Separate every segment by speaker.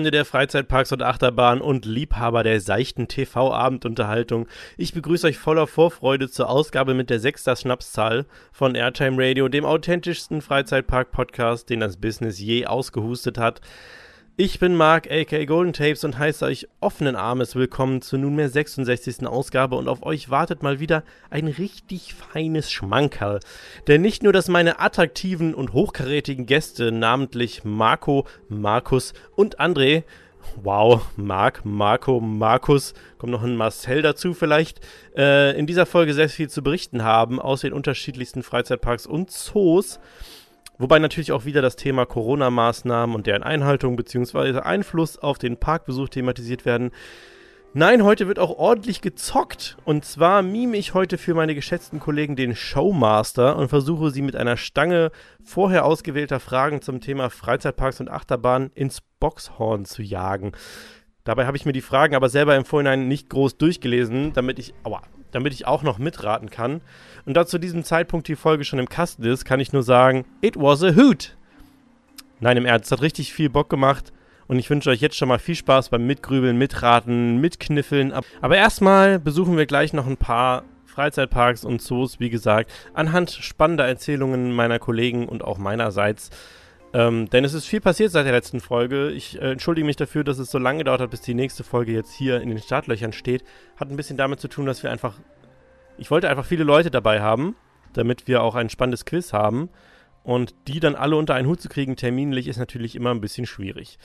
Speaker 1: Freunde der Freizeitparks und Achterbahn und Liebhaber der seichten TV-Abendunterhaltung. Ich begrüße euch voller Vorfreude zur Ausgabe mit der sechster Schnapszahl von Airtime Radio, dem authentischsten Freizeitpark-Podcast, den das Business je ausgehustet hat. Ich bin Marc, aka Golden Tapes und heiße euch offenen Armes willkommen zur nunmehr 66. Ausgabe und auf euch wartet mal wieder ein richtig feines Schmankerl. Denn nicht nur, dass meine attraktiven und hochkarätigen Gäste, namentlich Marco, Markus und André, wow, Marc, Marco, Markus, kommt noch ein Marcel dazu vielleicht, äh, in dieser Folge sehr viel zu berichten haben aus den unterschiedlichsten Freizeitparks und Zoos, Wobei natürlich auch wieder das Thema Corona-Maßnahmen und deren Einhaltung bzw. Einfluss auf den Parkbesuch thematisiert werden. Nein, heute wird auch ordentlich gezockt. Und zwar mime ich heute für meine geschätzten Kollegen den Showmaster und versuche sie mit einer Stange vorher ausgewählter Fragen zum Thema Freizeitparks und Achterbahnen ins Boxhorn zu jagen. Dabei habe ich mir die Fragen aber selber im Vorhinein nicht groß durchgelesen, damit ich, aua, damit ich auch noch mitraten kann. Und da zu diesem Zeitpunkt die Folge schon im Kasten ist, kann ich nur sagen, it was a hoot. Nein, im Ernst, hat richtig viel Bock gemacht. Und ich wünsche euch jetzt schon mal viel Spaß beim Mitgrübeln, Mitraten, Mitkniffeln. Aber erstmal besuchen wir gleich noch ein paar Freizeitparks und Zoos, wie gesagt, anhand spannender Erzählungen meiner Kollegen und auch meinerseits. Ähm, denn es ist viel passiert seit der letzten Folge. Ich äh, entschuldige mich dafür, dass es so lange gedauert hat, bis die nächste Folge jetzt hier in den Startlöchern steht. Hat ein bisschen damit zu tun, dass wir einfach ich wollte einfach viele Leute dabei haben, damit wir auch ein spannendes Quiz haben. Und die dann alle unter einen Hut zu kriegen, terminlich, ist natürlich immer ein bisschen schwierig.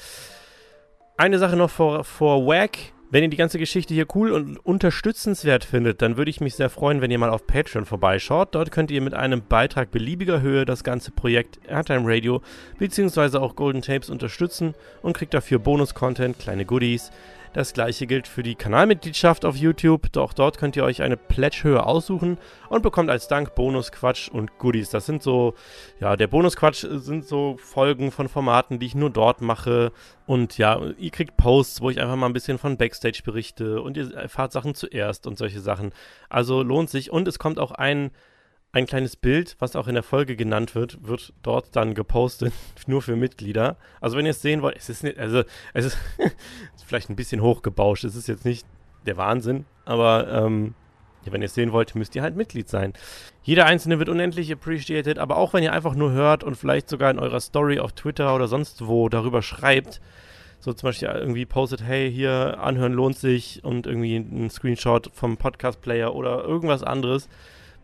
Speaker 1: Eine Sache noch vor, vor WAG. Wenn ihr die ganze Geschichte hier cool und unterstützenswert findet, dann würde ich mich sehr freuen, wenn ihr mal auf Patreon vorbeischaut. Dort könnt ihr mit einem Beitrag beliebiger Höhe das ganze Projekt Airtime Radio bzw. auch Golden Tapes unterstützen und kriegt dafür Bonus-Content, kleine Goodies, das gleiche gilt für die Kanalmitgliedschaft auf YouTube. Doch dort könnt ihr euch eine Pledge-Höhe aussuchen und bekommt als Dank Bonusquatsch und Goodies. Das sind so, ja, der Bonusquatsch sind so Folgen von Formaten, die ich nur dort mache. Und ja, ihr kriegt Posts, wo ich einfach mal ein bisschen von Backstage berichte und ihr erfahrt Sachen zuerst und solche Sachen. Also lohnt sich. Und es kommt auch ein ein kleines Bild, was auch in der Folge genannt wird, wird dort dann gepostet, nur für Mitglieder. Also wenn ihr es sehen wollt, es ist nicht, also es ist, vielleicht ein bisschen hochgebauscht, es ist jetzt nicht der Wahnsinn, aber ähm, ja, wenn ihr es sehen wollt, müsst ihr halt Mitglied sein. Jeder einzelne wird unendlich appreciated, aber auch wenn ihr einfach nur hört und vielleicht sogar in eurer Story auf Twitter oder sonst wo darüber schreibt, so zum Beispiel irgendwie postet, hey, hier anhören lohnt sich und irgendwie ein Screenshot vom Podcast-Player oder irgendwas anderes,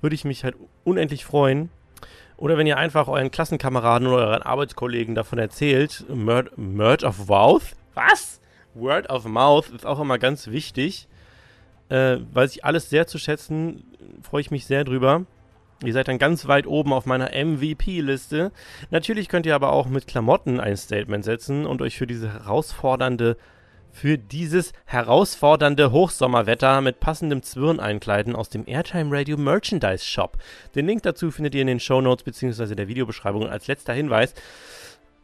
Speaker 1: würde ich mich halt unendlich freuen. Oder wenn ihr einfach euren Klassenkameraden oder euren Arbeitskollegen davon erzählt, Merge of Mouth? Was? Word of Mouth ist auch immer ganz wichtig. Äh, weiß ich alles sehr zu schätzen, freue ich mich sehr drüber. Ihr seid dann ganz weit oben auf meiner MVP-Liste. Natürlich könnt ihr aber auch mit Klamotten ein Statement setzen und euch für diese herausfordernde für dieses herausfordernde Hochsommerwetter mit passendem Zwirn einkleiden aus dem Airtime Radio Merchandise Shop. Den Link dazu findet ihr in den Show Notes bzw. der Videobeschreibung. Als letzter Hinweis,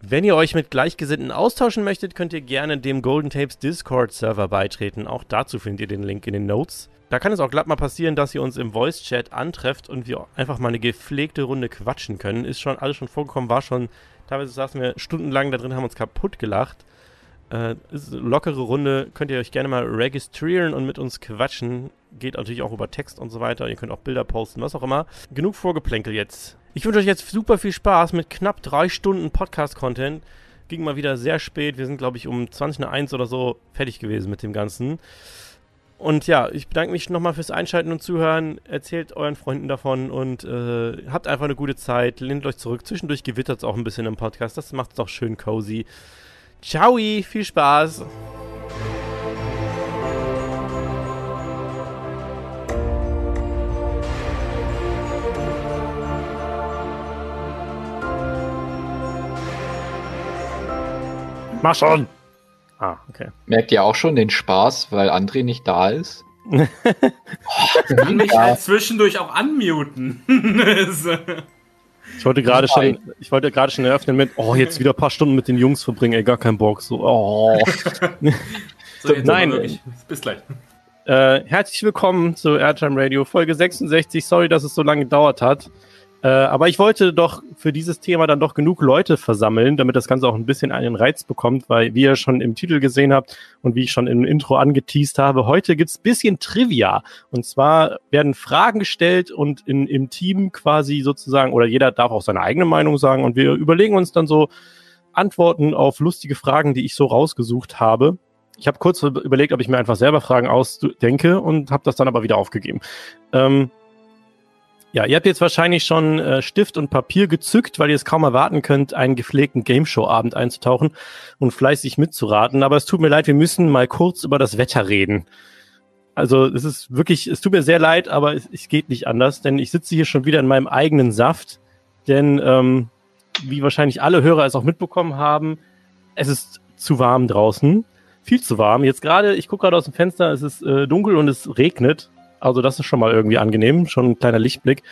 Speaker 1: wenn ihr euch mit Gleichgesinnten austauschen möchtet, könnt ihr gerne dem Golden Tapes Discord Server beitreten. Auch dazu findet ihr den Link in den Notes. Da kann es auch glatt mal passieren, dass ihr uns im Voice Chat antrefft und wir einfach mal eine gepflegte Runde quatschen können. Ist schon alles schon vorgekommen, war schon, teilweise saßen wir stundenlang da drin, haben uns kaputt gelacht. Äh, lockere Runde, könnt ihr euch gerne mal registrieren und mit uns quatschen. Geht natürlich auch über Text und so weiter. Ihr könnt auch Bilder posten, was auch immer. Genug Vorgeplänkel jetzt. Ich wünsche euch jetzt super viel Spaß mit knapp drei Stunden Podcast-Content. Ging mal wieder sehr spät. Wir sind, glaube ich, um 20.01 oder so fertig gewesen mit dem Ganzen. Und ja, ich bedanke mich nochmal fürs Einschalten und Zuhören. Erzählt euren Freunden davon und äh, habt einfach eine gute Zeit. Lehnt euch zurück. Zwischendurch gewittert es auch ein bisschen im Podcast. Das macht es doch schön cozy. Ciao, viel Spaß. Mach schon.
Speaker 2: Ah, okay. Merkt ihr auch schon den Spaß, weil André nicht da ist? oh,
Speaker 3: kann mich halt zwischendurch auch unmuten.
Speaker 1: Ich wollte gerade schon, ich wollte gerade schon eröffnen mit, oh, jetzt wieder ein paar Stunden mit den Jungs verbringen, ey, gar keinen Bock. So, oh. so, Nein. Bis gleich. Äh, herzlich willkommen zu Airtime Radio, Folge 66. Sorry, dass es so lange gedauert hat. Äh, aber ich wollte doch für dieses Thema dann doch genug Leute versammeln, damit das Ganze auch ein bisschen einen Reiz bekommt, weil wie ihr schon im Titel gesehen habt und wie ich schon im Intro angeteased habe, heute gibt's bisschen Trivia. Und zwar werden Fragen gestellt und in, im Team quasi sozusagen, oder jeder darf auch seine eigene Meinung sagen und wir überlegen uns dann so Antworten auf lustige Fragen, die ich so rausgesucht habe. Ich habe kurz überlegt, ob ich mir einfach selber Fragen ausdenke und habe das dann aber wieder aufgegeben. Ähm, ja, ihr habt jetzt wahrscheinlich schon äh, Stift und Papier gezückt, weil ihr es kaum erwarten könnt, einen gepflegten Gameshow-Abend einzutauchen und fleißig mitzuraten. Aber es tut mir leid, wir müssen mal kurz über das Wetter reden. Also es ist wirklich, es tut mir sehr leid, aber es, es geht nicht anders, denn ich sitze hier schon wieder in meinem eigenen Saft. Denn ähm, wie wahrscheinlich alle Hörer es auch mitbekommen haben, es ist zu warm draußen. Viel zu warm. Jetzt gerade, ich gucke gerade aus dem Fenster, es ist äh, dunkel und es regnet. Also das ist schon mal irgendwie angenehm, schon ein kleiner Lichtblick.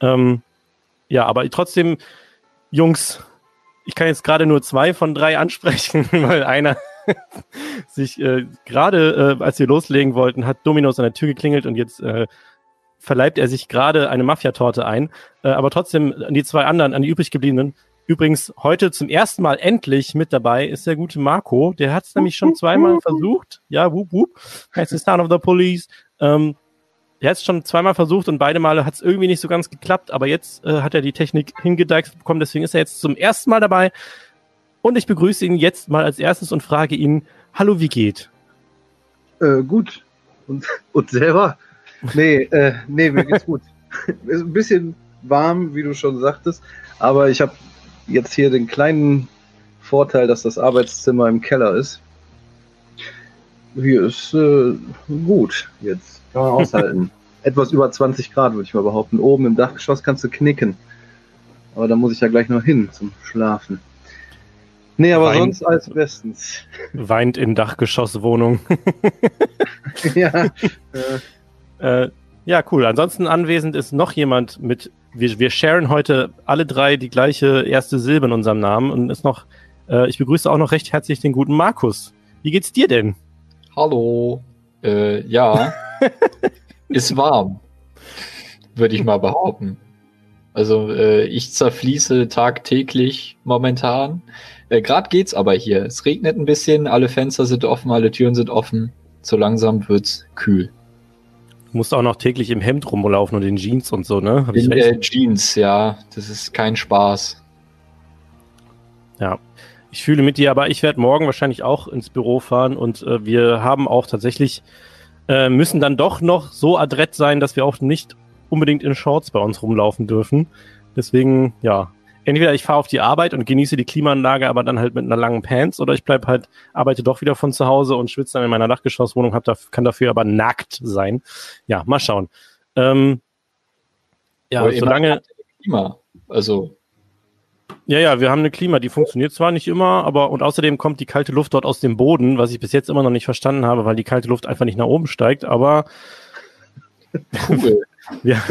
Speaker 1: Ähm, ja, aber trotzdem, Jungs, ich kann jetzt gerade nur zwei von drei ansprechen, weil einer sich äh, gerade, äh, als wir loslegen wollten, hat Dominos an der Tür geklingelt und jetzt äh, verleibt er sich gerade eine Mafiatorte ein. Äh, aber trotzdem an die zwei anderen, an die übrig gebliebenen. Übrigens heute zum ersten Mal endlich mit dabei ist der gute Marco. Der hat es nämlich schon zweimal versucht. Ja, whoop whoop. Heißt the Sound of the Police. Ähm, der hat es schon zweimal versucht und beide Male hat es irgendwie nicht so ganz geklappt, aber jetzt äh, hat er die Technik hingedeicht bekommen, deswegen ist er jetzt zum ersten Mal dabei. Und ich begrüße ihn jetzt mal als erstes und frage ihn, hallo, wie geht?
Speaker 4: Äh, gut. Und, und selber? Nee, äh, nee, mir geht's gut. Ist ein bisschen warm, wie du schon sagtest, aber ich habe jetzt hier den kleinen Vorteil, dass das Arbeitszimmer im Keller ist. Hier ist äh, gut jetzt. Kann man aushalten. Etwas über 20 Grad, würde ich mal behaupten. Oben im Dachgeschoss kannst du knicken. Aber da muss ich ja gleich noch hin zum Schlafen. Nee, aber Weint, sonst alles bestens.
Speaker 1: Weint in Dachgeschosswohnung. ja. Äh, ja, cool. Ansonsten anwesend ist noch jemand mit. Wir, wir sharen heute alle drei die gleiche erste Silbe in unserem Namen und ist noch. Äh, ich begrüße auch noch recht herzlich den guten Markus. Wie geht's dir denn?
Speaker 2: Hallo. Äh, ja. Ist warm, würde ich mal behaupten. Also äh, ich zerfließe tagtäglich momentan. Äh, Gerade geht's aber hier. Es regnet ein bisschen, alle Fenster sind offen, alle Türen sind offen. So langsam wird's kühl.
Speaker 1: Du musst auch noch täglich im Hemd rumlaufen und in Jeans und so, ne?
Speaker 2: Hab in äh, Jeans, ja. Das ist kein Spaß.
Speaker 1: Ja. Ich fühle mit dir, aber ich werde morgen wahrscheinlich auch ins Büro fahren und äh, wir haben auch tatsächlich äh, müssen dann doch noch so adrett sein, dass wir auch nicht unbedingt in Shorts bei uns rumlaufen dürfen. Deswegen, ja, entweder ich fahre auf die Arbeit und genieße die Klimaanlage, aber dann halt mit einer langen Pants, oder ich bleib halt, arbeite doch wieder von zu Hause und schwitze dann in meiner Dachgeschosswohnung, hab da, kann dafür aber nackt sein. Ja, mal schauen. Ähm,
Speaker 2: ja, solange. Klima. Also
Speaker 1: ja, ja, wir haben eine Klima, die funktioniert zwar nicht immer, aber und außerdem kommt die kalte Luft dort aus dem Boden, was ich bis jetzt immer noch nicht verstanden habe, weil die kalte Luft einfach nicht nach oben steigt, aber cool. ja,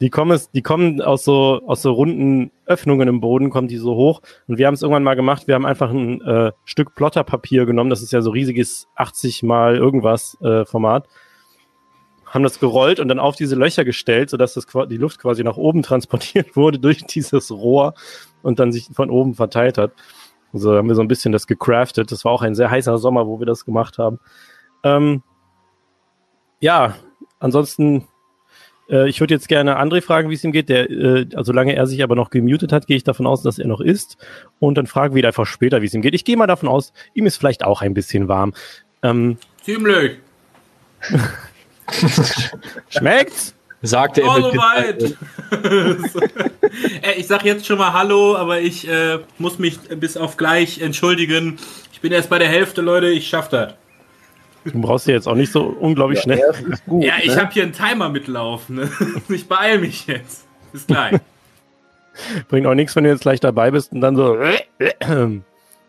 Speaker 1: die kommen, die kommen aus so, aus so runden Öffnungen im Boden, kommen die so hoch. Und wir haben es irgendwann mal gemacht, wir haben einfach ein äh, Stück Plotterpapier genommen, das ist ja so riesiges 80 mal irgendwas äh, Format haben das gerollt und dann auf diese Löcher gestellt, sodass das, die Luft quasi nach oben transportiert wurde durch dieses Rohr und dann sich von oben verteilt hat. Also haben wir so ein bisschen das gecraftet. Das war auch ein sehr heißer Sommer, wo wir das gemacht haben. Ähm, ja, ansonsten, äh, ich würde jetzt gerne André fragen, wie es ihm geht. Der, äh, also solange er sich aber noch gemutet hat, gehe ich davon aus, dass er noch ist. Und dann fragen wir ihn einfach später, wie es ihm geht. Ich gehe mal davon aus, ihm ist vielleicht auch ein bisschen warm.
Speaker 3: Ähm, Ziemlich.
Speaker 1: Schmeckt's?
Speaker 2: Sagte er
Speaker 3: mit weit. ich sag jetzt schon mal Hallo, aber ich äh, muss mich bis auf gleich entschuldigen. Ich bin erst bei der Hälfte, Leute. Ich schaff das.
Speaker 1: Du brauchst ja jetzt auch nicht so unglaublich schnell.
Speaker 3: Gut, ja, ich ne? habe hier einen Timer mitlaufen. Ne? Ich beeil mich jetzt. Bis gleich.
Speaker 1: Bringt auch nichts, wenn du jetzt gleich dabei bist und dann so.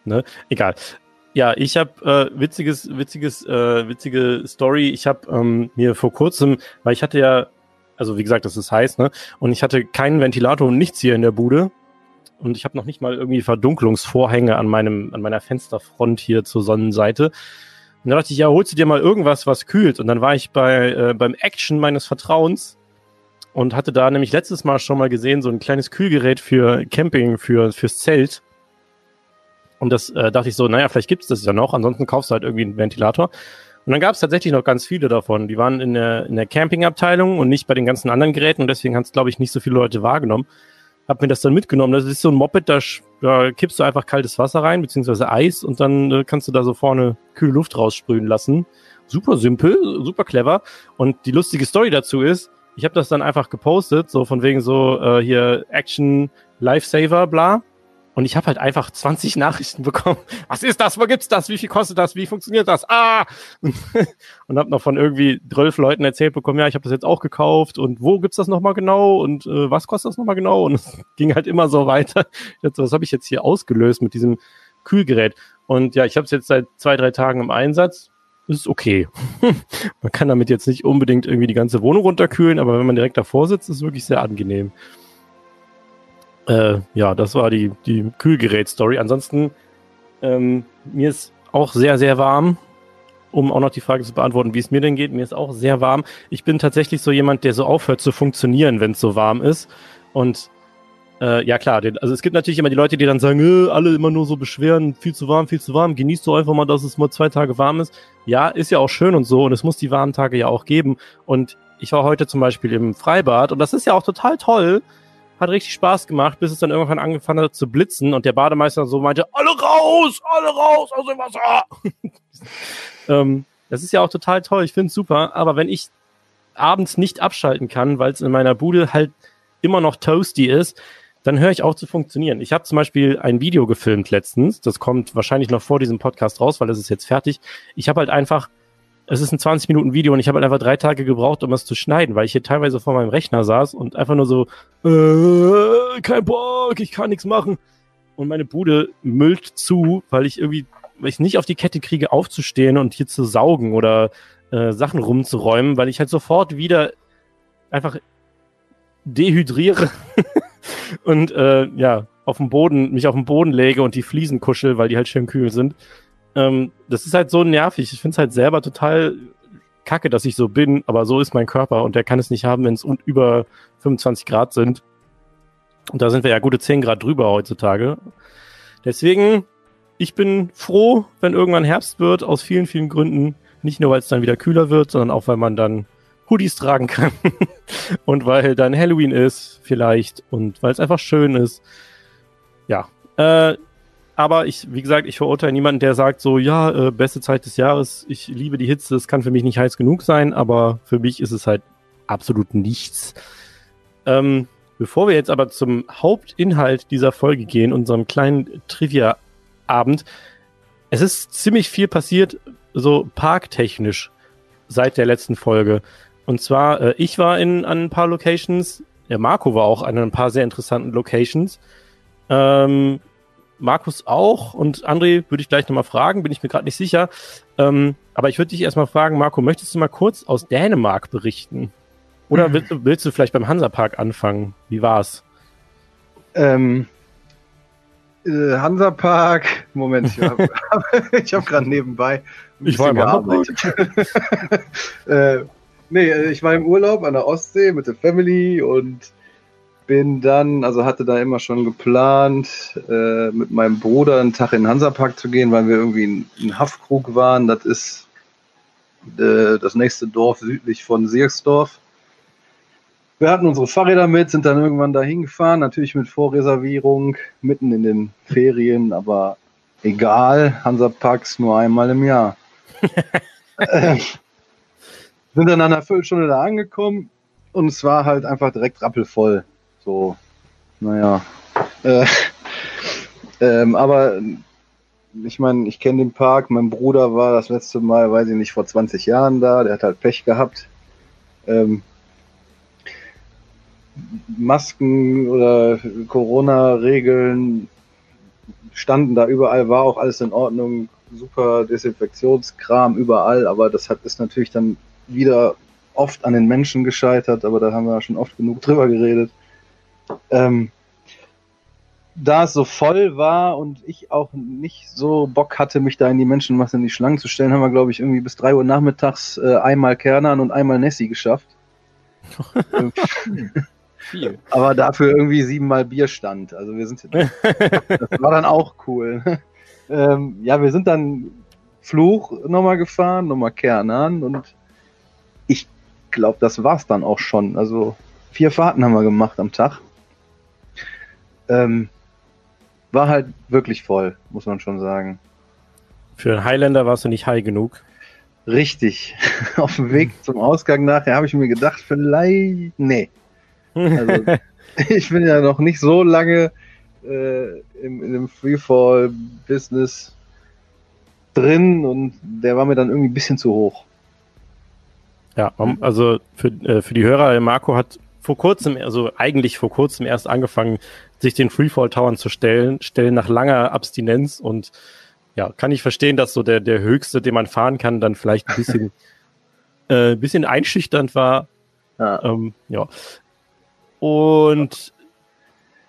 Speaker 1: ne? Egal. Ja, ich habe äh, witziges, witziges, äh, witzige Story. Ich habe ähm, mir vor kurzem, weil ich hatte ja, also wie gesagt, das ist heiß, ne? Und ich hatte keinen Ventilator und nichts hier in der Bude. Und ich habe noch nicht mal irgendwie Verdunklungsvorhänge an meinem, an meiner Fensterfront hier zur Sonnenseite. Und da dachte ich, ja, holst du dir mal irgendwas, was kühlt. Und dann war ich bei äh, beim Action meines Vertrauens und hatte da nämlich letztes Mal schon mal gesehen, so ein kleines Kühlgerät für Camping, für, fürs Zelt. Und das äh, dachte ich so, naja, vielleicht gibt's das ja noch, ansonsten kaufst du halt irgendwie einen Ventilator. Und dann gab es tatsächlich noch ganz viele davon. Die waren in der, in der Campingabteilung und nicht bei den ganzen anderen Geräten und deswegen haben es, glaube ich, nicht so viele Leute wahrgenommen. Hab mir das dann mitgenommen. Das ist so ein Moped, da, da kippst du einfach kaltes Wasser rein, beziehungsweise Eis und dann äh, kannst du da so vorne kühle Luft raussprühen lassen. Super simpel, super clever. Und die lustige Story dazu ist, ich habe das dann einfach gepostet, so von wegen so äh, hier Action Lifesaver, bla. Und ich habe halt einfach 20 Nachrichten bekommen. Was ist das? Wo gibt's das? Wie viel kostet das? Wie funktioniert das? Ah! Und, und habe noch von irgendwie 12 Leuten erzählt bekommen, ja, ich habe das jetzt auch gekauft und wo gibt's das nochmal genau und äh, was kostet das nochmal genau? Und es ging halt immer so weiter. Jetzt, was habe ich jetzt hier ausgelöst mit diesem Kühlgerät? Und ja, ich habe es jetzt seit zwei, drei Tagen im Einsatz. Ist okay. man kann damit jetzt nicht unbedingt irgendwie die ganze Wohnung runterkühlen, aber wenn man direkt davor sitzt, ist es wirklich sehr angenehm. Äh, ja, das war die, die Kühlgerät-Story. Ansonsten, ähm, mir ist auch sehr, sehr warm. Um auch noch die Frage zu beantworten, wie es mir denn geht. Mir ist auch sehr warm. Ich bin tatsächlich so jemand, der so aufhört zu funktionieren, wenn es so warm ist. Und äh, ja klar, den, also es gibt natürlich immer die Leute, die dann sagen, äh, alle immer nur so beschweren, viel zu warm, viel zu warm. Genießt du einfach mal, dass es mal zwei Tage warm ist. Ja, ist ja auch schön und so. Und es muss die warmen Tage ja auch geben. Und ich war heute zum Beispiel im Freibad und das ist ja auch total toll hat richtig Spaß gemacht, bis es dann irgendwann angefangen hat zu blitzen und der Bademeister so meinte, alle raus, alle raus aus dem Wasser. ähm, das ist ja auch total toll, ich finde es super, aber wenn ich abends nicht abschalten kann, weil es in meiner Bude halt immer noch toasty ist, dann höre ich auf zu funktionieren. Ich habe zum Beispiel ein Video gefilmt letztens, das kommt wahrscheinlich noch vor diesem Podcast raus, weil es ist jetzt fertig. Ich habe halt einfach es ist ein 20 Minuten Video und ich habe halt einfach drei Tage gebraucht, um es zu schneiden, weil ich hier teilweise vor meinem Rechner saß und einfach nur so, äh, kein Bock, ich kann nichts machen. Und meine Bude müllt zu, weil ich irgendwie, weil ich nicht auf die Kette kriege, aufzustehen und hier zu saugen oder äh, Sachen rumzuräumen, weil ich halt sofort wieder einfach dehydriere und äh, ja, auf dem Boden, mich auf den Boden lege und die Fliesen kuschel, weil die halt schön kühl sind. Ähm, das ist halt so nervig. Ich finde es halt selber total kacke, dass ich so bin, aber so ist mein Körper und der kann es nicht haben, wenn es über 25 Grad sind. Und da sind wir ja gute 10 Grad drüber heutzutage. Deswegen, ich bin froh, wenn irgendwann Herbst wird, aus vielen, vielen Gründen. Nicht nur, weil es dann wieder kühler wird, sondern auch, weil man dann Hoodies tragen kann. und weil dann Halloween ist, vielleicht. Und weil es einfach schön ist. Ja. Äh, aber ich, wie gesagt, ich verurteile niemanden, der sagt so, ja, äh, beste Zeit des Jahres, ich liebe die Hitze, es kann für mich nicht heiß genug sein, aber für mich ist es halt absolut nichts. Ähm, bevor wir jetzt aber zum Hauptinhalt dieser Folge gehen, unserem kleinen Trivia-Abend, es ist ziemlich viel passiert, so parktechnisch, seit der letzten Folge. Und zwar, äh, ich war in an ein paar Locations, der Marco war auch an ein paar sehr interessanten Locations. Ähm, Markus auch und André würde ich gleich nochmal fragen, bin ich mir gerade nicht sicher. Ähm, aber ich würde dich erstmal fragen, Marco, möchtest du mal kurz aus Dänemark berichten? Oder mhm. willst, du, willst, du vielleicht beim Hansapark anfangen? Wie war's?
Speaker 4: Ähm, äh, Hansapark, Moment, ich habe hab gerade nebenbei
Speaker 1: ich war im gearbeitet.
Speaker 4: äh, nee, äh, ich war im Urlaub an der Ostsee mit der Family und bin dann, also hatte da immer schon geplant, äh, mit meinem Bruder einen Tag in den Hansapark zu gehen, weil wir irgendwie in, in Haffkrug waren. Das ist äh, das nächste Dorf südlich von Sierksdorf. Wir hatten unsere Fahrräder mit, sind dann irgendwann da hingefahren, natürlich mit Vorreservierung, mitten in den Ferien, aber egal, Hansaparks nur einmal im Jahr. äh, sind dann nach einer Viertelstunde da angekommen und es war halt einfach direkt rappelvoll so, naja. Äh, ähm, aber ich meine, ich kenne den Park. Mein Bruder war das letzte Mal, weiß ich nicht, vor 20 Jahren da. Der hat halt Pech gehabt. Ähm, Masken oder Corona-Regeln standen da überall, war auch alles in Ordnung. Super Desinfektionskram überall, aber das hat, ist natürlich dann wieder oft an den Menschen gescheitert, aber da haben wir schon oft genug drüber geredet. Ähm, da es so voll war und ich auch nicht so Bock hatte, mich da in die Menschenmasse in die Schlangen zu stellen, haben wir, glaube ich, irgendwie bis drei Uhr nachmittags äh, einmal Kernern und einmal Nessie geschafft. Viel. Aber dafür irgendwie siebenmal Bierstand. Also wir sind, das war dann auch cool. ähm, ja, wir sind dann Fluch nochmal gefahren, nochmal Kernan und ich glaube, das war's dann auch schon. Also vier Fahrten haben wir gemacht am Tag. Ähm, war halt wirklich voll, muss man schon sagen.
Speaker 1: Für einen Highlander warst du nicht high genug.
Speaker 4: Richtig. Auf dem Weg zum Ausgang nachher habe ich mir gedacht, vielleicht. Nee. Also, ich bin ja noch nicht so lange äh, im, in dem Freefall-Business drin und der war mir dann irgendwie ein bisschen zu hoch.
Speaker 1: Ja, also für, äh, für die Hörer, Marco hat vor kurzem, also eigentlich vor kurzem erst angefangen, sich den Freefall-Towern zu stellen, stellen nach langer Abstinenz und ja, kann ich verstehen, dass so der, der höchste, den man fahren kann, dann vielleicht ein bisschen, äh, bisschen einschüchternd war. Ja. Ähm, ja. Und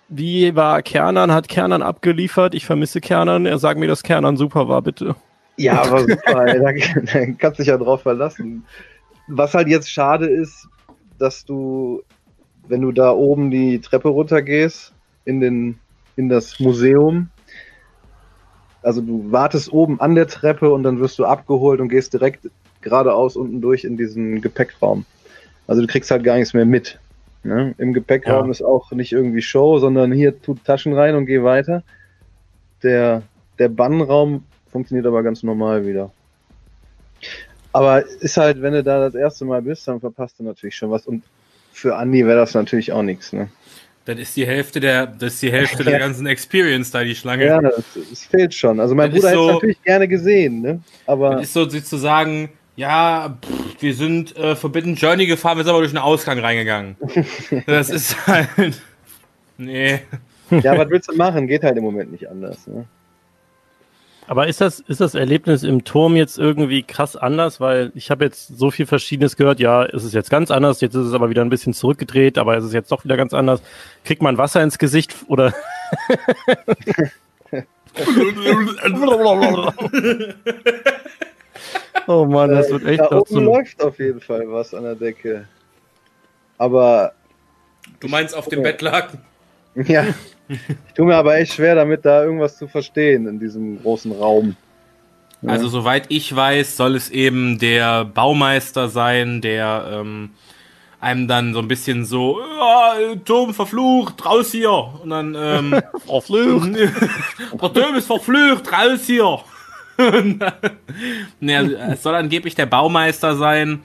Speaker 1: wie war Kernan? Hat Kernan abgeliefert? Ich vermisse Kernan. Er sagt mir, dass Kernan super war, bitte.
Speaker 4: Ja, aber super. da, da kannst dich ja drauf verlassen. Was halt jetzt schade ist, dass du, wenn du da oben die Treppe runtergehst, in, den, in das Museum, also du wartest oben an der Treppe und dann wirst du abgeholt und gehst direkt geradeaus unten durch in diesen Gepäckraum. Also du kriegst halt gar nichts mehr mit. Ne? Im Gepäckraum ja. ist auch nicht irgendwie Show, sondern hier tut Taschen rein und geh weiter. Der, der Bannraum funktioniert aber ganz normal wieder. Aber ist halt, wenn du da das erste Mal bist, dann verpasst du natürlich schon was. Und für Andi wäre das natürlich auch nichts. Ne?
Speaker 3: Das ist die Hälfte der, das ist die Hälfte der ganzen Experience da, die Schlange.
Speaker 4: Ja, das, das fehlt schon. Also mein das Bruder so, hätte es natürlich gerne gesehen, ne? Aber.
Speaker 3: Das ist so sozusagen, ja, pff, wir sind äh, Forbidden Journey gefahren, wir sind aber durch einen Ausgang reingegangen. das ist halt. Nee.
Speaker 4: Ja, was willst du machen? Geht halt im Moment nicht anders. Ne?
Speaker 1: Aber ist das, ist das Erlebnis im Turm jetzt irgendwie krass anders? Weil ich habe jetzt so viel Verschiedenes gehört. Ja, ist es jetzt ganz anders. Jetzt ist es aber wieder ein bisschen zurückgedreht, aber ist es jetzt doch wieder ganz anders. Kriegt man Wasser ins Gesicht oder? oh Mann, das wird echt.
Speaker 4: Da oben so läuft auf jeden Fall was an der Decke. Aber.
Speaker 3: Du meinst auf dem Bettlaken?
Speaker 4: Ja. Ich tue mir aber echt schwer damit, da irgendwas zu verstehen in diesem großen Raum.
Speaker 3: Ja. Also soweit ich weiß, soll es eben der Baumeister sein, der ähm, einem dann so ein bisschen so, ja, Turm verflucht, raus hier. Und dann, ähm, verflucht. der Turm ist verflucht, raus hier. ne, also, es soll angeblich der Baumeister sein,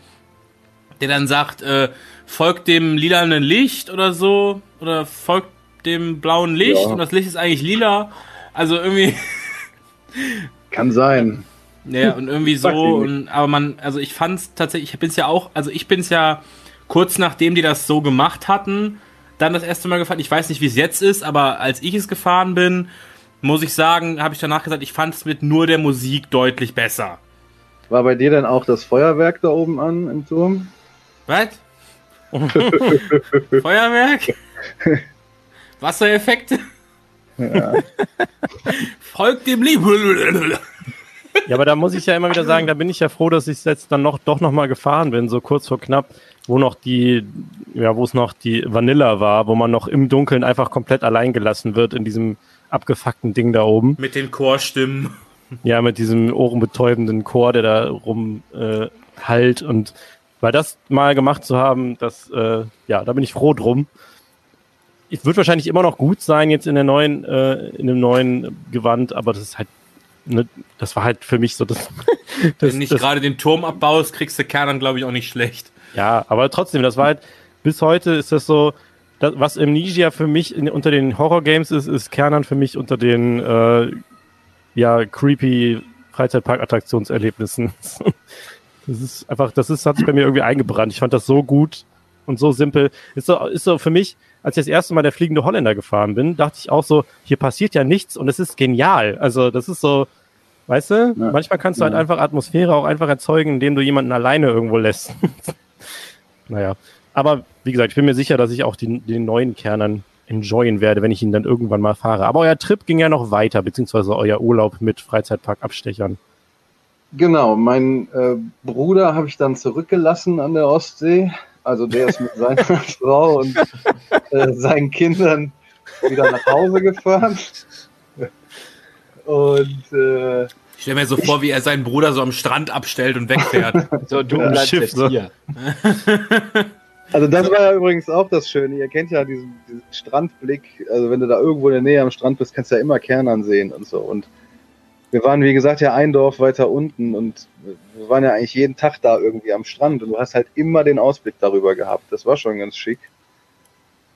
Speaker 3: der dann sagt, äh, folgt dem lilanen Licht oder so, oder folgt dem blauen Licht ja. und das Licht ist eigentlich lila. Also irgendwie.
Speaker 4: Kann sein.
Speaker 3: Ja, und irgendwie so. Und, aber man, also ich fand es tatsächlich, ich bin's ja auch, also ich bin's ja kurz nachdem die das so gemacht hatten, dann das erste Mal gefahren. Ich weiß nicht, wie es jetzt ist, aber als ich es gefahren bin, muss ich sagen, habe ich danach gesagt, ich fand es mit nur der Musik deutlich besser.
Speaker 4: War bei dir dann auch das Feuerwerk da oben an im Turm?
Speaker 3: Was? Feuerwerk? Wassereffekte. Ja. Folgt dem Leben.
Speaker 1: Ja, aber da muss ich ja immer wieder sagen, da bin ich ja froh, dass ich jetzt dann noch doch noch mal gefahren bin, so kurz vor knapp, wo noch die, ja, wo es noch die Vanilla war, wo man noch im Dunkeln einfach komplett allein gelassen wird in diesem abgefuckten Ding da oben.
Speaker 3: Mit den Chorstimmen.
Speaker 1: Ja, mit diesem ohrenbetäubenden Chor, der da rum äh, halt und weil das mal gemacht zu haben, das, äh, ja, da bin ich froh drum es wird wahrscheinlich immer noch gut sein jetzt in der neuen, äh, in dem neuen Gewand, aber das ist halt, ne, das war halt für mich so das.
Speaker 3: das Wenn nicht gerade den Turm abbaust, kriegst du Kern dann glaube ich auch nicht schlecht.
Speaker 1: Ja, aber trotzdem, das war halt bis heute ist das so, das, was Amnesia für mich in, unter den Horror-Games ist, ist Kernan für mich unter den äh, ja creepy Freizeitpark-Attraktionserlebnissen. das ist einfach, das ist hat sich bei mir irgendwie eingebrannt. Ich fand das so gut und so simpel. Ist so, ist so für mich als ich das erste Mal der fliegende Holländer gefahren bin, dachte ich auch so, hier passiert ja nichts und es ist genial. Also das ist so, weißt du, ja. manchmal kannst du halt einfach Atmosphäre auch einfach erzeugen, indem du jemanden alleine irgendwo lässt. naja, aber wie gesagt, ich bin mir sicher, dass ich auch die, den neuen Kernern enjoyen werde, wenn ich ihn dann irgendwann mal fahre. Aber euer Trip ging ja noch weiter, beziehungsweise euer Urlaub mit Freizeitparkabstechern.
Speaker 4: Genau, mein äh, Bruder habe ich dann zurückgelassen an der Ostsee Also der ist mit seiner Frau und äh, seinen Kindern wieder nach Hause gefahren. Und äh,
Speaker 3: Ich stelle mir so vor, wie er seinen Bruder so am Strand abstellt und wegfährt.
Speaker 2: So, du
Speaker 4: Ja,
Speaker 2: bleibst
Speaker 1: Schiff,
Speaker 2: jetzt
Speaker 1: so.
Speaker 2: hier.
Speaker 4: also das war ja übrigens auch das Schöne. Ihr kennt ja diesen, diesen Strandblick. Also wenn du da irgendwo in der Nähe am Strand bist, kannst du ja immer Kernern sehen und so. Und wir waren, wie gesagt, ja ein Dorf weiter unten und wir waren ja eigentlich jeden Tag da irgendwie am Strand und du hast halt immer den Ausblick darüber gehabt. Das war schon ganz schick.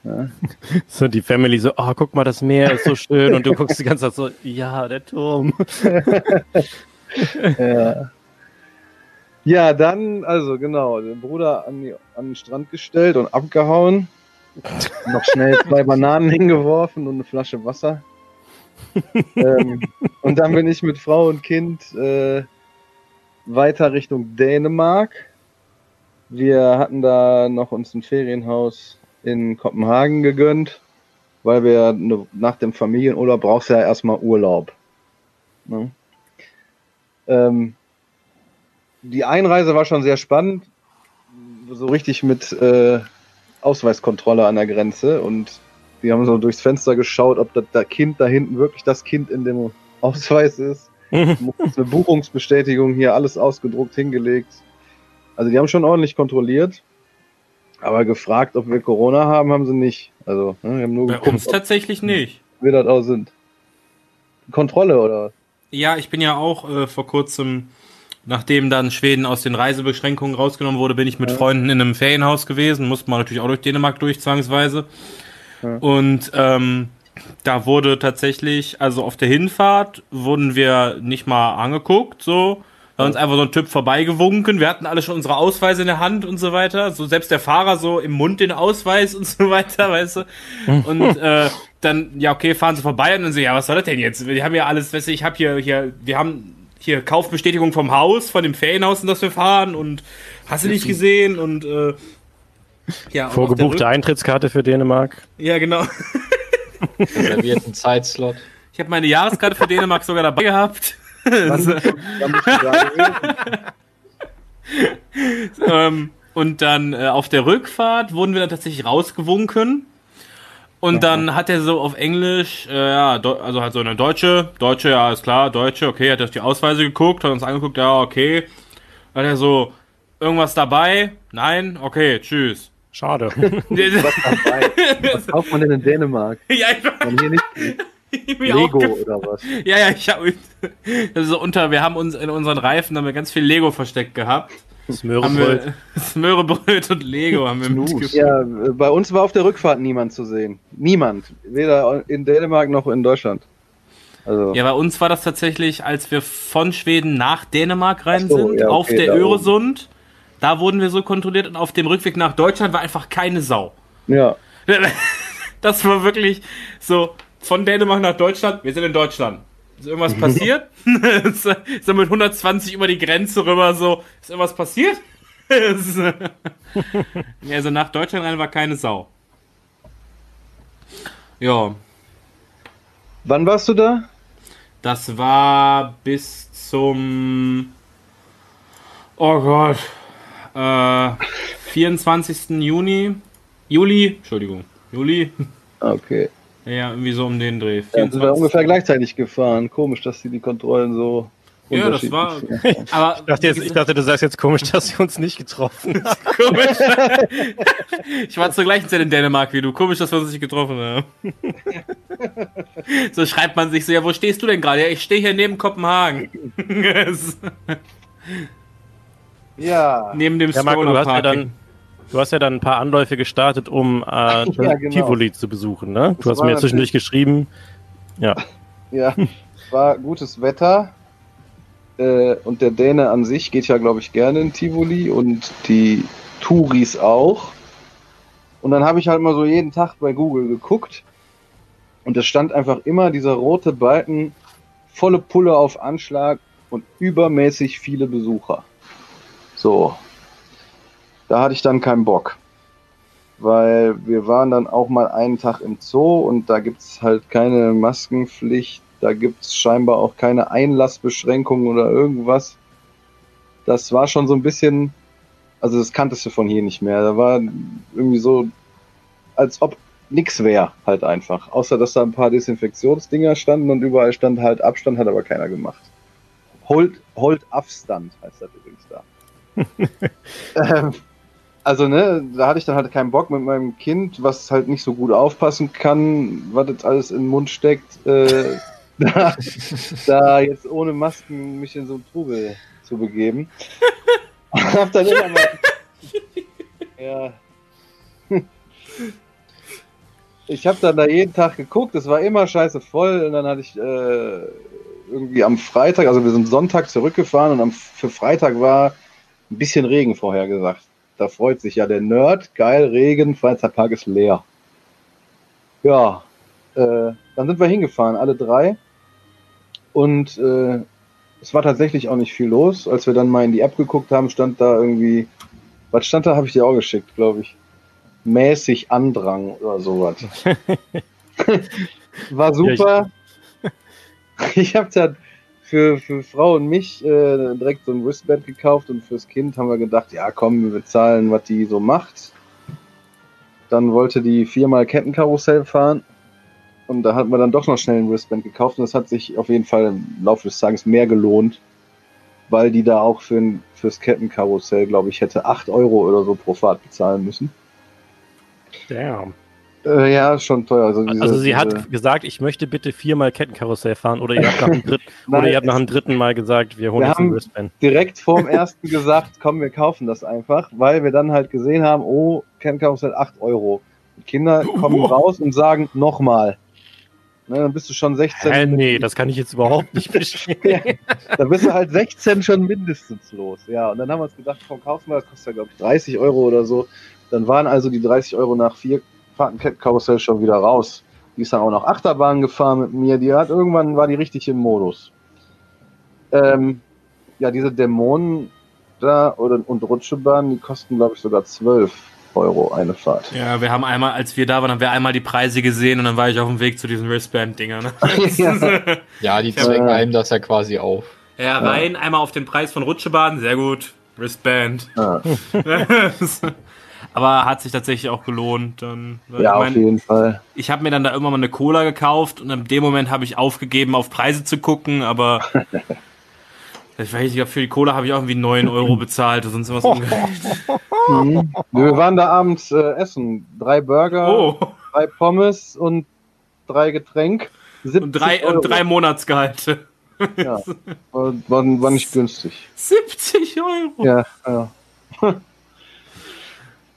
Speaker 4: Ja.
Speaker 1: So die Family so, oh, guck mal, das Meer ist so schön. Und du guckst die ganze Zeit so, ja, der Turm.
Speaker 4: Ja. ja, dann, also genau, den Bruder an, die, an den Strand gestellt und abgehauen. Noch schnell zwei Bananen hingeworfen und eine Flasche Wasser. ähm, und dann bin ich mit Frau und Kind äh, weiter Richtung Dänemark. Wir hatten da noch uns ein Ferienhaus in Kopenhagen gegönnt, weil wir ne, nach dem Familienurlaub brauchst du ja erstmal Urlaub. Ne? Ähm, die Einreise war schon sehr spannend, so richtig mit äh, Ausweiskontrolle an der Grenze und die haben so durchs Fenster geschaut, ob das, das Kind da hinten wirklich das Kind in dem Ausweis ist. Eine Buchungsbestätigung hier alles ausgedruckt hingelegt. Also die haben schon ordentlich kontrolliert, aber gefragt, ob wir Corona haben, haben sie nicht. Also ne, wir haben nur
Speaker 3: Bei
Speaker 4: geguckt,
Speaker 3: uns tatsächlich nicht.
Speaker 4: wir das auch sind. Kontrolle oder?
Speaker 3: Ja, ich bin ja auch äh, vor kurzem, nachdem dann Schweden aus den Reisebeschränkungen rausgenommen wurde, bin ich mit
Speaker 4: Ja.
Speaker 3: Freunden in einem Ferienhaus gewesen. Musste man natürlich auch durch Dänemark durch, zwangsweise.
Speaker 4: Ja.
Speaker 3: Und ähm, da wurde tatsächlich, also auf der Hinfahrt wurden wir nicht mal angeguckt, so. Da uns einfach so ein Typ vorbeigewunken. Wir hatten alle schon unsere Ausweise in der Hand und so weiter. So selbst der Fahrer so im Mund den Ausweis und so weiter, weißt du. Und äh, dann, ja, okay, fahren sie vorbei und dann so, ja, was soll das denn jetzt? Wir haben ja alles, weißt du, ich habe hier, hier, wir haben hier Kaufbestätigung vom Haus, von dem Ferienhaus, in das wir fahren und hast du nicht gesehen und äh, ja,
Speaker 1: Vorgebuchte Eintrittskarte für Dänemark.
Speaker 3: Ja, genau.
Speaker 2: Reservierten Zeitslot.
Speaker 3: Ich habe meine Jahreskarte für Dänemark sogar dabei gehabt. Ähm, und dann äh, auf der Rückfahrt wurden wir dann tatsächlich rausgewunken. Und dann hat er so auf Englisch, äh, ja, also halt so eine Deutsche, Deutsche, ja, ist klar, Deutsche, okay, hat auf die Ausweise geguckt, hat uns angeguckt, ja, okay. Dann hat er so, irgendwas dabei? Nein? Okay, tschüss.
Speaker 1: Schade.
Speaker 4: Was dabei? Was kauft man denn in Dänemark?
Speaker 3: ja, ich
Speaker 4: hier nicht Lego oder was?
Speaker 3: Ja, ja, ich hab, das ist so unter, wir haben uns in unseren Reifen haben wir ganz viel Lego versteckt gehabt. Haben
Speaker 1: Smörebröt.
Speaker 3: Smörebröt und Lego haben wir mitgebracht.
Speaker 4: Ja, äh, bei uns war auf der Rückfahrt niemand zu sehen. Niemand. Weder in Dänemark noch in Deutschland. Also,
Speaker 3: Ja, bei uns war das tatsächlich, als wir von Schweden nach Dänemark rein
Speaker 4: so,
Speaker 3: sind,
Speaker 4: ja,
Speaker 3: auf
Speaker 4: okay,
Speaker 3: der
Speaker 4: da oben.
Speaker 3: Da wurden wir so kontrolliert und auf dem Rückweg nach Deutschland war einfach keine Sau.
Speaker 4: ja.
Speaker 3: Das war wirklich so von Dänemark nach Deutschland. Wir sind in Deutschland. Ist irgendwas passiert? ist er mit 120 über die Grenze rüber so. Ist irgendwas passiert? also nach Deutschland rein war keine Sau. Ja,
Speaker 4: Wann warst du da?
Speaker 3: Das war bis zum. Oh Gott. Äh, 24. Juni. Juli. Entschuldigung. Juli.
Speaker 4: Okay.
Speaker 3: Ja, irgendwie so um den Dreh.
Speaker 4: Ja, sind wir ungefähr gleichzeitig gefahren. Komisch, dass die die Kontrollen so.
Speaker 3: Ja, das war. Aber
Speaker 1: Ich dachte, jetzt, ich dachte, du sagst jetzt komisch, dass sie uns nicht getroffen haben.
Speaker 3: komisch. ich war zur gleichen Zeit in Dänemark wie du. Komisch, dass wir uns nicht getroffen haben. so schreibt man sich so, ja, wo stehst du denn gerade? Ja, ich stehe hier neben Kopenhagen.
Speaker 4: Ja.
Speaker 3: neben dem
Speaker 1: Ja, Marco, du hast ja dann, du hast ja dann ein paar Anläufe gestartet, um äh,
Speaker 4: Ja, genau.
Speaker 1: Tivoli zu besuchen, ne? Du
Speaker 4: Das
Speaker 1: hast mir ja zwischendurch geschrieben. Ja.
Speaker 4: Ja, es war gutes Wetter. Äh, und der Däne an sich geht ja, glaube ich, gerne in Tivoli und die Touris auch. Und dann habe ich halt mal so jeden Tag bei Google geguckt. Und es stand einfach immer dieser rote Balken, volle Pulle auf Anschlag und übermäßig viele Besucher. So. Da hatte ich dann keinen Bock. Weil wir waren dann auch mal einen Tag im Zoo und da gibt's halt keine Maskenpflicht, da gibt's scheinbar auch keine Einlassbeschränkungen oder irgendwas. Das war schon so ein bisschen Also das kanntest du von hier nicht mehr. Da war irgendwie so, als ob nix wäre halt einfach. Außer dass da ein paar Desinfektionsdinger standen und überall stand halt Abstand, hat aber keiner gemacht. Hold, hold Abstand heißt das übrigens da. ähm, also ne, da hatte ich dann halt keinen Bock mit meinem Kind, was halt nicht so gut aufpassen kann, was jetzt alles in den Mund steckt, äh, da, da jetzt ohne Masken mich in so einen Trubel zu begeben. hab dann immer mal, ja. Ich habe dann da jeden Tag geguckt, es war immer scheiße voll und dann hatte ich äh, irgendwie am Freitag, also wir sind Sonntag zurückgefahren und am, für Freitag war ein bisschen Regen vorhergesagt. Da freut sich ja der Nerd. Geil, Regen, Freizeitpark ist leer. Ja, äh, dann sind wir hingefahren, alle drei. Und äh, es war tatsächlich auch nicht viel los. Als wir dann mal in die App geguckt haben, stand da irgendwie, was stand da, habe ich dir auch geschickt, glaube ich. Mäßig Andrang oder sowas. war super. ich habe dann für, für Frau und mich äh, direkt so ein Wristband gekauft und fürs Kind haben wir gedacht, ja komm, wir bezahlen, was die so macht. Dann wollte die viermal Kettenkarussell fahren und da hat man dann doch noch schnell ein Wristband gekauft und das hat sich auf jeden Fall im Laufe des Tages mehr gelohnt, weil die da auch für ein, fürs Kettenkarussell, glaube ich, hätte 8 Euro oder so pro Fahrt bezahlen müssen.
Speaker 1: Damn.
Speaker 4: Äh, ja, schon teuer. Also, diese,
Speaker 1: Also sie
Speaker 4: diese,
Speaker 1: hat gesagt, ich möchte bitte viermal Kettenkarussell fahren oder ihr habt nach dem dritten,
Speaker 4: Nein,
Speaker 1: oder ihr habt nach dem dritten Mal gesagt, wir holen
Speaker 4: Wir
Speaker 1: jetzt einen
Speaker 4: haben-
Speaker 1: Wristband.
Speaker 4: direkt vorm ersten gesagt, komm, wir kaufen das einfach, weil wir dann halt gesehen haben, oh, Kettenkarussell 8 Euro. Die Kinder kommen raus und sagen nochmal. Ne, dann bist du schon 16.
Speaker 1: Hä, nee, das kann ich jetzt überhaupt nicht verstehen.
Speaker 4: Ja, dann bist du halt 16 schon mindestens los. Ja, und dann haben wir uns gedacht, komm, kaufen wir, das kostet ja, glaube ich, 30 Euro oder so. Dann waren also die 30 Euro nach vier Fahrten Kettenkarussell schon wieder raus. Die ist dann auch noch Achterbahn gefahren mit mir. Die hat irgendwann war die richtig im Modus. Ähm, ja, diese Dämonen da oder, und Rutschebahnen, die kosten, glaube ich, sogar 12 Euro eine Fahrt.
Speaker 3: Ja, wir haben einmal, als wir da waren, haben wir einmal die Preise gesehen und dann war ich auf dem Weg zu diesen Wristband-Dingern.
Speaker 4: Ja.
Speaker 2: Ja, die
Speaker 4: Ja.
Speaker 2: zwängen einem das ja quasi auf.
Speaker 3: ja, rein, einmal auf den Preis von Rutschebahn, sehr gut. Wristband.
Speaker 4: Ja,
Speaker 3: Aber hat sich tatsächlich auch gelohnt. Dann,
Speaker 4: ja auf
Speaker 3: mein,
Speaker 4: jeden Fall.
Speaker 3: ich habe mir dann da irgendwann mal eine Cola gekauft und in dem Moment habe ich aufgegeben, auf Preise zu gucken, aber ich weiß nicht, für die Cola habe ich auch irgendwie 9 Euro bezahlt oder sonst was.
Speaker 4: Mhm. Wir waren da abends äh, essen. Drei Burger,
Speaker 3: Oh,
Speaker 4: drei Pommes und drei Getränk. 70
Speaker 3: und drei,
Speaker 4: Euro.
Speaker 3: und drei Monatsgehalte.
Speaker 4: Ja, war, war, war nicht günstig.
Speaker 3: 70 Euro.
Speaker 4: Ja, ja.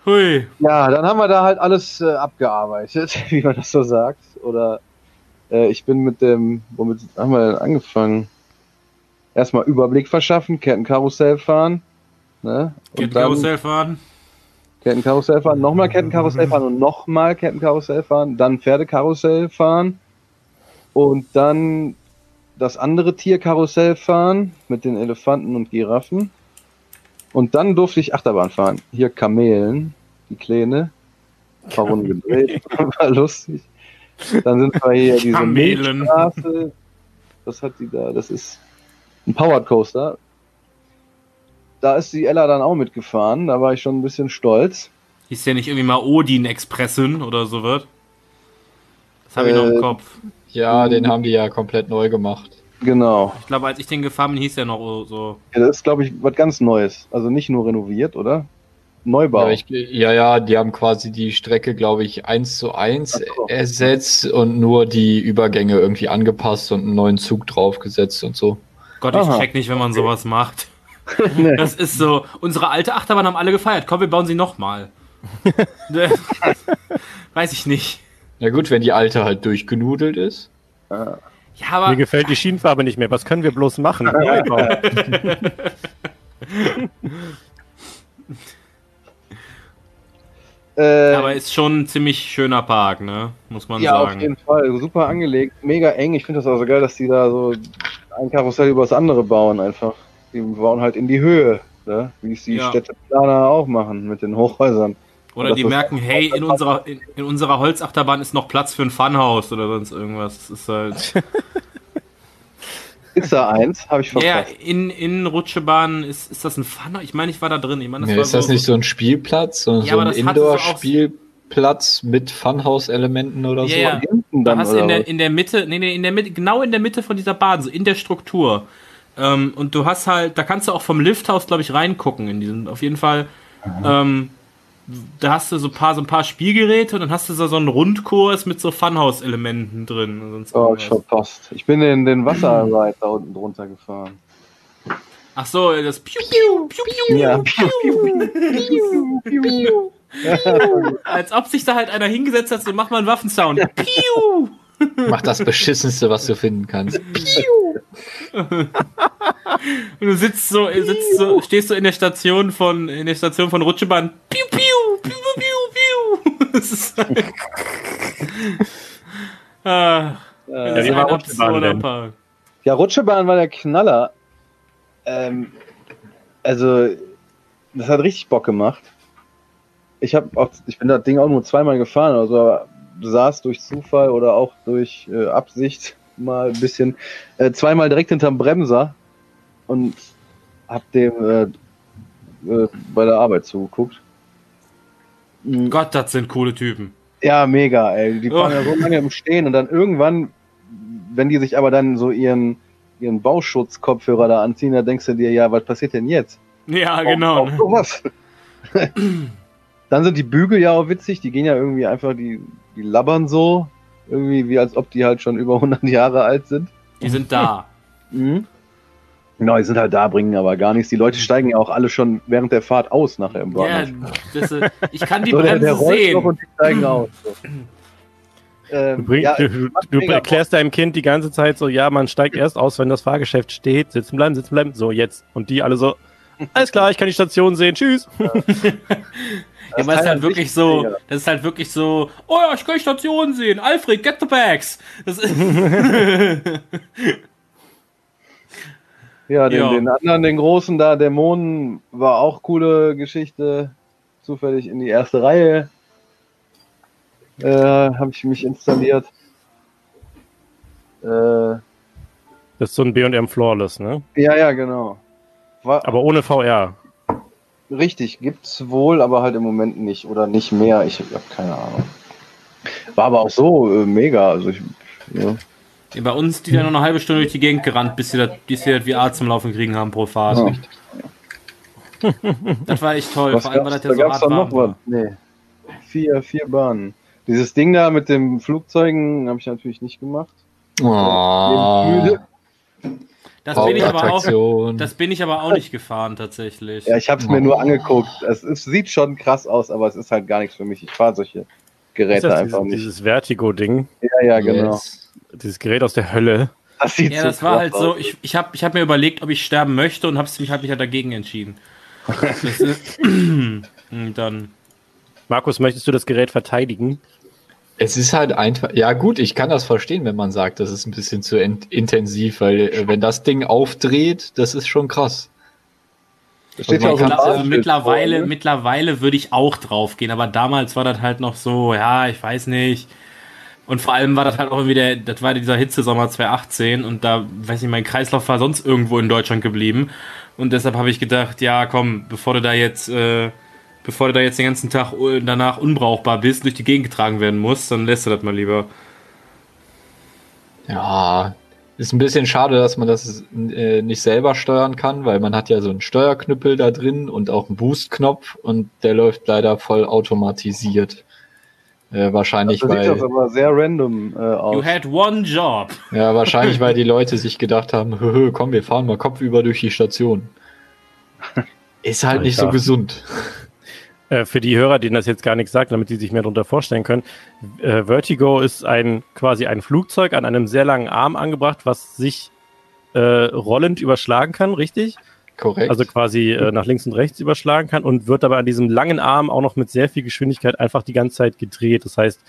Speaker 3: Hui.
Speaker 4: ja, dann haben wir da halt alles äh, abgearbeitet, wie man das so sagt. Oder äh, ich bin mit dem, womit haben wir denn angefangen? Erstmal Überblick verschaffen, Kettenkarussell fahren. Ne?
Speaker 3: Kettenkarussell fahren.
Speaker 4: Kettenkarussell fahren, nochmal Kettenkarussell fahren und nochmal Kettenkarussell fahren, dann Pferdekarussell fahren und dann das andere Tierkarussell fahren mit den Elefanten und Giraffen. Und dann durfte ich Achterbahn fahren. Hier Kamelen, die Kleine. Paar Runden gedreht, war lustig. Dann sind wir hier diese
Speaker 3: Kamelen.
Speaker 4: Milchstraße. Was hat die da? Das ist ein Powered Coaster. Da ist die Ella dann auch mitgefahren. Da war ich schon ein bisschen stolz.
Speaker 3: Hieß ja nicht irgendwie mal Odin Expressin oder so wird. Das habe ich noch im
Speaker 4: Äh,
Speaker 3: Kopf.
Speaker 2: Ja, den haben die ja komplett neu gemacht.
Speaker 4: Genau.
Speaker 3: Ich glaube, als ich den gefahren bin, hieß der noch so.
Speaker 4: Ja, das ist, glaube ich, was ganz Neues. Also nicht nur renoviert, oder? Neubau.
Speaker 2: Ja, ich, ja, ja, die haben quasi die Strecke, glaube ich, eins zu eins
Speaker 4: so.
Speaker 2: ersetzt und nur die Übergänge irgendwie angepasst und einen neuen Zug draufgesetzt und so.
Speaker 3: Gott, ich
Speaker 4: Aha.
Speaker 3: check nicht, wenn man sowas macht.
Speaker 4: Nee.
Speaker 3: Das ist so. Unsere alte Achterbahn haben alle gefeiert. Komm, wir bauen sie nochmal. Weiß ich nicht.
Speaker 2: Na gut, wenn die alte halt durchgenudelt ist.
Speaker 3: Ja,
Speaker 1: Mir gefällt die Schienenfarbe nicht mehr. Was können wir bloß machen?
Speaker 4: Äh,
Speaker 3: Aber ist schon ein ziemlich schöner Park, ne? Muss man
Speaker 4: ja, auf
Speaker 3: sagen.
Speaker 4: jeden Fall. Super angelegt. Mega eng. Ich finde das auch so geil, dass die da so ein Karussell über das andere bauen einfach. Die bauen halt in die Höhe. Ne? Wie es die
Speaker 3: Ja.
Speaker 4: Städteplaner auch machen mit den Hochhäusern.
Speaker 3: Oder die merken, hey, in unserer, in, in unserer Holzachterbahn ist noch Platz für ein Funhaus oder sonst irgendwas. Das ist halt.
Speaker 4: Ist da eins? Habe ich
Speaker 3: Ja,
Speaker 4: verpasst.
Speaker 3: in, in Rutschebahn ist, ist das ein Funner? Ich meine, ich war da drin. Ich meine, das
Speaker 2: Ja,
Speaker 3: war
Speaker 2: ist das nicht so ein Spielplatz, sondern
Speaker 3: Ja,
Speaker 2: so ein
Speaker 3: so
Speaker 2: Indoor-Spielplatz mit Funhouse-Elementen oder so?
Speaker 3: Ja, ja.
Speaker 4: Hinten
Speaker 3: Da
Speaker 4: dann,
Speaker 3: hast
Speaker 4: oder
Speaker 3: in der,
Speaker 4: was?
Speaker 3: in der Mitte, nee, nee, in der Mitte, genau in der Mitte von dieser Bahn, so in der Struktur. Ähm, und du hast halt, da kannst du auch vom Lifthaus, glaube ich, reingucken in diesen, auf jeden Fall. Ähm, da hast du so ein paar, so ein paar Spielgeräte und dann hast du so, so einen Rundkurs mit so Funhouse-Elementen drin. und sonst
Speaker 4: Oh, ich verpasst. Ich bin in den Wasserreit da unten drunter gefahren.
Speaker 3: Ach so, das Piu, Piu, Piu, Piu,
Speaker 4: Ja.
Speaker 3: als ob sich da halt einer hingesetzt hat, so mach mal einen Waffensound. Piu!
Speaker 2: Mach das Beschissenste, was du finden kannst.
Speaker 3: Und du sitzt so, sitzt so, stehst so in der Station von, in der Station von Rutschebahn. Piu, piu, piu, piu, piu. Das ist halt, ah, das ist
Speaker 1: wie war
Speaker 3: ein
Speaker 1: Rutschebahn
Speaker 3: absurder
Speaker 1: denn?
Speaker 3: Park.
Speaker 4: Ja, Rutschebahn war der Knaller. Ähm, also, das hat richtig Bock gemacht. Ich habe auch, ich bin das Ding auch nur zweimal gefahren, also aber saß durch Zufall oder auch durch äh, Absicht mal ein bisschen äh, zweimal direkt hinterm Bremser und hab dem äh, äh, bei der Arbeit zugeguckt. Mhm.
Speaker 3: Gott, das sind coole Typen.
Speaker 4: Ja, mega, ey. Die
Speaker 3: Oh.
Speaker 4: fahren ja so lange im Stehen und dann irgendwann, wenn die sich aber dann so ihren, ihren Bauschutzkopfhörer da anziehen, da denkst du dir, ja, was passiert denn jetzt?
Speaker 3: Ja, genau.
Speaker 4: Auch, auch sowas. dann sind die Bügel ja auch witzig, die gehen ja irgendwie einfach, die, die labbern so, irgendwie wie als ob die halt schon über 100 Jahre alt sind.
Speaker 3: Die sind da.
Speaker 4: Mhm. Genau, die sind halt da, bringen aber gar nichts. Die Leute steigen ja auch alle schon während der Fahrt aus nachher im
Speaker 3: Ja,
Speaker 4: Bahnhof.
Speaker 3: das, äh, ich kann die
Speaker 4: so, der,
Speaker 3: Bremse
Speaker 4: der noch
Speaker 3: sehen.
Speaker 4: und die steigen aus. So.
Speaker 1: Du,
Speaker 4: Ähm,
Speaker 1: bring,
Speaker 4: ja,
Speaker 1: du, du, du erklärst deinem Kind die ganze Zeit so, ja, man steigt erst aus, wenn das Fahrgeschäft steht. Sitzen bleiben, sitzen bleiben. So, jetzt. Und die alle so, alles klar, ich kann die Station sehen. Tschüss.
Speaker 3: Ja, es ist halt wirklich so,
Speaker 4: mega.
Speaker 3: das ist halt wirklich so, oh ja, ich kann die Station sehen. Alfred, get the bags. Das ist,
Speaker 4: Ja, den, den anderen, den großen da, Dämonen, war auch coole Geschichte. Zufällig in die erste Reihe äh, habe ich mich installiert. Äh,
Speaker 1: Das ist so ein B&M Flawless, ne?
Speaker 4: ja, ja, genau. War
Speaker 1: Aber ohne VR.
Speaker 4: Richtig, gibt's wohl, aber halt im Moment nicht oder nicht mehr. Ich habe keine Ahnung. War aber auch so äh, mega. Also ich, ja.
Speaker 3: Ja, Bei uns die dann noch eine halbe Stunde durch die Gegend gerannt, bis sie das, bis sie das VR zum Laufen kriegen haben pro Fahrt.
Speaker 4: Ja.
Speaker 3: Das war echt toll.
Speaker 4: Was
Speaker 3: Vor allem, weil das
Speaker 4: da
Speaker 3: ja so
Speaker 4: gab's
Speaker 3: hart
Speaker 4: noch
Speaker 3: war.
Speaker 4: was. Nee. Vier, vier Bahnen. Dieses Ding da mit dem Flugzeugen habe ich natürlich nicht gemacht.
Speaker 2: Oh,
Speaker 4: Müde.
Speaker 3: Das bin ich aber auch, das bin ich aber auch nicht gefahren tatsächlich.
Speaker 4: Ja, ich habe es mir nur angeguckt. Es, es sieht schon krass aus, aber es ist halt gar nichts für mich. Ich fahre solche
Speaker 1: Ist
Speaker 4: Geräte
Speaker 1: das
Speaker 4: einfach
Speaker 1: dieses,
Speaker 4: nicht.
Speaker 1: dieses Vertigo-Ding?
Speaker 4: Ja, ja, genau.
Speaker 2: Yes.
Speaker 1: Dieses Gerät aus der Hölle.
Speaker 4: Das sieht
Speaker 3: Ja,
Speaker 4: so
Speaker 3: das war halt so,
Speaker 4: aus.
Speaker 3: ich, ich habe ich hab mir überlegt, ob ich sterben möchte und habe mich halt mich halt dagegen entschieden. Ist, dann,
Speaker 1: Markus, möchtest du das Gerät verteidigen?
Speaker 2: Es ist halt einfach, ja gut, ich kann das verstehen, wenn man sagt, das ist ein bisschen zu in intensiv, weil äh, wenn das Ding aufdreht, das ist schon krass.
Speaker 4: Das steht
Speaker 2: man
Speaker 4: ja auch
Speaker 2: kann-
Speaker 3: also mittlerweile,
Speaker 4: vor, ne?
Speaker 3: mittlerweile würde ich auch drauf gehen, aber damals war das halt noch so, ja, ich weiß nicht. Und vor allem war das halt auch irgendwie der, das war dieser Hitzesommer 2018 und da, weiß nicht, mein Kreislauf war sonst irgendwo in Deutschland geblieben. Und deshalb habe ich gedacht, ja, komm, bevor du da jetzt, äh, bevor du da jetzt den ganzen Tag danach unbrauchbar bist, durch die Gegend getragen werden musst, dann lässt du das mal lieber.
Speaker 2: Ja, ist ein bisschen schade, dass man das äh, nicht selber steuern kann, weil man hat ja so einen Steuerknüppel da drin und auch einen Boost-Knopf und der läuft leider voll automatisiert. Äh, wahrscheinlich,
Speaker 4: Da sieht das
Speaker 2: weil,
Speaker 4: aber sehr random äh,
Speaker 3: You
Speaker 4: aus.
Speaker 3: had one job.
Speaker 2: ja, wahrscheinlich, weil die Leute sich gedacht haben, "Hö, hö, komm, wir fahren mal kopfüber durch die Station. Ist halt nicht so gesund.
Speaker 1: Äh, für die Hörer, denen das jetzt gar nichts sagt, damit die sich mehr darunter vorstellen können. Äh, Vertigo ist ein quasi ein Flugzeug an einem sehr langen Arm angebracht, was sich äh, rollend überschlagen kann, richtig?
Speaker 2: Korrekt.
Speaker 1: Also quasi äh, nach links und rechts überschlagen kann und wird aber an diesem langen Arm auch noch mit sehr viel Geschwindigkeit einfach die ganze Zeit gedreht. Das heißt,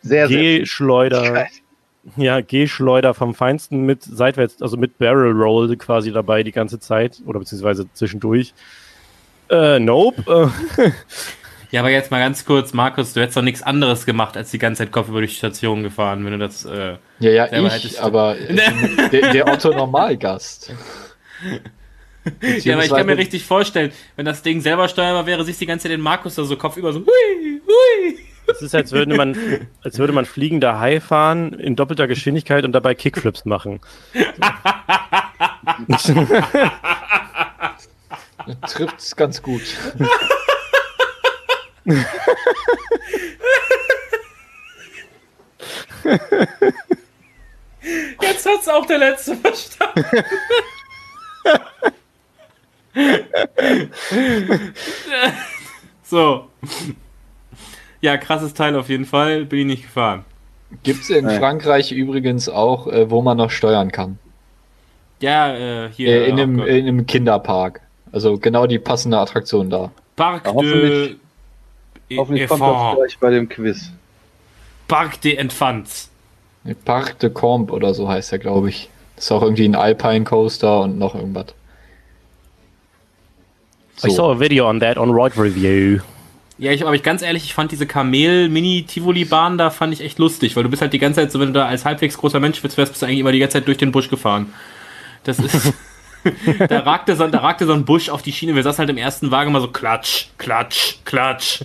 Speaker 4: Sehr, sehr
Speaker 1: G-Schleuder, ja, G-Schleuder vom Feinsten mit seitwärts, also mit Barrel Roll quasi dabei die ganze Zeit oder beziehungsweise zwischendurch. Äh, nope.
Speaker 3: Ja, aber jetzt mal ganz kurz, Markus, du hättest doch nichts anderes gemacht, als die ganze Zeit Kopf über die Station gefahren, wenn du das. Äh,
Speaker 2: Ja, ja, ich,
Speaker 3: hättest
Speaker 2: aber der, der Otto Normalgast.
Speaker 3: ja, aber ich kann mir richtig vorstellen, wenn das Ding selber steuerbar wäre, siehst du die ganze Zeit den Markus da so Kopf über so, hui, hui.
Speaker 1: Es ist, als würde man, als würde man fliegender Hai fahren in doppelter Geschwindigkeit und dabei Kickflips machen.
Speaker 2: Trifft's ganz gut.
Speaker 3: Jetzt hat's auch der Letzte verstanden. so. Ja, krasses Teil auf jeden Fall. Bin ich nicht gefahren.
Speaker 2: Gibt's in
Speaker 4: Ja.
Speaker 2: Frankreich übrigens auch, äh, wo man noch steuern kann.
Speaker 3: Ja, äh, hier.
Speaker 2: Äh, in,
Speaker 3: oh
Speaker 2: einem, in einem Kinderpark. Also genau die passende Attraktion da.
Speaker 3: Parc
Speaker 4: Ja,
Speaker 3: de.
Speaker 4: hoffentlich- Hoffentlich kommt das gleich bei dem Quiz.
Speaker 3: Parc de Enfants.
Speaker 2: Parc de Combe oder so heißt er, glaube ich. Ist auch irgendwie ein Alpine Coaster und noch irgendwas.
Speaker 1: I saw a video on that on Roid Review.
Speaker 3: Ja, ich, aber ich ganz ehrlich, ich fand diese Kamel-Mini-Tivoli-Bahn da fand ich echt lustig, weil du bist halt die ganze Zeit so, wenn du da als halbwegs großer Mensch wärst, bist du eigentlich immer die ganze Zeit durch den Busch gefahren. Das ist. da, ragte so, da ragte so ein Busch auf die Schiene. Wir saßen halt im ersten Wagen mal so klatsch, klatsch, klatsch.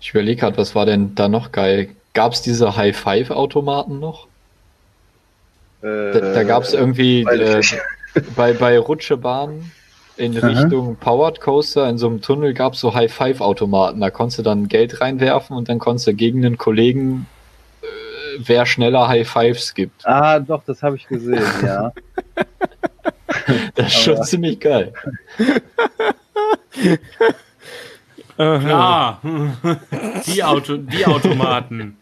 Speaker 2: Ich überlege gerade, was war denn da noch geil? Gab's diese High-Five-Automaten noch?
Speaker 4: Äh,
Speaker 2: Da, da gab's irgendwie
Speaker 4: weiß ich
Speaker 2: äh, bei, bei Rutschebahnen in
Speaker 4: Aha.
Speaker 2: Richtung Powered Coaster in so einem Tunnel gab's so High-Five-Automaten. Da konntest du dann Geld reinwerfen und dann konntest du gegen einen Kollegen, äh, wer schneller High-Fives gibt.
Speaker 4: Ah, doch, das habe ich gesehen, ja.
Speaker 2: Das ist schon ziemlich geil.
Speaker 3: Klar. Die, Auto, die Automaten.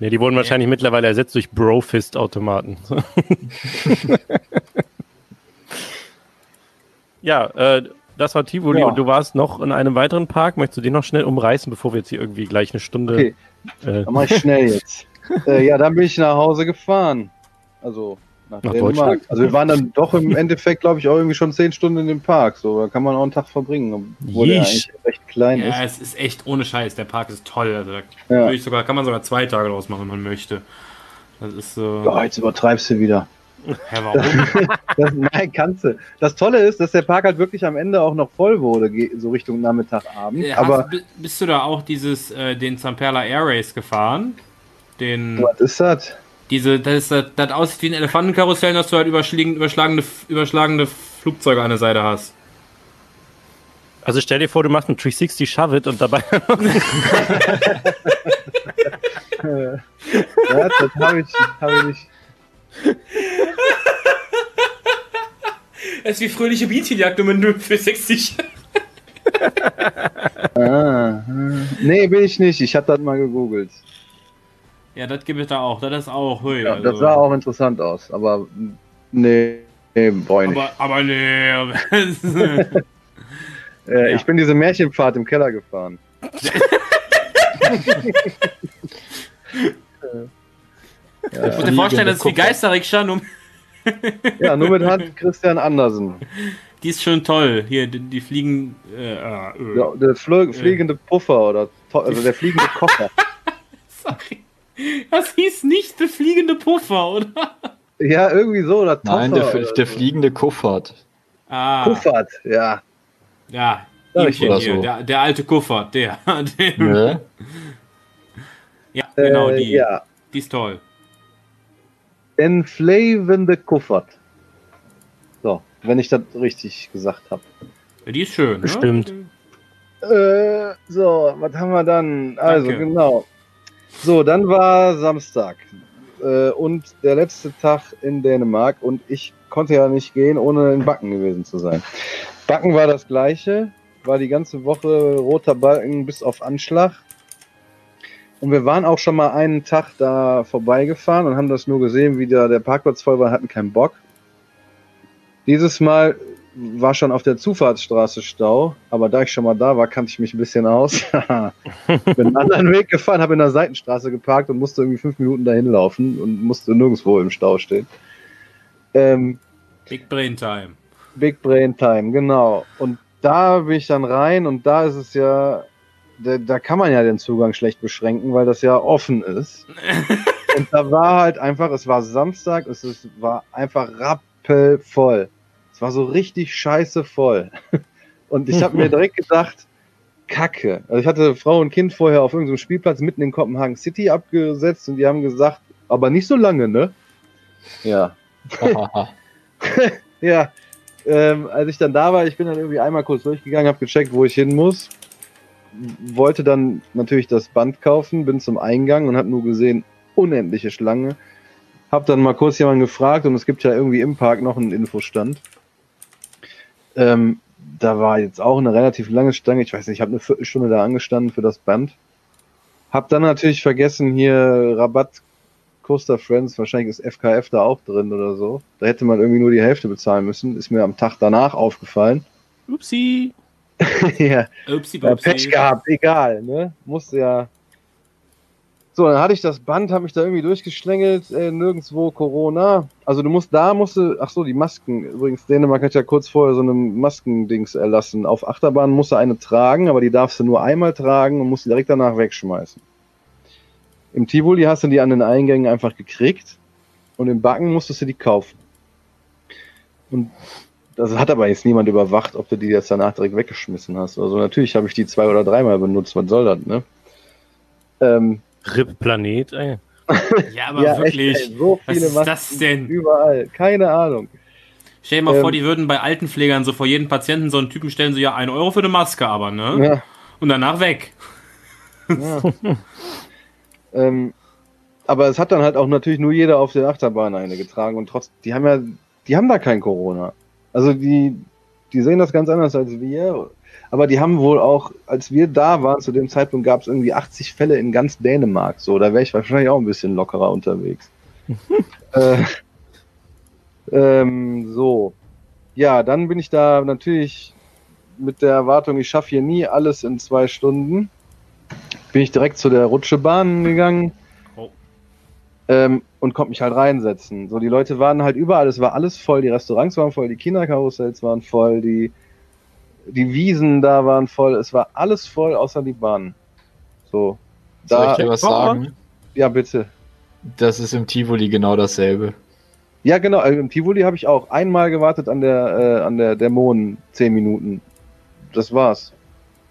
Speaker 1: Ja, die wurden wahrscheinlich mittlerweile ersetzt durch Brofist-Automaten. ja, äh, das war Tivoli
Speaker 4: Ja.
Speaker 1: und du warst noch in einem weiteren Park. Möchtest du den noch schnell umreißen, bevor wir jetzt hier irgendwie gleich eine Stunde.
Speaker 4: Okay.
Speaker 1: Äh,
Speaker 4: Dann mach ich schnell jetzt. äh, ja, dann bin ich nach Hause gefahren. Also nach,
Speaker 1: Nach. Deutschland?
Speaker 4: Also wir waren dann doch im Endeffekt, glaube ich, auch irgendwie schon zehn Stunden in dem Park. So, da kann man auch einen Tag verbringen, obwohl der
Speaker 1: Yeesh.
Speaker 4: eigentlich recht klein
Speaker 3: Ja,
Speaker 4: ist.
Speaker 3: es ist echt ohne Scheiß. Der Park ist toll. Also, da
Speaker 4: Ja.
Speaker 3: sogar, kann man sogar zwei Tage draus machen, wenn man möchte. Das ist so.
Speaker 4: Oh, jetzt übertreibst du wieder.
Speaker 3: Hä, warum?
Speaker 4: Das, nein, kannst du. Das Tolle ist, dass der Park halt wirklich am Ende auch noch voll wurde, so Richtung Nachmittag, Abend.
Speaker 3: Äh,
Speaker 4: Aber
Speaker 3: hast, bi- bist du da auch dieses, äh, den Zamperla Air Race gefahren? Den,
Speaker 4: was ist das?
Speaker 3: Diese, das, das, das aussieht wie ein Elefantenkarussell, dass du halt überschlagende, überschlagende Flugzeuge an der Seite hast.
Speaker 1: also stell dir vor, du machst einen 360 Shove It und dabei.
Speaker 4: Ja, das habe ich, hab ich nicht.
Speaker 3: Es ist wie fröhliche Bienchenjagd um nur für 60.
Speaker 4: Ah, hm. nee, bin ich nicht. Ich habe das mal gegoogelt.
Speaker 3: Ja, das gibt es da auch. Das ist auch. Hui,
Speaker 4: Ja,
Speaker 3: also.
Speaker 4: das sah auch interessant aus. Aber nee, nee ich nicht.
Speaker 3: Aber, aber nee.
Speaker 4: Äh,
Speaker 3: ja.
Speaker 4: Ich bin diese Märchenfahrt im Keller gefahren.
Speaker 3: Ich muss dir vorstellen, das ist wie Geisterrikscha, nur
Speaker 4: Ja, nur mit Hans Christian Andersen.
Speaker 3: die ist schon toll. Hier, die, die fliegen. Äh, äh, äh.
Speaker 4: Der, flo- fliegende Puffer oder also der fliegende Koffer.
Speaker 3: Sorry. Das hieß nicht der fliegende Puffer, oder?
Speaker 4: Ja, irgendwie so. Oder Toffer
Speaker 2: Nein, der,
Speaker 4: oder
Speaker 2: der
Speaker 4: so.
Speaker 2: fliegende Kuffert.
Speaker 3: Ah.
Speaker 4: Kuffert, ja.
Speaker 3: Ja. Ihm
Speaker 4: ich
Speaker 3: hier,
Speaker 2: so.
Speaker 3: der, der alte Kuffert, der. der
Speaker 2: Ne?
Speaker 3: ja, genau,
Speaker 4: äh,
Speaker 3: die.
Speaker 4: Ja,
Speaker 3: Die ist toll.
Speaker 4: entflavende Kuffert. So, wenn ich das richtig gesagt habe.
Speaker 3: Ja, die ist schön.
Speaker 1: Bestimmt.
Speaker 3: Ne?
Speaker 4: Äh, so, was haben wir dann? Also,
Speaker 3: Danke.
Speaker 4: genau. So, dann war Samstag äh, und der letzte Tag in Dänemark und ich konnte ja nicht gehen, ohne in Backen gewesen zu sein. Backen war das gleiche, war die ganze Woche roter Balken bis auf Anschlag. Und wir waren auch schon mal einen Tag da vorbeigefahren und haben das nur gesehen, wie da der Parkplatz voll war, hatten keinen Bock. Dieses Mal war schon auf der Zufahrtsstraße Stau, aber da ich schon mal da war, kannte ich mich ein bisschen aus. Bin einen anderen Weg gefahren, habe in der Seitenstraße geparkt und musste irgendwie fünf Minuten dahin laufen und musste nirgendwo im Stau stehen. Ähm,
Speaker 3: Big Brain Time.
Speaker 4: Big Brain Time, genau. Und da bin ich dann rein und da ist es ja, da, da kann man ja den Zugang schlecht beschränken, weil das ja offen ist. und da war halt einfach, es war Samstag, es ist, war einfach rappelvoll. War so richtig scheiße voll. Und ich habe mir direkt gedacht, Kacke. Also ich hatte Frau und Kind vorher auf irgendeinem Spielplatz mitten in Kopenhagen City abgesetzt und die haben gesagt, aber nicht so lange, ne? Ja. ja. Ähm, als ich dann da war, ich bin dann irgendwie einmal kurz durchgegangen, habe gecheckt, wo ich hin muss. Wollte dann natürlich das Band kaufen, bin zum Eingang und habe nur gesehen, unendliche Schlange. Hab dann mal kurz jemanden gefragt und es gibt ja irgendwie im Park noch einen Infostand. Ähm, da war jetzt auch eine relativ lange Stange. Ich weiß nicht, ich habe eine Viertelstunde da angestanden für das Band. Hab dann natürlich vergessen, hier Rabatt Coaster Friends, wahrscheinlich ist FKF da auch drin oder so. Da hätte man irgendwie nur die Hälfte bezahlen müssen. Ist mir am Tag danach aufgefallen.
Speaker 1: Upsi.
Speaker 4: ja. Upsi, ja, Pech gehabt, egal, ne? Musste ja. So, dann hatte ich das Band, habe mich da irgendwie durchgeschlängelt, äh, nirgendwo Corona. Also du musst da, musste, ach so, die Masken. Übrigens, Dänemark hat ja kurz vorher so eine Maskendings erlassen. Auf Achterbahn musst du eine tragen, aber die darfst du nur einmal tragen und musst direkt danach wegschmeißen. Im Tivoli hast du die an den Eingängen einfach gekriegt und im Backen musstest du die kaufen. Und das hat aber jetzt niemand überwacht, ob du die jetzt danach direkt weggeschmissen hast. Also natürlich habe ich die zwei oder dreimal benutzt. Was soll das, ne?
Speaker 1: Ähm, RIP Planet, ey.
Speaker 3: Ja, aber ja, wirklich. Echt, ey,
Speaker 4: so viele Was ist das denn? Überall. Keine Ahnung.
Speaker 3: Stell dir mal ähm, vor, die würden bei Altenpflegern so vor jedem Patienten so einen Typen stellen, so ja, ein Euro für eine Maske, aber, ne? Ja. Und danach weg. Ja.
Speaker 4: Ähm, aber es hat dann halt auch natürlich nur jeder auf der Achterbahn eine getragen und trotzdem, die haben ja, die haben da kein Corona. Also die, die sehen das ganz anders als wir. Aber die haben wohl auch, als wir da waren, zu dem Zeitpunkt gab es irgendwie 80 Fälle in ganz Dänemark. So, da wäre ich wahrscheinlich auch ein bisschen lockerer unterwegs. äh, ähm, so. Ja, dann bin ich da natürlich mit der Erwartung, ich schaffe hier nie alles in zwei Stunden bin ich direkt zu der Rutschebahn gegangen oh. ähm, und konnte mich halt reinsetzen. So, die Leute waren halt überall, es war alles voll, die Restaurants waren voll, die Kinderkarussells waren voll, die, die Wiesen da waren voll, es war alles voll, außer die Bahn. So.
Speaker 2: Da, Soll ich dir was sagen?
Speaker 4: Ja, bitte.
Speaker 2: Das ist im Tivoli genau dasselbe.
Speaker 4: Ja, genau. Also Im Tivoli habe ich auch einmal gewartet an der, äh, an der Dämonen zehn Minuten. Das war's.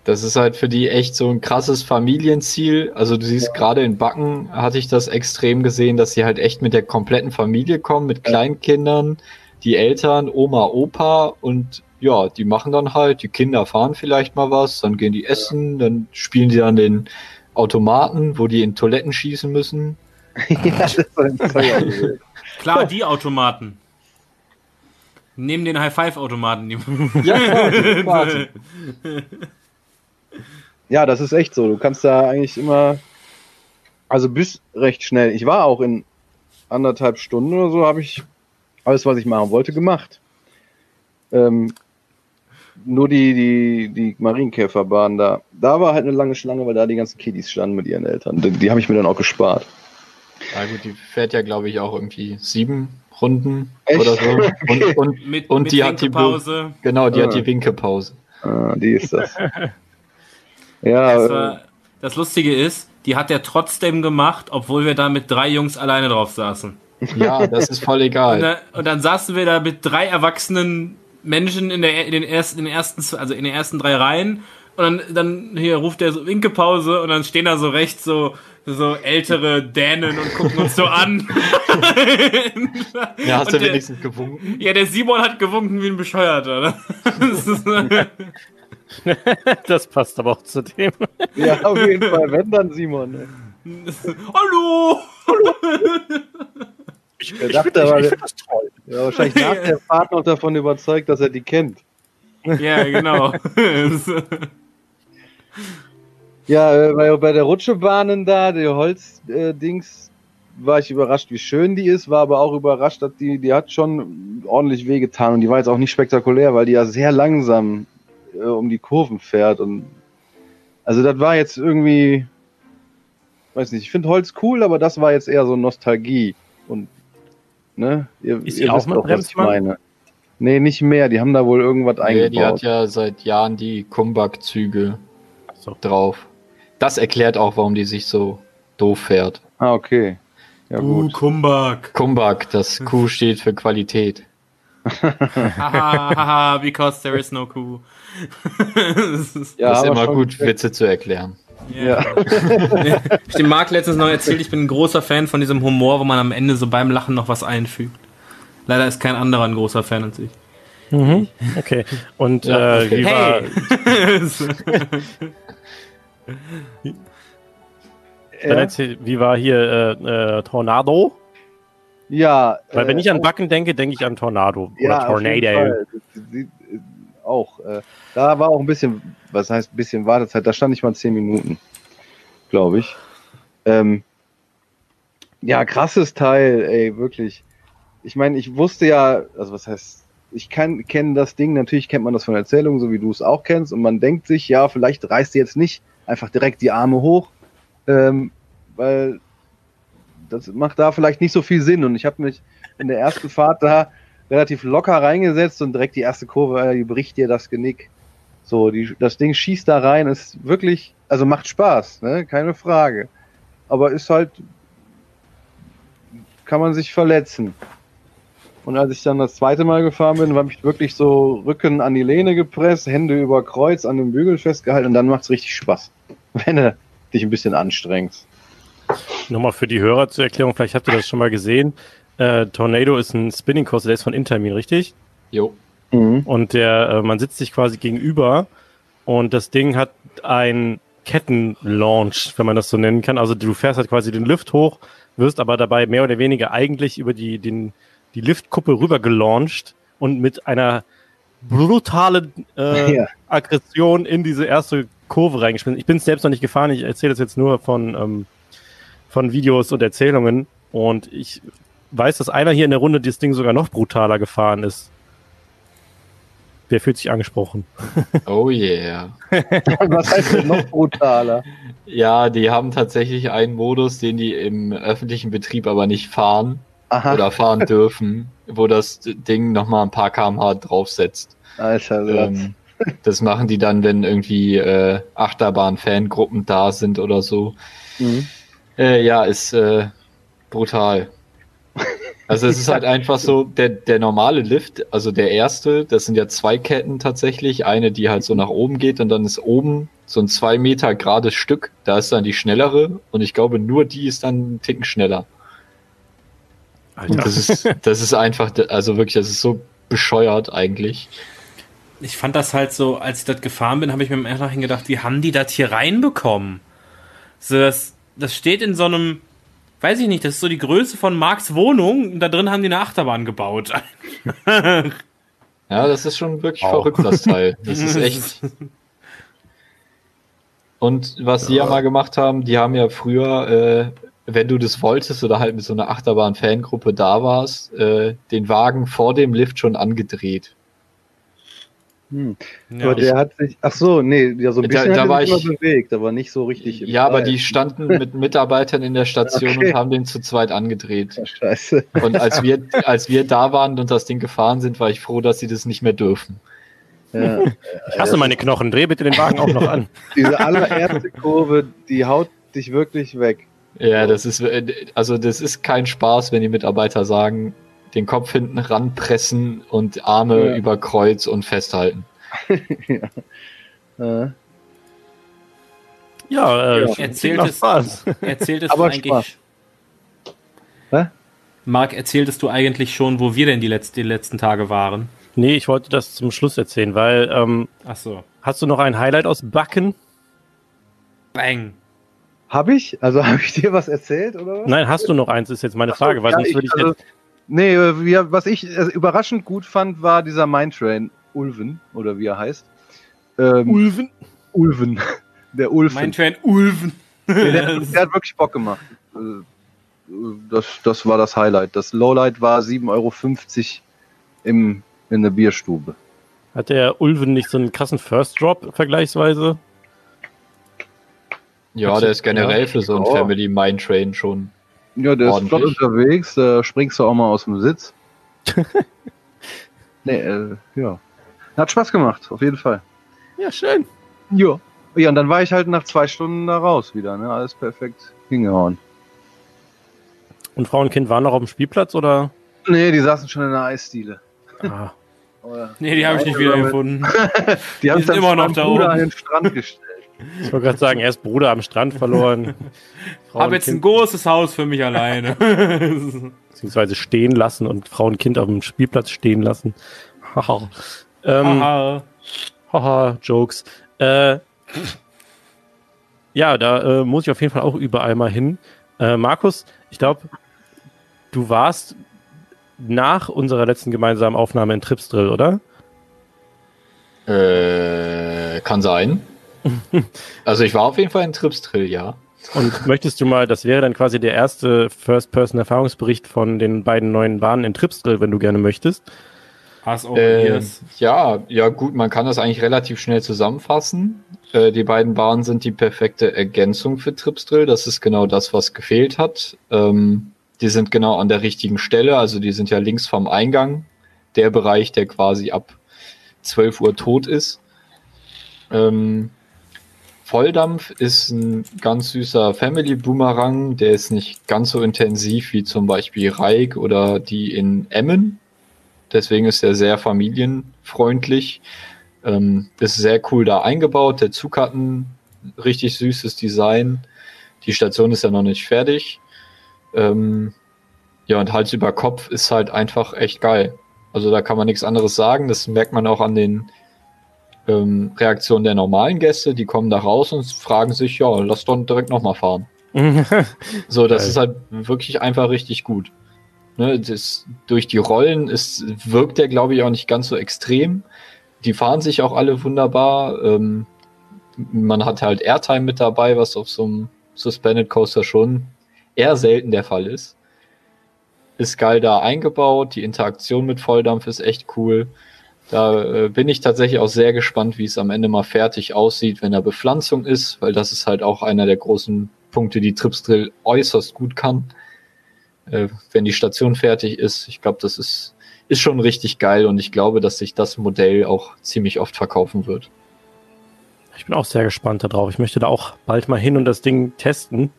Speaker 2: Das ist halt für die echt so ein krasses Familienziel. Also du siehst ja. gerade in Backen hatte ich das extrem gesehen, dass sie halt echt mit der kompletten Familie kommen, mit Kleinkindern, die Eltern, Oma, Opa und ja, die machen dann halt, die Kinder fahren vielleicht mal was, dann gehen die essen, ja. dann spielen die dann den Automaten, wo die in Toiletten schießen müssen. ja,
Speaker 3: Klar, die Automaten. Neben den High-Five-Automaten. Ja, klar,
Speaker 4: Ja, das ist echt so. Du kannst da eigentlich immer, also bis recht schnell. Ich war auch in anderthalb Stunden oder so, habe ich alles, was ich machen wollte, gemacht. Ähm, nur die, die, die Marienkäferbahn da. Da war halt eine lange Schlange, weil da die ganzen Kiddies standen mit ihren Eltern. Die, die habe ich mir dann auch gespart.
Speaker 2: Ja gut, die fährt ja, glaube ich, auch irgendwie sieben Runden Echt? oder so. Und, und, mit, und mit die hat die Pause. Genau, die ah. hat die Winkepause.
Speaker 4: Ah, die ist das.
Speaker 3: Ja. Das, war, das Lustige ist, die hat er trotzdem gemacht, obwohl wir da mit drei Jungs alleine drauf saßen.
Speaker 2: Ja, das ist voll egal.
Speaker 3: Und dann, und dann saßen wir da mit drei erwachsenen Menschen in, der, in, den ersten, in den ersten, also in den ersten drei Reihen. Und dann, dann hier ruft der so Winkepause und dann stehen da so rechts so, so ältere Dänen und gucken uns so an.
Speaker 2: ja, hast du wenigstens gewunken?
Speaker 3: Ja, der Simon hat gewunken wie ein Bescheuerter.
Speaker 1: Ne? das passt aber auch zu dem.
Speaker 4: Ja, auf jeden Fall. Wenn dann Simon. Ne?
Speaker 3: Hallo! Hallo!
Speaker 4: Ich, ich dachte aber, ich das toll. Ja, wahrscheinlich nach der Fahrt noch davon überzeugt, dass er die kennt.
Speaker 3: Ja, genau.
Speaker 4: ja, äh, bei, bei der Rutschebahnen da, die Holzdings, äh, war ich überrascht, wie schön die ist, war aber auch überrascht, dass die, die hat schon ordentlich wehgetan und die war jetzt auch nicht spektakulär, weil die ja sehr langsam äh, um die Kurven fährt. Und also das war jetzt irgendwie, weiß nicht, ich finde Holz cool, aber das war jetzt eher so Nostalgie. Und ne,
Speaker 1: ihr, ist ihr auch auch, was ich meine.
Speaker 4: Nee, nicht mehr. Die haben da wohl irgendwas
Speaker 2: Nee,
Speaker 4: eingebaut.
Speaker 2: die hat ja seit Jahren die Kumbak-Züge
Speaker 1: So.
Speaker 2: drauf. Das erklärt auch, warum die sich so doof fährt.
Speaker 4: ah, okay. Ja,
Speaker 3: Uh,
Speaker 4: gut.
Speaker 3: Kumbak.
Speaker 2: Kumbak, das Q steht für Qualität.
Speaker 3: Haha, haha, because there is no Kuh. das ist,
Speaker 4: Ja,
Speaker 2: das ist immer gut. Witze zu erklären.
Speaker 3: Ja. ich dem Marc letztens noch erzählt, ich bin ein großer Fan von diesem Humor, wo man am Ende so beim Lachen noch was einfügt. Leider ist kein anderer ein großer Fan als ich.
Speaker 1: Mhm. Okay. Und
Speaker 2: Ja,
Speaker 1: äh, wie war. Dann
Speaker 4: Ja,
Speaker 1: erzähl, wie war hier äh, äh, Tornado?
Speaker 4: ja
Speaker 1: Weil wenn
Speaker 4: äh,
Speaker 1: ich an Backen denke, denke ich an Tornado
Speaker 4: ja,
Speaker 1: oder
Speaker 4: auf jeden
Speaker 1: Tornado.
Speaker 4: Fall. Das sieht, äh, Auch. Äh, da war auch ein bisschen, was heißt ein bisschen Wartezeit, da stand ich mal zehn Minuten, glaube ich. Ähm, ja, krasses Teil, ey, wirklich. Ich meine, ich wusste ja, also was heißt, ich kenne das Ding, natürlich kennt man das von Erzählungen, so wie du es auch kennst, und man denkt sich, ja, vielleicht reißt du jetzt nicht einfach direkt die Arme hoch, ähm, weil das macht da vielleicht nicht so viel Sinn. Und ich habe mich in der ersten Fahrt da relativ locker reingesetzt und direkt die erste Kurve, äh, die bricht dir das Genick. So, die, das Ding schießt da rein, ist wirklich, also macht Spaß, ne? keine Frage. Aber ist halt, kann man sich verletzen. Und als ich dann das zweite Mal gefahren bin, war ich wirklich so Rücken an die Lehne gepresst, Hände über Kreuz an dem Bügel festgehalten und dann macht's richtig Spaß, wenn du dich ein bisschen anstrengst.
Speaker 1: Nochmal für die Hörer zur Erklärung, vielleicht habt ihr das schon mal gesehen. Äh, Tornado ist ein Spinning Coaster, der ist von Intermin, richtig?
Speaker 2: Jo.
Speaker 4: Mhm.
Speaker 1: Und der, äh, man sitzt sich quasi gegenüber und das Ding hat ein Kettenlaunch, wenn man das so nennen kann. Also du fährst halt quasi den Lift hoch, wirst aber dabei mehr oder weniger eigentlich über die, den, die Liftkuppe rüber gelauncht und mit einer brutalen äh,
Speaker 4: Ja.
Speaker 1: Aggression in diese erste Kurve reingeschmissen. Ich bin es selbst noch nicht gefahren, ich erzähle das jetzt nur von, ähm, von Videos und Erzählungen. Und ich weiß, dass einer hier in der Runde das Ding sogar noch brutaler gefahren ist. Wer fühlt sich angesprochen?
Speaker 2: Oh yeah.
Speaker 4: Was heißt denn noch brutaler?
Speaker 2: Ja, die haben tatsächlich einen Modus, den die im öffentlichen Betrieb aber nicht fahren
Speaker 4: Aha,
Speaker 2: oder fahren dürfen, wo das Ding nochmal ein paar kmh draufsetzt.
Speaker 4: Alter, Satz.
Speaker 2: Ähm, das machen die dann, wenn irgendwie äh, Achterbahn-Fangruppen da sind oder so.
Speaker 4: Mhm.
Speaker 2: Äh, ja, ist äh, brutal. Also es ist halt einfach so, der, der normale Lift, also der erste, das sind ja zwei Ketten tatsächlich. Eine, die halt so nach oben geht und dann ist oben so ein zwei Meter gerades Stück. Da ist dann die schnellere und ich glaube, nur die ist dann einen Ticken schneller. Und das ist, das ist einfach, also wirklich, das ist so bescheuert eigentlich.
Speaker 3: Ich fand das halt so, als ich das gefahren bin, habe ich mir im Nachhinein gedacht, wie haben die das hier reinbekommen? So, das, das steht in so einem, weiß ich nicht, das ist so die Größe von Marks Wohnung und da drin haben die eine Achterbahn gebaut.
Speaker 2: Ja, das ist schon wirklich
Speaker 1: Wow.
Speaker 2: verrückt, das Teil. Das ist echt. Und was die ja mal gemacht haben, die haben ja früher, äh, wenn du das wolltest oder halt mit so einer Achterbahn-Fangruppe da warst, äh, den Wagen vor dem Lift schon angedreht.
Speaker 4: Hm.
Speaker 3: Ja.
Speaker 4: Aber der hat sich, ach so, nee, ja, so ein
Speaker 2: Da-
Speaker 4: bisschen
Speaker 2: da
Speaker 4: hat er
Speaker 2: war ich-
Speaker 4: bewegt, aber nicht so richtig. im
Speaker 2: Ja, aber die standen mit Mitarbeitern in der Station
Speaker 4: Okay.
Speaker 2: und haben den zu zweit angedreht.
Speaker 4: Ja, Scheiße.
Speaker 2: Und als wir, als wir da waren und das Ding gefahren sind, war ich froh, dass sie das nicht mehr dürfen.
Speaker 4: Ja.
Speaker 1: Ich hasse meine Knochen, dreh bitte den Wagen auch noch an.
Speaker 4: Diese allererste Kurve, die haut dich wirklich weg.
Speaker 2: Ja, das ist, äh, also das ist kein Spaß, wenn die Mitarbeiter sagen, den Kopf hinten ranpressen und Arme
Speaker 4: Ja.
Speaker 2: über Kreuz und festhalten.
Speaker 4: Äh,
Speaker 1: Ja, äh,
Speaker 4: Ja.
Speaker 3: Erzählt es-
Speaker 1: Spaß.
Speaker 3: Erzähltest
Speaker 4: Aber
Speaker 3: du
Speaker 4: Spaß.
Speaker 3: eigentlich.
Speaker 4: Hä?
Speaker 3: Marc, erzähltest du eigentlich schon, wo wir denn die, letz die letzten Tage waren?
Speaker 1: Nee, ich wollte das zum Schluss erzählen, weil, ähm,
Speaker 3: Ach so.
Speaker 1: hast du noch ein Highlight aus Backen?
Speaker 3: Bang.
Speaker 4: hab ich? Also habe ich dir was erzählt oder was?
Speaker 1: Nein, hast du noch eins, ist jetzt meine
Speaker 4: Ach so,
Speaker 1: Frage, weil
Speaker 4: ja,
Speaker 1: sonst würde ich
Speaker 4: also,
Speaker 1: jetzt,
Speaker 4: Nee, äh, wie, was ich äh, überraschend gut fand, war dieser Mindtrain Ulven, oder wie er heißt. Ähm,
Speaker 1: Ulven.
Speaker 4: Ulven. Der Ulven.
Speaker 3: Mein Train Ulven.
Speaker 4: Nee, der, der hat wirklich Bock gemacht. Äh, Das, das war das Highlight. Das Lowlight war 7,50 Euro im, in der Bierstube.
Speaker 1: Hat der Ulven nicht so einen krassen First Drop vergleichsweise?
Speaker 2: Ja, der ist generell für so ein
Speaker 4: Ja.
Speaker 2: Family Mind Train schon.
Speaker 4: Ja, der ist flott unterwegs, da springst du auch mal aus dem Sitz. Nee, äh, ja. Hat Spaß gemacht, auf jeden Fall.
Speaker 1: Ja, schön.
Speaker 4: Ja. Ja, und dann war ich halt nach zwei Stunden da raus wieder, ne? Alles perfekt hingehauen.
Speaker 1: Und Frau und Kind waren noch auf dem Spielplatz oder?
Speaker 4: Nee, die saßen schon in der Eisdiele.
Speaker 1: Ah,
Speaker 4: Oder-
Speaker 3: Nee, die habe ich nicht wieder gefunden.
Speaker 4: Die haben dann
Speaker 3: immer noch da oben.
Speaker 4: an den Strand gestellt.
Speaker 1: Ich wollte gerade sagen, erst Bruder am Strand verloren. Frau
Speaker 3: Hab
Speaker 1: und
Speaker 3: jetzt ein
Speaker 1: Kind,
Speaker 3: großes Haus für mich alleine.
Speaker 1: beziehungsweise stehen lassen und Frau und Kind auf dem Spielplatz stehen lassen. Haha. ähm,
Speaker 3: Haha.
Speaker 1: Haha, Jokes. Äh, ja, da äh, muss ich auf jeden Fall auch überall mal hin. Äh, Markus, ich glaube, du warst nach unserer letzten gemeinsamen Aufnahme in Tripsdrill, oder?
Speaker 2: Äh, kann sein. Also ich war auf jeden Fall in Tripstrill, ja.
Speaker 1: Und möchtest du mal, das wäre dann quasi der erste First-Person-Erfahrungsbericht von den beiden neuen Bahnen in Tripsdrill, wenn du gerne möchtest.
Speaker 3: Hast auch
Speaker 2: Äh, ja, ja gut, man kann das eigentlich relativ schnell zusammenfassen. Äh, die beiden Bahnen sind die perfekte Ergänzung für Tripsdrill. Das ist genau das, was gefehlt hat. Ähm, die sind genau an der richtigen Stelle, also die sind ja links vom Eingang, der Bereich, der quasi ab 12 Uhr tot ist. Ähm, Volldampf ist ein ganz süßer Family Boomerang, der ist nicht ganz so intensiv wie zum Beispiel Reik oder die in Emmen. Deswegen ist er sehr familienfreundlich. Ähm, ist sehr cool da eingebaut. Der Zug hat ein richtig süßes Design. Die Station ist ja noch nicht fertig. Ähm, ja, und Hals über Kopf ist halt einfach echt geil. Also da kann man nichts anderes sagen. Das merkt man auch an den ähm, Reaktionen der normalen Gäste. Die kommen da raus und fragen sich, ja, lass doch direkt nochmal fahren. So, das
Speaker 1: Geil.
Speaker 2: ist halt wirklich einfach richtig gut. Ne, das, durch die Rollen ist, wirkt der, glaube ich, auch nicht ganz so extrem. Die fahren sich auch alle wunderbar. Ähm, man hat halt Airtime mit dabei, was auf so einem Suspended Coaster schon eher selten der Fall ist. Ist geil da eingebaut. Die Interaktion mit Volldampf ist echt cool. Da äh, bin ich tatsächlich auch sehr gespannt, wie es am Ende mal fertig aussieht, wenn da Bepflanzung ist, weil das ist halt auch einer der großen Punkte, die Tripsdrill äußerst gut kann. Äh, wenn die Station fertig ist, ich glaube, das ist, ist schon richtig geil und ich glaube, dass sich das Modell auch ziemlich oft verkaufen wird.
Speaker 1: Ich bin auch sehr gespannt darauf. Ich möchte da auch bald mal hin und das Ding testen.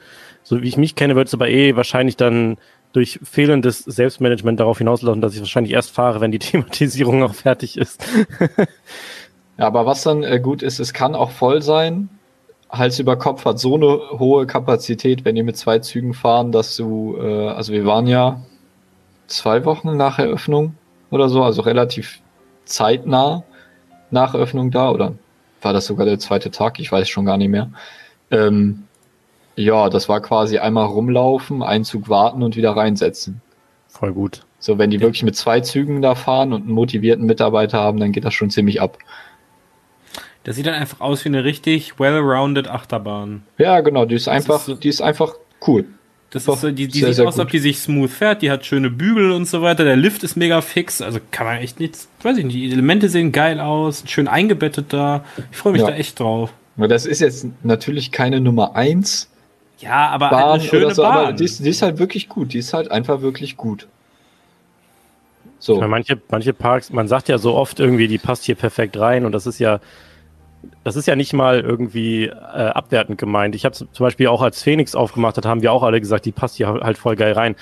Speaker 1: So wie ich mich kenne, wird es aber eh wahrscheinlich dann durch fehlendes Selbstmanagement darauf hinauslaufen, dass ich wahrscheinlich erst fahre, wenn die Thematisierung auch fertig ist.
Speaker 2: Ja, aber was dann äh, gut ist, es kann auch voll sein. Hals über Kopf hat so eine hohe Kapazität, wenn ihr mit zwei Zügen fahren, dass du, äh, also wir waren ja zwei Wochen nach Eröffnung oder so, also relativ zeitnah nach Eröffnung da, oder war das sogar der zweite Tag? Ich weiß schon gar nicht mehr. Ähm, ja, das war quasi einmal rumlaufen, Einzug warten und wieder reinsetzen.
Speaker 1: Voll gut.
Speaker 2: So, wenn die wirklich mit zwei Zügen da fahren und einen motivierten Mitarbeiter haben, dann geht das schon ziemlich ab.
Speaker 3: Das sieht dann einfach aus wie eine richtig well-rounded Achterbahn.
Speaker 2: Ja, genau, die ist einfach,
Speaker 3: ist so-
Speaker 2: die ist einfach cool.
Speaker 3: Das
Speaker 2: Doch,
Speaker 3: ist so, die, die
Speaker 2: sehr,
Speaker 3: sieht
Speaker 2: sehr
Speaker 3: aus, als ob die sich smooth fährt, die hat schöne Bügel und so weiter, der Lift ist mega fix, also kann man echt nichts, weiß ich nicht, die Elemente sehen geil aus, schön eingebettet da. Ich freue mich
Speaker 2: Ja.
Speaker 3: da echt drauf.
Speaker 2: Aber das ist jetzt natürlich keine Nummer eins
Speaker 3: Ja, aber
Speaker 2: Bahn
Speaker 3: eine schöne
Speaker 2: oder so,
Speaker 3: Bahn.
Speaker 2: aber die ist, die ist halt wirklich gut. Die ist halt einfach wirklich gut. So,
Speaker 1: meine, manche, manche Parks, man sagt ja so oft irgendwie, die passt hier perfekt rein und das ist ja, das ist ja nicht mal irgendwie äh, abwertend gemeint. Ich habe zum Beispiel auch als Phoenix aufgemacht hat, haben wir auch alle gesagt, die passt hier halt voll geil rein.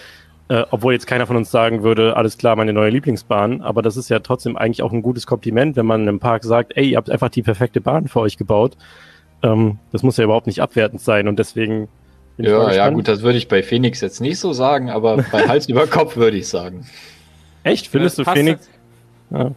Speaker 1: Äh, obwohl jetzt keiner von uns sagen würde, alles klar, meine neue Lieblingsbahn. Aber das ist ja trotzdem eigentlich auch ein gutes Kompliment, wenn man einem Park sagt, ey, ihr habt einfach die perfekte Bahn für euch gebaut. Ähm, das muss ja überhaupt nicht abwertend sein und deswegen. Bin
Speaker 2: ja, ja, gut, das würde ich bei Phoenix jetzt nicht so sagen, aber bei Hals über Kopf würde ich sagen.
Speaker 1: Echt? Findest
Speaker 3: Das
Speaker 1: du
Speaker 3: passt
Speaker 1: Phoenix? Ja.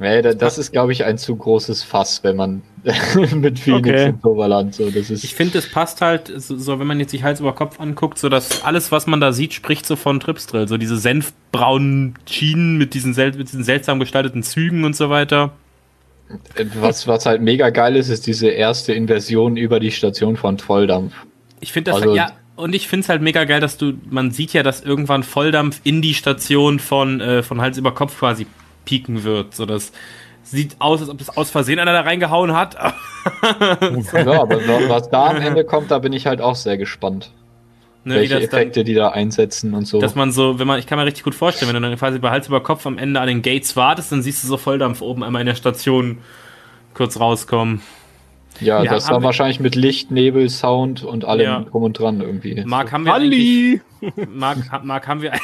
Speaker 2: Nee, da, das ist, glaube ich, ein zu großes Fass, wenn man mit Phoenix
Speaker 1: Okay.
Speaker 2: und Toverland so, das ist.
Speaker 3: Ich finde, es passt halt, so, wenn man jetzt sich Hals über Kopf anguckt, so dass alles, was man da sieht, spricht so von Tripsdrill. So diese senfbraunen Schienen mit diesen, sel mit diesen seltsam gestalteten Zügen und so weiter.
Speaker 2: was, was halt mega geil ist, ist diese erste Inversion über die Station von Volldampf.
Speaker 3: Ich finde das
Speaker 2: Also-
Speaker 3: ja, und ich finde es halt mega geil, dass du, man sieht ja, dass irgendwann Volldampf in die Station von, äh, von Hals über Kopf quasi pieken wird. So das sieht aus, als ob das aus Versehen einer da reingehauen hat.
Speaker 2: Ja, aber was da am Ende kommt, da bin ich halt auch sehr gespannt.
Speaker 3: Ne,
Speaker 2: welche
Speaker 3: das dann-
Speaker 2: Effekte die da einsetzen und so.
Speaker 3: Dass man so, wenn man, ich kann mir richtig gut vorstellen, wenn du dann quasi bei Hals über Kopf am Ende an den Gates wartest, dann siehst du so Volldampf oben einmal in der Station kurz rauskommen.
Speaker 2: Ja,
Speaker 3: Ja,
Speaker 2: das war wahrscheinlich mit Licht, Nebel, Sound und allem
Speaker 3: Ja.
Speaker 2: drum und dran irgendwie.
Speaker 3: Marc, haben wir
Speaker 1: Halli!
Speaker 3: Marc, ha- Marc, haben wir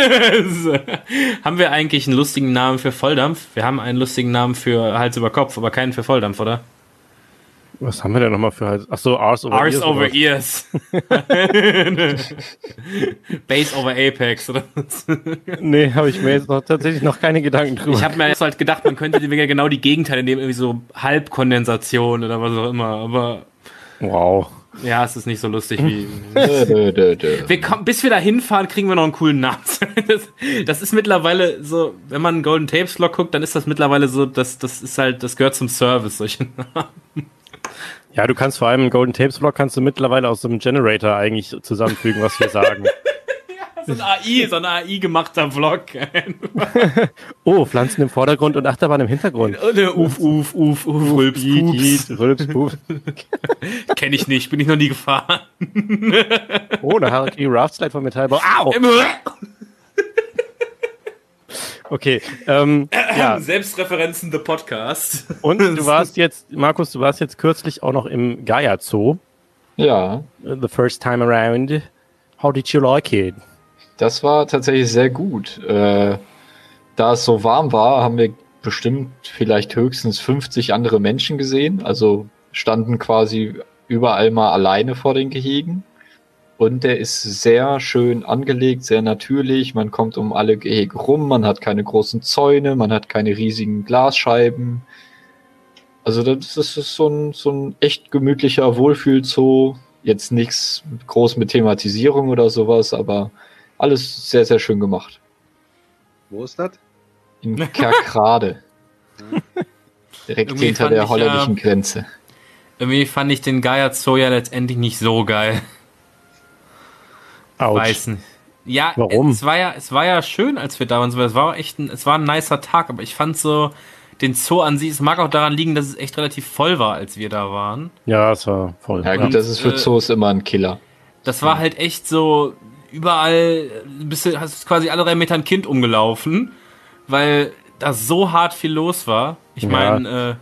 Speaker 3: haben wir eigentlich einen lustigen Namen für Volldampf? Wir haben einen lustigen Namen für Hals über Kopf, aber keinen für Volldampf, oder?
Speaker 1: Was haben wir denn nochmal für halt? Achso, Ars over
Speaker 3: Ars
Speaker 1: Ears
Speaker 3: over
Speaker 1: oder
Speaker 3: Ears. Base over Apex, oder?
Speaker 1: was? Nee, habe ich mir jetzt noch tatsächlich noch keine Gedanken drüber.
Speaker 3: Ich habe mir jetzt halt gedacht, man könnte ja genau die Gegenteile nehmen, irgendwie so Halbkondensation oder was auch immer. Aber
Speaker 1: wow.
Speaker 3: ja, es ist nicht so lustig wie. Wir kommen, bis wir da hinfahren, kriegen wir noch einen coolen Namen. Das, das ist mittlerweile so, wenn man einen Golden Tapes Vlog guckt, dann ist das mittlerweile so, das, das ist halt, das gehört zum Service, solche Namen.
Speaker 1: Ja, du kannst vor allem einen Golden Tapes Vlog kannst du mittlerweile aus so einem Generator eigentlich zusammenfügen, was wir sagen.
Speaker 3: So ein AI, so ein AI gemachter Vlog.
Speaker 1: Oh, Pflanzen im Vordergrund und Achterbahn im Hintergrund.
Speaker 3: Uf, uf, uf, uf, Rülps,
Speaker 1: Jiet,
Speaker 3: Pups.
Speaker 1: Rülps, Pups.
Speaker 3: Kenn ich nicht, bin ich noch nie gefahren.
Speaker 1: Oh, eine Harakiri Raftslide von Metallbau. Au! Okay, ähm, ja.
Speaker 3: Selbstreferenzen, the Podcast.
Speaker 1: Und du warst jetzt, Markus, du warst jetzt kürzlich auch noch im Gaia Zoo.
Speaker 2: Ja,
Speaker 1: uh, The first time around. How did you like it?
Speaker 2: das war tatsächlich sehr gut. Äh, da es so warm war, haben wir bestimmt vielleicht höchstens 50 andere Menschen gesehen. Also standen quasi überall mal alleine vor den Gehegen. Und der ist sehr schön angelegt, sehr natürlich. Man kommt um alle Gehege rum, man hat keine großen Zäune, man hat keine riesigen Glasscheiben. Also das ist so ein, so ein echt gemütlicher Wohlfühlzoo. Jetzt nichts groß mit Thematisierung oder sowas, aber alles sehr, sehr schön gemacht.
Speaker 4: Wo ist das?
Speaker 2: In Kerkrade. Direkt
Speaker 3: Irgendwie
Speaker 2: hinter der
Speaker 3: ich,
Speaker 2: holländischen Grenze.
Speaker 3: Irgendwie fand ich den Gaia Zoo ja letztendlich nicht so geil.
Speaker 1: Autsch.
Speaker 3: Weiß nicht. Ja,
Speaker 1: Warum?
Speaker 3: es war ja, es war ja schön, als wir da waren. Es war echt ein, es war ein nicer Tag, aber ich fand so den Zoo an sich, es mag auch daran liegen, dass es echt relativ voll war, als wir da waren.
Speaker 1: Ja, es war voll.
Speaker 2: Ja gut, das ist für
Speaker 3: äh,
Speaker 2: Zoos immer ein Killer.
Speaker 3: Das war halt echt so, überall bist du, hast quasi alle drei Meter ein Kind umgelaufen, weil da so hart viel los war. Ich
Speaker 1: Ja.
Speaker 3: meine, äh,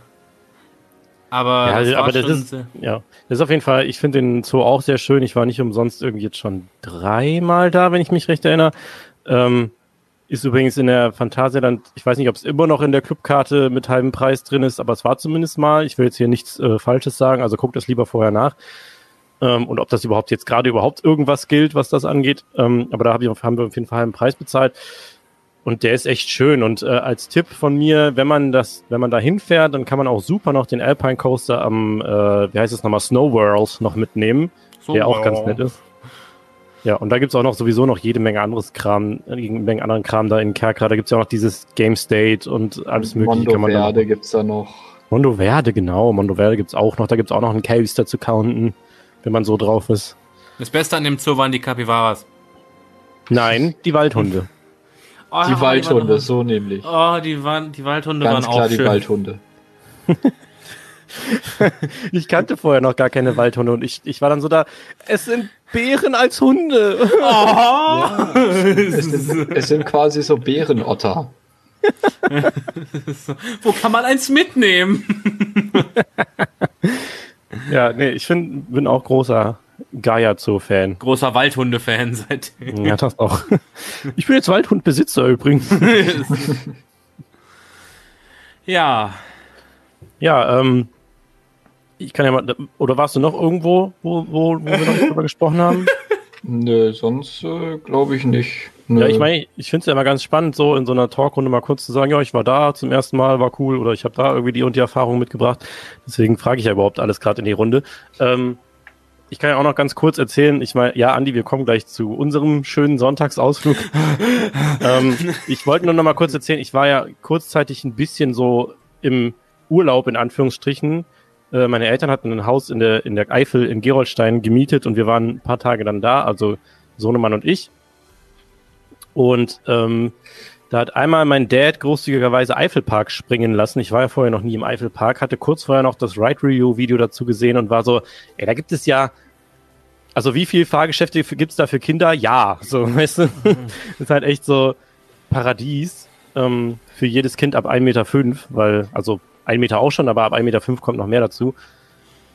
Speaker 3: aber,
Speaker 1: Ja,
Speaker 3: das
Speaker 1: aber das ist, ja, das ist auf jeden Fall, ich finde den Zoo auch sehr schön. Ich war nicht umsonst irgendwie jetzt schon dreimal da, wenn ich mich recht erinnere. Ähm, ist übrigens in der Phantasialand, ich weiß nicht, ob es immer noch in der Clubkarte mit halbem Preis drin ist, aber es war zumindest mal. Ich will jetzt hier nichts äh, Falsches sagen, also guckt das lieber vorher nach. Ähm, und ob das überhaupt jetzt gerade überhaupt irgendwas gilt, was das angeht. Ähm, aber da hab ich, haben wir auf jeden Fall einen Preis bezahlt. Und der ist echt schön. Und äh, als Tipp von mir, wenn man das, wenn man da hinfährt, dann kann man auch super noch den Alpine Coaster am, äh, wie heißt es nochmal, Snow World noch mitnehmen,
Speaker 3: So,
Speaker 1: der auch ganz nett ist. Ja, und da gibt's auch noch sowieso noch jede Menge anderes Kram, äh, jede Menge anderen Kram da in Kerkra. Da gibt's ja auch noch dieses Game State und alles mögliche.
Speaker 2: Mondo
Speaker 1: kann man da
Speaker 2: Verde
Speaker 1: noch-
Speaker 2: gibt's da noch.
Speaker 1: Mondo Verde, genau. Mondo Verde gibt's auch noch. Da gibt's auch noch einen Coaster zu counten, wenn man so drauf ist.
Speaker 3: Das Beste an dem Zoo waren die Capybaras.
Speaker 1: Nein, die Waldhunde.
Speaker 3: Oh,
Speaker 2: Die Waldhunde, so nämlich.
Speaker 3: Oh, die, waren, die Waldhunde
Speaker 2: Ganz
Speaker 3: waren
Speaker 2: klar
Speaker 3: auch
Speaker 2: die
Speaker 3: schön.
Speaker 2: Waldhunde.
Speaker 1: Ich kannte vorher noch gar keine Waldhunde und ich, ich war dann so da, es sind Bären als Hunde.
Speaker 3: Oh.
Speaker 2: Es sind, es sind quasi so Bärenotter.
Speaker 3: Wo kann man eins mitnehmen?
Speaker 1: Ja, nee, ich find, bin auch großer Gaia Zoo-Fan.
Speaker 3: Großer Waldhunde-Fan seitdem.
Speaker 1: Ja, das auch. Ich bin jetzt Waldhundbesitzer übrigens.
Speaker 3: Ja,
Speaker 1: Ja, ähm, ich kann ja mal, oder warst du noch irgendwo, wo, wo, wo wir noch nicht drüber gesprochen haben?
Speaker 2: Nö, sonst äh, glaube ich nicht. Nö.
Speaker 1: Ja, ich meine, ich finde es ja immer ganz spannend, so in so einer Talkrunde mal kurz zu sagen, ja, ich war da zum ersten Mal, war cool, oder ich habe da irgendwie die und die Erfahrung mitgebracht. Deswegen frage ich ja überhaupt alles gerade in die Runde. Ähm, ich kann ja auch noch ganz kurz erzählen, ich meine, ja, Andi, wir kommen gleich zu unserem schönen Sonntagsausflug. ähm, ich wollte nur noch mal kurz erzählen, ich war ja kurzzeitig ein bisschen so im Urlaub, in Anführungsstrichen. Äh, meine Eltern hatten ein Haus in der, in der Eifel in Gerolstein gemietet und wir waren ein paar Tage dann da, also Sohnemann und ich. Und ähm, Da hat einmal mein Dad großzügigerweise Eifelpark springen lassen. Ich war ja vorher noch nie im Eifelpark, hatte kurz vorher noch das Ride Review Video dazu gesehen und war so, ey, da gibt es ja, also wie viele Fahrgeschäfte gibt es da für Kinder? Ja, so, weißt du, mhm. ist halt echt so Paradies ähm, für jedes Kind ab 1,5 Meter, weil, also 1 Meter auch schon, aber ab 1,5 Meter kommt noch mehr dazu.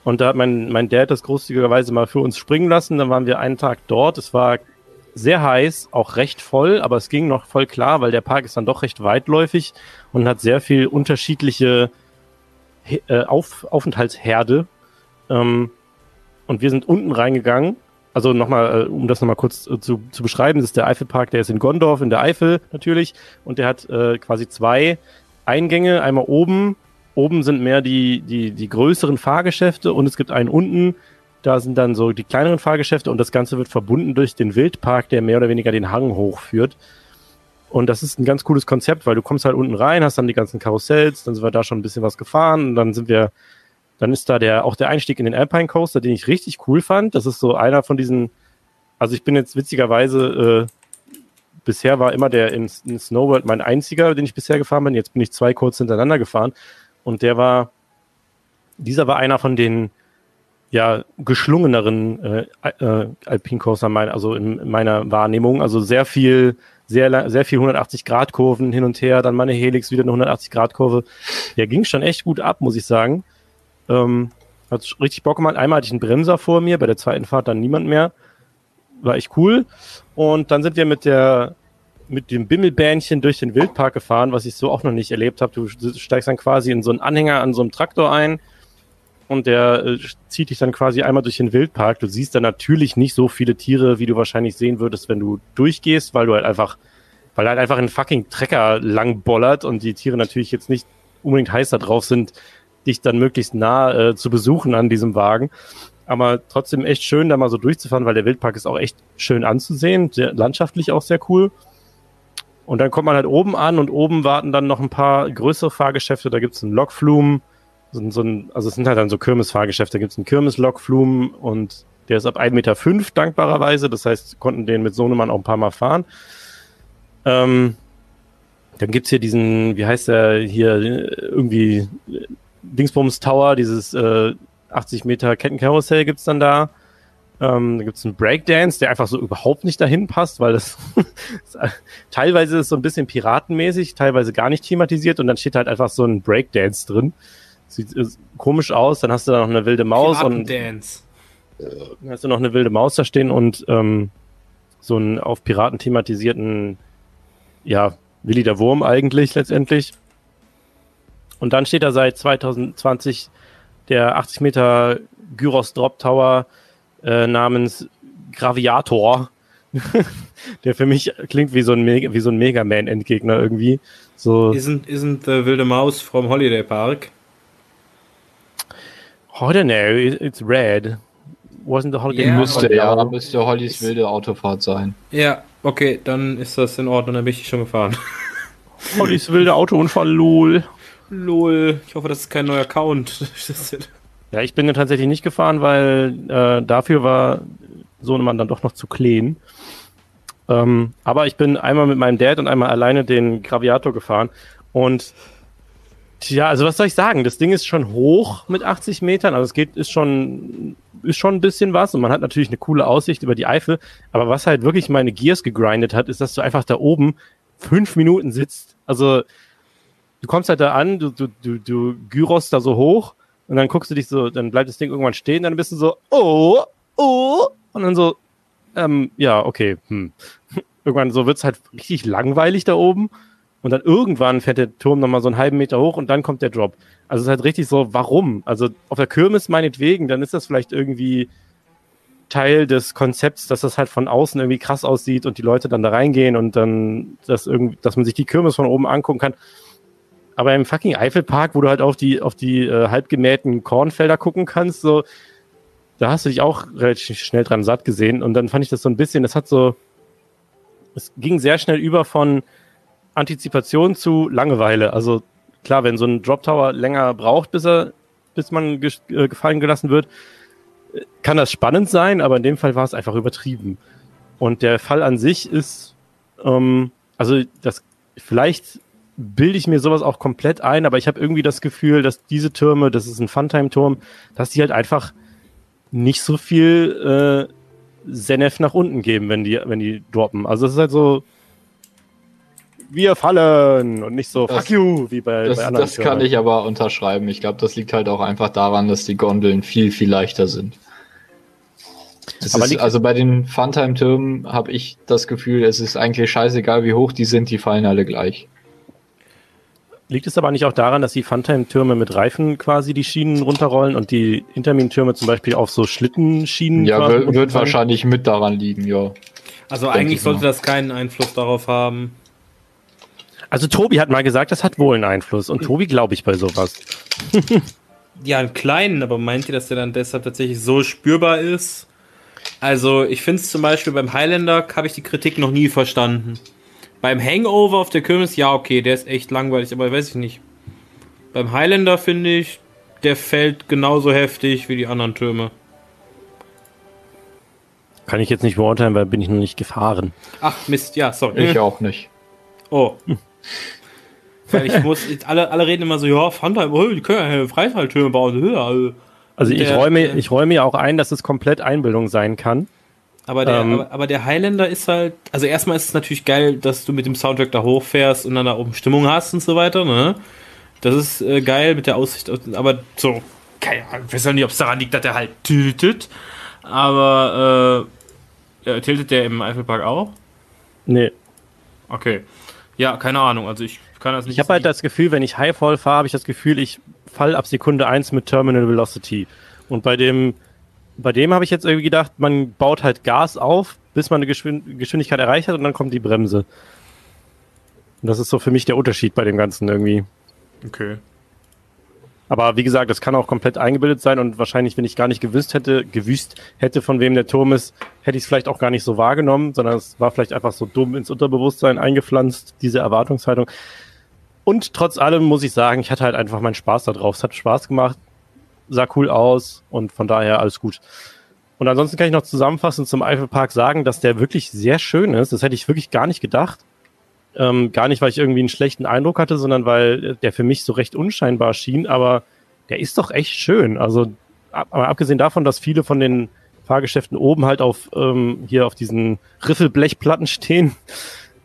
Speaker 1: Und da hat mein, mein Dad das großzügigerweise mal für uns springen lassen. Dann waren wir einen Tag dort. Es war sehr heiß, auch recht voll, aber es ging noch voll klar, weil der Park ist dann doch recht weitläufig und hat sehr viel unterschiedliche äh, Auf Aufenthaltsherde. Ähm, und wir sind unten reingegangen. Also nochmal, äh, um das nochmal kurz äh, zu, zu beschreiben, das ist der Eifelpark, der ist in Gondorf, in der Eifel natürlich. Und der hat äh, quasi zwei Eingänge. Einmal oben. Oben sind mehr die, die, die größeren Fahrgeschäfte und es gibt einen unten, da sind dann so die kleineren Fahrgeschäfte und das Ganze wird verbunden durch den Wildpark, der mehr oder weniger den Hang hochführt. Und das ist ein ganz cooles Konzept, weil du kommst halt unten rein, hast dann die ganzen Karussells, dann sind wir da schon ein bisschen was gefahren und dann sind wir, dann ist da der, auch der Einstieg in den Alpine Coaster, den ich richtig cool fand. Das ist so einer von diesen, also ich bin jetzt witzigerweise, äh, bisher war immer der in, in Snowworld mein einziger, den ich bisher gefahren bin. Jetzt bin ich zwei kurz hintereinander gefahren und der war, dieser war einer von den, ja geschlungeneren äh, äh, Alpincoaster, mein, also in, in, meiner Wahrnehmung. Also sehr viel, sehr, sehr viel 180 Grad Kurven hin und her, dann meine Helix wieder eine 180 Grad Kurve. Der ging schon echt gut ab, muss ich sagen. Ähm, hat richtig Bock gemacht. Einmal hatte ich einen Bremser vor mir, bei der zweiten Fahrt dann niemand mehr. War echt cool. Und dann sind wir mit der mit dem Bimmelbähnchen durch den Wildpark gefahren, was ich so auch noch nicht erlebt habe. Du steigst dann quasi in so einen Anhänger an so einem Traktor ein und der äh, zieht dich dann quasi einmal durch den Wildpark. Du siehst da natürlich nicht so viele Tiere, wie du wahrscheinlich sehen würdest, wenn du durchgehst, weil du halt einfach, weil halt einfach ein fucking Trecker lang bollert und die Tiere natürlich jetzt nicht unbedingt heiß da drauf sind, dich dann möglichst nah äh, zu besuchen an diesem Wagen. Aber trotzdem echt schön, da mal so durchzufahren, weil der Wildpark ist auch echt schön anzusehen, sehr landschaftlich auch sehr cool. Und dann kommt man halt oben an und oben warten dann noch ein paar größere Fahrgeschäfte. Da gibt's einen Lokflumen, so, so ein, also es sind halt dann so Kirmesfahrgeschäfte, da gibt es einen Kirmeslokflumen und der ist ab 1,5 Meter fünf, dankbarerweise. Das heißt, konnten den mit Sohnemann auch ein paar Mal fahren. Ähm, dann gibt's hier diesen, wie heißt der hier, irgendwie Dingsbums Tower, dieses äh, 80 Meter Kettenkarussell gibt's dann da. Ähm, da gibt's einen Breakdance, der einfach so überhaupt nicht dahin passt, weil das teilweise ist so ein bisschen piratenmäßig, teilweise gar nicht thematisiert und dann steht halt einfach so ein Breakdance drin. Sieht äh, komisch aus, dann hast du da noch eine wilde Maus und
Speaker 3: Dance.
Speaker 1: Dann hast du noch eine wilde Maus da stehen und ähm, so einen auf Piraten thematisierten, ja, Willi der Wurm eigentlich letztendlich. Und dann steht da seit 2020 der 80 Meter Gyros Drop Tower äh, namens Graviator, der für mich klingt wie so ein, wie so ein Mega Man Endgegner irgendwie. So.
Speaker 3: Isn't, isn't the wilde Maus from Holiday Park?
Speaker 1: I don't know, it's red. Wasn't the Holiday
Speaker 2: yeah, Müsste, ja, müsste Hollys wilde Autofahrt sein.
Speaker 3: Ja, okay, dann ist das in Ordnung, dann bin ich schon gefahren.
Speaker 1: Hollys wilde Autounfall, lol.
Speaker 3: Lol, ich hoffe, das ist kein neuer Account.
Speaker 1: ja, ich bin tatsächlich nicht gefahren, weil äh, dafür war Sohnemann dann doch noch zu clean. Ähm, aber ich bin einmal mit meinem Dad und einmal alleine den Graviator gefahren und Tja, also was soll ich sagen? Das Ding ist schon hoch mit 80 Metern, also es geht, ist schon, ist schon ein bisschen was und man hat natürlich eine coole Aussicht über die Eifel. Aber was halt wirklich meine Gears gegrindet hat, ist, dass du einfach da oben fünf Minuten sitzt. Also du kommst halt da an, du, du, du, du gyros da so hoch und dann guckst du dich so, dann bleibt das Ding irgendwann stehen, dann bist du so, oh, oh, und dann so, ähm, ja, okay, hm. Irgendwann so wird's halt richtig langweilig da oben. Und dann irgendwann fährt der Turm nochmal so einen halben Meter hoch und dann kommt der Drop. Also es ist halt richtig so, warum? Also auf der Kirmes meinetwegen, dann ist das vielleicht irgendwie Teil des Konzepts, dass das halt von außen irgendwie krass aussieht und die Leute dann da reingehen und dann, dass irgendwie, dass man sich die Kirmes von oben angucken kann. Aber im fucking Eifelpark, wo du halt auf die, auf die äh, halbgemähten Kornfelder gucken kannst, so, da hast du dich auch relativ schnell dran satt gesehen. Und dann fand ich das so ein bisschen, das hat so, es ging sehr schnell über von, Antizipation zu Langeweile. Also klar, wenn so ein Drop Tower länger braucht, bis er, bis man ge äh, gefallen gelassen wird, kann das spannend sein, aber in dem Fall war es einfach übertrieben. Und der Fall an sich ist, ähm, also das vielleicht bilde ich mir sowas auch komplett ein, aber ich habe irgendwie das Gefühl, dass diese Türme, das ist ein Funtime-Turm, dass die halt einfach nicht so viel äh, Senef nach unten geben, wenn die, wenn die droppen. Also es ist halt so, wir fallen und nicht so
Speaker 2: Das-
Speaker 1: fuck you, wie bei,
Speaker 2: Das,
Speaker 1: bei anderen
Speaker 2: das kann ich aber unterschreiben. Ich glaube, das liegt halt auch einfach daran, dass die Gondeln viel, viel leichter sind. Ist, also bei den Funtime-Türmen habe ich das Gefühl, es ist eigentlich scheißegal, wie hoch die sind, die fallen alle gleich.
Speaker 1: Liegt es aber nicht auch daran, dass die Funtime-Türme mit Reifen quasi die Schienen runterrollen und die Intermin-Türme zum Beispiel auf so Schlittenschienen
Speaker 2: Ja, wird, wahrscheinlich mit daran liegen, ja.
Speaker 3: Also
Speaker 2: Denk
Speaker 3: eigentlich
Speaker 2: ich
Speaker 3: sollte
Speaker 2: mal.
Speaker 3: das keinen Einfluss darauf haben.
Speaker 1: Also Tobi hat mal gesagt, das hat wohl einen Einfluss und Tobi glaube ich bei sowas.
Speaker 3: Ja, einen kleinen, aber meint ihr, dass der dann deshalb tatsächlich so spürbar ist? Also, ich finde es zum Beispiel beim Highlander habe ich die Kritik noch nie verstanden. Beim Hangover auf der Kirmes, ja, okay, der ist echt langweilig, aber weiß ich nicht. Beim Highlander finde ich, der fällt genauso heftig wie die anderen Türme.
Speaker 1: Kann ich jetzt nicht beurteilen, weil bin ich noch nicht gefahren.
Speaker 3: Ach, Mist, ja, sorry.
Speaker 2: Ich auch nicht.
Speaker 3: Oh. Weil ich muss, alle, alle reden immer so, ja, Fanta, oh, die können ja Freischalttürme bauen. ja, also.
Speaker 1: Also ich
Speaker 3: Der-
Speaker 1: räume, ich räume ja auch ein, dass es komplett Einbildung sein kann.
Speaker 3: Aber der,
Speaker 1: Ähm.
Speaker 3: aber, aber der Highlander ist halt, also erstmal ist es natürlich geil, dass du mit dem Soundtrack da hochfährst und dann da oben Stimmung hast und so weiter, ne? Das ist äh, geil mit der Aussicht, aus- aber so, keine Ahnung, ich weiß auch nicht, ob es daran liegt, dass der halt tiltet, aber äh, tiltet der im Eifelpark auch?
Speaker 1: Nee.
Speaker 3: Okay. Ja, keine Ahnung, also ich kann das nicht.
Speaker 1: Ich habe halt das Gefühl, wenn ich Highfall fahre, habe ich das Gefühl, ich fall ab Sekunde 1 mit Terminal Velocity. Und bei dem, bei dem habe ich jetzt irgendwie gedacht, man baut halt Gas auf, bis man eine Geschwind Geschwindigkeit erreicht hat und dann kommt die Bremse. Und das ist so für mich der Unterschied bei dem Ganzen irgendwie.
Speaker 3: Okay.
Speaker 1: Aber wie gesagt, das kann auch komplett eingebildet sein und wahrscheinlich, wenn ich gar nicht gewusst hätte, gewusst hätte, von wem der Turm ist, hätte ich es vielleicht auch gar nicht so wahrgenommen, sondern es war vielleicht einfach so dumm ins Unterbewusstsein eingepflanzt, diese Erwartungshaltung. Und trotz allem muss ich sagen, ich hatte halt einfach meinen Spaß da drauf. Es hat Spaß gemacht, sah cool aus und von daher alles gut. Und ansonsten kann ich noch zusammenfassend zum Eifelpark sagen, dass der wirklich sehr schön ist. Das hätte ich wirklich gar nicht gedacht. Ähm, gar nicht, weil ich irgendwie einen schlechten Eindruck hatte, sondern weil der für mich so recht unscheinbar schien. Aber der ist doch echt schön. Also, ab, aber abgesehen davon, dass viele von den Fahrgeschäften oben halt auf ähm, hier auf diesen Riffelblechplatten stehen,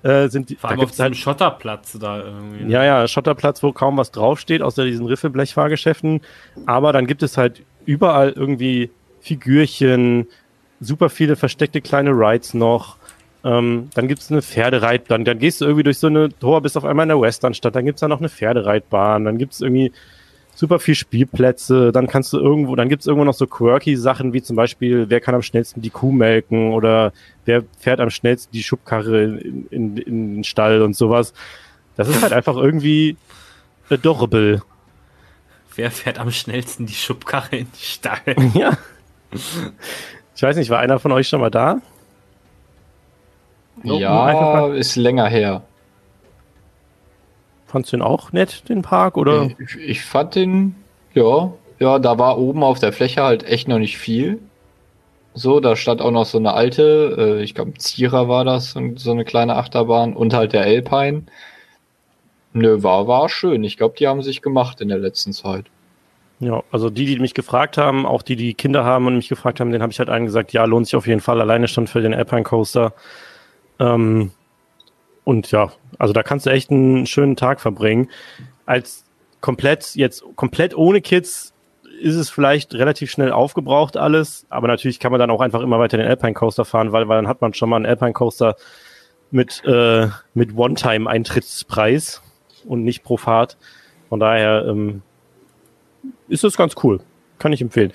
Speaker 1: äh, sind die,
Speaker 3: Vor allem auf diesem Schotterplatz da irgendwie.
Speaker 1: ja, ja, Schotterplatz, wo kaum was draufsteht, außer diesen Riffelblech-Fahrgeschäften. Aber dann gibt es halt überall irgendwie Figürchen, super viele versteckte kleine Rides noch. Ähm, dann gibt es eine Pferdereitbahn. Dann gehst du irgendwie durch so eine Tor, bist auf einmal in der Westernstadt. Dann gibt es da noch eine Pferdereitbahn. Dann gibt es irgendwie super viel Spielplätze. Dann kannst du irgendwo, dann gibt es irgendwo noch so quirky Sachen, wie zum Beispiel, wer kann am schnellsten die Kuh melken oder wer fährt am schnellsten die Schubkarre in, in, in den Stall und sowas. Das ist halt einfach irgendwie adorable.
Speaker 3: Wer fährt am schnellsten die Schubkarre in die Stall?
Speaker 1: Ja. Ich weiß nicht, war einer von euch schon mal da?
Speaker 2: Ja, ist länger her.
Speaker 1: Fandst du ihn auch nett, den Park? Oder?
Speaker 2: Ich, ich fand den, ja, ja, da war oben auf der Fläche halt echt noch nicht viel. So, da stand auch noch so eine alte, äh, ich glaube Zierer war das, und so eine kleine Achterbahn und halt der Alpine. Nö, war, war schön. Ich glaube, die haben sich gemacht in der letzten Zeit.
Speaker 1: Ja, also die, die mich gefragt haben, auch die, die Kinder haben und mich gefragt haben, den habe ich halt allen gesagt, ja, lohnt sich auf jeden Fall, alleine schon für den Alpine Coaster. Ähm, und ja, also da kannst du echt einen schönen Tag verbringen. Als komplett, jetzt komplett ohne Kids ist es vielleicht relativ schnell aufgebraucht alles, aber natürlich kann man dann auch einfach immer weiter den Alpine Coaster fahren, weil, weil dann hat man schon mal einen Alpine Coaster mit, äh, mit One-Time-Eintrittspreis und nicht pro Fahrt. Von daher ähm, ist das ganz cool. Kann ich empfehlen.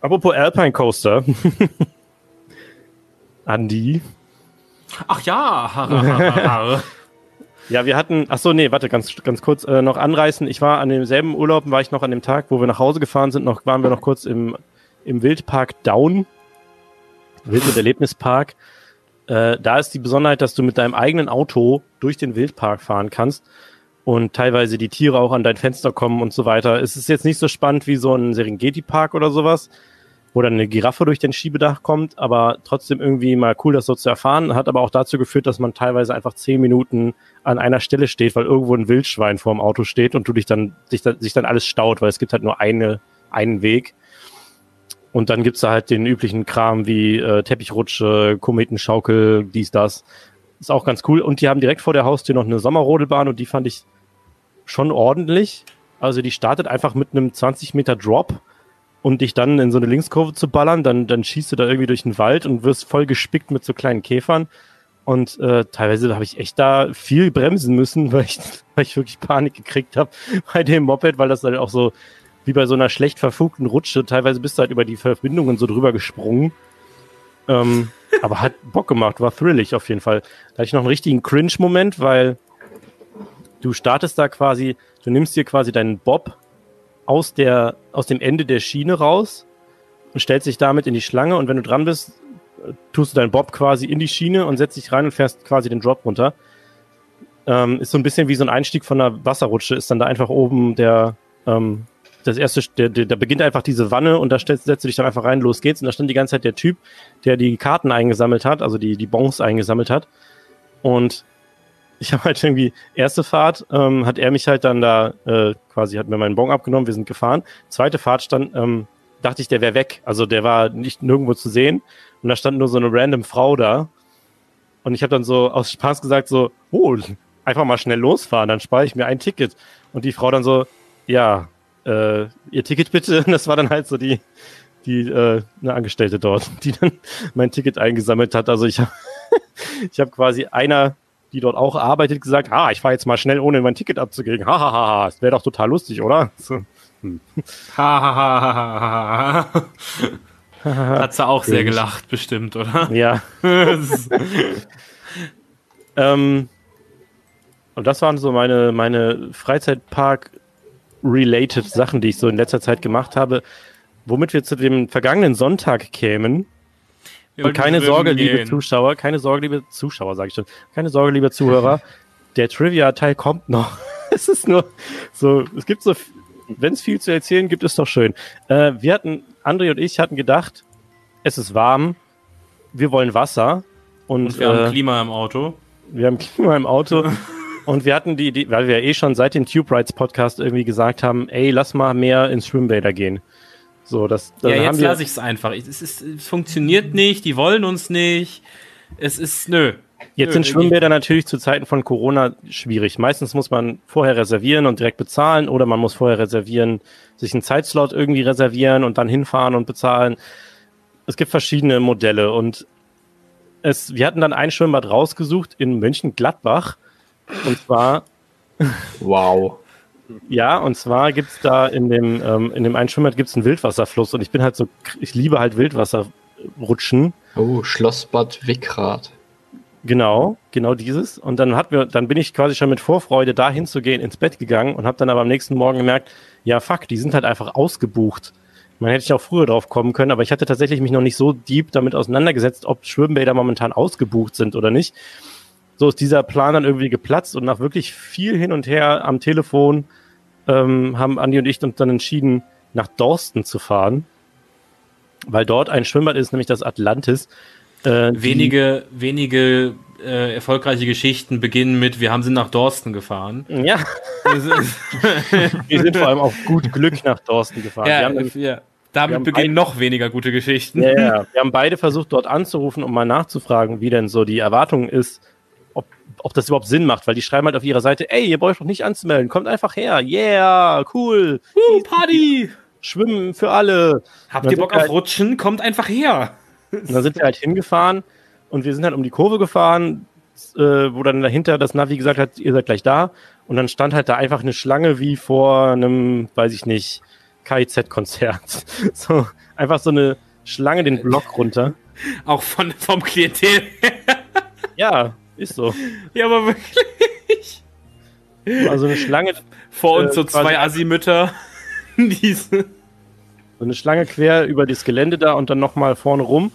Speaker 1: Apropos Alpine Coaster. Andi.
Speaker 3: Ach ja.
Speaker 1: Ja, wir hatten, ach so, nee, warte, ganz, ganz kurz äh, noch anreißen. Ich war an demselben Urlaub, war ich noch an dem Tag, wo wir nach Hause gefahren sind, noch, waren wir noch kurz im, im Wildpark Down. Wild- und Erlebnispark. Äh, da ist die Besonderheit, dass du mit deinem eigenen Auto durch den Wildpark fahren kannst und teilweise die Tiere auch an dein Fenster kommen und so weiter. Es ist jetzt nicht so spannend wie so ein Serengeti-Park oder sowas, wo dann eine Giraffe durch den Schiebedach kommt, aber trotzdem irgendwie mal cool, das so zu erfahren. Hat aber auch dazu geführt, dass man teilweise einfach zehn Minuten an einer Stelle steht, weil irgendwo ein Wildschwein vor dem Auto steht und du dich dann, dann, sich dann alles staut, weil es gibt halt nur eine, einen Weg. Und dann gibt's da halt den üblichen Kram wie äh, Teppichrutsche, Kometenschaukel, dies, das. Ist auch ganz cool. Und die haben direkt vor der Haustür noch eine Sommerrodelbahn und die fand ich schon ordentlich. Also die startet einfach mit einem 20 Meter Drop und dich dann in so eine Linkskurve zu ballern, dann, dann schießt du da irgendwie durch den Wald und wirst voll gespickt mit so kleinen Käfern. Und äh, teilweise habe ich echt da viel bremsen müssen, weil ich, weil ich wirklich Panik gekriegt habe bei dem Moped, weil das halt auch so wie bei so einer schlecht verfugten Rutsche, teilweise bist du halt über die Verbindungen so drüber gesprungen. Ähm, aber hat Bock gemacht, war thrillig auf jeden Fall. Da hatte ich noch einen richtigen Cringe-Moment, weil du startest da quasi, du nimmst dir quasi deinen Bob aus, der, aus dem Ende der Schiene raus und stellst dich damit in die Schlange und wenn du dran bist, tust du deinen Bob quasi in die Schiene und setzt dich rein und fährst quasi den Drop runter. Ähm, ist so ein bisschen wie so ein Einstieg von einer Wasserrutsche, ist dann da einfach oben der, ähm, das erste, der, der, da beginnt einfach diese Wanne und da stellst, setzt du dich dann einfach rein, los geht's. Und da stand die ganze Zeit der Typ, der die Karten eingesammelt hat, also die, die Bons eingesammelt hat. Und ich habe halt irgendwie, erste Fahrt ähm, hat er mich halt dann da äh, quasi, hat mir meinen Bon abgenommen, wir sind gefahren. Zweite Fahrt stand, ähm, dachte ich, der wäre weg. Also der war nicht nirgendwo zu sehen. Und da stand nur so eine random Frau da. Und ich habe dann so aus Spaß gesagt, so, oh, einfach mal schnell losfahren, dann spare ich mir ein Ticket. Und die Frau dann so, ja, äh, ihr Ticket bitte. Und das war dann halt so die, die äh, eine Angestellte dort, die dann mein Ticket eingesammelt hat. Also ich habe ich hab quasi einer die dort auch arbeitet, gesagt, ah, ich fahre jetzt mal schnell, ohne mein Ticket abzugeben. Ha, ha, ha, ha. Das wäre doch total lustig, oder? So.
Speaker 3: Hm. Ha, ha, ha, ha, ha, ha. Hat sie auch sehr gelacht, bestimmt, oder?
Speaker 1: Ja. ähm, und das waren so meine, meine Freizeitpark-related Sachen, die ich so in letzter Zeit gemacht habe. Womit wir zu dem vergangenen Sonntag kämen. Und keine Sorge, gehen. liebe Zuschauer, keine Sorge, liebe Zuschauer, sage ich schon. Keine Sorge, liebe Zuhörer. Der Trivia-Teil kommt noch. es ist nur so, es gibt so, wenn es viel zu erzählen gibt, ist doch schön. Äh, wir hatten, André und ich hatten gedacht, es ist warm, wir wollen Wasser. Und, und
Speaker 3: wir äh, haben Klima im Auto.
Speaker 1: Wir haben Klima im Auto. und wir hatten die Idee, weil wir eh schon seit dem Tube Rides Podcast irgendwie gesagt haben, ey, lass mal mehr ins Schwimmbäder gehen. So, das,
Speaker 3: ja, jetzt lasse ich es einfach. Es, ist, es funktioniert nicht, die wollen uns nicht. Es ist, nö.
Speaker 1: Jetzt nö, sind Schwimmbäder natürlich zu Zeiten von Corona schwierig. Meistens muss man vorher reservieren und direkt bezahlen oder man muss vorher reservieren, sich einen Zeitslot irgendwie reservieren und dann hinfahren und bezahlen. Es gibt verschiedene Modelle und es, wir hatten dann ein Schwimmbad rausgesucht in Mönchengladbach und zwar
Speaker 2: Wow.
Speaker 1: Ja, und zwar gibt's da in dem, ähm, in dem einen Schwimmbad gibt's einen Wildwasserfluss und ich bin halt so, ich liebe halt Wildwasserrutschen.
Speaker 2: Oh, Schlossbad Wickrath.
Speaker 1: Genau, genau dieses. Und dann hat mir, dann bin ich quasi schon mit Vorfreude da hinzugehen ins Bett gegangen und habe dann aber am nächsten Morgen gemerkt, ja fuck, die sind halt einfach ausgebucht. Man hätte ich auch früher drauf kommen können, aber ich hatte tatsächlich mich noch nicht so deep damit auseinandergesetzt, ob Schwimmbäder momentan ausgebucht sind oder nicht. So ist dieser Plan dann irgendwie geplatzt und nach wirklich viel hin und her am Telefon ähm, haben Andi und ich uns dann entschieden, nach Dorsten zu fahren, weil dort ein Schwimmbad ist, nämlich das Atlantis.
Speaker 3: Äh, wenige, wenige äh, erfolgreiche Geschichten beginnen mit, wir haben sie nach Dorsten gefahren.
Speaker 1: Ja. wir sind vor allem auf gut Glück nach Dorsten gefahren.
Speaker 3: Ja,
Speaker 1: dann,
Speaker 3: ja. Damit beginnen noch weniger gute Geschichten.
Speaker 1: Ja, ja, wir haben beide versucht, dort anzurufen, um mal nachzufragen, wie denn so die Erwartung ist, ob das überhaupt Sinn macht, weil die schreiben halt auf ihrer Seite, ey, ihr braucht doch nicht anzumelden, kommt einfach her, yeah, cool.
Speaker 3: Uh, Party!
Speaker 1: Schwimmen für alle.
Speaker 3: Habt ihr Bock auf halt, Rutschen? Kommt einfach her.
Speaker 1: Und dann sind wir halt hingefahren und wir sind halt um die Kurve gefahren, äh, wo dann dahinter das Navi gesagt hat, ihr seid gleich da. Und dann stand halt da einfach eine Schlange wie vor einem, weiß ich nicht, KIZ-Konzert. So, einfach so eine Schlange den Block runter.
Speaker 3: Auch von, vom Klientel.
Speaker 1: ja, ist so.
Speaker 3: Ja, aber wirklich.
Speaker 1: Also eine Schlange.
Speaker 3: Vor uns äh, so zwei Assi-Mütter.
Speaker 1: So eine Schlange quer über das Gelände da und dann nochmal vorne rum.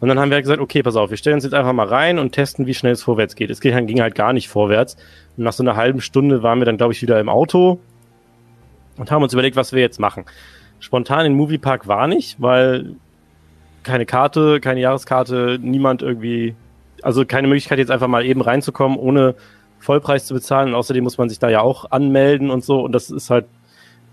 Speaker 1: Und dann haben wir halt gesagt, okay, pass auf, wir stellen uns jetzt einfach mal rein und testen, wie schnell es vorwärts geht. Es ging, ging halt gar nicht vorwärts. Und nach so einer halben Stunde waren wir dann, glaube ich, wieder im Auto und haben uns überlegt, was wir jetzt machen. spontan in den Moviepark war nicht, weil keine Karte, keine Jahreskarte, niemand irgendwie, also keine Möglichkeit jetzt einfach mal eben reinzukommen, ohne Vollpreis zu bezahlen. Und außerdem muss man sich da ja auch anmelden und so. Und das ist halt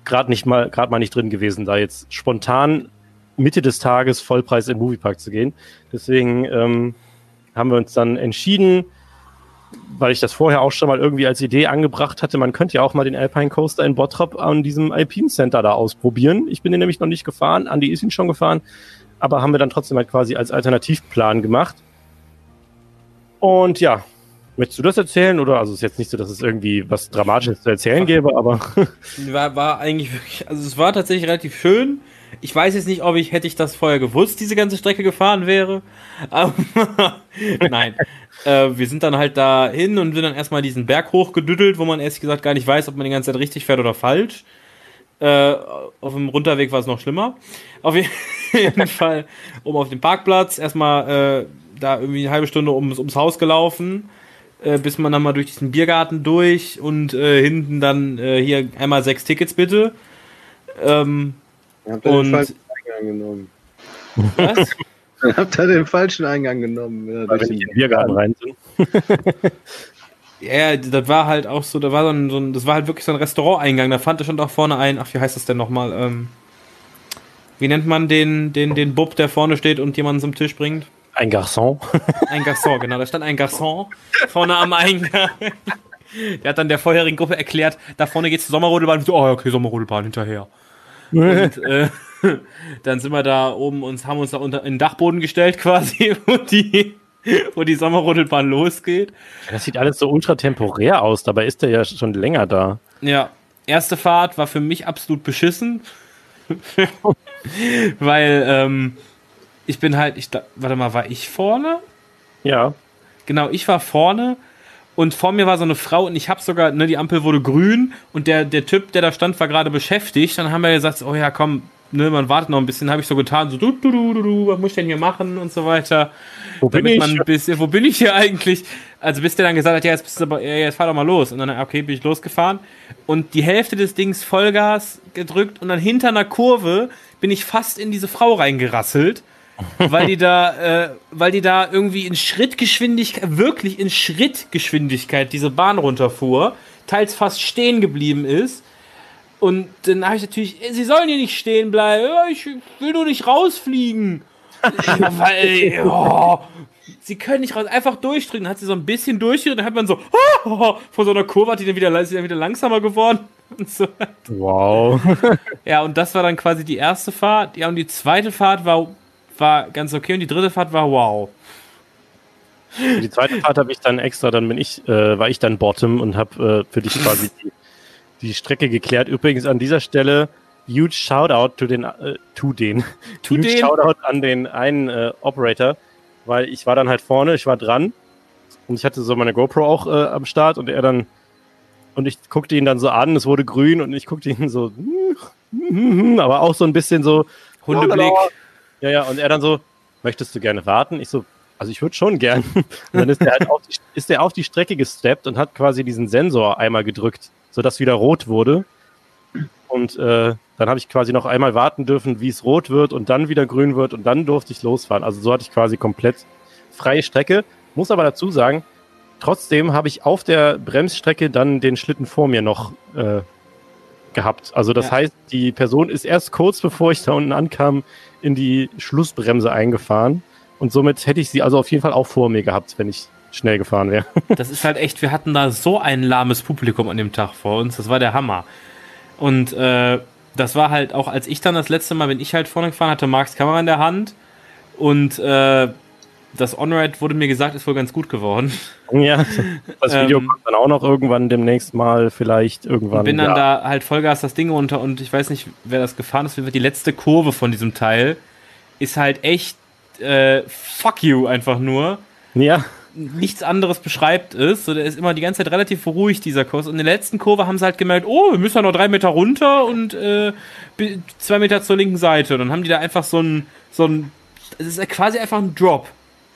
Speaker 1: gerade nicht mal, gerade mal nicht drin gewesen, da jetzt spontan Mitte des Tages Vollpreis den Moviepark zu gehen. Deswegen ähm, haben wir uns dann entschieden, weil ich das vorher auch schon mal irgendwie als Idee angebracht hatte, man könnte ja auch mal den Alpine Coaster in Bottrop an diesem Alpine Center da ausprobieren. Ich bin den nämlich noch nicht gefahren, Andy ist ihn schon gefahren, aber haben wir dann trotzdem halt quasi als Alternativplan gemacht. Und ja, möchtest du das erzählen oder also es ist jetzt nicht so, dass es irgendwie was Dramatisches zu erzählen gäbe, aber
Speaker 3: War, war eigentlich wirklich, also es war tatsächlich relativ schön. Ich weiß jetzt nicht, ob ich, hätte ich das vorher gewusst, diese ganze Strecke gefahren wäre. Aber nein. äh, wir sind dann halt da hin und sind dann erstmal diesen Berg hochgedüttelt, wo man ehrlich gesagt gar nicht weiß, ob man die ganze Zeit richtig fährt oder falsch. Äh, auf dem Runterweg war es noch schlimmer. Auf jeden Fall oben auf dem Parkplatz, erstmal äh, da irgendwie eine halbe Stunde ums, ums Haus gelaufen, äh, bis man dann mal durch diesen Biergarten durch und äh, hinten dann äh, hier einmal sechs Tickets bitte. Ähm,
Speaker 4: Habt ihr
Speaker 3: Und-
Speaker 4: den falschen Eingang genommen?
Speaker 3: was?
Speaker 4: Dann habt ihr den falschen Eingang genommen. Ja,
Speaker 1: weil
Speaker 4: durch den
Speaker 1: Biergarten rein sind.
Speaker 3: Ja, das war halt auch so, da war so ein, so ein das war halt wirklich so ein Restauranteingang, da fand ich schon auch vorne ein, ach, wie heißt das denn nochmal, ähm, wie nennt man den, den, den Bub, der vorne steht und jemanden zum Tisch bringt?
Speaker 1: Ein Garçon.
Speaker 3: Ein Garçon, genau, da stand ein Garçon vorne am Eingang. Der hat dann der vorherigen Gruppe erklärt, da vorne geht's zur Sommerrodelbahn. Und so, oh, okay, Sommerrodelbahn hinterher. Und äh, dann sind wir da oben und haben uns da unter in den Dachboden gestellt quasi, wo die, wo die Sommerrodelbahn losgeht.
Speaker 1: Das sieht alles so ultra temporär aus, dabei ist er ja schon länger da.
Speaker 3: Ja, erste Fahrt war für mich absolut beschissen. Weil, ähm, ich bin halt, ich, warte mal, war ich vorne?
Speaker 1: Ja.
Speaker 3: Genau, ich war vorne und vor mir war so eine Frau und ich habe sogar, ne, die Ampel wurde grün und der, der Typ, der da stand, war gerade beschäftigt. Dann haben wir gesagt, oh ja, komm, ne, man wartet noch ein bisschen, habe ich so getan, so du, du, du, du, du, was muss ich denn hier machen und so weiter.
Speaker 1: Wo bin
Speaker 3: damit
Speaker 1: ich?
Speaker 3: man bisschen, wo bin ich hier eigentlich? Also bis der dann gesagt hat, ja, jetzt bist du aber, ja, jetzt fahr doch mal los. Und dann, okay, bin ich losgefahren. Und die Hälfte des Dings Vollgas gedrückt und dann hinter einer Kurve bin ich fast in diese Frau reingerasselt. Weil die da, äh, weil die da irgendwie in Schrittgeschwindigkeit, wirklich in Schrittgeschwindigkeit diese Bahn runterfuhr, teils fast stehen geblieben ist. Und dann habe ich natürlich, äh, sie sollen hier nicht stehen bleiben, ich will nur nicht rausfliegen. weil, oh, sie können nicht raus, einfach durchdrücken. Dann hat sie so ein bisschen durchgedrückt, dann hat man so, oh, vor so einer Kurve hat die dann wieder, ist dann wieder langsamer geworden. So.
Speaker 1: Wow.
Speaker 3: Ja, und das war dann quasi die erste Fahrt. Ja, und die zweite Fahrt war, war ganz okay und die dritte Fahrt war wow.
Speaker 1: Die zweite Fahrt habe ich dann extra, dann bin ich, äh, war ich dann Bottom und habe äh, für dich quasi die, die Strecke geklärt. Übrigens an dieser Stelle huge Shoutout to den, äh, to den,
Speaker 3: To
Speaker 1: huge
Speaker 3: den?
Speaker 1: Shoutout an den einen äh, Operator, weil ich war dann halt vorne, ich war dran und ich hatte so meine GoPro auch äh, am Start und er dann und ich guckte ihn dann so an, es wurde grün und ich guckte ihn so, aber auch so ein bisschen so
Speaker 3: Hundeblick.
Speaker 1: Ja, ja, und er dann so, möchtest du gerne warten? Ich so, also ich würde schon gern. Und dann ist er halt auf die, ist er auf die Strecke gesteppt und hat quasi diesen Sensor einmal gedrückt, sodass wieder rot wurde. Und äh, dann habe ich quasi noch einmal warten dürfen, wie es rot wird und dann wieder grün wird und dann durfte ich losfahren. Also so hatte ich quasi komplett freie Strecke. Muss aber dazu sagen, trotzdem habe ich auf der Bremsstrecke dann den Schlitten vor mir noch äh, gehabt. Also das
Speaker 3: Ja.
Speaker 1: heißt, die Person ist erst kurz bevor ich da unten ankam, in die Schlussbremse eingefahren. Und somit hätte ich sie also auf jeden Fall auch vor mir gehabt, wenn ich schnell gefahren wäre.
Speaker 3: Das ist halt echt, wir hatten da so ein lahmes Publikum an dem Tag vor uns, das war der Hammer. Und äh, das war halt auch, als ich dann das letzte Mal, wenn ich halt vorne gefahren hatte, Marks Kamera in der Hand und äh, das On-Ride wurde mir gesagt, ist wohl ganz gut geworden.
Speaker 1: ja, das Video
Speaker 3: Ähm,
Speaker 1: kommt dann auch noch irgendwann demnächst mal, vielleicht irgendwann.
Speaker 3: bin dann
Speaker 1: ja.
Speaker 3: da halt Vollgas das Ding runter und ich weiß nicht, wer das gefahren ist, die letzte Kurve von diesem Teil ist halt echt äh, fuck you einfach nur.
Speaker 1: Ja,
Speaker 3: nichts anderes beschreibt es. So, der ist immer die ganze Zeit relativ ruhig, dieser Kurs. Und in der letzten Kurve haben sie halt gemerkt, oh, wir müssen ja noch drei Meter runter und äh, zwei Meter zur linken Seite. Und dann haben die da einfach so ein, so ein, es ist quasi einfach ein Drop.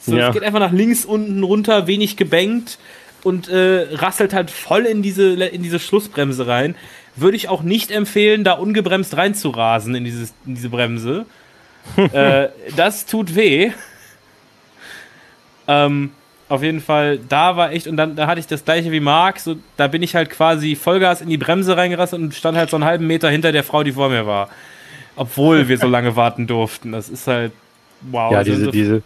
Speaker 3: So,
Speaker 1: Ja.
Speaker 3: Es geht einfach nach links unten runter, wenig gebankt. und äh, rasselt halt voll in diese, in diese Schlussbremse rein. Würde ich auch nicht empfehlen, da ungebremst reinzurasen in, dieses, in diese Bremse. äh, das tut weh. Ähm, auf jeden Fall, da war echt, und dann da hatte ich das gleiche wie Marc, so, da bin ich halt quasi Vollgas in die Bremse reingerasselt und stand halt so einen halben Meter hinter der Frau, die vor mir war. Obwohl wir so lange warten durften. Das ist halt, wow.
Speaker 1: Ja, diese, diese,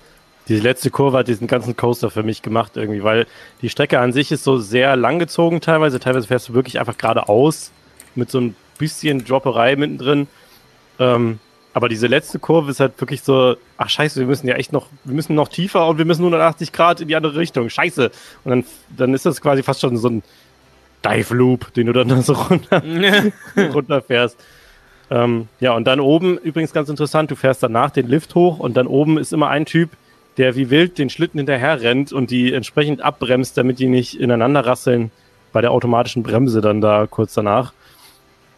Speaker 1: diese letzte Kurve hat diesen ganzen Coaster für mich gemacht irgendwie, weil die Strecke an sich ist so sehr langgezogen teilweise. Teilweise fährst du wirklich einfach geradeaus mit so ein bisschen Dropperei mittendrin. Ähm, aber diese letzte Kurve ist halt wirklich so, ach scheiße, wir müssen ja echt noch, wir müssen noch tiefer und wir müssen 180 Grad in die andere Richtung. Scheiße. Und dann, dann ist das quasi fast schon so ein Dive Loop, den du dann so runter, runterfährst. Ähm, ja, und dann oben, übrigens ganz interessant, du fährst danach den Lift hoch und dann oben ist immer ein Typ, der wie wild den Schlitten hinterher rennt und die entsprechend abbremst, damit die nicht ineinander rasseln bei der automatischen Bremse dann da kurz danach.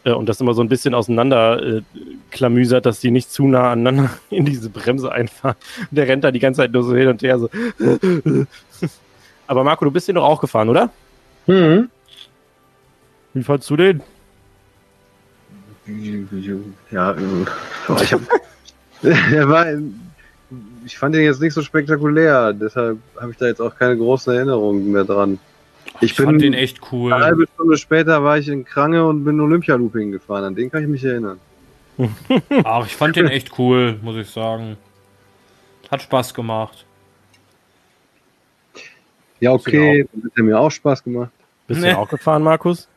Speaker 1: Äh, und das immer so ein bisschen auseinander äh, klamüsert, dass die nicht zu nah aneinander in diese Bremse einfahren. Und der rennt da die ganze Zeit nur so hin und her so. Aber Marco, du bist den doch auch gefahren, oder?
Speaker 4: Mhm.
Speaker 1: Wie fandst du den?
Speaker 4: Ja, äh, ich hab, der war, ich fand den jetzt nicht so spektakulär, deshalb habe ich da jetzt auch keine großen Erinnerungen mehr dran. Ich,
Speaker 3: ich
Speaker 4: bin
Speaker 3: fand den echt cool.
Speaker 4: eine halbe Stunde später war ich in Krange und bin Olympia-Looping gefahren. An den kann ich mich erinnern.
Speaker 3: Ach, ich fand den echt cool, muss ich sagen. Hat Spaß gemacht.
Speaker 4: Ja, okay, dann hat er mir auch Spaß gemacht.
Speaker 1: Bist
Speaker 3: Nee.
Speaker 1: du auch gefahren, Markus?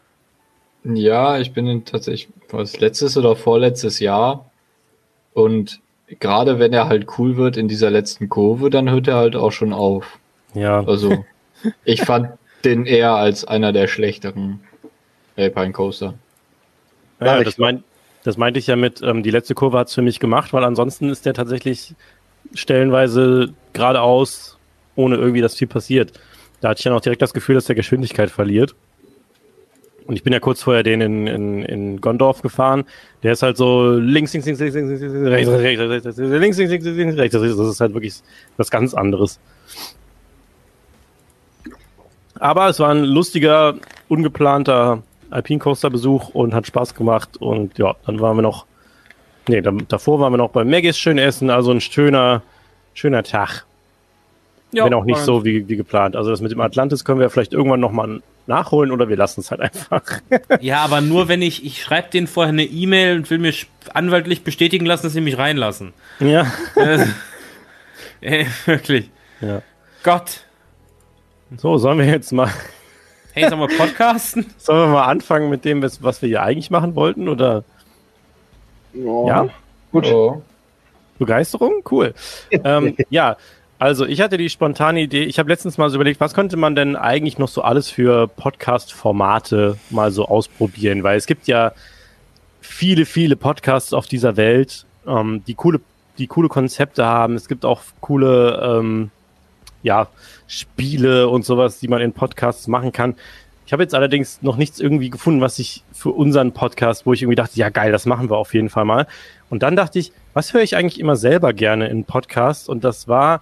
Speaker 2: Ja, ich bin in tatsächlich, was letztes oder vorletztes Jahr. Und gerade wenn er halt cool wird in dieser letzten Kurve, dann hört er halt auch schon auf.
Speaker 1: Ja.
Speaker 2: Also, ich fand den eher als einer der schlechteren Alpine Coaster.
Speaker 1: Ja, das, mein, das meinte ich ja mit, ähm, die letzte Kurve hat's für mich gemacht, weil ansonsten ist der tatsächlich stellenweise geradeaus, ohne irgendwie, dass viel passiert. Da hatte ich dann auch direkt das Gefühl, dass der Geschwindigkeit verliert. Und ich bin ja kurz vorher den in, in, in Gondorf gefahren. Der ist halt so links, links, links, links, links, links, links, rechts, rechts, rechts, links, links, links, links, links, rechts. Das ist, halt wirklich was ganz anderes. Aber es war ein lustiger, ungeplanter Alpine Coaster Besuch und hat Spaß gemacht. Und ja, dann waren wir noch, nee, dann, davor waren wir noch bei Maggis schön essen, also ein schöner, schöner Tag.
Speaker 3: Ja,
Speaker 1: wenn auch nicht so wie, wie geplant. Also das mit dem Atlantis können wir vielleicht irgendwann nochmal nachholen oder wir lassen es halt einfach.
Speaker 3: Ja, aber nur wenn ich, ich schreibe denen vorher eine E-Mail und will mir anwaltlich bestätigen lassen, dass sie mich reinlassen.
Speaker 1: ja.
Speaker 3: Äh, äh, wirklich.
Speaker 1: ja.
Speaker 3: Gott.
Speaker 1: So, sollen wir jetzt mal,
Speaker 3: Hey, sollen wir podcasten?
Speaker 1: sollen wir mal anfangen mit dem, was wir hier eigentlich machen wollten oder? Ja?
Speaker 4: Gut.
Speaker 2: Oh.
Speaker 1: Begeisterung? Cool. ähm, ja, also ich hatte die spontane Idee, ich habe letztens mal so überlegt, was könnte man denn eigentlich noch so alles für Podcast-Formate mal so ausprobieren, weil es gibt ja viele, viele Podcasts auf dieser Welt, ähm, die coole, die coole Konzepte haben. Es gibt auch coole, ähm, ja, Spiele und sowas, die man in Podcasts machen kann. Ich habe jetzt allerdings noch nichts irgendwie gefunden, was ich für unseren Podcast, wo ich irgendwie dachte, ja geil, das machen wir auf jeden Fall mal. Und dann dachte ich, was höre ich eigentlich immer selber gerne in Podcasts? Und das war,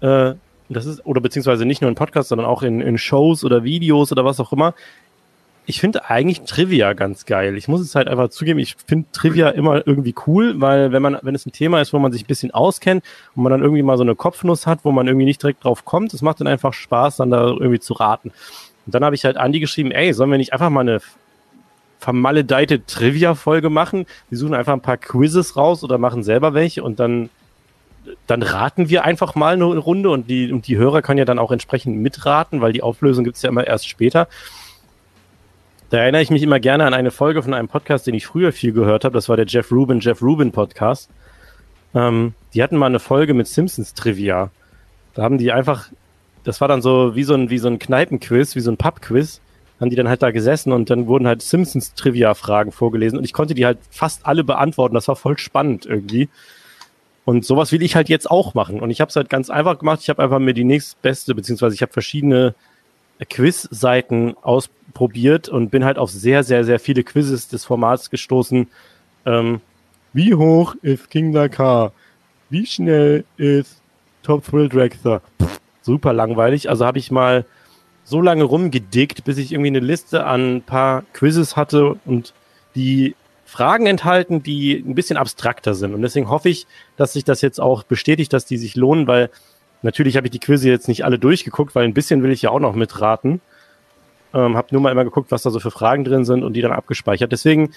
Speaker 1: äh, das ist, oder beziehungsweise nicht nur in Podcasts, sondern auch in, in Shows oder Videos oder was auch immer. Ich finde eigentlich Trivia ganz geil. Ich muss es halt einfach zugeben, ich finde Trivia immer irgendwie cool, weil wenn man, wenn es ein Thema ist, wo man sich ein bisschen auskennt und man dann irgendwie mal so eine Kopfnuss hat, wo man irgendwie nicht direkt drauf kommt, es macht dann einfach Spaß, dann da irgendwie zu raten. Und dann habe ich halt Andi geschrieben, ey, sollen wir nicht einfach mal eine vermaledeite Trivia-Folge machen? Wir suchen einfach ein paar Quizzes raus oder machen selber welche und dann, dann raten wir einfach mal eine Runde und die, und die Hörer können ja dann auch entsprechend mitraten, weil die Auflösung gibt's ja immer erst später. Da erinnere ich mich immer gerne an eine Folge von einem Podcast, den ich früher viel gehört habe. Das war der Jeff Rubin, Jeff Rubin Podcast. Ähm, die hatten mal eine Folge mit Simpsons Trivia. Da haben die einfach, das war dann so wie so ein, wie so ein Kneipenquiz, wie so ein Pubquiz, haben die dann halt da gesessen und dann wurden halt Simpsons Trivia Fragen vorgelesen und ich konnte die halt fast alle beantworten. Das war voll spannend irgendwie. Und sowas will ich halt jetzt auch machen. Und ich habe es halt ganz einfach gemacht. Ich habe einfach mir die nächstbeste, beziehungsweise ich habe verschiedene Quiz-Seiten ausprobiert und bin halt auf sehr, sehr, sehr viele Quizzes des Formats gestoßen. Ähm, wie hoch ist King Dakar? Wie schnell ist Top Thrill Dragster? Super langweilig. Also habe ich mal so lange rumgedickt, bis ich irgendwie eine Liste an ein paar Quizzes hatte und die Fragen enthalten, die ein bisschen abstrakter sind. Und deswegen hoffe ich, dass sich das jetzt auch bestätigt, dass die sich lohnen, weil natürlich habe ich die Quizze jetzt nicht alle durchgeguckt, weil ein bisschen will ich ja auch noch mitraten. Ähm, habe nur mal immer geguckt, was da so für Fragen drin sind und die dann abgespeichert. Deswegen,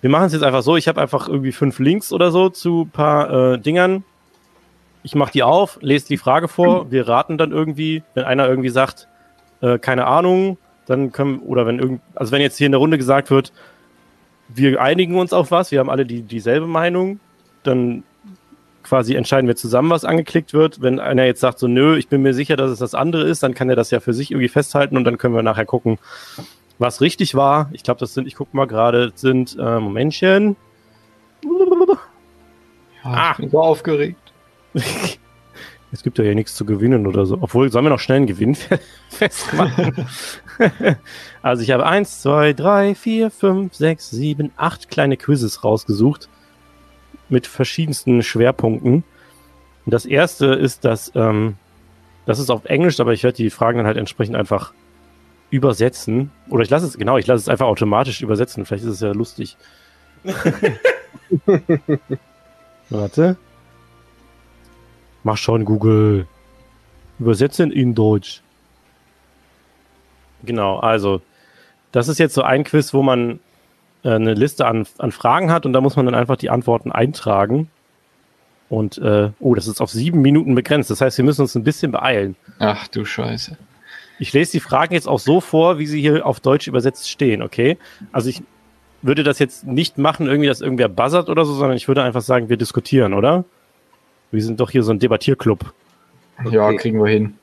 Speaker 1: wir machen es jetzt einfach so. Ich habe einfach irgendwie fünf Links oder so zu paar äh, Dingern. Ich mache die auf, lese die Frage vor. Wir raten dann irgendwie, wenn einer irgendwie sagt, äh, keine Ahnung, dann können, oder wenn irgend, also wenn jetzt hier in der Runde gesagt wird, wir einigen uns auf was, wir haben alle die, dieselbe Meinung, dann quasi entscheiden wir zusammen, was angeklickt wird. Wenn einer jetzt sagt so, nö, ich bin mir sicher, dass es das andere ist, dann kann er das ja für sich irgendwie festhalten und dann können wir nachher gucken, was richtig war. Ich glaube, das sind, ich gucke mal gerade, sind, äh, Momentchen.
Speaker 2: Ja, ah. Ich bin so aufgeregt.
Speaker 1: Es gibt ja hier nichts zu gewinnen oder so. Obwohl, sollen wir noch schnell einen Gewinn festmachen? also ich habe eins, zwei, drei, vier, fünf, sechs, sieben, acht kleine Quizzes rausgesucht mit verschiedensten Schwerpunkten. Und das erste ist, dass ähm, das ist auf Englisch, aber ich werde die Fragen dann halt entsprechend einfach übersetzen. Oder ich lasse es, genau, ich lasse es einfach automatisch übersetzen. Vielleicht ist es ja lustig. Warte. Mach schon, Google. Übersetzen in Deutsch. Genau, also das ist jetzt so ein Quiz, wo man äh, eine Liste an, an Fragen hat und da muss man dann einfach die Antworten eintragen. Und, äh, oh, das ist auf sieben Minuten begrenzt. Das heißt, wir müssen uns ein bisschen beeilen.
Speaker 2: Ach du Scheiße.
Speaker 1: Ich lese die Fragen jetzt auch so vor, wie sie hier auf Deutsch übersetzt stehen, okay? Also ich würde das jetzt nicht machen, irgendwie, dass irgendwer buzzert oder so, sondern ich würde einfach sagen, wir diskutieren, oder? Wir sind doch hier so ein Debattierclub.
Speaker 2: Okay. Ja, kriegen wir hin.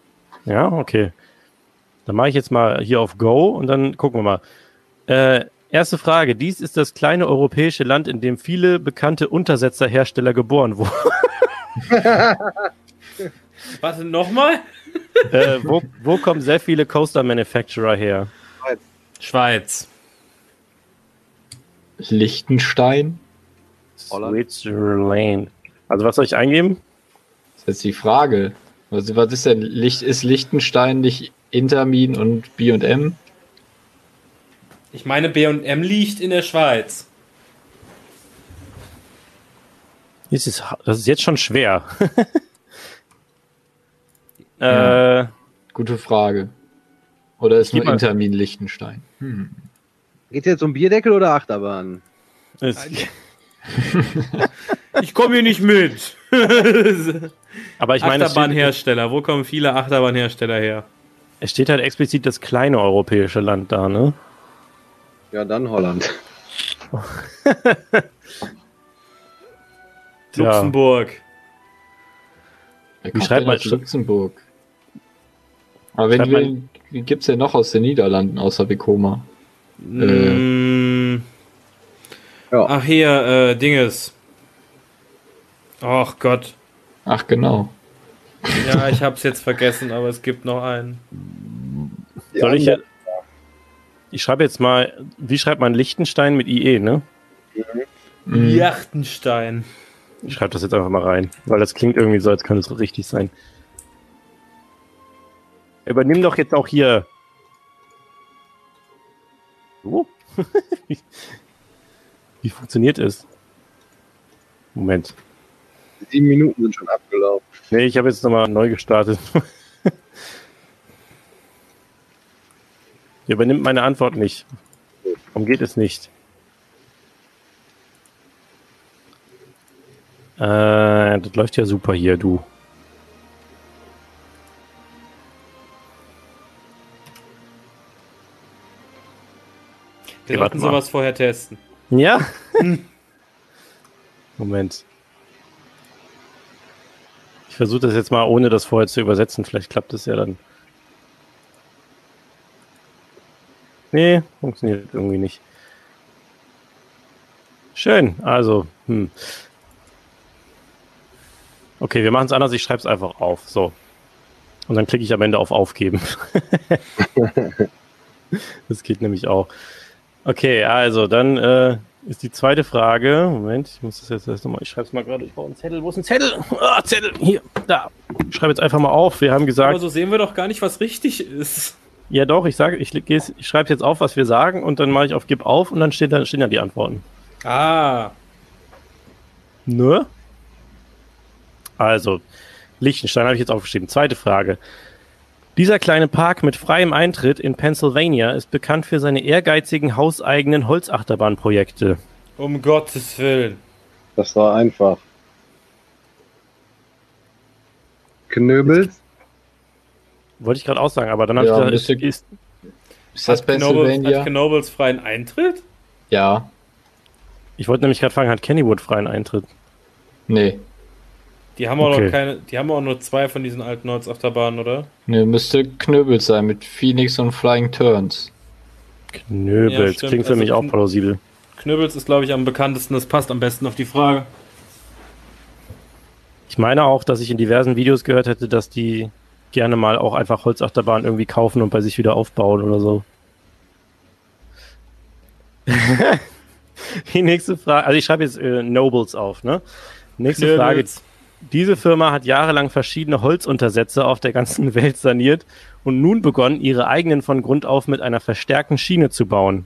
Speaker 1: Ja, okay. Dann mache ich jetzt mal hier auf Go und dann gucken wir mal. Äh, erste Frage. Dies ist das kleine europäische Land, in dem viele bekannte Untersetzerhersteller geboren wurden.
Speaker 3: Warte, nochmal?
Speaker 1: äh, wo, wo kommen sehr viele Coaster Manufacturer her?
Speaker 3: Schweiz.
Speaker 2: Liechtenstein.
Speaker 1: Switzerland. Also was soll ich eingeben?
Speaker 2: Das ist jetzt die Frage. Was, was ist denn Licht? Ist Liechtenstein nicht Intermin und B&M?
Speaker 3: Ich meine, B&M liegt in der Schweiz.
Speaker 1: Das ist, das ist jetzt schon schwer.
Speaker 2: ja, äh, gute Frage. Oder ist nur Intermin Liechtenstein? Hm.
Speaker 4: Geht jetzt um Bierdeckel oder Achterbahn?
Speaker 3: ich komme hier nicht mit.
Speaker 1: Aber ich meine,
Speaker 3: Achterbahnhersteller. Wo kommen viele Achterbahnhersteller her?
Speaker 1: Es steht halt explizit das kleine europäische Land da, ne?
Speaker 4: Ja, dann Holland.
Speaker 3: Luxemburg.
Speaker 2: Wie schreibt man Luxemburg? Aber wenn wir, wie gibt's denn noch aus den Niederlanden außer Vekoma?
Speaker 3: Mm, äh. ja. Ach hier, äh, Dinges. Ach Gott.
Speaker 2: Ach genau.
Speaker 3: Ja, ich hab's jetzt vergessen, aber es gibt noch einen.
Speaker 1: Soll ich jetzt? Ich schreibe jetzt mal, wie schreibt man Lichtenstein mit IE, ne?
Speaker 3: Mhm. Liechtenstein.
Speaker 1: Ich schreibe das jetzt einfach mal rein, weil das klingt irgendwie so, als könnte es richtig sein. Übernimm doch jetzt auch hier. So? wie, wie funktioniert es? Moment.
Speaker 4: Sieben Minuten sind schon abgelaufen.
Speaker 1: Nee, ich habe jetzt nochmal neu gestartet. Ihr übernimmt meine Antwort nicht. Warum geht es nicht? Äh, das läuft ja super hier, du.
Speaker 3: Wir sollten sowas vorher testen.
Speaker 1: Ja? Moment. Ich versuche das jetzt mal ohne das vorher zu übersetzen. Vielleicht klappt es ja dann. Nee, funktioniert irgendwie nicht. Schön, also, hm. Okay, wir machen es anders, ich schreibe es einfach auf. So. Und dann klicke ich am Ende auf Aufgeben. das geht nämlich auch. Okay, also dann äh, ist die zweite Frage. Moment, ich muss das jetzt erst nochmal. Ich schreibe es mal gerade. Ich brauche einen Zettel. Wo ist ein Zettel? Ah, Zettel. Hier, da. ich schreibe jetzt einfach mal auf. Wir haben gesagt,
Speaker 3: Aber so sehen wir doch gar nicht, was richtig ist.
Speaker 1: ja doch, ich sage, ich, ich schreibe jetzt auf, was wir sagen und dann mache ich auf Gib auf und dann steht da, stehen da die Antworten.
Speaker 3: Ah.
Speaker 1: Ne? Also, Liechtenstein habe ich jetzt aufgeschrieben. Zweite Frage. Dieser kleine Park mit freiem Eintritt in Pennsylvania ist bekannt für seine ehrgeizigen hauseigenen Holzachterbahn-Projekte.
Speaker 3: Um Gottes Willen.
Speaker 4: Das war einfach. Knöbels?
Speaker 1: Wollte ich gerade auch sagen, aber dann habe
Speaker 2: Ja,
Speaker 1: ich
Speaker 2: müsste-
Speaker 1: ist,
Speaker 2: Ist das
Speaker 3: Hat Knobles,
Speaker 2: Pennsylvania?
Speaker 3: hat Knobles freien Eintritt?
Speaker 2: Ja.
Speaker 1: ich wollte nämlich gerade fragen, hat Kennywood freien Eintritt?
Speaker 2: Nee.
Speaker 3: Die haben auch
Speaker 1: Okay.
Speaker 3: noch keine, die haben auch nur zwei von diesen alten Holzachterbahnen, oder?
Speaker 2: Nee, müsste Knöbel sein mit Phoenix und Flying Turns.
Speaker 1: Knöbels,
Speaker 3: Ja,
Speaker 1: klingt für
Speaker 3: Also
Speaker 1: mich auch plausibel.
Speaker 3: Knöbels ist, glaube ich, am bekanntesten. Das passt am besten auf die Frage.
Speaker 1: Ich meine auch, dass ich in diversen Videos gehört hätte, dass die gerne mal auch einfach Holzachterbahn irgendwie kaufen und bei sich wieder aufbauen oder so. Die nächste Frage, also ich schreibe jetzt äh, Nobles auf, ne? Nächste Frage. Diese Firma hat jahrelang verschiedene Holzuntersätze auf der ganzen Welt saniert und nun begonnen, ihre eigenen von Grund auf mit einer verstärkten Schiene zu bauen.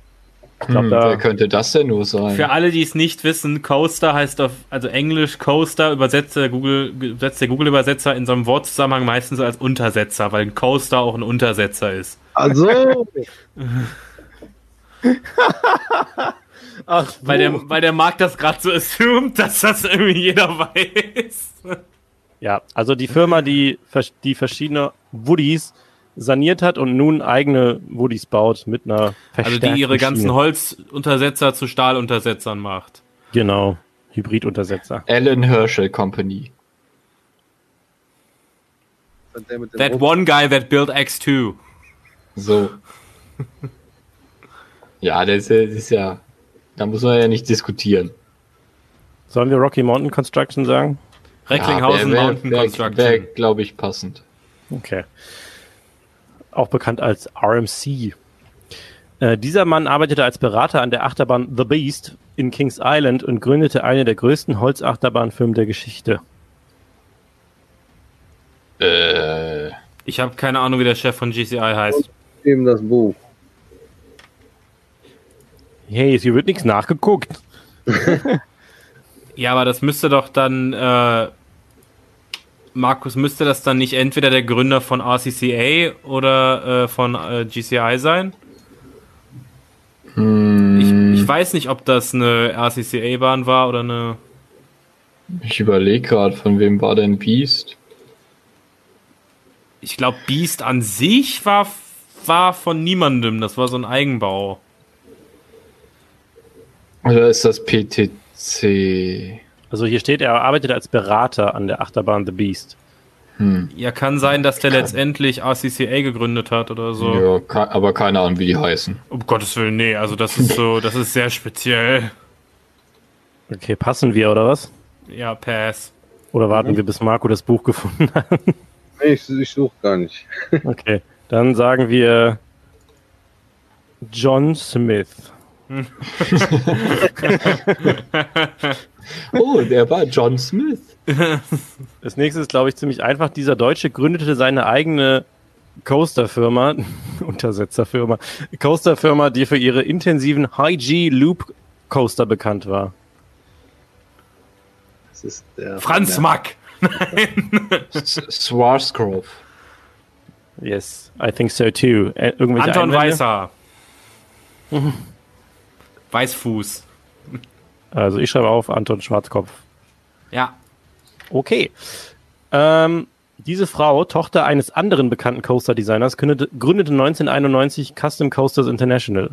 Speaker 1: Ich glaub,
Speaker 2: Hm,
Speaker 1: da-
Speaker 2: wer könnte das denn nur sein?
Speaker 3: Für alle, die es nicht wissen, Coaster heißt auf, also Englisch Coaster übersetzt der Google, übersetzt der Google-Übersetzer in so einem Wortzusammenhang meistens als Untersetzer, weil ein Coaster auch ein Untersetzer ist.
Speaker 4: Also,
Speaker 1: Ach,
Speaker 3: Weil der, weil der Markt das gerade so assumed, dass das irgendwie jeder weiß.
Speaker 1: Ja, also die Firma, die, die verschiedene Woodies saniert hat und nun eigene Woodies baut mit einer
Speaker 3: Also die ihre ganzen
Speaker 1: Schiene.
Speaker 3: Holzuntersetzer zu Stahluntersetzern macht.
Speaker 1: Genau, Hybriduntersetzer.
Speaker 2: Alan Herschel Company.
Speaker 3: That
Speaker 4: Rot-
Speaker 3: one guy that built X2.
Speaker 2: So. ja, das ist, ja- das ist ja. Da muss man ja nicht diskutieren.
Speaker 1: Sollen wir Rocky Mountain Construction sagen?
Speaker 3: Recklinghausen Mountain
Speaker 2: Wäre,
Speaker 3: Construction.
Speaker 2: wär, glaube ich, passend.
Speaker 1: Okay. Auch bekannt als RMC. Äh, dieser Mann arbeitete als Berater an der Achterbahn The Beast in Kings Island und gründete eine der größten Holzachterbahn-Firmen der Geschichte.
Speaker 2: Äh,
Speaker 3: Ich habe keine Ahnung, wie der Chef von GCI heißt.
Speaker 4: Eben das Buch.
Speaker 1: Hey, hier wird nichts nachgeguckt.
Speaker 3: Ja, aber das müsste doch dann, äh, Markus, müsste das dann nicht entweder der Gründer von RCCA oder äh, von äh, GCI sein?
Speaker 2: hm,
Speaker 3: Ich, ich weiß nicht, ob das eine RCCA-Bahn war oder eine.
Speaker 2: ich überlege gerade, von wem war denn Beast?
Speaker 3: Ich glaube, Beast an sich war, war von niemandem. Das war so ein Eigenbau.
Speaker 2: Oder ist das PTC?
Speaker 1: Also hier steht, er arbeitete als Berater an der Achterbahn The Beast.
Speaker 2: Hm.
Speaker 3: Ja, kann sein, dass der letztendlich RCCA gegründet hat oder so.
Speaker 2: Ja, ke- aber keine Ahnung, wie die heißen.
Speaker 3: Um Gottes Willen, nee, also das ist so, das ist sehr speziell.
Speaker 1: Okay, passen wir oder was?
Speaker 3: Ja, Pass.
Speaker 1: Oder warten wir, bis Marco das Buch gefunden hat?
Speaker 4: Nee, ich, ich suche gar nicht.
Speaker 1: Okay, dann sagen wir John Smith.
Speaker 2: Oh, der war John Smith.
Speaker 1: Das nächste ist, glaube ich, ziemlich einfach. Dieser Deutsche gründete seine eigene Coaster-Firma, Untersetzerfirma, Coaster-Firma, die für ihre intensiven High-G-Loop-Coaster bekannt war.
Speaker 4: Das ist der.
Speaker 3: Franz
Speaker 4: der,
Speaker 3: Mack.
Speaker 2: S- Swarsgrove.
Speaker 1: Yes, I think so too. Äh, irgendwelche
Speaker 3: Anton
Speaker 1: Einwände?
Speaker 3: Weißer. Weißfuß.
Speaker 1: Also ich schreibe auf Anton Schwarzkopf.
Speaker 3: Ja.
Speaker 1: Okay. Ähm, diese Frau, Tochter eines anderen bekannten Coaster-Designers, gründete, gründete 1991 Custom Coasters International.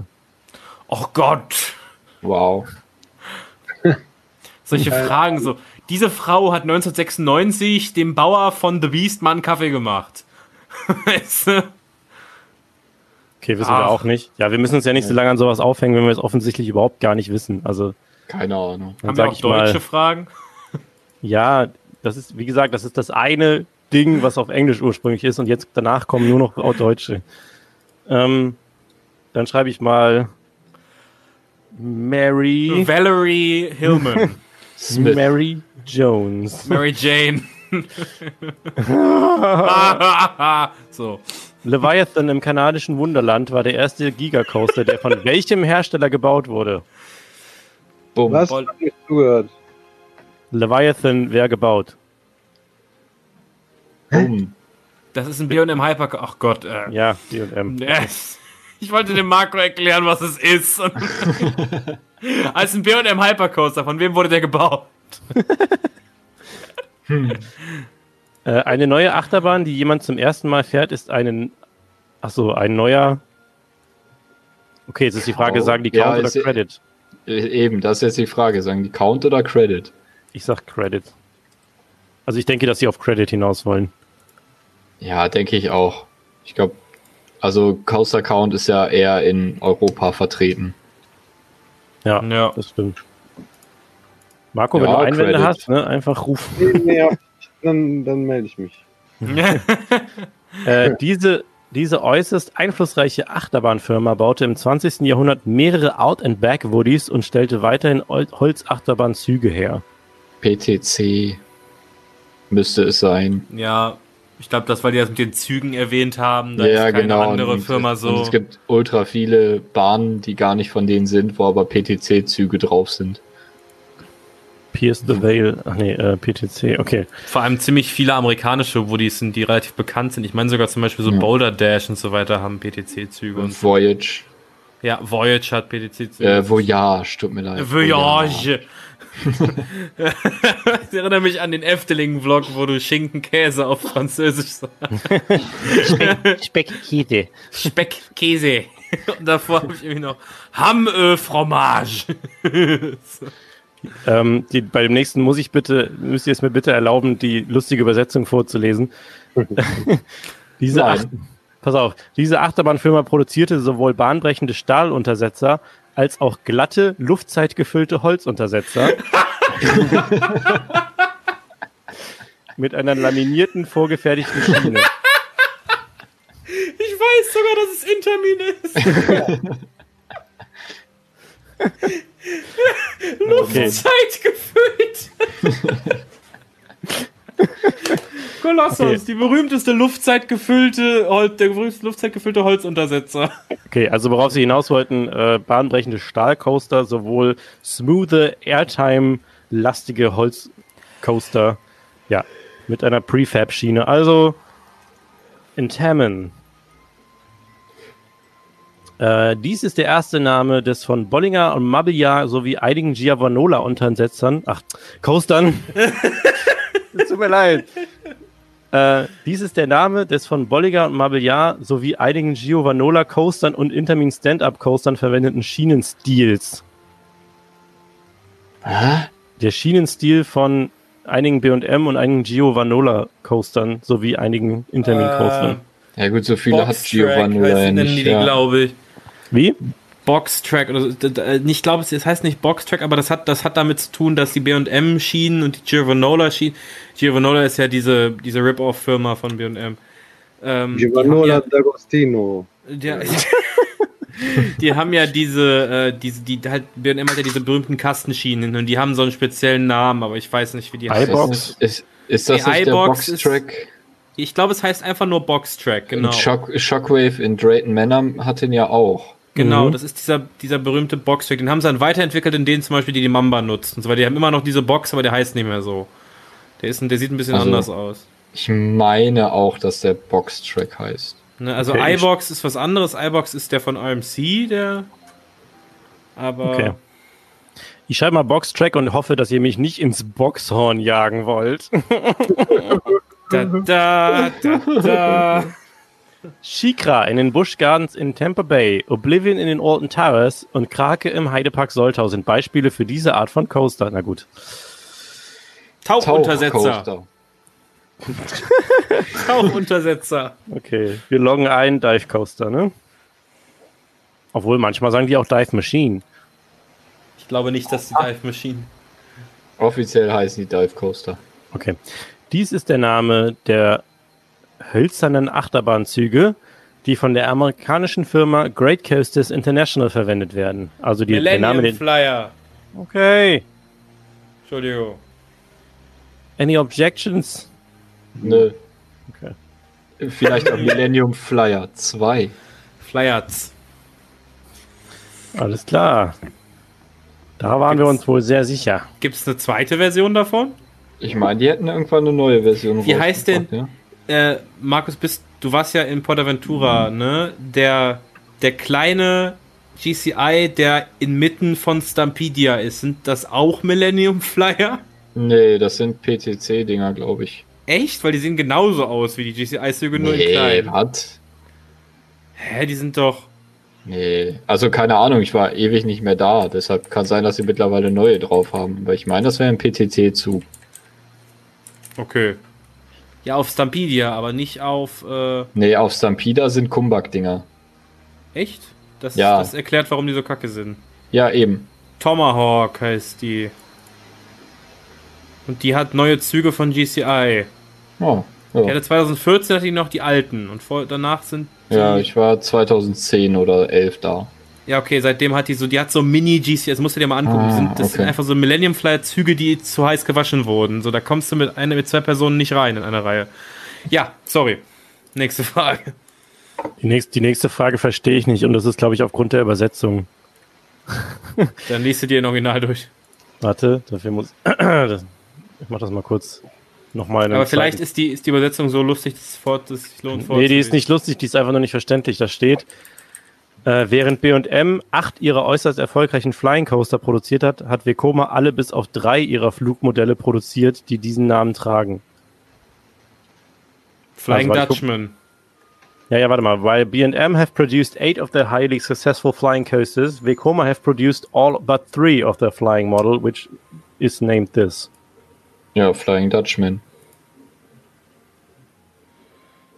Speaker 3: Oh Gott.
Speaker 2: Wow.
Speaker 3: Solche Fragen so. Diese Frau hat 1996 dem Bauer von The Beast mal einen Kaffee gemacht. Weißt du?
Speaker 1: Okay, wissen
Speaker 3: Ach.
Speaker 1: wir auch nicht. Ja, wir müssen uns ja nicht so lange an sowas aufhängen, wenn wir es offensichtlich überhaupt gar nicht wissen. Also,
Speaker 2: Keine Ahnung.
Speaker 1: dann
Speaker 3: Haben wir auch
Speaker 1: ich
Speaker 3: deutsche
Speaker 1: mal,
Speaker 3: Fragen?
Speaker 1: ja, das ist, wie gesagt, das ist das eine Ding, was auf Englisch ursprünglich ist und jetzt danach kommen nur noch auch deutsche. Ähm, dann schreibe ich mal Mary,
Speaker 3: Valerie Hillman.
Speaker 2: Smith.
Speaker 1: Mary Jones.
Speaker 3: Mary Jane. so.
Speaker 1: Leviathan im kanadischen Wunderland war der erste Gigacoaster, der von welchem Hersteller gebaut wurde?
Speaker 2: Bumm.
Speaker 4: Was?
Speaker 3: Voll-
Speaker 4: Ich zugehört.
Speaker 1: Leviathan, wer gebaut?
Speaker 2: Bumm.
Speaker 3: Das ist ein B&M Hyper... Ach Gott, äh.
Speaker 1: Ja, D&M.
Speaker 3: Yes. Ich wollte dem Marco erklären, was es ist. Als ein B&M Hypercoaster, von wem wurde der gebaut?
Speaker 1: Äh, eine neue Achterbahn, die jemand zum ersten Mal fährt, ist ein. Achso, ein neuer. Okay, jetzt ist die Frage, sagen die
Speaker 2: ja,
Speaker 1: Count oder
Speaker 2: ist-
Speaker 1: Credit?
Speaker 2: Äh, Eben, das ist jetzt die Frage. Sagen die Count oder Credit?
Speaker 1: Ich sag Credit. Also ich denke, dass sie auf Credit hinaus wollen.
Speaker 2: Ja, denke ich auch. Ich glaube, also Coaster Count ist ja eher in Europa vertreten.
Speaker 1: Ja,
Speaker 3: Ja.
Speaker 1: das stimmt. Marco, wenn
Speaker 2: Ja,
Speaker 1: du Einwände
Speaker 2: Credit.
Speaker 1: hast, ne, einfach rufen.
Speaker 4: Nee, nee, ja, dann, dann melde ich mich.
Speaker 1: Äh, diese, diese äußerst einflussreiche Achterbahnfirma baute im 20. Jahrhundert mehrere Out-and-Back-Woodies und stellte weiterhin Hol- Holzachterbahn-Züge her.
Speaker 2: PTC müsste es sein.
Speaker 3: ja, ich glaube, das, weil die das mit den Zügen erwähnt haben. Da
Speaker 2: ja,
Speaker 3: ist keine
Speaker 2: genau.
Speaker 3: andere
Speaker 2: und,
Speaker 3: Firma
Speaker 2: und
Speaker 3: so.
Speaker 2: es gibt ultra viele Bahnen, die gar nicht von denen sind, wo aber PTC-Züge drauf sind.
Speaker 1: Pierce the Veil, ach nee, äh, PTC, okay.
Speaker 3: Vor allem ziemlich viele amerikanische Woodies sind, die relativ bekannt sind. Ich meine sogar zum Beispiel so
Speaker 2: Ja.
Speaker 3: Boulder Dash und so weiter haben PTC-Züge.
Speaker 2: Und
Speaker 3: Und
Speaker 2: Voyage.
Speaker 3: ja, Voyage hat PTC-Züge.
Speaker 2: Äh, Voyage, tut mir leid.
Speaker 3: Voyage. ich erinnere mich an den Efteling-Vlog, wo du Schinken-Käse auf Französisch sagst.
Speaker 1: Speckkäse.
Speaker 3: Speck, Käse. Und davor habe ich irgendwie noch Hamme Fromage.
Speaker 1: Ähm, die, bei dem nächsten muss ich bitte, müsst ihr es mir bitte erlauben, die lustige Übersetzung vorzulesen. diese. Ach, pass auf, diese Achterbahnfirma produzierte sowohl bahnbrechende Stahluntersetzer als auch glatte, luftzeitgefüllte Holzuntersetzer. mit einer laminierten, vorgefertigten Schiene.
Speaker 3: Ich weiß sogar, dass es Intermin ist.
Speaker 1: Okay.
Speaker 3: Zeit gefüllt. Kolossos,
Speaker 1: Okay.
Speaker 3: die berühmteste luftzeitgefüllte, Hol der berühmteste luftzeitgefüllte Holzuntersetzer.
Speaker 1: Okay, also worauf sie hinaus wollten, äh, bahnbrechende Stahlcoaster, sowohl smoothe, airtime-lastige Holzcoaster, ja, mit einer Prefab-Schiene. Also Intamin. Äh, dies ist der erste Name des von Bollinger und Mabillard sowie einigen Giovanola-Untersetzern, ach, Coastern. Tut mir leid. Äh, dies ist der Name des von Bolliger und Mabillard sowie einigen Giovanola Coastern und Intermin Stand-Up Coastern verwendeten Schienenstils.
Speaker 2: Hä?
Speaker 1: Der Schienenstil von einigen B&M und einigen Giovanola Coastern sowie einigen Intermin Coastern.
Speaker 2: Ja gut, so viele hat
Speaker 3: Boxtrack
Speaker 2: Giovanni ja nicht.
Speaker 3: die, die
Speaker 2: Ja.
Speaker 3: glaube ich.
Speaker 1: Wie?
Speaker 3: Boxtrack oder äh, Ich glaube, es heißt nicht Boxtrack, aber das hat, das hat damit zu tun, dass die B&M Schienen und die Giovanola Schienen. Giovanola ist ja diese, diese Rip-Off-Firma von B&M. Ähm,
Speaker 4: Giovanola D'Agostino.
Speaker 3: ja, die, haben ja diese, äh, diese, die halt, B&M hat ja diese berühmten Kastenschienen und die haben so einen speziellen Namen, aber ich weiß nicht, wie die heißen.
Speaker 1: iBox?
Speaker 2: Ist, ist, das
Speaker 3: Nee,
Speaker 2: der
Speaker 3: iBox ist-
Speaker 2: Boxtrack?
Speaker 3: Ich glaube, es heißt einfach nur Boxtrack, genau.
Speaker 2: Und Shock, Shockwave in Drayton Manor hat den ja auch.
Speaker 3: Genau,
Speaker 1: Mhm.
Speaker 3: das ist dieser, dieser berühmte Boxtrack. Den haben sie dann weiterentwickelt, in denen zum Beispiel die die Mamba nutzt. Und so, weil die haben immer noch diese Box, aber der heißt nicht mehr so. Der, ist, der sieht ein bisschen
Speaker 2: Also-
Speaker 3: anders aus.
Speaker 2: Ich meine auch, dass der Boxtrack heißt.
Speaker 3: Ne, also
Speaker 1: Okay,
Speaker 3: iBox ist was anderes. iBox ist der von RMC, der. Aber
Speaker 1: Okay. Ich schreibe mal Boxtrack und hoffe, dass ihr mich nicht ins Boxhorn jagen wollt.
Speaker 3: da, da, da, da.
Speaker 1: Shikra in den Busch Gardens in Tampa Bay, Oblivion in den Alton Towers und Krake im Heidepark Soltau sind Beispiele für diese Art von Coaster. Na gut.
Speaker 3: Tauchuntersetzer. Tauchuntersetzer.
Speaker 1: Okay, wir loggen ein Dive Coaster, ne? Obwohl, manchmal sagen die auch Dive Machine.
Speaker 3: Ich glaube nicht, dass die Dive Machine.
Speaker 2: Offiziell heißen die Dive Coaster.
Speaker 1: Okay. Dies ist der Name der hölzernen Achterbahnzüge, die von der amerikanischen Firma Great Coasters International verwendet werden. Also die, der Name
Speaker 3: Millennium
Speaker 1: den.
Speaker 3: Flyer.
Speaker 1: Okay.
Speaker 3: Entschuldigung.
Speaker 1: Any objections?
Speaker 2: Nö.
Speaker 1: Okay.
Speaker 2: Vielleicht am Millennium Flyer 2.
Speaker 3: Flyers.
Speaker 1: Alles klar. Da waren wir
Speaker 3: Gibt's-
Speaker 1: uns wohl sehr sicher.
Speaker 3: Gibt es eine zweite Version davon?
Speaker 2: Ich meine, die hätten irgendwann eine neue Version
Speaker 3: Wie heißt denn-
Speaker 2: Ja?
Speaker 3: Äh, Markus, bist, du warst ja in Portaventura, ne? Der, der kleine GCI, der inmitten von Stampedia ist. Sind das auch Millennium Flyer?
Speaker 2: Nee, das sind PTC-Dinger, glaube ich.
Speaker 3: Echt? Weil die sehen genauso aus wie die GCI-Züge, nur in klein.
Speaker 2: hat.
Speaker 3: Hä, die sind doch.
Speaker 2: Nee, also keine Ahnung, ich war ewig nicht mehr da, deshalb kann sein, dass sie mittlerweile neue drauf haben. Aber ich meine, das wäre ein PTC-Zug.
Speaker 3: Okay. Ja, auf Stampedia, aber nicht auf. Äh,
Speaker 2: Nee, auf Stampeder sind Kumbak-Dinger.
Speaker 3: echt? Das,
Speaker 2: Ja.
Speaker 3: das erklärt, warum die so kacke sind.
Speaker 2: Ja, eben.
Speaker 3: Tomahawk heißt die. Und die hat neue Züge von GCI.
Speaker 2: Oh,
Speaker 3: Die
Speaker 2: ja.
Speaker 3: hatte 2014 hatte die noch die alten und vor, danach sind die,
Speaker 2: ja, ich war 2010 oder 11 da.
Speaker 3: Ja okay, seitdem hat die so, die hat so Mini GCI, das musst du dir mal angucken.
Speaker 2: Ah,
Speaker 3: sind, das sind
Speaker 2: okay.
Speaker 3: einfach so Millennium Flyer Züge, die zu heiß gewaschen wurden. So, da kommst du mit einer, mit zwei Personen nicht rein in eine Reihe. Ja, sorry. Nächste Frage.
Speaker 1: Die nächste, die nächste Frage verstehe ich nicht und das ist, glaube ich, aufgrund der Übersetzung.
Speaker 3: Dann liest du dir ein Original durch.
Speaker 1: Warte, dafür muss. ich mach das mal kurz nochmal.
Speaker 3: Aber vielleicht ist die, ist die Übersetzung so lustig, dass es fort, dass es sich lohnt
Speaker 1: Nee, die ist nicht lustig, die ist einfach nur nicht verständlich. Da steht, äh, während B&M acht ihrer äußerst erfolgreichen Flying Coaster produziert hat, hat Vekoma alle bis auf drei ihrer Flugmodelle produziert, die diesen Namen tragen.
Speaker 3: Flying
Speaker 1: Also,
Speaker 3: Dutchman.
Speaker 1: Ja, ja, warte mal. While B&M have produced eight of their highly successful flying coasters, Vekoma have produced all but three of their flying model, which is named this.
Speaker 2: Ja, Flying Dutchman.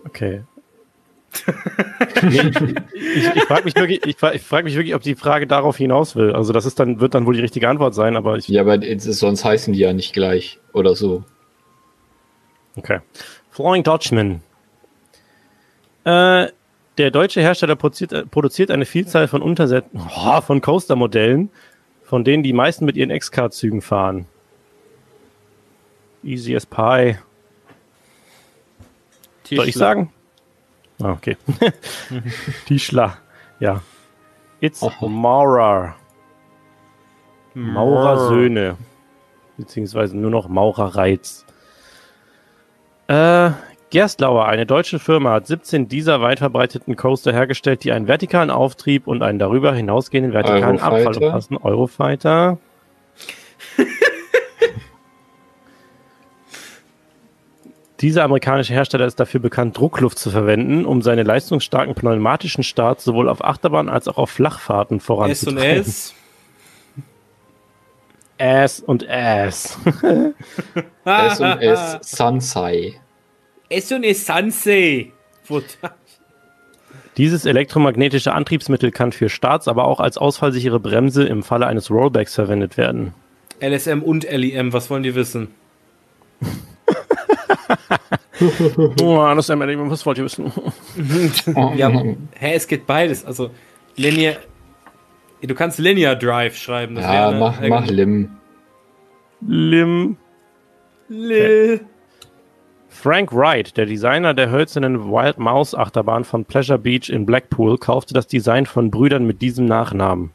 Speaker 1: Okay. Nee, ich ich frage mich wirklich, ich, fra- ich frag mich wirklich, ob die Frage darauf hinaus will. Also das ist dann, wird dann wohl die richtige Antwort sein, aber ich.
Speaker 2: Ja, aber sonst heißen die ja nicht gleich oder so.
Speaker 1: Okay. Flying Dutchman. Äh, der deutsche Hersteller produziert, äh, produziert eine Vielzahl von Untersetten, oh, von Coaster-Modellen, von denen die meisten mit ihren X-Card-Zügen fahren. Easy as Pie. Soll ich sagen? Ah, okay. Tischler. Ja. It's
Speaker 2: Aha.
Speaker 1: Maurer. Maurersöhne. Beziehungsweise nur noch Maurerreiz. Äh, Gerstlauer, eine deutsche Firma, hat 17 dieser weit verbreiteten Coaster hergestellt, die einen vertikalen Auftrieb und einen darüber hinausgehenden vertikalen
Speaker 2: Eurofighter?
Speaker 1: Abfall umfassen. Eurofighter. Dieser amerikanische Hersteller ist dafür bekannt, Druckluft zu verwenden, um seine leistungsstarken pneumatischen Starts sowohl auf Achterbahn als auch auf Flachfahrten
Speaker 3: S und
Speaker 1: voranzutreiben.
Speaker 3: S.
Speaker 1: S und S.
Speaker 2: S und S Sansei.
Speaker 3: S und S Sansei.
Speaker 1: Dieses elektromagnetische Antriebsmittel kann für Starts, aber auch als ausfallsichere Bremse im Falle eines Rollbacks verwendet werden.
Speaker 3: LSM und LEM, was wollen die wissen?
Speaker 1: Oh, das ist was wollt ihr wissen?
Speaker 3: Ja, hä, es geht beides. Also, Linear. Du kannst Linear Drive schreiben. Das
Speaker 2: Ja,
Speaker 3: wäre eine-
Speaker 2: mach, mach Lim.
Speaker 1: Lim.
Speaker 3: Lil.
Speaker 1: Frank Wright, der Designer der hölzernen Wild Mouse Achterbahn von Pleasure Beach in Blackpool, kaufte das Design von Brüdern mit diesem Nachnamen.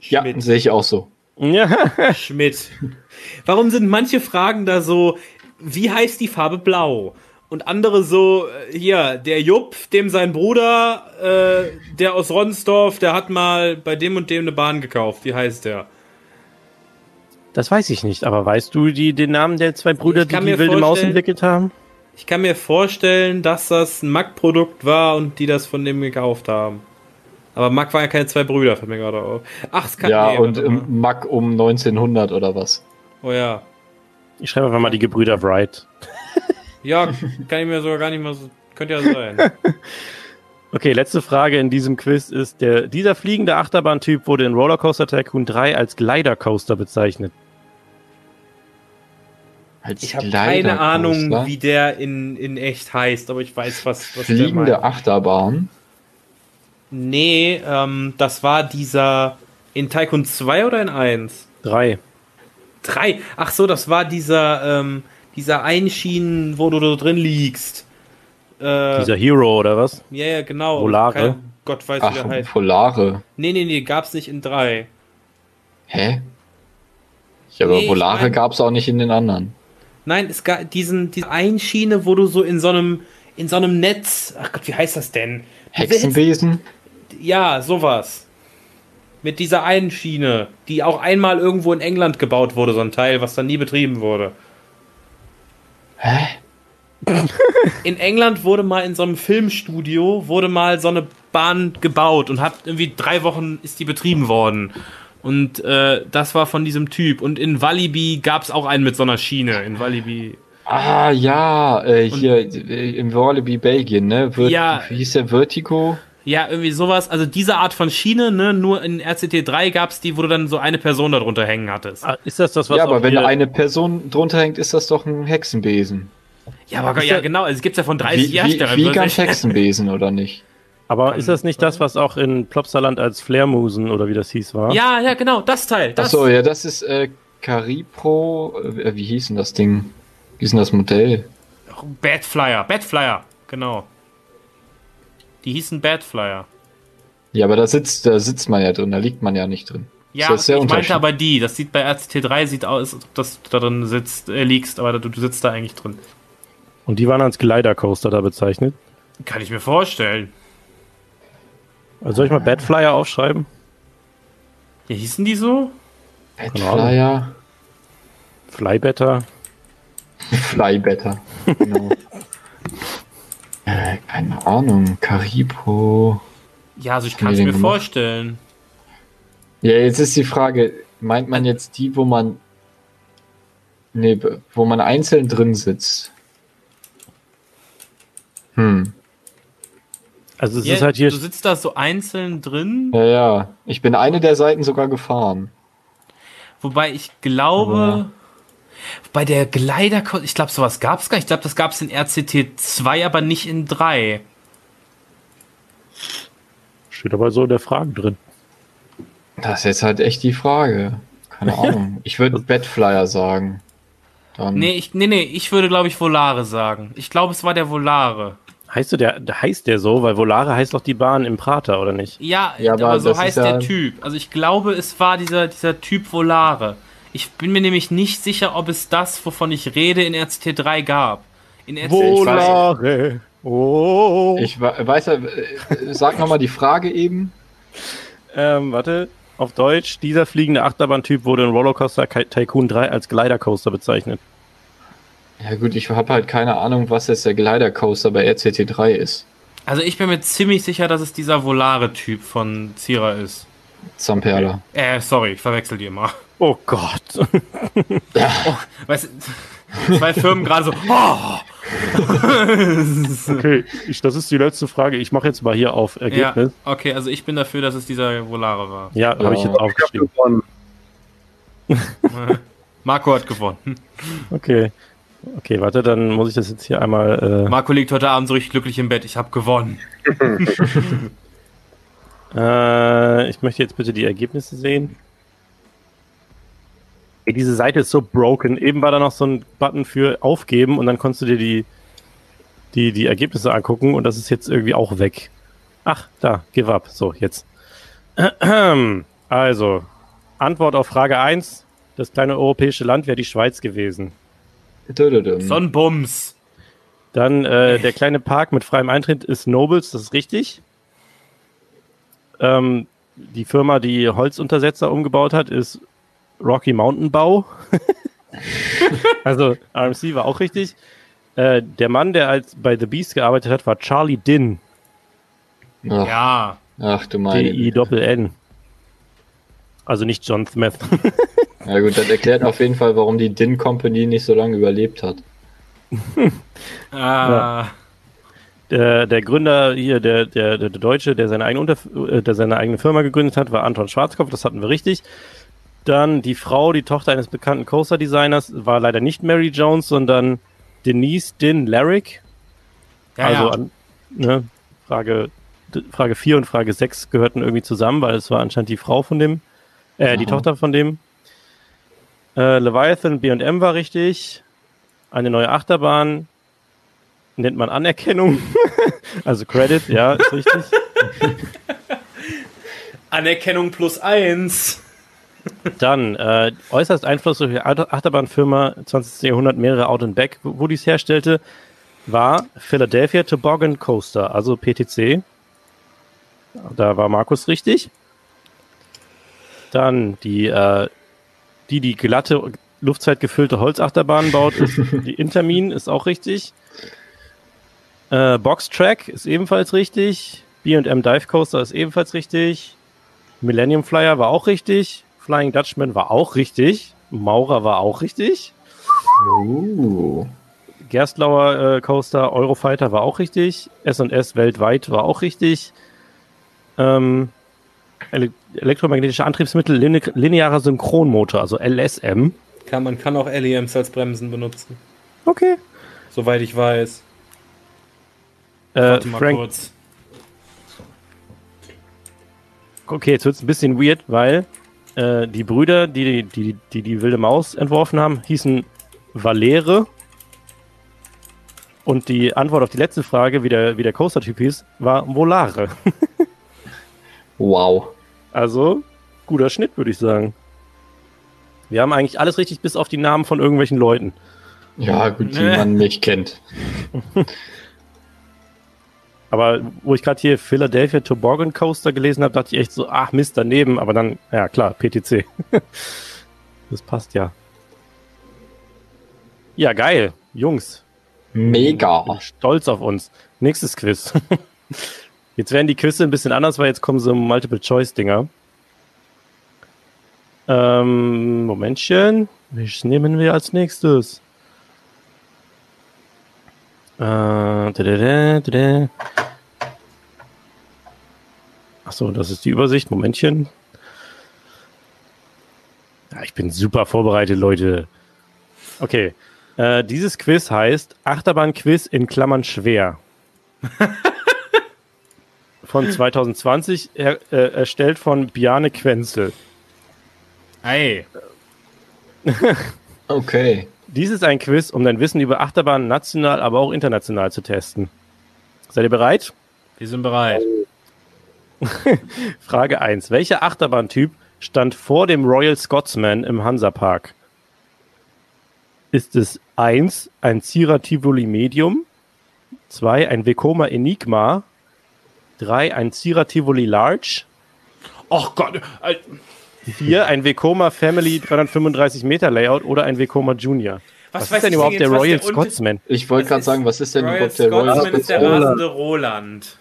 Speaker 2: Ja,
Speaker 3: Schmidt.
Speaker 2: sehe ich auch so.
Speaker 1: Ja,
Speaker 3: Schmidt. Warum sind manche Fragen da so, wie heißt die Farbe blau? Und andere so, äh, hier, der Jupp, dem sein Bruder, äh, der aus Ronsdorf, der hat mal bei dem und dem eine Bahn gekauft. Wie heißt der?
Speaker 1: das weiß ich nicht, aber weißt du die, den Namen der zwei Brüder, die die wilde Maus entwickelt haben?
Speaker 3: Ich kann mir vorstellen, dass das ein Mac-Produkt war und die das von dem gekauft haben. Aber Mac war ja keine zwei Brüder, fällt mir gerade auf. Ach, es kann
Speaker 2: Ja,
Speaker 3: nee,
Speaker 2: und Mack um 1900 oder was?
Speaker 3: Oh ja.
Speaker 1: Ich schreibe einfach mal die Gebrüder Wright.
Speaker 3: Ja, kann ich mir sogar gar nicht mal so. Könnte ja sein.
Speaker 1: Okay, letzte Frage in diesem Quiz ist, der, dieser fliegende Achterbahntyp wurde in Rollercoaster Tycoon 3 als Glider Coaster bezeichnet.
Speaker 2: Als
Speaker 3: Ich habe keine Ahnung, wie der in, in echt heißt, aber ich weiß, was, was der
Speaker 2: Fliegende
Speaker 3: meint.
Speaker 2: Achterbahn.
Speaker 3: Nee, ähm, das war dieser in Tycoon 2 oder in 1?
Speaker 1: 3.
Speaker 3: 3. Ach so, das war dieser, ähm, dieser Einschienen, wo du da drin liegst. Äh,
Speaker 1: Dieser Hero oder was?
Speaker 3: ja, ja, genau.
Speaker 1: Volare?
Speaker 3: Kein Gott weiß, wie
Speaker 2: Ach,
Speaker 3: der heißt.
Speaker 2: Volare.
Speaker 3: Nee, nee, nee, gab's nicht in drei.
Speaker 2: Hä? Ja, aber
Speaker 3: Nee, ich
Speaker 2: Volare
Speaker 3: mein-
Speaker 2: gab's auch nicht in den anderen.
Speaker 3: Nein, es gab diesen, diese Einschiene, wo du so in so einem, in so einem Netz, ach Gott, wie heißt das denn?
Speaker 2: Hexenwesen?
Speaker 3: Ja, sowas. Mit dieser einen Schiene, die auch einmal irgendwo in England gebaut wurde, so ein Teil, was dann nie betrieben wurde.
Speaker 2: Hä?
Speaker 3: In England wurde mal in so einem Filmstudio, wurde mal so eine Bahn gebaut und hat irgendwie drei Wochen ist die betrieben worden. Und äh, das war von diesem Typ. Und in Walibi gab es auch einen mit so einer Schiene. In Walibi.
Speaker 2: Ah, ja, äh, hier äh, im Wallaby, Belgien, ne? Vert
Speaker 3: Ja.
Speaker 2: Wie hieß der Vertigo?
Speaker 3: Ja, irgendwie sowas. Also diese Art von Schiene, ne? Nur in RCT 3 gab es die, wo du dann so eine Person darunter hängen hattest.
Speaker 1: Ah, ist das das, was
Speaker 2: ja, aber wenn eine Person drunter hängt, ist das doch ein Hexenbesen.
Speaker 3: Ja, aber
Speaker 1: Ist
Speaker 3: ja, genau. Also es gibt ja von 30
Speaker 2: Wie, wie,
Speaker 3: Herstellern.
Speaker 2: wie
Speaker 3: bloß
Speaker 2: ganz Hexenbesen, oder nicht?
Speaker 1: Aber ist das nicht das, was auch in Plopsaland als Flairmusen oder wie das hieß war?
Speaker 3: Ja, ja, genau. Das Teil. Das.
Speaker 2: Achso, ja, das ist äh, Caripro. Äh, wie hieß denn das Ding? Wie hieß denn das Modell?
Speaker 3: Badflyer. Badflyer. Genau. Die hießen Badflyer.
Speaker 2: Ja, aber da sitzt, da sitzt man ja drin, da liegt man ja nicht drin.
Speaker 3: Ja,
Speaker 2: Ist das sehr
Speaker 3: ich meinte aber die. Das sieht bei RCT 3 sieht aus, als ob das da drin sitzt, äh, liegst, aber du, du sitzt da eigentlich drin.
Speaker 1: Und die waren als Glider-Coaster da bezeichnet.
Speaker 3: Kann ich mir vorstellen.
Speaker 1: Also soll ich mal Badflyer aufschreiben?
Speaker 3: Ja, hießen die so?
Speaker 2: Badflyer,
Speaker 1: Flybetter.
Speaker 2: Flybetter. Genau. Äh, keine Ahnung, Caripro.
Speaker 3: Ja, also ich kann es mir
Speaker 2: gemacht?
Speaker 3: vorstellen.
Speaker 2: Ja, jetzt ist die Frage, meint man jetzt die, wo man. Nee, wo man einzeln drin sitzt? Hm.
Speaker 1: Also es
Speaker 3: Ja,
Speaker 1: ist halt hier.
Speaker 3: du sitzt da so einzeln drin,
Speaker 2: Ja, ja. Ich bin eine der Seiten sogar gefahren.
Speaker 3: wobei ich glaube,
Speaker 2: Aber-
Speaker 3: bei der Glider, ich glaube, sowas gab es gar nicht. Ich glaube, das gab es in RCT 2, aber nicht in 3.
Speaker 1: Steht aber so in der Frage drin.
Speaker 2: Das ist jetzt halt echt die Frage. Keine Ahnung. Ich würde Badflyer sagen. Dann.
Speaker 3: Nee, ich, nee, nee, ich würde, glaube ich, Volare sagen. Ich glaube, es war der Volare.
Speaker 1: Heißt du der, heißt der so? Weil Volare heißt doch die Bahn im Prater, oder nicht?
Speaker 3: Ja,
Speaker 2: Ja,
Speaker 3: aber,
Speaker 2: aber
Speaker 3: so heißt
Speaker 2: ja-
Speaker 3: der Typ. Also ich glaube, es war dieser, dieser Typ Volare. Ich bin mir nämlich nicht sicher, ob es das, wovon ich rede, in RCT 3 gab. In RCT
Speaker 1: Volare. Oh.
Speaker 2: Ich we- weiß ja, äh, sag nochmal die Frage eben.
Speaker 1: Ähm, warte. Auf Deutsch, dieser fliegende Achterbahntyp wurde in Rollercoaster Tycoon 3 als Glider-Coaster bezeichnet.
Speaker 2: Ja gut, ich habe halt keine Ahnung, was jetzt der Glider Coaster bei RCT3 ist.
Speaker 3: Also ich bin mir ziemlich sicher, dass es dieser Volare-Typ von Zira ist.
Speaker 2: Zamperla.
Speaker 3: Äh, sorry, ich verwechsel die immer.
Speaker 1: Oh Gott.
Speaker 3: Weißt du, zwei Firmen gerade so, oh,
Speaker 1: Okay, ich, das ist die letzte Frage. Ich mache jetzt mal hier auf
Speaker 3: ja,
Speaker 1: Ergebnis.
Speaker 3: okay, also ich bin dafür, dass es dieser Volare war.
Speaker 1: Ja, habe ich
Speaker 2: Ja.
Speaker 1: jetzt aufgeschrieben.
Speaker 4: gewonnen.
Speaker 3: Marco hat gewonnen.
Speaker 1: Okay. Okay, warte, dann muss ich das jetzt hier einmal.
Speaker 3: Marco liegt heute Abend so richtig glücklich im Bett. Ich habe gewonnen.
Speaker 1: Äh, äh, ich möchte jetzt bitte die Ergebnisse sehen. Ey, diese Seite ist so broken. Eben war da noch so ein Button für Aufgeben und dann konntest du dir die, die, die Ergebnisse angucken und das ist jetzt irgendwie auch weg. Ach, da, give up. So, jetzt. Also, Antwort auf Frage 1. Das kleine europäische Land wäre die Schweiz gewesen.
Speaker 2: Dödödüm.
Speaker 3: So ein Bums.
Speaker 1: Dann äh, der kleine Park mit freiem Eintritt ist Nobles, das ist richtig. Ähm, die Firma, die Holzuntersetzer umgebaut hat, ist Rocky Mountain Bau. also RMC war auch richtig. Äh, der Mann, der als bei The Beast gearbeitet hat, war Charlie Din.
Speaker 2: Ach,
Speaker 3: Ja.
Speaker 2: ach du meine.
Speaker 1: D-I-Doppel-N. Also nicht John Smith.
Speaker 2: Ja gut, das erklärt auf jeden Fall, warum die Din Company nicht so lange überlebt hat.
Speaker 3: Ah,
Speaker 1: Der, der Gründer hier, der, der, der Deutsche, der seine, eigene Unterf äh, der seine eigene Firma gegründet hat, war Anton Schwarzkopf, das hatten wir richtig. Dann die Frau, die Tochter eines bekannten Coaster-Designers, war leider nicht Mary Jones, sondern Denise Din Larrick.
Speaker 3: ja,
Speaker 1: also
Speaker 3: ja.
Speaker 1: An, ne, Frage, Frage 4 und Frage 6 gehörten irgendwie zusammen, weil es war anscheinend die Frau von dem, äh, die
Speaker 2: Aha.
Speaker 1: Tochter von dem. Äh, Leviathan B&M war richtig. Eine neue Achterbahn nennt man Anerkennung. also Credit, ja, ist richtig.
Speaker 3: Anerkennung plus eins.
Speaker 1: Dann äh, äußerst einflussreiche Achterbahnfirma 20. Jahrhundert mehrere Out and Back, wo, wo dies herstellte, war Philadelphia Toboggan Coaster, also PTC. Da war Markus richtig. Dann die, äh, die, die glatte, luftzeitgefüllte Holzachterbahn baut, ist die Intermin, ist auch richtig. Äh, Boxtrack ist ebenfalls richtig. B&M Dive Coaster ist ebenfalls richtig. Millennium Flyer war auch richtig. Flying Dutchman war auch richtig. Maurer war auch richtig.
Speaker 2: Uh.
Speaker 1: Gerstlauer äh, Coaster, Eurofighter war auch richtig. S&S weltweit war auch richtig. Ähm, ele elektromagnetische Antriebsmittel, line linearer Synchronmotor, also LSM.
Speaker 3: Kann, man kann auch LEMs als Bremsen benutzen.
Speaker 1: Okay.
Speaker 3: Soweit ich weiß.
Speaker 1: Äh,
Speaker 3: Warte mal
Speaker 1: Frank,
Speaker 3: kurz.
Speaker 1: okay, jetzt wird es ein bisschen weird, weil äh, die Brüder, die die, die die wilde Maus entworfen haben, hießen Valere. Und die Antwort auf die letzte Frage, wie der, wie der Coaster-Typ hieß, war Volare.
Speaker 2: Wow.
Speaker 1: Also, guter Schnitt, würde ich sagen. Wir haben eigentlich alles richtig, bis auf die Namen von irgendwelchen Leuten.
Speaker 2: Ja, gut, die
Speaker 3: Nee.
Speaker 2: man nicht kennt.
Speaker 1: Aber wo ich gerade hier Philadelphia Toboggan Coaster gelesen habe, dachte ich echt so, ach Mist, daneben. Aber dann, ja klar, PTC. das passt ja. Ja, geil. Jungs,
Speaker 2: Mega.
Speaker 1: stolz auf uns. Nächstes Quiz. Jetzt werden die Quizze ein bisschen anders, weil jetzt kommen so Multiple-Choice-Dinger. Ähm, Momentchen. Was nehmen wir als nächstes? Äh, dadada, dadada. Ach so, das ist die Übersicht. Momentchen. Ja, ich bin super vorbereitet, Leute. Okay. Äh, dieses Quiz heißt Achterbahn-Quiz in Klammern schwer. von 2020, er, äh, erstellt von Biane Quenzel.
Speaker 3: Hey.
Speaker 2: Okay.
Speaker 1: Dies ist ein Quiz, um dein Wissen über Achterbahnen national, aber auch international zu testen. Seid ihr bereit?
Speaker 3: Wir sind bereit.
Speaker 1: Frage 1. Welcher Achterbahntyp stand vor dem Royal Scotsman im Hansapark? Ist es 1 ein Zierer Tivoli Medium, 2 ein Vekoma Enigma, 3 ein Zierer Tivoli Large,
Speaker 3: Och Gott. Äh,
Speaker 1: 4 ein Vekoma Family 335 Meter Layout oder ein Vekoma Junior? Was,
Speaker 3: weiß
Speaker 1: ist denn
Speaker 3: ich
Speaker 1: überhaupt
Speaker 3: jetzt,
Speaker 1: der
Speaker 3: was
Speaker 1: Royal
Speaker 3: der
Speaker 1: Scotsman?
Speaker 2: Ich wollte
Speaker 3: Was
Speaker 2: gerade sagen, was ist denn
Speaker 3: Royal
Speaker 2: überhaupt der Royal
Speaker 3: Scotsman ist der
Speaker 2: Scotsman?
Speaker 3: rasende Roland.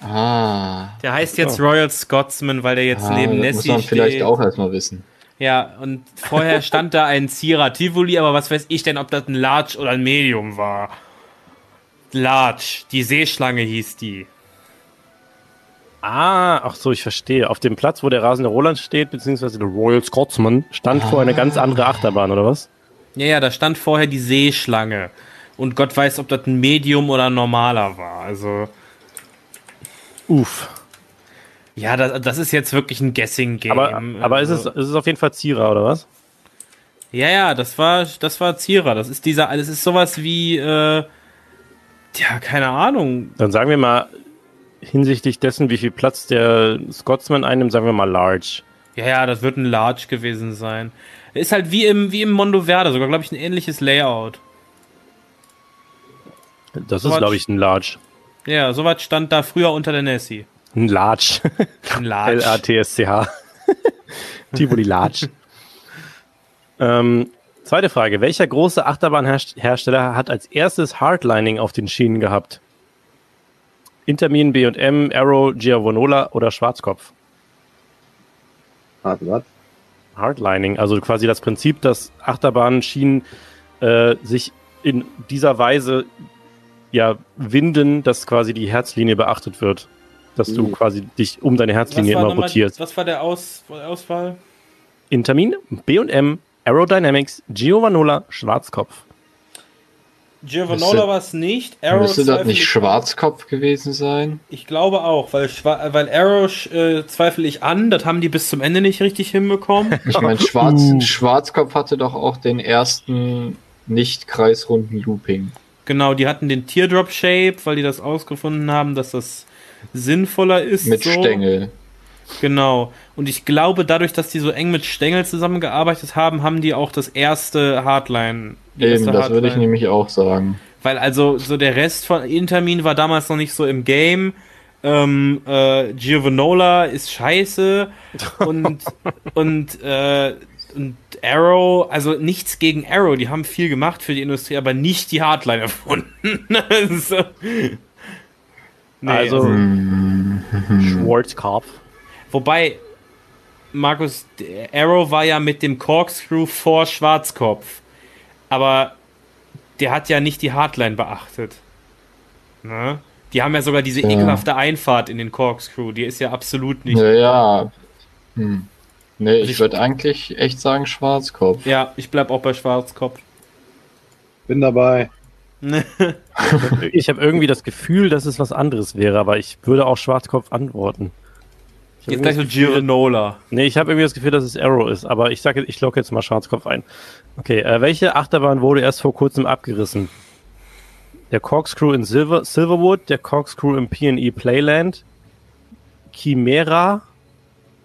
Speaker 2: Ah.
Speaker 3: Der heißt jetzt Royal Scotsman, weil der jetzt
Speaker 2: ah
Speaker 3: neben
Speaker 2: das muss
Speaker 3: Nessie
Speaker 2: man vielleicht
Speaker 3: steht.
Speaker 2: auch erstmal wissen.
Speaker 3: Ja, und vorher stand da ein Zierer Tivoli, aber was weiß ich denn, ob das ein Large oder ein Medium war? Large, die Seeschlange hieß die.
Speaker 1: Ah, ach so, ich verstehe. Auf dem Platz, wo der rasende Roland steht, beziehungsweise der Royal Scotsman, stand vor eine ganz andere Achterbahn, oder was?
Speaker 3: Ja, ja, da stand vorher die Seeschlange. Und Gott weiß, ob das ein Medium oder ein normaler war. Also,
Speaker 1: Uff.
Speaker 3: ja, das, das ist jetzt wirklich ein Guessing-Game.
Speaker 1: Aber, aber ist, es,
Speaker 3: Also-
Speaker 1: ist es auf jeden Fall Zierer, oder was?
Speaker 3: Ja, ja, das war, das war Zierer. Das ist dieser, das ist sowas wie, äh, ja, keine Ahnung.
Speaker 1: Dann sagen wir mal, hinsichtlich dessen, wie viel Platz der Scotsman einnimmt, sagen wir mal large.
Speaker 3: Ja, ja, das wird ein Large gewesen sein. Ist halt wie im, wie im Mondo Verde, sogar, glaube ich, ein ähnliches Layout.
Speaker 1: Das
Speaker 3: So
Speaker 1: ist, glaube ich, ein large.
Speaker 3: Ja, sowas stand da früher unter der Nessie.
Speaker 1: Ein large.
Speaker 3: Ein Large.
Speaker 1: L-A-T-S-C-H. Tivoli large. ähm, zweite Frage. Welcher große Achterbahnhersteller hat als erstes Hardlining auf den Schienen gehabt? Intermin, B&M, Arrow, Giavonola oder Schwarzkopf?
Speaker 4: Warte, warte.
Speaker 1: Hardlining, also quasi das Prinzip, dass Achterbahnschienen äh, sich in dieser Weise ja winden, dass quasi die Herzlinie beachtet wird. Dass du
Speaker 4: Mhm.
Speaker 1: quasi dich um deine Herzlinie immer rotierst.
Speaker 3: was war der Aus, Auswahl?
Speaker 1: Intermin, B&M, Aerodynamics, Giovanola, Schwarzkopf.
Speaker 3: Giovanola war es nicht. Arrow
Speaker 2: Müsste das
Speaker 3: zweifel
Speaker 2: nicht
Speaker 3: ich-
Speaker 2: Schwarzkopf gewesen sein?
Speaker 3: Ich glaube auch, weil, Schwa weil Arrow äh, zweifle ich an. Das haben die bis zum Ende nicht richtig hinbekommen.
Speaker 2: Ich meine, Schwarz,
Speaker 1: Uh.
Speaker 2: Schwarzkopf hatte doch auch den ersten nicht kreisrunden Looping.
Speaker 3: Genau, die hatten den Teardrop Shape, weil die das ausgefunden haben, dass das sinnvoller ist.
Speaker 2: Mit
Speaker 3: so.
Speaker 2: Stängel.
Speaker 3: Genau. Und ich glaube, dadurch, dass die so eng mit Stängel zusammengearbeitet haben, haben die auch das erste Hardline. Die
Speaker 2: Eben,
Speaker 3: erste
Speaker 2: das würde ich nämlich auch sagen.
Speaker 3: Weil also so der Rest von Intermin war damals noch nicht so im Game. Ähm, äh, Giovanola ist scheiße und und äh, und Arrow, also nichts gegen Arrow, die haben viel gemacht für die Industrie, aber nicht die Hardline erfunden. also, nee,
Speaker 1: Also-
Speaker 2: Hm.
Speaker 1: Schwarzkopf.
Speaker 3: Wobei, Markus, Arrow war ja mit dem Corkscrew vor Schwarzkopf. Aber der hat ja nicht die Hardline beachtet. Ne? Die haben ja sogar diese
Speaker 2: Ja.
Speaker 3: ekelhafte Einfahrt in den Corkscrew. Die ist ja absolut nicht.
Speaker 2: Naja. Hm. Nee,
Speaker 3: Also ich-
Speaker 2: ich würde eigentlich echt sagen Schwarzkopf.
Speaker 3: Ja, ich bleib auch bei Schwarzkopf.
Speaker 4: Bin dabei.
Speaker 1: Ich habe irgendwie das Gefühl, dass es was anderes wäre, aber ich würde auch Schwarzkopf antworten. Ich hab
Speaker 3: Jetzt gleich so
Speaker 1: irgendwie das Gefühl-
Speaker 3: Giovanola.
Speaker 1: Nee, ich habe irgendwie das Gefühl, dass es Arrow ist, aber ich sage, ich locke jetzt mal Schwarzkopf ein. Okay, äh, welche Achterbahn wurde erst vor kurzem abgerissen? Der Corkscrew in Silver, Silverwood, der Corkscrew im P&E Playland, Chimera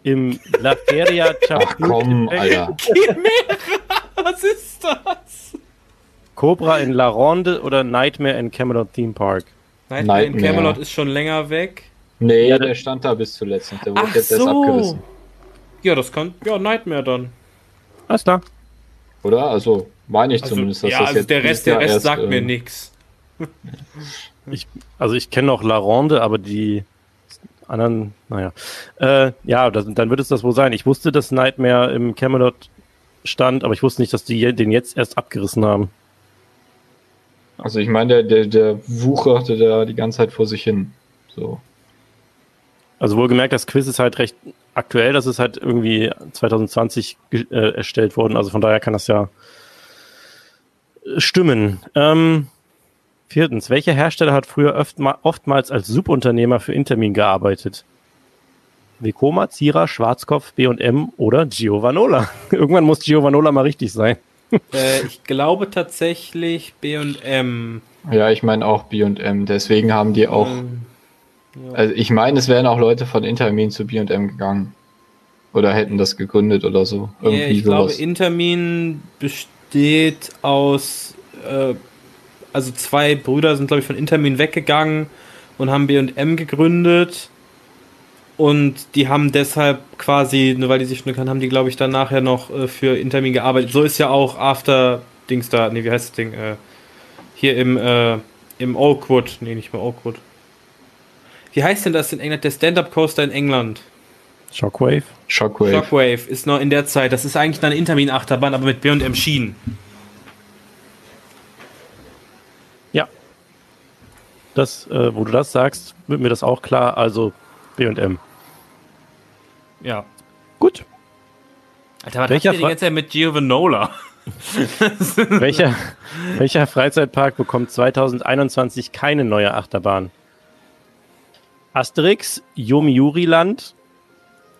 Speaker 1: im La Feria
Speaker 2: Ach komm, Alter.
Speaker 3: Was ist das?
Speaker 1: Cobra in La Ronde oder Nightmare in Camelot Theme Park?
Speaker 3: Nightmare in
Speaker 2: Nightmare.
Speaker 3: Camelot ist schon länger weg.
Speaker 2: Nee,
Speaker 1: Ja,
Speaker 2: der
Speaker 1: der-
Speaker 2: stand da bis zuletzt und der wurde
Speaker 3: Ach
Speaker 2: jetzt erst
Speaker 3: so.
Speaker 2: abgerissen.
Speaker 3: Ja, das kann. Ja, Nightmare dann.
Speaker 1: Alles klar.
Speaker 2: Oder? Also, meine ich
Speaker 3: Also,
Speaker 2: zumindest, dass
Speaker 3: ja,
Speaker 2: das
Speaker 3: also
Speaker 2: jetzt
Speaker 3: der Rest, der Rest
Speaker 2: erst,
Speaker 3: sagt mir
Speaker 2: ähm,
Speaker 3: nix.
Speaker 1: Also ich kenne noch La Ronde, aber die anderen, naja. Äh, ja, das, dann wird es das wohl sein. Ich wusste, dass Nightmare im Camelot stand, aber ich wusste nicht, dass die den jetzt erst abgerissen haben.
Speaker 2: Also ich meine, der, der, der wucherte da die ganze Zeit vor sich hin. So.
Speaker 1: Also wohlgemerkt, das Quiz ist halt recht aktuell, das ist halt irgendwie 2020 ge- äh, erstellt worden, also von daher kann das ja stimmen. Ähm, viertens, welcher Hersteller hat früher oftma oftmals als Subunternehmer für Intermin gearbeitet? Vekoma, Zira, Schwarzkopf, B&M oder Giovanola? Irgendwann muss Giovanola mal richtig sein.
Speaker 3: Äh, ich glaube tatsächlich B&M.
Speaker 2: Ja, ich meine auch B&M. Deswegen haben die auch...
Speaker 3: Ähm,
Speaker 2: Also ich meine, es wären auch Leute von Intermin zu B&M gegangen. Oder hätten das gegründet oder so.
Speaker 3: ja,
Speaker 2: Irgendwie
Speaker 3: ich glaube,
Speaker 2: sowas.
Speaker 3: Intermin besteht aus, äh, also zwei Brüder sind, glaube ich, von Intermin weggegangen und haben B&M gegründet. Und die haben deshalb quasi, nur weil die sich schon kannten, haben die, glaube ich, dann nachher noch äh, für Intermin gearbeitet. So ist ja auch After Dings da, nee, wie heißt das Ding? Äh, hier im, äh, im Oakwood, nee, nicht mehr Oakwood. Wie heißt denn das in England? Der Stand-Up Coaster in England.
Speaker 1: Shockwave?
Speaker 2: Shockwave.
Speaker 3: Shockwave ist noch in der Zeit. Das ist eigentlich eine Intermin-Achterbahn, aber mit B&M Schienen.
Speaker 1: Ja. Das, äh, wo du das sagst, wird mir das auch klar, also B&M.
Speaker 3: Ja.
Speaker 1: Gut.
Speaker 3: Alter, was
Speaker 1: Welcher
Speaker 3: habt ihr ganze Zeit mit Giovanola?
Speaker 1: Welcher, welcher Freizeitpark bekommt 2021 keine neue Achterbahn? Asterix, Yomiuri-Land,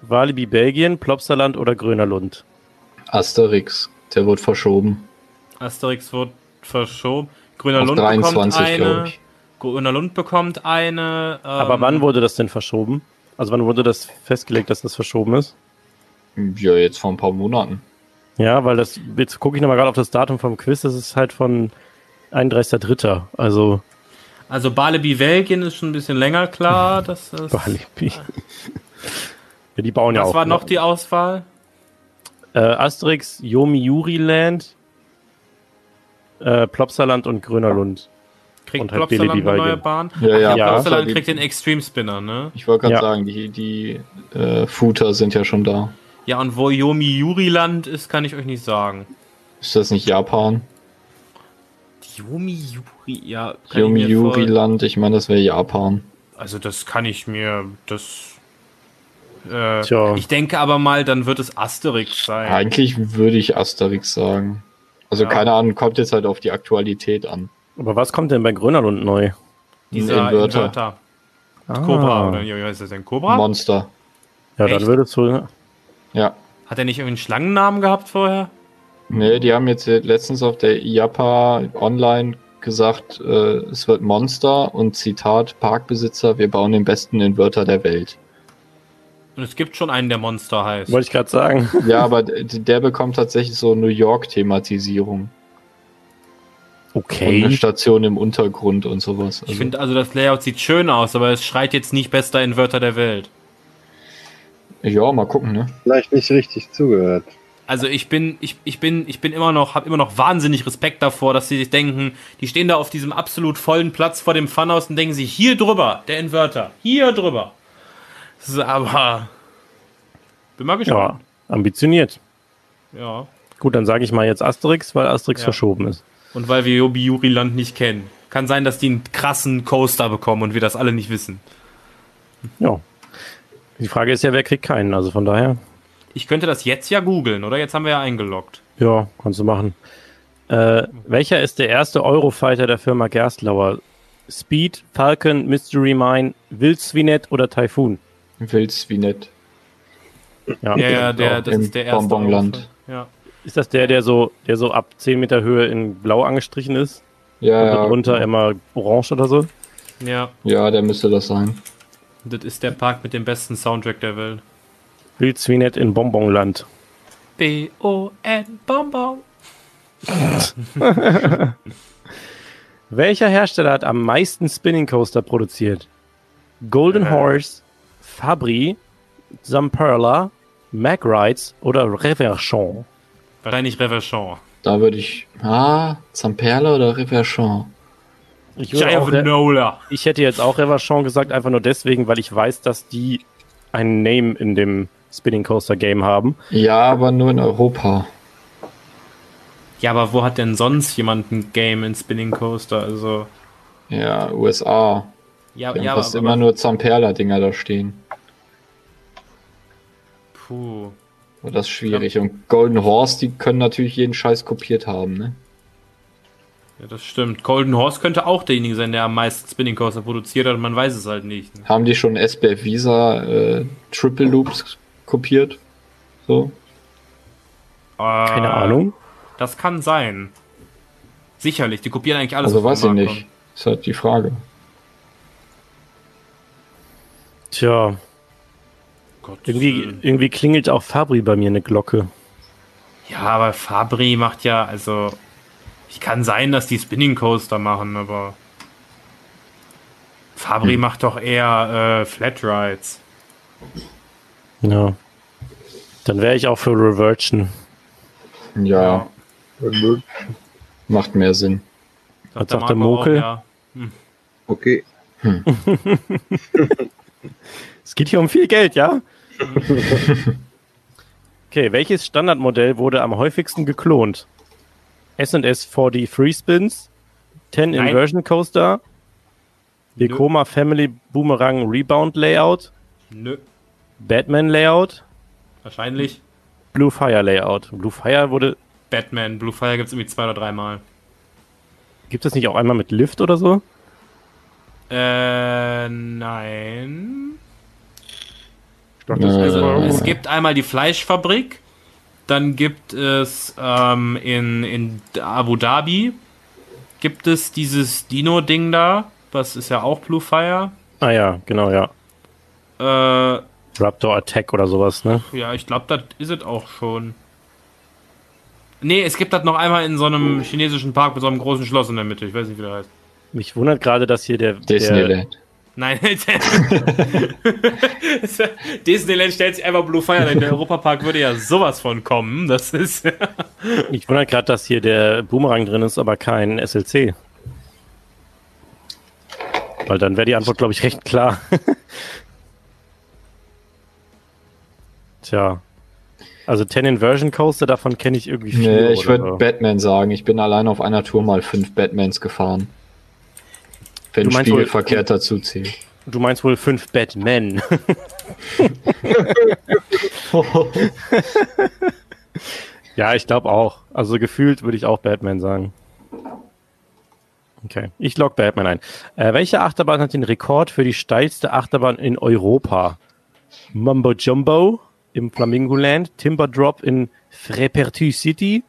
Speaker 1: Walibi Belgien, Plopsaland oder Grönerlund?
Speaker 2: Asterix. Der wird verschoben.
Speaker 3: Asterix wird verschoben. Grüner
Speaker 2: Auf
Speaker 3: Lund bekommt
Speaker 2: 23, glaube
Speaker 3: eine.
Speaker 2: ich.
Speaker 3: Grüner Lund bekommt eine. Ähm,
Speaker 1: Aber wann wurde das denn verschoben? Also wann wurde das festgelegt, dass das verschoben ist?
Speaker 2: Ja, jetzt vor ein paar Monaten.
Speaker 1: Ja, weil das, jetzt gucke ich nochmal gerade auf das Datum vom Quiz, das ist halt von 31.3. Also
Speaker 3: Also Balibi Belgien ist schon ein bisschen länger klar. Dass das,
Speaker 1: Walibi. ja, die bauen ja
Speaker 3: was
Speaker 1: auch.
Speaker 3: war noch die Auswahl?
Speaker 1: Äh, Asterix, Yomiuri Land, äh, Plopsaland und Grönerlund.
Speaker 3: Kriegt
Speaker 1: Und halt
Speaker 3: Plopsaland
Speaker 1: Balibi
Speaker 3: eine neue. Bahn?
Speaker 2: Ja, ja.
Speaker 1: Ja.
Speaker 3: Plopsaland kriegt den Extreme Spinner, ne?
Speaker 2: Ich wollte gerade
Speaker 1: Ja.
Speaker 2: sagen, die, die äh, Footer sind ja schon da.
Speaker 3: Ja, und wo Yomi Yuri Land ist, kann ich euch nicht sagen.
Speaker 2: Ist das nicht Japan?
Speaker 3: Yomi Yuri, ja. kann
Speaker 2: Yomi
Speaker 3: ich mir
Speaker 2: Yuri
Speaker 3: vor-
Speaker 2: Land, ich meine, das wäre Japan.
Speaker 3: Also das kann ich mir, das. Äh,
Speaker 1: Tja.
Speaker 3: ich denke aber mal, dann wird es Asterix sein.
Speaker 2: Eigentlich würde ich Asterix sagen. Also
Speaker 3: Ja.
Speaker 2: keine Ahnung, kommt jetzt halt auf die Aktualität an.
Speaker 1: Aber was kommt denn bei Grönerlund neu?
Speaker 3: Dieser
Speaker 2: Inverter.
Speaker 3: Inverter.
Speaker 1: Ah.
Speaker 3: Cobra, oder wie heißt das denn? Cobra?
Speaker 2: Monster.
Speaker 1: Ja, dann
Speaker 3: Echt?
Speaker 1: würde es wohl.
Speaker 2: Ja.
Speaker 3: Hat er nicht irgendeinen Schlangennamen gehabt vorher?
Speaker 2: Nee, die haben jetzt letztens auf der IAPA online gesagt, äh, es wird Monster und Zitat Parkbesitzer, wir bauen den besten Inverter der Welt.
Speaker 3: Und es gibt schon einen, der Monster heißt.
Speaker 1: Wollte ich gerade sagen.
Speaker 2: Ja, aber der bekommt tatsächlich so New York-Thematisierung. Und eine
Speaker 1: Okay.
Speaker 2: Station im Untergrund und sowas.
Speaker 3: Ich finde also, das Layout sieht schön aus, aber es schreit jetzt nicht bester Inverter der Welt.
Speaker 2: ja, mal gucken, ne?
Speaker 4: Vielleicht nicht richtig zugehört.
Speaker 3: Also ich bin, ich, ich bin, ich bin immer noch, habe immer noch wahnsinnig Respekt davor, dass sie sich denken, die stehen da auf diesem absolut vollen Platz vor dem Funhaus und denken sich, hier drüber, der Inverter, hier drüber. Das ist aber, bin mal
Speaker 1: Ja,
Speaker 3: gespannt.
Speaker 1: ambitioniert.
Speaker 3: Ja.
Speaker 1: Gut, dann sage ich mal jetzt Asterix, weil Asterix
Speaker 3: Ja.
Speaker 1: verschoben ist.
Speaker 3: Und weil wir Yobi Yuri Land nicht kennen. Kann sein, dass die einen krassen Coaster bekommen und wir das alle nicht wissen.
Speaker 1: Ja. Die Frage ist ja, wer kriegt keinen? Also von daher,
Speaker 3: Ich könnte das jetzt ja googeln, oder? Jetzt haben wir ja eingeloggt.
Speaker 1: ja, kannst du machen. Äh, welcher ist der erste Eurofighter der Firma Gerstlauer? Speed, Falcon, Mystery Mine, Wildsvinet oder Typhoon?
Speaker 2: Wild's wie nett.
Speaker 3: Ja, ja, der, das
Speaker 2: Im
Speaker 3: ist der erste.
Speaker 2: Bonbonland.
Speaker 3: Ja.
Speaker 1: Ist das der, der so, der so ab 10 Meter Höhe in Blau angestrichen ist?
Speaker 2: Ja,
Speaker 1: und
Speaker 2: ja,
Speaker 1: darunter immer orange oder so?
Speaker 3: ja,
Speaker 2: ja, der müsste das sein.
Speaker 3: das ist der Park mit dem besten Soundtrack der Welt.
Speaker 1: Wildsvinet in Bonbonland.
Speaker 3: B-O-N Bonbon.
Speaker 1: Welcher Hersteller hat am meisten Spinning Coaster produziert? Golden
Speaker 3: Äh.
Speaker 1: Horse, Fabri, Zamperla, Mack Rides oder Reverchon?
Speaker 3: Wahrscheinlich Reverchon.
Speaker 2: Da würde ich. Ah, Zamperla oder Reverchon?
Speaker 1: Ich, würde auch, ich hätte jetzt auch Reverchon gesagt, einfach nur deswegen, weil ich weiß, dass die einen Name in dem Spinning Coaster Game haben.
Speaker 2: Ja, aber nur in Europa.
Speaker 3: Ja, aber wo hat denn sonst jemand ein Game in Spinning Coaster? Also.
Speaker 2: Ja, USA.
Speaker 3: Ja,
Speaker 2: haben
Speaker 3: ja
Speaker 2: fast
Speaker 3: aber,
Speaker 2: immer nur Zamperla-Dinger da stehen.
Speaker 3: Puh.
Speaker 2: Und das ist schwierig. Und Golden Horse, die können natürlich jeden Scheiß kopiert haben, ne?
Speaker 3: Ja, das stimmt. Golden Horse könnte auch derjenige sein, der am meisten Spinning Coaster produziert hat und man weiß es halt nicht. ne?
Speaker 2: Haben die schon SBF Visa äh, Triple Loops kopiert? So?
Speaker 1: Keine
Speaker 3: Äh,
Speaker 1: Ahnung.
Speaker 3: Das kann sein. Sicherlich, die kopieren eigentlich alles.
Speaker 2: Also weiß ich nicht. Ist halt die Frage.
Speaker 1: Tja,
Speaker 3: kommt. Gottes
Speaker 1: irgendwie, irgendwie klingelt auch Fabri bei mir eine Glocke.
Speaker 3: Ja, aber Fabri macht ja, also. Ich kann sein, dass die Spinning Coaster machen, aber. Fabri
Speaker 2: Hm.
Speaker 3: macht doch eher äh, Flat Rides.
Speaker 1: Ja. Dann wäre ich auch für Reversion.
Speaker 2: Ja, macht mehr Sinn.
Speaker 3: Der
Speaker 1: sagt der Mokel?
Speaker 3: Auch, ja.
Speaker 4: Okay.
Speaker 1: Es geht hier um viel Geld, ja? okay, welches Standardmodell wurde am häufigsten geklont? S&S 4D Free Spins, 10
Speaker 3: Nein.
Speaker 1: Inversion Coaster, Vekoma Family Boomerang Rebound Layout,
Speaker 3: Nö,
Speaker 1: Batman Layout,
Speaker 3: wahrscheinlich.
Speaker 1: Blue Fire Layout. Blue Fire wurde,
Speaker 3: Batman, Blue Fire gibt es irgendwie zwei oder dreimal.
Speaker 1: gibt es nicht auch einmal mit Lift oder so?
Speaker 3: Äh, nein.
Speaker 1: Ich dachte, das ist
Speaker 3: Also, es gibt einmal die Fleischfabrik, dann gibt es ähm, in, in Abu Dhabi gibt es dieses Dino-Ding da, das ist ja auch Blue Fire.
Speaker 1: Ah ja, genau, ja.
Speaker 3: Äh,
Speaker 1: Raptor Attack oder sowas, ne?
Speaker 3: ja, ich glaube, das ist es auch schon. Nee, es gibt das noch einmal in so einem chinesischen Park mit so einem großen Schloss in der Mitte. Ich weiß nicht, wie der heißt.
Speaker 1: Mich wundert gerade, dass hier der, der
Speaker 2: Disneyland.
Speaker 3: Nein, Disneyland stellt sich einfach Blue Fire ein. Der Europapark würde ja sowas von kommen. Das ist.
Speaker 1: mich wundert gerade, dass hier der Boomerang drin ist, aber kein SLC. Weil dann wäre die Antwort, glaube ich, recht klar. Tja. Also 10 Inversion Coaster, davon kenne ich irgendwie vier.
Speaker 2: Nee, ich würde. Batman sagen. Ich bin allein auf einer Tour mal fünf Batmans gefahren. Wenn
Speaker 1: Du meinst wohl-
Speaker 2: Spiegelverkehr dazu zählt.
Speaker 1: Du meinst wohl fünf Batman. ja, ich glaube auch. Also gefühlt würde ich auch Batman sagen. Okay, ich log Batman ein. Äh, welche Achterbahn hat den Rekord für die steilste Achterbahn in Europa? Mumbo Jumbo im Flamingoland, Timber Drop in Frepertu City,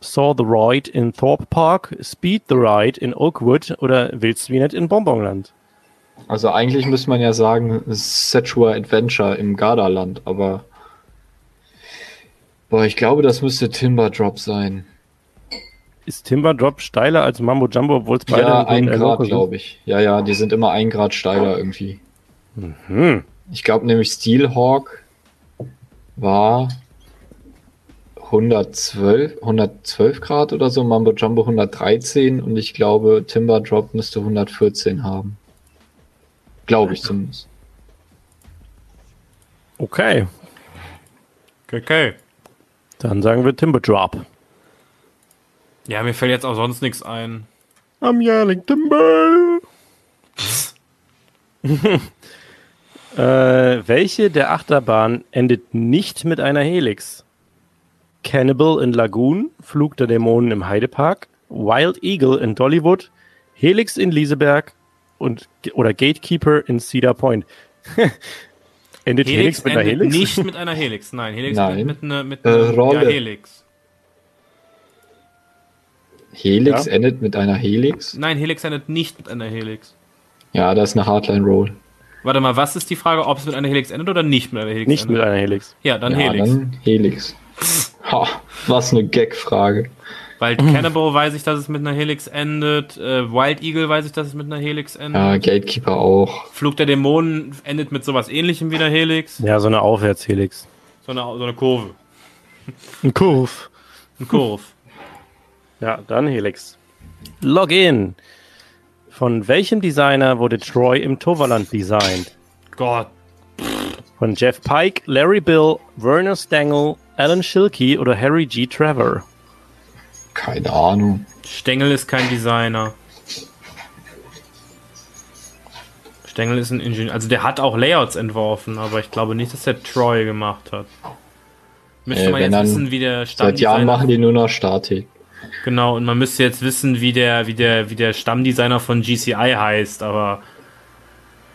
Speaker 1: Saw the Ride in Thorpe Park, Speed the Ride in Oakwood oder willst du wie nicht in Bonbonland?
Speaker 2: Also eigentlich müsste man ja sagen, Sexual Adventure im Gardaland, aber boah, ich glaube, das müsste Timber Drop sein.
Speaker 1: Ist Timber Drop steiler als Mambo Jumbo, obwohl es beide
Speaker 2: Ja, ein Grad, glaube ich. Ja, ja, die sind immer ein Grad steiler irgendwie.
Speaker 1: Hm.
Speaker 2: Ich glaube nämlich Steelhawk war 112, 112 Grad oder so, Mambo Jumbo 113 und ich glaube Timber Drop müsste 114 haben. Glaube ich zumindest.
Speaker 1: Okay,
Speaker 3: Okay.
Speaker 1: dann sagen wir Timber Drop.
Speaker 3: Ja, mir fällt jetzt auch sonst nichts ein.
Speaker 1: I'm yelling Timber. äh, welche der Achterbahnen endet nicht mit einer Helix? Cannibal in Lagoon, Flug der Dämonen im Heidepark, Wild Eagle in Dollywood, Helix in Lieseberg und oder Gatekeeper in Cedar Point. endet Helix,
Speaker 3: Helix,
Speaker 1: mit einer
Speaker 3: endet
Speaker 1: Helix?
Speaker 3: nicht mit einer Helix. Nein, Helix
Speaker 2: Nein.
Speaker 3: endet mit einer mit
Speaker 2: Äh,
Speaker 3: einer
Speaker 2: Rolle.
Speaker 3: Ja, Helix.
Speaker 2: Helix
Speaker 1: Ja.
Speaker 2: endet mit einer Helix?
Speaker 3: Nein, Helix endet nicht mit einer Helix.
Speaker 2: Ja, das ist eine Hardline Roll.
Speaker 3: Warte mal, was ist die Frage, ob es mit einer Helix endet oder nicht mit einer Helix
Speaker 1: Nicht mit
Speaker 3: endet?
Speaker 1: einer Helix.
Speaker 3: Ja, dann
Speaker 2: ja,
Speaker 3: Helix.
Speaker 2: dann Helix. Ha, was eine Gag-Frage.
Speaker 3: Weil Cannibal weiß ich, dass es mit einer Helix endet. Äh, Wild Eagle weiß ich, dass es mit einer Helix endet.
Speaker 2: Ja, Gatekeeper auch.
Speaker 3: Flug der Dämonen endet mit sowas ähnlichem wie einer Helix.
Speaker 1: Ja, so eine Aufwärtshelix.
Speaker 3: So eine, so eine Kurve.
Speaker 1: Ein Kurv.
Speaker 3: Ein Kurve.
Speaker 1: Ja, dann Helix. Login. Von welchem Designer wurde Troy im Toverland designt?
Speaker 3: Gott.
Speaker 1: Von Jeff Pike, Larry Bill, Werner Stengel, Alan Schilke oder Harry G. Trevor?
Speaker 2: Keine Ahnung.
Speaker 3: Stengel ist kein Designer. Stengel ist ein Ingenieur. Also der hat auch Layouts entworfen, aber ich glaube nicht, dass der Troy gemacht hat. Müsste
Speaker 2: Äh,
Speaker 3: man jetzt wissen, wie der
Speaker 2: Seit Jahren machen die nur noch Statik.
Speaker 3: Genau, und man müsste jetzt wissen, wie der, wie der, wie der Stammdesigner von GCI heißt, aber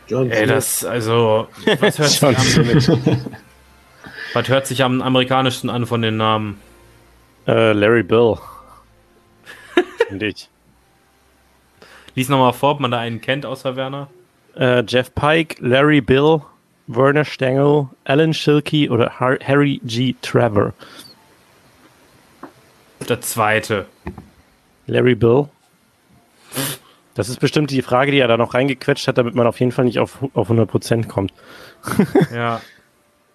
Speaker 4: John
Speaker 3: ey, das, also, was hört, sich am, was hört sich am amerikanischsten an von den Namen?
Speaker 1: Äh, Larry Bill. Finde ich.
Speaker 3: Lies nochmal vor, ob man da einen kennt, außer Werner.
Speaker 1: Äh, Jeff Pike, Larry Bill, Werner Stengel, Alan Schilke oder Har Harry G. Trevor?
Speaker 3: Der zweite.
Speaker 1: Larry Bill. Das ist bestimmt die Frage, die er da noch reingequetscht hat, damit man auf jeden Fall nicht auf, auf 100% kommt.
Speaker 3: Ja.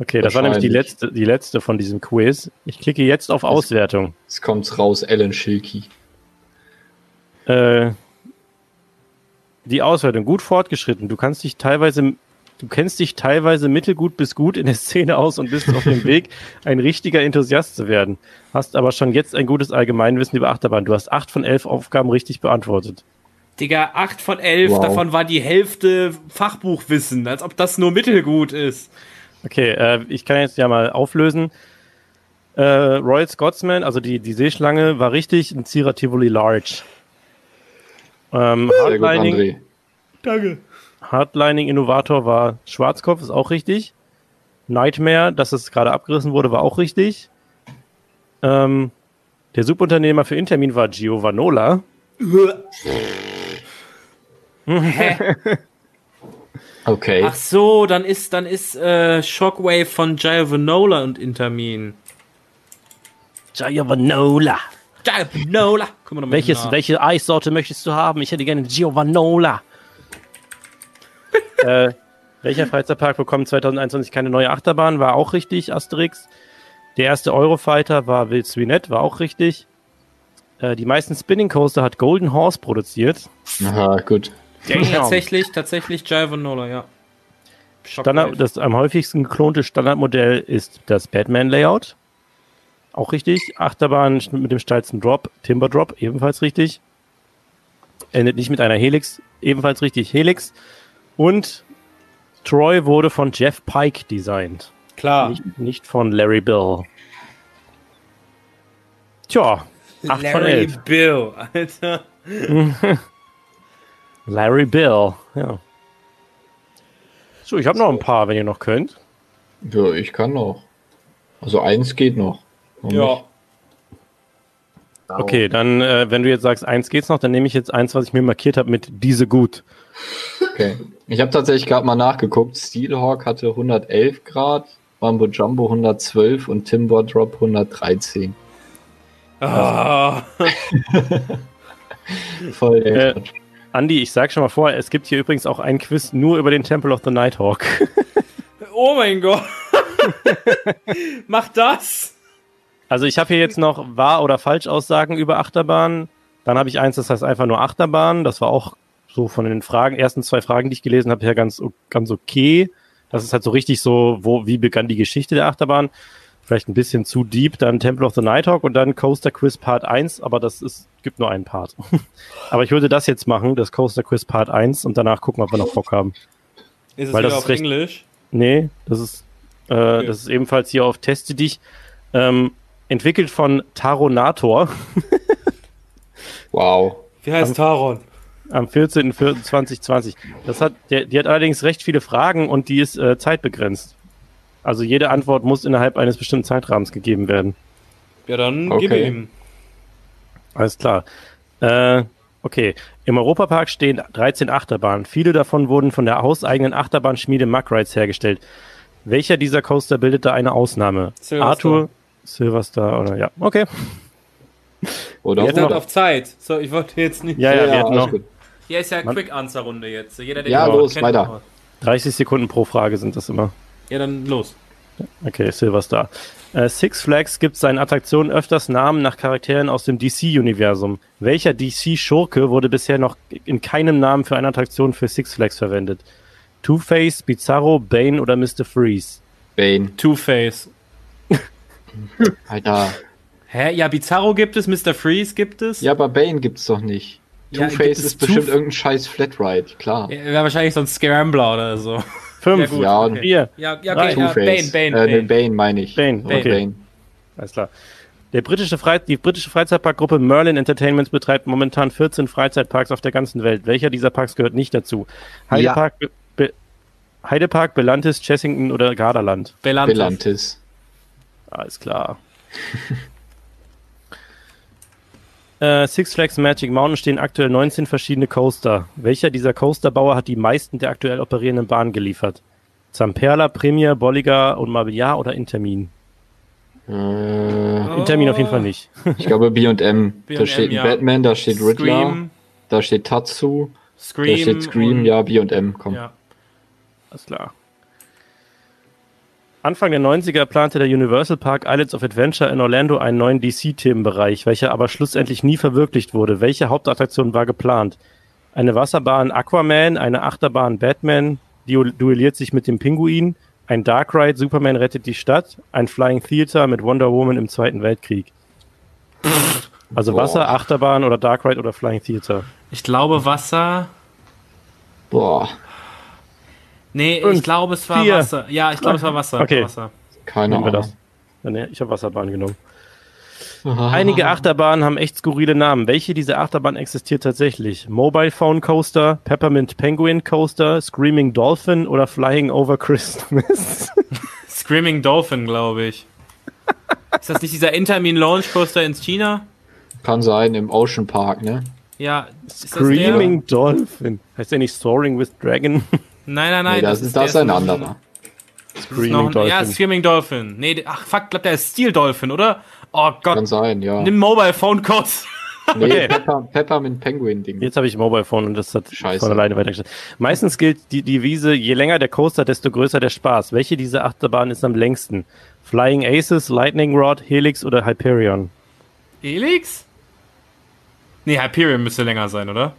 Speaker 1: Okay, das war nämlich die letzte, die letzte von diesem Quiz. Ich klicke jetzt auf Auswertung.
Speaker 2: Jetzt kommt's raus, Alan Schilke.
Speaker 1: Äh, die Auswertung gut fortgeschritten. Du kannst dich teilweise, du kennst dich teilweise mittelgut bis gut in der Szene aus und bist auf dem Weg, ein richtiger Enthusiast zu werden. Hast aber schon jetzt ein gutes Allgemeinwissen über Achterbahn. Du hast acht von elf Aufgaben richtig beantwortet.
Speaker 3: Digga, 8 von 11,
Speaker 2: Wow.
Speaker 3: davon war die Hälfte Fachbuchwissen, als ob das nur mittelgut ist.
Speaker 1: Okay, äh, ich kann jetzt ja mal auflösen. Äh, Royal Scotsman, also die, die Seeschlange, war richtig. Ein Zierer Tivoli Large. Ähm,
Speaker 2: Sehr gut,
Speaker 1: Hardlining,
Speaker 2: André.
Speaker 3: Danke.
Speaker 1: Hardlining Innovator war Schwarzkopf, ist auch richtig. Nightmare, dass es gerade abgerissen wurde, war auch richtig. Ähm, der Subunternehmer für Intermin war Giovanola.
Speaker 2: Okay.
Speaker 3: Ach so, dann ist, dann ist äh, Shockwave von Giovanola und Intermin.
Speaker 1: Giovanola.
Speaker 3: Giovanola!
Speaker 1: Welches,
Speaker 3: nach.
Speaker 1: welche Eissorte möchtest du haben? Ich hätte gerne Giovanola. Äh, welcher Freizeitpark bekommt 2021 keine neue Achterbahn? War auch richtig, Asterix. Der erste Eurofighter war Wild Swinette, war auch richtig. Äh, die meisten Spinning Coaster hat Golden Horse produziert.
Speaker 2: Aha, gut.
Speaker 3: Tatsächlich, tatsächlich Giovanola, ja.
Speaker 1: Standard, das am häufigsten geklonte Standardmodell ist das Batman-Layout. Auch richtig. Achterbahn mit dem steilsten Drop, Timber Drop, ebenfalls richtig. Endet nicht mit einer Helix, ebenfalls richtig. Helix. Und Troy wurde von Jeff Pike designt,
Speaker 3: Klar.
Speaker 1: nicht, nicht von Larry Bill. Tja, 8 von
Speaker 3: Larry
Speaker 1: 11.
Speaker 3: Bill, Alter.
Speaker 1: Larry Bill, ja. So, ich habe noch ein paar, wenn ihr noch könnt.
Speaker 2: Ja, ich kann noch. Also eins geht noch. Warum nicht?
Speaker 1: Okay, dann, äh, wenn du jetzt sagst, eins geht's noch, dann nehme ich jetzt eins, was ich mir markiert habe mit diese gut.
Speaker 2: Okay. Ich habe tatsächlich gerade mal nachgeguckt. Steelhawk hatte 111 Grad, Mambo Jumbo 112 und Timber Drop 113.
Speaker 3: Ah.
Speaker 2: Voll
Speaker 1: Äh, Andi, ich sag schon mal vorher, es gibt hier übrigens auch ein Quiz nur über den Temple of the Nighthawk.
Speaker 3: Oh mein Gott. Mach das.
Speaker 1: Also ich habe hier jetzt noch wahr oder falsch Aussagen über Achterbahnen. Dann habe ich eins, das heißt einfach nur Achterbahn. Das war auch so von den Fragen, ersten zwei Fragen, die ich gelesen habe, her ganz, ganz okay. Das ist halt so richtig so, wo, wie begann die Geschichte der Achterbahn? Vielleicht ein bisschen zu deep. Dann Temple of the Nighthawk und dann Coaster Quiz Part 1, aber das ist, gibt nur einen Part. aber ich würde das jetzt machen, das Coaster Quiz Part 1 und danach gucken, ob wir noch Bock haben.
Speaker 3: Ist es
Speaker 1: Weil
Speaker 3: wieder
Speaker 1: das
Speaker 3: auf
Speaker 1: ist recht-
Speaker 3: Englisch?
Speaker 1: Nee, das ist, äh, das ist ebenfalls hier auf Teste dich. Ähm, entwickelt von Taronator
Speaker 2: Wow.
Speaker 3: Wie heißt Taron?
Speaker 1: am 14.04.2020. Das hat, der, die hat allerdings recht viele Fragen und die ist äh, zeitbegrenzt. Also jede Antwort muss innerhalb eines bestimmten Zeitrahmens gegeben werden.
Speaker 3: Ja, dann
Speaker 2: Okay.
Speaker 3: gib ihm.
Speaker 1: Alles klar. Äh, okay. Im Europapark stehen 13 Achterbahnen. Viele davon wurden von der hauseigenen Achterbahnschmiede Muck Rides hergestellt. Welcher dieser Coaster bildete eine Ausnahme?
Speaker 3: Silverstar.
Speaker 1: Arthur, Silverstar oder ja. Okay.
Speaker 2: Oder
Speaker 1: Wir
Speaker 3: Wir sind
Speaker 1: noch-
Speaker 3: auf Zeit. So, ich wollte jetzt nicht.
Speaker 1: Ja, ja, wir hätten
Speaker 2: alles
Speaker 1: noch
Speaker 2: gut.
Speaker 3: Hier ist ja
Speaker 1: Mann.
Speaker 3: Quick-Answer-Runde jetzt. Jeder, der
Speaker 2: Ja, los,
Speaker 3: kennt,
Speaker 2: weiter.
Speaker 3: macht.
Speaker 1: 30 Sekunden pro Frage sind das immer.
Speaker 3: Ja, dann los.
Speaker 1: Okay, Silverstar. Äh, Six Flags gibt seinen Attraktionen öfters Namen nach Charakteren aus dem DC-Universum. Welcher DC-Schurke wurde bisher noch in keinem Namen für eine Attraktion für Six Flags verwendet? Two-Face, Bizarro, Bane oder Mr. Freeze?
Speaker 2: Bane.
Speaker 3: Two-Face.
Speaker 2: Alter.
Speaker 3: Hä? Ja, Bizarro gibt es, Mr. Freeze gibt es.
Speaker 2: Ja, aber Bane gibt's doch nicht.
Speaker 3: Ja,
Speaker 2: Two-Face
Speaker 3: gibt es
Speaker 2: ist bestimmt irgendein scheiß Flatride, klar.
Speaker 3: Ja, Wäre wahrscheinlich so ein Scrambler oder so.
Speaker 1: Fünf,
Speaker 3: gut,
Speaker 2: Ja,
Speaker 3: okay.
Speaker 1: vier,
Speaker 3: Ja, ja, okay, ja, Bane,
Speaker 2: Two-Face.
Speaker 3: Bane,
Speaker 2: äh, nee,
Speaker 3: Bane.
Speaker 2: Bane meine ich.
Speaker 1: Bane,
Speaker 2: Oder
Speaker 1: okay.
Speaker 2: Bane.
Speaker 1: alles klar. Der britische Frei die britische Freizeitparkgruppe Merlin Entertainments betreibt momentan 14 Freizeitparks auf der ganzen Welt. Welcher dieser Parks gehört nicht dazu? Heidepark, Be Be Heidepark, Belantis, Chessington oder Gardaland?
Speaker 3: Belantis.
Speaker 2: Belantis.
Speaker 1: Alles klar. äh, Six Flags Magic Mountain stehen aktuell 19 verschiedene Coaster. Welcher dieser Coasterbauer hat die meisten der aktuell operierenden Bahnen geliefert? Zamperla, Premier, Bolliger und Mobiliar oder Intermin?
Speaker 2: Äh,
Speaker 1: Intermin auf jeden Fall nicht.
Speaker 2: ich glaube B&M. Da steht
Speaker 3: ja.
Speaker 2: Batman, da steht Riddler,
Speaker 3: Scream.
Speaker 2: da steht Tatsu,
Speaker 3: Scream.
Speaker 2: da steht Scream,
Speaker 3: und-
Speaker 2: ja, B&M, komm.
Speaker 3: ja.
Speaker 1: Alles klar. Anfang der 90er plante der Universal Park Islands of Adventure in Orlando einen neuen DC-Themenbereich, welcher aber schlussendlich nie verwirklicht wurde. Welche Hauptattraktion war geplant? Eine Wasserbahn Aquaman, eine Achterbahn Batman, die duelliert sich mit dem Pinguin, ein Dark Ride Superman rettet die Stadt, ein Flying Theater mit Wonder Woman im Zweiten Weltkrieg. Also
Speaker 2: Boah.
Speaker 1: Wasser, Achterbahn oder Dark Ride oder Flying Theater.
Speaker 3: Ich glaube Wasser.
Speaker 2: Boah,
Speaker 3: Nee,
Speaker 1: Fünf,
Speaker 3: ich glaube es war
Speaker 1: vier.
Speaker 3: Wasser. Ja, ich glaube es war Wasser.
Speaker 1: Okay.
Speaker 3: Wasser.
Speaker 2: keine
Speaker 1: Nehmen wir
Speaker 2: Ahnung.
Speaker 1: das. Ja, nee, ich habe Wasserbahn genommen.
Speaker 2: Ah.
Speaker 1: Einige Achterbahnen haben echt skurrile Namen. Welche dieser Achterbahnen existiert tatsächlich? Mobile Phone Coaster, Peppermint Penguin Coaster, Screaming Dolphin oder Flying Over Christmas?
Speaker 3: Screaming Dolphin, glaube ich. Ist das nicht dieser Intermin Launch Coaster in China?
Speaker 2: Kann sein, im Ocean Park, ne?
Speaker 3: Ja. Ist das
Speaker 1: Screaming Dolphin. Heißt der nicht Soaring with Dragon?
Speaker 3: Nein, nein, nein.
Speaker 2: nee, das, ist,
Speaker 3: der
Speaker 2: das ist ein anderer.
Speaker 3: das ist
Speaker 1: Screaming
Speaker 3: ein, Ja,
Speaker 1: Dolphin.
Speaker 3: Screaming Dolphin. Nee, ach fuck, glaub der ist Steel Dolphin, oder? Oh
Speaker 2: Kann
Speaker 3: Gott.
Speaker 2: sein, ja.
Speaker 3: Nimm Mobile Phone Coaster.
Speaker 2: Nee,
Speaker 1: Okay.
Speaker 2: Pepper, Peppermint Penguin Ding.
Speaker 1: Jetzt habe ich Mobile Phone und das hat
Speaker 2: Scheiße.
Speaker 1: von alleine weitergestellt. Meistens gilt die Devise, je länger der Coaster, desto größer der Spaß. Welche dieser Achterbahnen ist am längsten? Flying Aces, Lightning Rod, Helix oder Hyperion?
Speaker 3: Helix? Nee, Hyperion müsste länger sein, oder?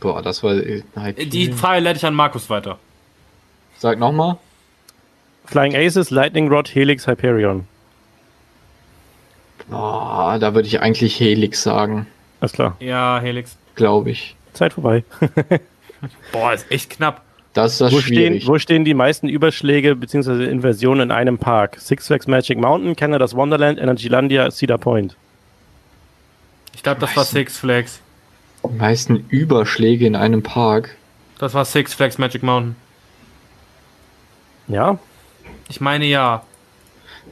Speaker 2: Boah, das war. äh,
Speaker 3: Die Frage leite ich an Markus weiter.
Speaker 2: Sag nochmal.
Speaker 1: Flying Aces, Lightning Rod, Helix, Hyperion.
Speaker 2: Boah, da würde ich eigentlich Helix sagen,
Speaker 1: Alles klar.
Speaker 3: Ja, Helix.
Speaker 2: glaube ich.
Speaker 1: Zeit vorbei.
Speaker 3: Boah, ist echt knapp.
Speaker 2: Das ist das
Speaker 1: Wo stehen, wo stehen die meisten Überschläge bzw. Inversionen in einem Park? Six Flags Magic Mountain, Canada's Wonderland, Energylandia, Cedar Point.
Speaker 3: Ich glaube, das war Six Flags.
Speaker 2: Die meisten Überschläge in einem Park.
Speaker 3: Das war Six Flags Magic Mountain.
Speaker 1: Ja,
Speaker 3: Ich meine ja.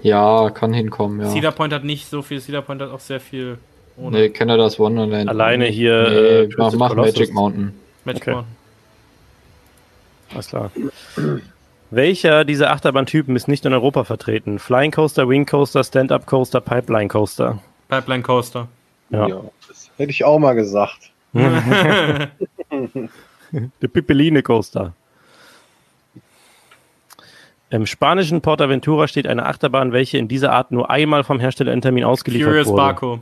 Speaker 2: Ja, kann hinkommen, ja.
Speaker 3: Cedar Point hat nicht so viel. Cedar Point hat auch sehr viel. Ohne
Speaker 2: Nee, Canada's Wonderland.
Speaker 1: Alleine hier,
Speaker 2: Nee,
Speaker 1: äh,
Speaker 2: mach, mach. Magic Mountain.
Speaker 3: Magic
Speaker 1: Okay.
Speaker 3: Mountain.
Speaker 1: Alles klar. Welcher dieser Achterbahntypen ist nicht in Europa vertreten? Flying Coaster, Wing Coaster, Stand-Up Coaster, Pipeline Coaster.
Speaker 3: Pipeline Coaster.
Speaker 1: Ja.
Speaker 4: Ja. das hätte ich auch mal gesagt.
Speaker 1: Der Pipeline Coaster. Im spanischen Portaventura steht eine Achterbahn, welche in dieser Art nur einmal vom Hersteller in Termin ausgeliefert
Speaker 3: Furious
Speaker 1: wurde.
Speaker 3: Barco.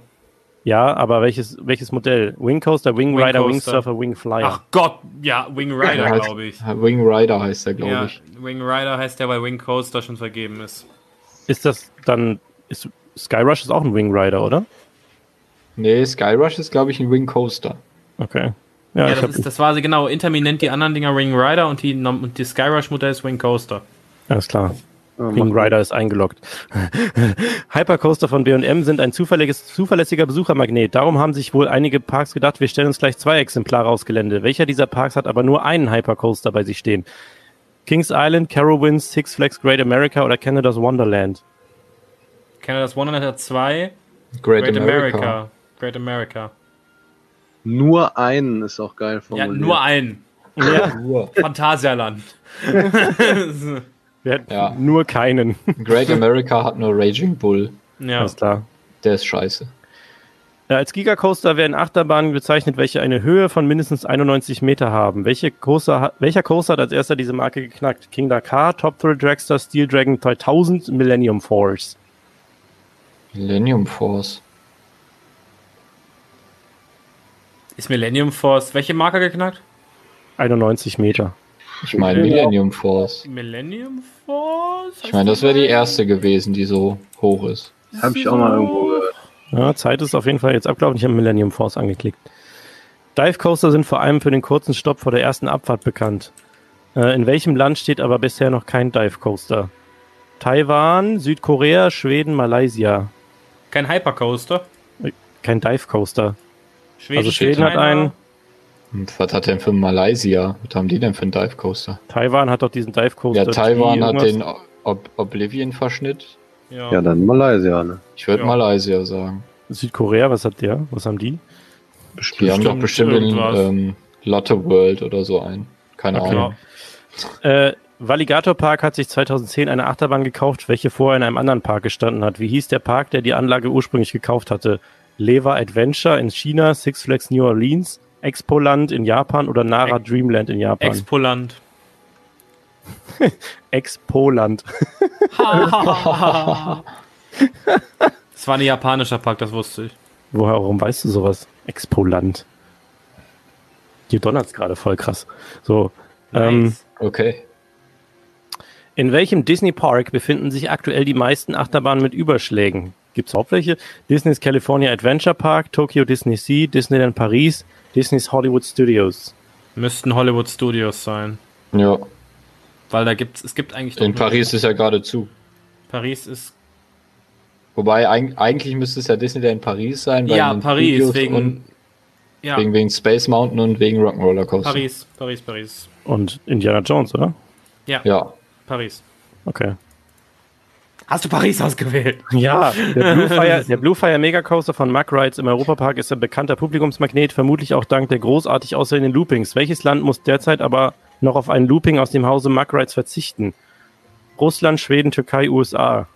Speaker 1: Ja, aber welches, welches Modell? Wing Coaster, Wing
Speaker 3: Wing
Speaker 1: Rider, Wing
Speaker 3: Coaster.
Speaker 1: Surfer, Wing Flyer.
Speaker 3: Ach Gott, ja, Wing Rider, glaube ich.
Speaker 2: Wing Rider heißt der, glaube
Speaker 3: Ja,
Speaker 2: ich.
Speaker 3: Wing Rider heißt der, weil Wing Coaster schon vergeben ist.
Speaker 1: Ist das dann, ist Skyrush ist auch ein Wing Rider, oder?
Speaker 2: Nee, Skyrush ist, glaube ich, ein Wing Coaster.
Speaker 1: Okay. Ja,
Speaker 3: Ja,
Speaker 1: ich
Speaker 3: das, ist, das war sie genau. Intermin nennt die anderen Dinger Wing Rider und die, und die Skyrush Modell ist Wing Coaster.
Speaker 1: alles klar.
Speaker 4: Mach-
Speaker 1: Rider ist eingeloggt. Hypercoaster von B&M sind ein zuverlässiger Besuchermagnet. Darum haben sich wohl einige Parks gedacht, wir stellen uns gleich zwei Exemplare aufs Gelände. Welcher dieser Parks hat aber nur einen Hypercoaster bei sich stehen? Kings Island, Carowinds, Six Flags Great America oder Canada's Wonderland?
Speaker 3: Canada's Wonderland hat zwei.
Speaker 2: Great,
Speaker 3: Great
Speaker 2: America.
Speaker 3: America. Great America.
Speaker 4: Nur einen ist auch geil
Speaker 3: Ja,
Speaker 4: formuliert.
Speaker 3: nur einen.
Speaker 1: Ja,
Speaker 2: Nur.
Speaker 3: Phantasialand.
Speaker 1: wir hatten
Speaker 2: Ja.
Speaker 1: nur keinen.
Speaker 2: Great America hat nur Raging Bull.
Speaker 3: ja.
Speaker 1: Alles klar.
Speaker 2: Der ist scheiße.
Speaker 1: Ja, als Gigacoaster werden Achterbahnen bezeichnet, welche eine Höhe von mindestens 91 Meter haben. Welche Coaster, welcher Coaster hat als erster diese Marke geknackt? King Dakar, Top Thrill Dragster, Steel Dragon 3000, Millennium Force.
Speaker 2: Millennium Force.
Speaker 3: Ist Millennium Force welche Marke geknackt?
Speaker 1: 91 Meter.
Speaker 2: Ich meine Millennium Force.
Speaker 3: Millennium Force?
Speaker 2: Ich meine, das wäre die erste gewesen, die so hoch ist.
Speaker 4: Habe ich auch mal irgendwo gehört.
Speaker 1: Ja, Zeit ist auf jeden Fall jetzt abgelaufen. Ich habe Millennium Force angeklickt. Dive Coaster sind vor allem für den kurzen Stopp vor der ersten Abfahrt bekannt. Äh, in welchem Land steht aber bisher noch kein Dive Coaster? Taiwan, Südkorea, Schweden, Malaysia.
Speaker 3: Kein Hypercoaster.
Speaker 1: Kein Dive Coaster.
Speaker 3: Schweden,
Speaker 1: Also Schweden hat einen,
Speaker 2: Und was hat denn für Malaysia? Was haben die denn für einen Dive Coaster?
Speaker 1: Taiwan hat doch diesen Dive Coaster.
Speaker 2: Ja, Taiwan hat
Speaker 1: irgendwas-
Speaker 2: den Ob Oblivion-Verschnitt.
Speaker 3: Ja.
Speaker 4: Ja, dann Malaysia, ne?
Speaker 2: Ich würde
Speaker 3: Ja.
Speaker 2: Malaysia sagen.
Speaker 1: Südkorea, was hat der? Was haben die?
Speaker 2: Die haben doch
Speaker 3: Bestimmt
Speaker 2: bestimmt in
Speaker 3: irgendwas.
Speaker 2: ähm, Lotte World oder so ein. Keine
Speaker 1: Okay.
Speaker 2: Ahnung.
Speaker 1: Äh, Valigator Park hat sich 2010 eine Achterbahn gekauft, welche vorher in einem anderen Park gestanden hat. Wie hieß der Park, der die Anlage ursprünglich gekauft hatte? Leva Adventure in China, Six Flags New Orleans, Expoland in Japan oder Nara Dreamland in Japan?
Speaker 3: Expoland.
Speaker 1: Expoland.
Speaker 3: Das war ein japanischer Park, das wusste ich.
Speaker 1: Woher, warum weißt du sowas? Expoland. Hier donnert's gerade voll krass. So. Ähm,
Speaker 3: Nice.
Speaker 2: Okay.
Speaker 1: In welchem Disney Park befinden sich aktuell die meisten Achterbahnen mit Überschlägen? Gibt's überhaupt welche? Disney's California Adventure Park, Tokyo Disney Sea, Disneyland Paris, Disney's Hollywood Studios.
Speaker 3: Müssten Hollywood Studios sein.
Speaker 2: Ja.
Speaker 3: Weil da gibt's, es gibt eigentlich.
Speaker 2: In Paris ist ja gerade zu.
Speaker 3: Paris ist.
Speaker 2: Wobei eig eigentlich müsste es ja Disneyland Paris sein. weil
Speaker 3: Ja, Paris,
Speaker 2: Studios
Speaker 3: wegen.
Speaker 2: Und
Speaker 3: Ja,
Speaker 2: wegen, wegen Space Mountain und wegen Rock'n'Roller Coaster.
Speaker 3: Paris, Paris, Paris.
Speaker 1: Und Indiana Jones, oder?
Speaker 2: Ja.
Speaker 3: Paris.
Speaker 1: Okay.
Speaker 3: Hast du Paris ausgewählt?
Speaker 1: Ja, der Blue Fire, der Blue Fire Mega Coaster von Mack Rides im Europapark ist ein bekannter Publikumsmagnet, vermutlich auch dank der großartig aussehenden Loopings. Welches Land muss derzeit aber noch auf ein Looping aus dem Hause Mack Rides verzichten? Russland, Schweden, Türkei, USA.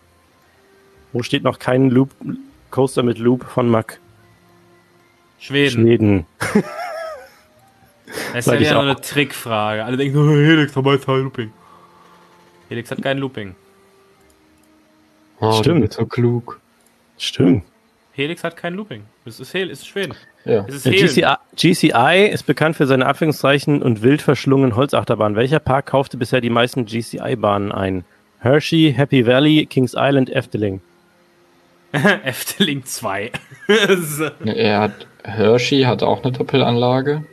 Speaker 1: Wo steht noch kein Loop Coaster mit Loop von Mack?
Speaker 3: Schweden.
Speaker 1: Schweden.
Speaker 3: Das ist ja
Speaker 1: auch.
Speaker 3: eine Trickfrage. Alle denken, oh, Helix hat mal kein Looping. Helix hat kein Looping.
Speaker 2: Oh,
Speaker 1: Stimmt.
Speaker 2: Du bist so klug.
Speaker 1: Stimmt.
Speaker 3: Helix hat kein Looping. Es ist Hel, es ist Schweden.
Speaker 2: Ja.
Speaker 3: Es ist.
Speaker 1: GCI, GCI ist bekannt für seine abwechslungsreichen und wild verschlungenen Holzachterbahnen. Welcher Park kaufte bisher die meisten GCI-Bahnen ein? Hershey, Happy Valley, Kings Island, Efteling.
Speaker 3: Efteling 2. Das ist-
Speaker 2: Er hat Hershey hat auch eine Doppelanlage.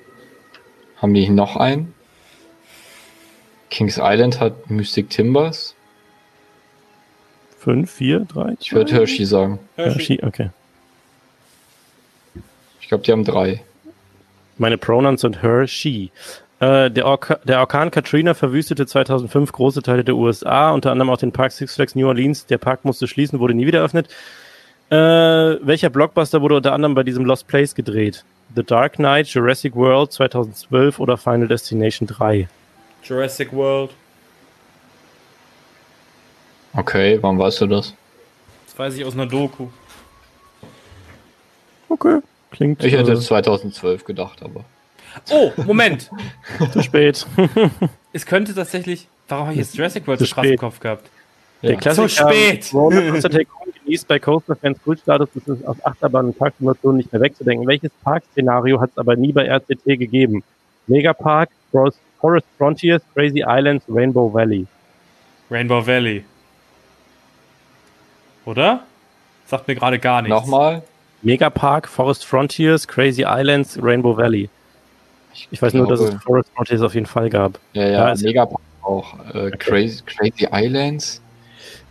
Speaker 2: Haben die noch einen? Kings Island hat Mystic Timbers.
Speaker 1: Fünf, vier, drei,
Speaker 2: Ich würde Hershey sagen.
Speaker 1: Hershey, okay.
Speaker 2: Ich glaube, die haben drei.
Speaker 1: Meine Pronouns sind her, she. Äh, der, Orka der Orkan Katrina verwüstete 2005 große Teile der USA, unter anderem auch den Park Six Flags New Orleans. Der Park musste schließen, wurde nie wieder eröffnet. Äh, welcher Blockbuster wurde unter anderem bei diesem Lost Place gedreht? The Dark Knight, Jurassic World 2012 oder Final Destination 3?
Speaker 3: Jurassic World.
Speaker 2: Okay, warum weißt du das?
Speaker 3: Das weiß ich aus einer Doku.
Speaker 1: Okay. Klingt
Speaker 2: Ich hätte
Speaker 1: äh,
Speaker 2: jetzt 2012 gedacht, aber.
Speaker 3: Oh, Moment.
Speaker 1: zu spät.
Speaker 3: es könnte tatsächlich. Warum habe ich jetzt Jurassic World
Speaker 1: Zu
Speaker 3: so krass im
Speaker 1: spät.
Speaker 3: Kopf gehabt?
Speaker 1: Der
Speaker 2: Ja.
Speaker 1: Klassiker
Speaker 3: Zu spät.
Speaker 1: Tycoon genießt bei Coaster-Fans Kultstatus, das ist aus Achterbahn und Parksimulationen nicht mehr wegzudenken. Welches Parkszenario hat es aber nie bei RCT gegeben? Megapark, Forest Frontiers, Crazy Islands, Rainbow Valley.
Speaker 3: Rainbow Valley. Oder? Sagt mir gerade gar nichts.
Speaker 2: Nochmal?
Speaker 1: Megapark, Forest Frontiers, Crazy Islands, Rainbow Valley. Ich weiß nur, dass es Forest Frontiers auf jeden Fall gab.
Speaker 2: Ja,
Speaker 1: Ja,
Speaker 2: ja, Megapark auch. Äh, Crazy, Crazy Islands?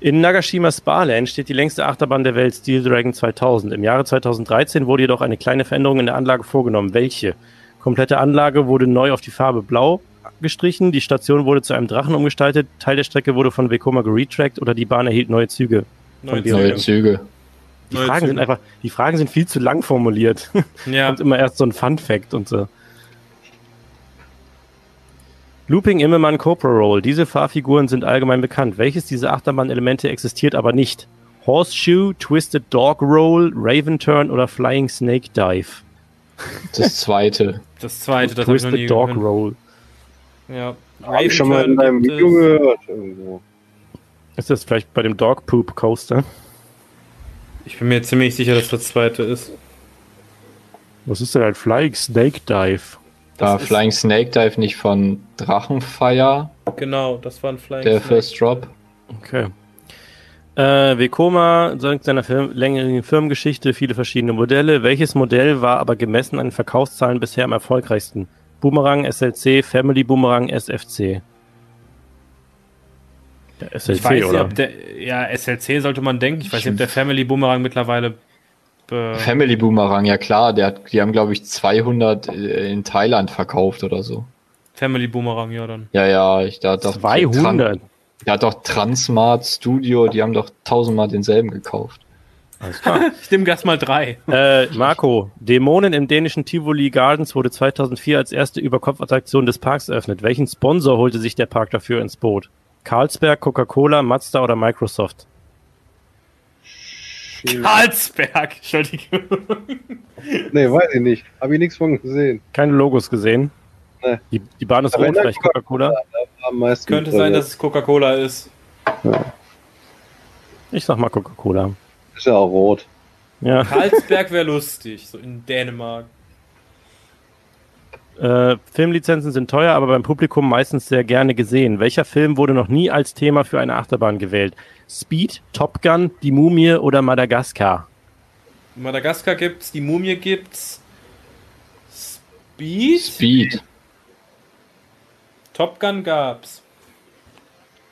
Speaker 1: In Nagashima Sparland steht die längste Achterbahn der Welt, Steel Dragon 2000. Im Jahre 2013 wurde jedoch eine kleine Veränderung in der Anlage vorgenommen. Welche? Komplette Anlage wurde neu auf die Farbe Blau gestrichen, die Station wurde zu einem Drachen umgestaltet, Teil der Strecke wurde von Vekoma geretrackt oder die Bahn erhielt neue Züge.
Speaker 3: Neue
Speaker 1: Züge.
Speaker 2: Neue Züge.
Speaker 1: Die
Speaker 3: Neue
Speaker 1: Fragen
Speaker 3: Züge.
Speaker 1: sind einfach, die Fragen sind viel zu lang formuliert.
Speaker 3: Ja.
Speaker 1: Und immer erst so ein Fun Fact und so. Looping Immelmann Cobra Roll. Diese Fahrfiguren sind allgemein bekannt. Welches dieser Achterbahn-Elemente existiert aber nicht? Horseshoe, Twisted Dog Roll, Raven Turn oder Flying Snake Dive?
Speaker 2: Das zweite.
Speaker 3: Das zweite, das habe
Speaker 1: Twisted Dog
Speaker 3: gehört.
Speaker 1: Roll.
Speaker 3: Ja.
Speaker 4: Hab ich schon mal in
Speaker 3: gibt
Speaker 4: Video gehört. Irgendwo.
Speaker 1: Ist das vielleicht bei dem Dog Poop Coaster?
Speaker 3: Ich bin mir ziemlich sicher, dass das zweite ist.
Speaker 1: Was ist denn ein Flying Snake Dive?
Speaker 2: Da
Speaker 3: Das ist-
Speaker 2: Flying Snake Dive nicht von Drachenfire,
Speaker 3: Genau, das war ein Flying
Speaker 2: der
Speaker 3: Snake.
Speaker 2: First Drop.
Speaker 1: Okay. Äh, Vekoma sagt seiner Firm längeren Firmengeschichte viele verschiedene Modelle. Welches Modell war aber gemessen an den Verkaufszahlen bisher am erfolgreichsten? Boomerang, SLC, Family Boomerang, SFC. Der
Speaker 3: Ich
Speaker 1: SLC,
Speaker 3: weiß nicht,
Speaker 1: oder?
Speaker 3: ob der, ja, SLC sollte man denken. Ich weiß nicht, ob der Family Boomerang mittlerweile. Äh,
Speaker 2: Family Boomerang, ja klar, der hat, die haben glaube ich 200 in Thailand verkauft oder so.
Speaker 3: Family Boomerang, ja dann.
Speaker 2: Ja, ja, ich da doch
Speaker 1: 200.
Speaker 2: Der hat doch Transmart Studio, die haben doch tausendmal denselben gekauft.
Speaker 1: Alles klar.
Speaker 3: Ich nehme erst mal drei.
Speaker 1: äh, Marco, Dämonen im dänischen Tivoli Gardens wurde 2004 als erste Überkopfattraktion des Parks eröffnet. Welchen Sponsor holte sich der Park dafür ins Boot? Carlsberg, Coca-Cola, Mazda oder Microsoft?
Speaker 3: Karlsberg, Entschuldigung.
Speaker 4: Nee, weiß ich nicht. Habe ich nichts von gesehen.
Speaker 1: Keine Logos gesehen.
Speaker 4: Nee.
Speaker 1: Die, die Bahn ist
Speaker 4: Aber
Speaker 1: rot, vielleicht Coca-Cola.
Speaker 4: Meisten
Speaker 3: Könnte sein, dass es Coca-Cola ist.
Speaker 1: Ich sag mal Coca-Cola.
Speaker 4: Ist ja auch rot.
Speaker 1: Ja.
Speaker 3: Karlsberg wäre lustig, so in Dänemark.
Speaker 1: Äh, Filmlizenzen sind teuer, aber beim Publikum meistens sehr gerne gesehen. Welcher Film wurde noch nie als Thema für eine Achterbahn gewählt? Speed, Top Gun, Die Mumie oder Madagaskar?
Speaker 3: Madagaskar gibt's, die Mumie gibt's. Speed?
Speaker 2: Speed.
Speaker 3: Top Gun gab's.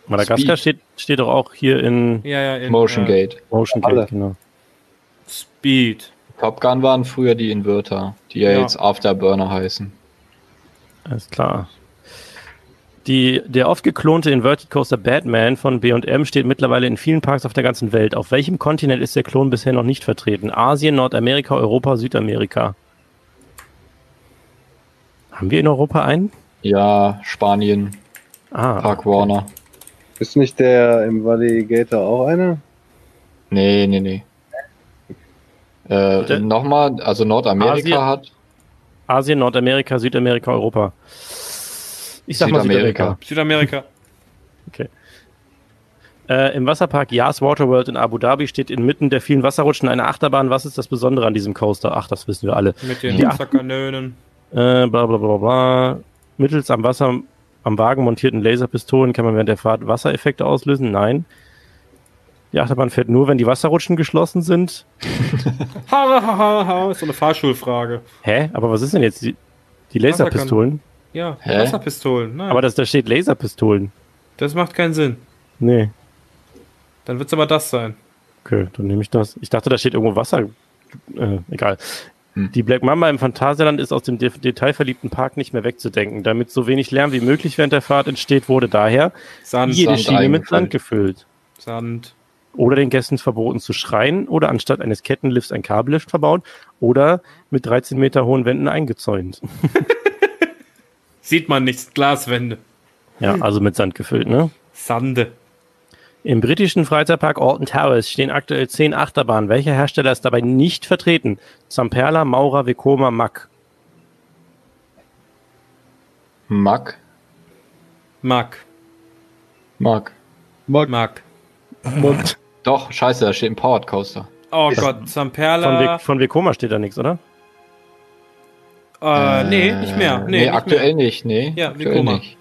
Speaker 1: Madagaskar steht, steht doch auch hier in
Speaker 3: Ja, ja, in,
Speaker 2: Motion
Speaker 3: äh,
Speaker 2: Gate.
Speaker 1: Motion
Speaker 4: Alle.
Speaker 1: Gate, genau.
Speaker 3: Speed.
Speaker 2: Top Gun waren früher die Inverter, die ja,
Speaker 3: Ja.
Speaker 2: jetzt Afterburner heißen.
Speaker 1: Alles klar. Die, der oft geklonte Inverted Coaster Batman von B&M steht mittlerweile in vielen Parks auf der ganzen Welt. Auf welchem Kontinent ist der Klon bisher noch nicht vertreten? Asien, Nordamerika, Europa, Südamerika? Haben wir in Europa einen?
Speaker 2: Ja, Spanien,
Speaker 1: Ah,
Speaker 2: Park Warner.
Speaker 4: Ist nicht der im Validator auch einer?
Speaker 2: Nee, nee, nee. Äh? Nochmal, also Nordamerika
Speaker 1: Asien?
Speaker 2: hat
Speaker 1: Asien, Nordamerika, Südamerika, Europa. Ich sag mal
Speaker 2: Südamerika.
Speaker 1: Südamerika.
Speaker 3: Südamerika.
Speaker 1: Äh, Im Wasserpark Yas Waterworld in Abu Dhabi steht inmitten der vielen Wasserrutschen eine Achterbahn. Was ist das Besondere an diesem Coaster? Ach, das wissen wir alle.
Speaker 3: Mit den
Speaker 1: Ja.
Speaker 3: Wasserkanonen.
Speaker 1: Äh, bla bla bla bla. Mittels am Wasser am Wagen montierten Laserpistolen kann man während der Fahrt Wassereffekte auslösen? Nein. Die Achterbahn fährt nur, wenn die Wasserrutschen geschlossen sind.
Speaker 3: Ha, ha, ha, ha. Ist so eine Fahrschulfrage.
Speaker 1: Hä? Aber was ist denn jetzt die, die Laserpistolen?
Speaker 3: Ja,
Speaker 2: Hä?
Speaker 3: Wasserpistolen. Nein,
Speaker 1: Aber das, da steht Laserpistolen.
Speaker 3: das macht keinen Sinn.
Speaker 1: Nee.
Speaker 3: Dann wird's aber das sein.
Speaker 1: Okay, dann nehme ich das. Ich dachte, da steht irgendwo Wasser. Äh, egal.
Speaker 2: Hm.
Speaker 1: Die Black Mamba im Phantasialand ist aus dem de detailverliebten Park nicht mehr wegzudenken. Damit so wenig Lärm wie möglich während der Fahrt entsteht, wurde daher
Speaker 3: Sand,
Speaker 1: jede
Speaker 2: Sand
Speaker 1: Schiene mit. Sand gefüllt.
Speaker 3: Sand.
Speaker 1: Oder den Gästen verboten zu schreien oder anstatt eines Kettenlifts ein Kabellift verbauen oder mit 13 Meter hohen Wänden eingezäunt.
Speaker 3: Sieht man nichts, Glaswände.
Speaker 1: Ja, also mit Sand gefüllt, ne?
Speaker 3: Sande.
Speaker 1: Im britischen Freizeitpark Alton Towers stehen aktuell zehn Achterbahnen. Welcher Hersteller ist dabei nicht vertreten? Zamperla, Maurer, Vekoma, Mack.
Speaker 2: Mack.
Speaker 3: Mag.
Speaker 2: Mack.
Speaker 3: Mag.
Speaker 2: Doch, scheiße, da steht ein Powered Coaster.
Speaker 3: Oh
Speaker 4: Ist-
Speaker 3: Gott,
Speaker 1: Von,
Speaker 3: Zamperla.
Speaker 1: Von Vekoma steht da nichts, oder?
Speaker 3: Äh, nee, nicht mehr. Nee,
Speaker 2: Nee,
Speaker 3: nicht
Speaker 2: aktuell
Speaker 3: mehr.
Speaker 2: nicht, nee.
Speaker 3: Ja,
Speaker 2: aktuell
Speaker 3: Vekoma.
Speaker 2: nicht.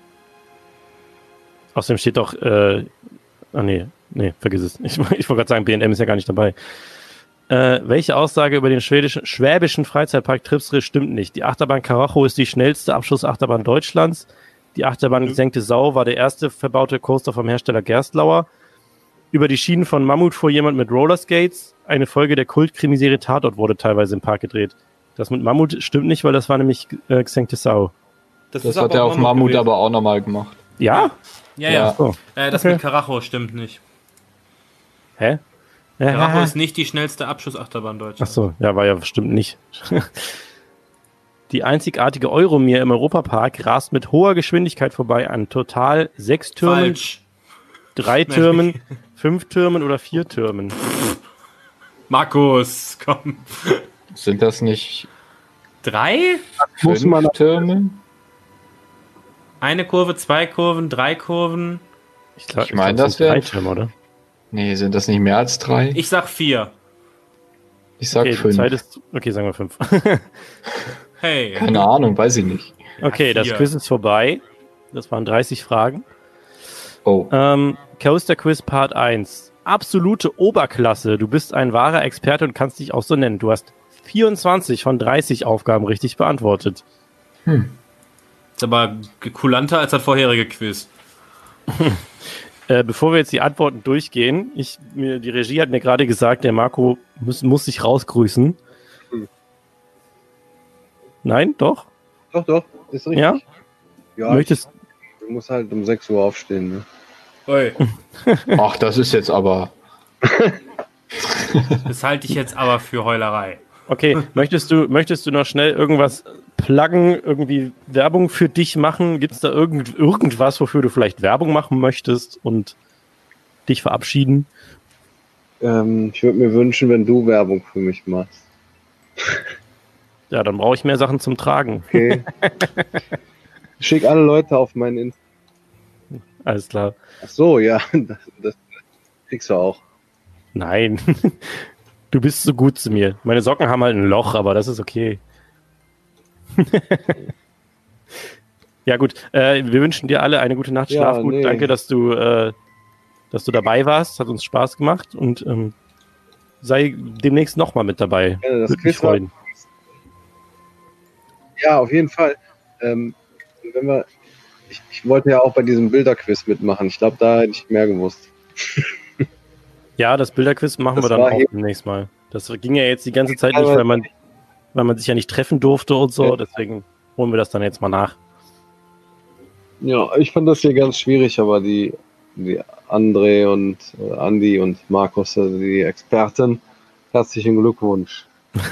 Speaker 1: Außerdem steht doch, äh, ah nee, nee, vergiss es. Ich, ich wollte gerade sagen, B&M ist ja gar nicht dabei. Äh, welche Aussage über den schwedischen, schwäbischen Freizeitpark Tripsre stimmt nicht? Die Achterbahn Karacho ist die schnellste Abschussachterbahn Deutschlands. Die Achterbahn Gesenkte Sau war der erste verbaute Coaster vom Hersteller Gerstlauer. Über die Schienen von Mammut fuhr jemand mit Rollerskates. Eine Folge der Kultkrimiserie Tatort wurde teilweise im Park gedreht. Das mit Mammut stimmt nicht, weil das war nämlich äh, Gesenkte Sau.
Speaker 2: Das
Speaker 3: ist
Speaker 2: hat
Speaker 3: aber
Speaker 2: er
Speaker 3: auch
Speaker 2: auf Mammut
Speaker 3: gewesen.
Speaker 2: aber auch nochmal gemacht.
Speaker 1: Ja?
Speaker 3: Ja, ja.
Speaker 1: Oh.
Speaker 3: Äh, das
Speaker 1: Okay.
Speaker 3: mit Karacho stimmt nicht.
Speaker 1: Hä?
Speaker 3: Karacho ist nicht die schnellste Abschussachterbahn
Speaker 1: Ach
Speaker 3: Deutschlands.
Speaker 1: so, ja, war ja bestimmt nicht. Die einzigartige Euromir im Europapark rast mit hoher Geschwindigkeit vorbei an total sechs Türmen,
Speaker 3: Falsch.
Speaker 1: drei Türmen, fünf Türmen oder vier Türmen.
Speaker 3: Markus, komm.
Speaker 2: Sind das nicht
Speaker 3: Drei?
Speaker 4: Muss
Speaker 2: fünf
Speaker 4: man-
Speaker 2: Türme?
Speaker 3: Eine Kurve, zwei Kurven, drei Kurven.
Speaker 1: Ich, glaub,
Speaker 2: Ich mein,
Speaker 1: glaub,
Speaker 2: das
Speaker 1: sind drei
Speaker 2: wär-
Speaker 1: Türme, oder?
Speaker 2: Nee, sind das nicht mehr als drei?
Speaker 3: Ich sag vier.
Speaker 2: Ich sag
Speaker 1: Okay,
Speaker 2: fünf.
Speaker 1: Ist, okay, sagen wir fünf.
Speaker 3: Hey.
Speaker 2: Keine Ahnung, weiß ich nicht.
Speaker 1: Okay, das
Speaker 3: vier.
Speaker 1: Quiz ist vorbei. Das waren 30 Fragen.
Speaker 2: Oh,
Speaker 1: Ähm, Coaster Quiz Part 1. Absolute Oberklasse. Du bist ein wahrer Experte und kannst dich auch so nennen. Du hast 24 von 30 Aufgaben richtig beantwortet.
Speaker 3: Ist aber kulanter als das vorherige Quiz.
Speaker 1: Äh, bevor wir jetzt die Antworten durchgehen, ich, mir, die Regie hat mir gerade gesagt, der Marco muss, muss sich rausgrüßen.
Speaker 4: Hm.
Speaker 1: Nein, doch?
Speaker 4: Doch, doch, ist richtig.
Speaker 1: Ja?
Speaker 4: Ja,
Speaker 1: Möchtest,
Speaker 4: ich muss halt um 6 Uhr aufstehen. Ne?
Speaker 3: Oi.
Speaker 2: ach, das ist jetzt aber.
Speaker 3: Das halte ich jetzt aber für Heulerei.
Speaker 1: okay, möchtest du, möchtest du noch schnell irgendwas pluggen, irgendwie Werbung für dich machen? Gibt es da irgend, irgendwas, wofür du vielleicht Werbung machen möchtest und dich verabschieden?
Speaker 4: Ähm, ich würde mir wünschen, wenn du Werbung für mich machst.
Speaker 1: Ja, dann brauche ich mehr Sachen zum Tragen.
Speaker 4: Okay. Schick alle Leute auf meinen Insta.
Speaker 1: Alles klar.
Speaker 4: Ach so, ja, das, das kriegst du auch.
Speaker 1: Nein. Du bist so gut zu mir. Meine Socken haben halt ein Loch, aber das ist okay. ja, gut. Äh, wir wünschen dir alle eine gute Nacht.
Speaker 4: Ja,
Speaker 1: Schlaf gut.
Speaker 4: nee.
Speaker 1: Danke, dass du, äh, dass du dabei warst. Hat uns Spaß gemacht und ähm, sei demnächst nochmal mit dabei.
Speaker 4: Ja, das
Speaker 1: Würde mich freuen.
Speaker 4: ja, auf jeden Fall. Ähm, wenn wir, ich, ich wollte ja auch bei diesem Bilderquiz mitmachen. Ich glaube, da hätte ich mehr gewusst.
Speaker 1: Ja, das Bilderquiz machen
Speaker 4: Das
Speaker 1: wir dann auch demnächst mal. Das ging ja jetzt die ganze Zeit nicht, weil man, weil man sich ja nicht treffen durfte und so.
Speaker 4: Ja.
Speaker 1: Deswegen holen wir das dann jetzt mal nach.
Speaker 4: Ja, ich fand das hier ganz schwierig, aber die, die André und äh, Andi und Markus, also die Experten, herzlichen Glückwunsch.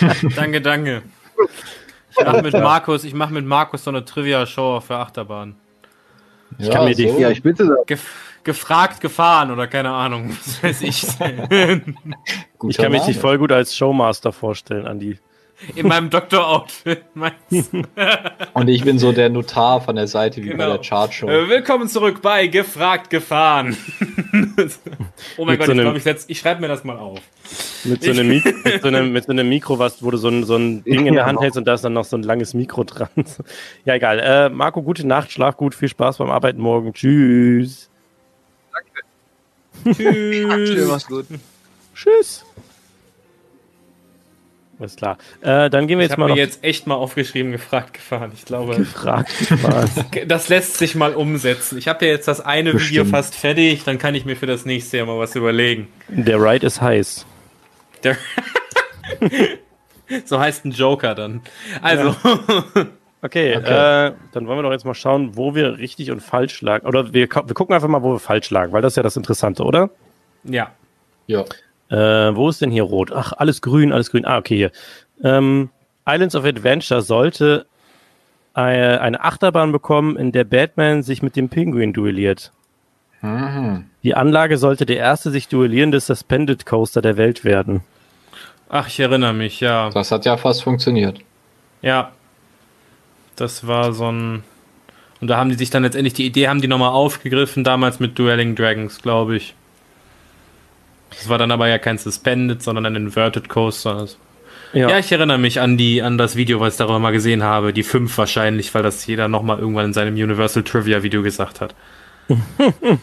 Speaker 3: Danke, danke. Ich mache mit Markus, ich mache mit Markus so eine Trivia-Show für Achterbahn.
Speaker 2: Ich
Speaker 1: kann mir die-
Speaker 4: Ja, ich bitte da.
Speaker 3: Gef gefragt, gefahren oder keine Ahnung, was weiß ich.
Speaker 1: Ich kann mich nicht voll gut als Showmaster vorstellen, Andi.
Speaker 3: In meinem Doktor-Outfit. meinst du?
Speaker 2: Und ich bin so der Notar von der Seite wie bei
Speaker 3: Genau.
Speaker 2: der Chartshow.
Speaker 3: Äh, Willkommen zurück bei Gefragt, gefahren. oh mein
Speaker 1: Mit
Speaker 3: Gott,
Speaker 1: so
Speaker 3: ich glaube, ich, setz- ich schreibe mir das mal auf.
Speaker 1: Mit so einem, Mik mit so einem, mit so einem Mikro, was, wo du so ein, so ein Ding in der. Hand hältst und da ist dann noch so ein langes Mikro dran. Ja, egal. Äh, Marco, gute Nacht, schlaf gut, viel Spaß beim Arbeiten morgen. Tschüss.
Speaker 3: Tschüss.
Speaker 4: Mach's gut.
Speaker 1: Tschüss. Alles klar. Äh, dann gehen wir
Speaker 3: Ich
Speaker 1: jetzt
Speaker 3: habe
Speaker 1: mal
Speaker 3: mir
Speaker 1: noch
Speaker 3: jetzt echt mal aufgeschrieben, gefragt, gefahren. Ich glaube,
Speaker 1: gefragt. Spaß.
Speaker 3: das lässt sich mal umsetzen. Ich habe ja jetzt das eine Video
Speaker 2: Bestimmt.
Speaker 3: fast fertig, dann kann ich mir für das nächste Jahr mal was überlegen.
Speaker 1: Der Ride ist heiß.
Speaker 3: Der so heißt ein Joker dann. Also,
Speaker 1: Okay,
Speaker 2: Okay.
Speaker 1: Äh, dann wollen wir doch jetzt mal schauen, wo wir richtig und falsch lagen. Oder wir, wir gucken einfach mal, wo wir falsch lagen, weil das ist ja das Interessante, oder?
Speaker 3: Ja.
Speaker 2: Ja.
Speaker 1: Äh, wo ist denn hier rot? Ach, alles grün, alles grün. Ah, okay, hier. Ähm, Islands of Adventure sollte eine, eine Achterbahn bekommen, in der Batman sich mit dem Pinguin duelliert.
Speaker 2: Mhm.
Speaker 1: Die Anlage sollte der erste sich duellierende Suspended Coaster der Welt werden.
Speaker 3: Ach, ich erinnere mich, ja.
Speaker 2: Das hat ja fast funktioniert.
Speaker 3: Ja. Das war so ein. Und da haben die sich dann letztendlich die Idee, haben die nochmal aufgegriffen, damals mit Dueling Dragons, glaube ich. Das war dann aber ja kein Suspended, sondern ein Inverted Coaster. Also- Ja. ich erinnere mich an die, an das Video, was ich darüber mal gesehen habe. Die fünf wahrscheinlich, weil das jeder nochmal irgendwann in seinem Universal Trivia Video gesagt hat.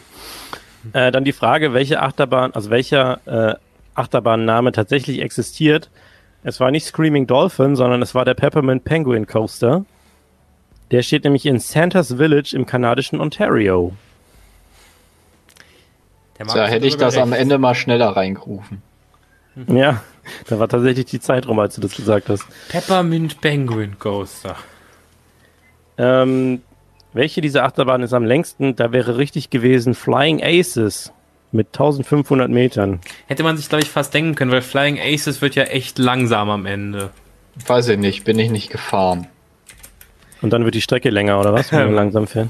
Speaker 1: Äh, dann die Frage, welche Achterbahn, also welcher äh, Achterbahnname tatsächlich existiert. Es war nicht Screaming Dolphin, sondern es war der Peppermint Penguin Coaster. Der steht nämlich in Santa's Village im kanadischen Ontario.
Speaker 3: Der
Speaker 2: Da hätte ich das am Ende mal schneller reingerufen.
Speaker 1: Ja, da war tatsächlich die Zeit rum, als du das gesagt hast.
Speaker 3: Peppermint Penguin Coaster.
Speaker 1: Ähm, welche dieser Achterbahnen ist am längsten? Da wäre richtig gewesen Flying Aces mit 1500 Metern.
Speaker 3: Hätte man sich, glaube ich, fast denken können, weil Flying Aces wird ja echt langsam am Ende.
Speaker 2: Weiß ich nicht, bin ich nicht gefahren.
Speaker 1: Und dann wird die Strecke länger, oder was? Wenn man langsam fährt.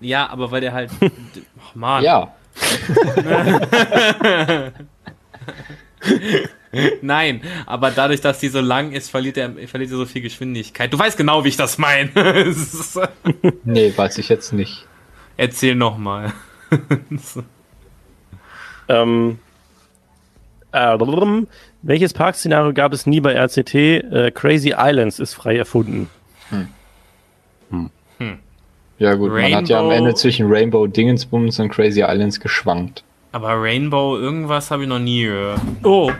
Speaker 3: Ja, aber weil der halt. Ach man.
Speaker 2: Ja,
Speaker 3: Nein, aber dadurch, dass die so lang ist, verliert er, verliert er so viel Geschwindigkeit. Du weißt genau, wie ich das meine.
Speaker 2: nee, weiß ich jetzt nicht.
Speaker 3: Erzähl nochmal.
Speaker 1: Ähm, äh, welches Parkszenario gab es nie bei RCT? Äh, Crazy Islands ist frei erfunden.
Speaker 2: Ja gut, man hat ja am
Speaker 3: Rainbow-
Speaker 2: Ende zwischen Rainbow Dingensbums und Crazy Islands geschwankt.
Speaker 3: Aber Rainbow, irgendwas habe ich noch nie gehört.
Speaker 1: Oh,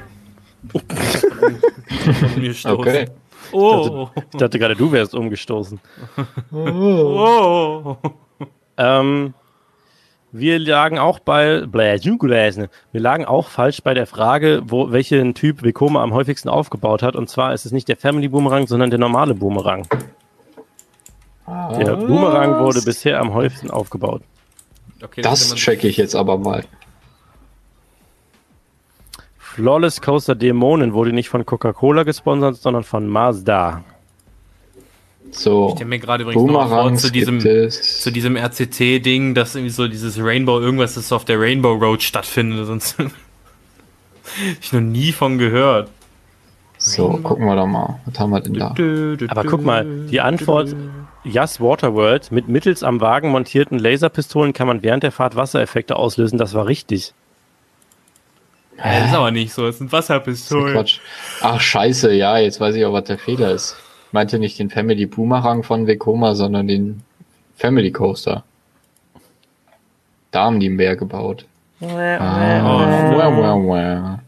Speaker 3: Von mir stoßen.
Speaker 2: Okay.
Speaker 3: Oh.
Speaker 1: ich dachte gerade, du wärst umgestoßen.
Speaker 3: Oh.
Speaker 1: Ähm, wir lagen auch bei wir lagen auch falsch bei der Frage, wo welchen Typ Vekoma am häufigsten aufgebaut hat. Und zwar ist es nicht der Family Boomerang, sondern der normale Boomerang. Der Boomerang wurde bisher am häufigsten aufgebaut.
Speaker 3: Okay,
Speaker 2: Das checke ich jetzt aber mal.
Speaker 1: Flawless Coaster Dämonen wurde nicht von Coca-Cola gesponsert, sondern von Mazda.
Speaker 2: So,
Speaker 3: Ich stelle mir gerade übrigens noch vor zu diesem, zu diesem RCT-Ding, dass irgendwie so dieses Rainbow, irgendwas das auf der Rainbow Road stattfindet. Sonst ich noch nie von gehört.
Speaker 2: So, gucken wir doch mal. Was haben wir denn da?
Speaker 1: Aber guck mal, die Antwort Yes Waterworld mit mittels am Wagen montierten Laserpistolen kann man während der Fahrt Wassereffekte auslösen. Das war richtig.
Speaker 3: Das ist aber nicht so, es sind
Speaker 2: Das ist
Speaker 3: Wasserpistolen.
Speaker 2: Quatsch. Ach, scheiße, ja, jetzt weiß ich auch, was der Fehler ist. Ich meinte nicht den Family Boomerang von Vekoma, sondern den Family Coaster. Da haben die mehr gebaut.
Speaker 3: Oh.
Speaker 2: Ah, wah,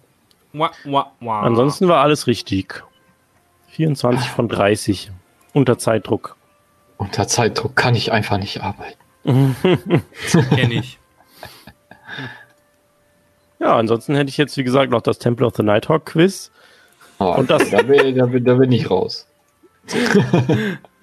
Speaker 2: wah, wah.
Speaker 3: Wah.
Speaker 1: Ansonsten war alles richtig. 24 von 30. Unter Zeitdruck.
Speaker 2: Unter Zeitdruck kann ich einfach nicht arbeiten.
Speaker 3: kenn ich.
Speaker 1: Ja, ansonsten hätte ich jetzt, wie gesagt, noch das Temple of the Nighthawk Quiz.
Speaker 2: Oh,
Speaker 1: Und das-
Speaker 2: da, bin, da, bin, da bin ich raus.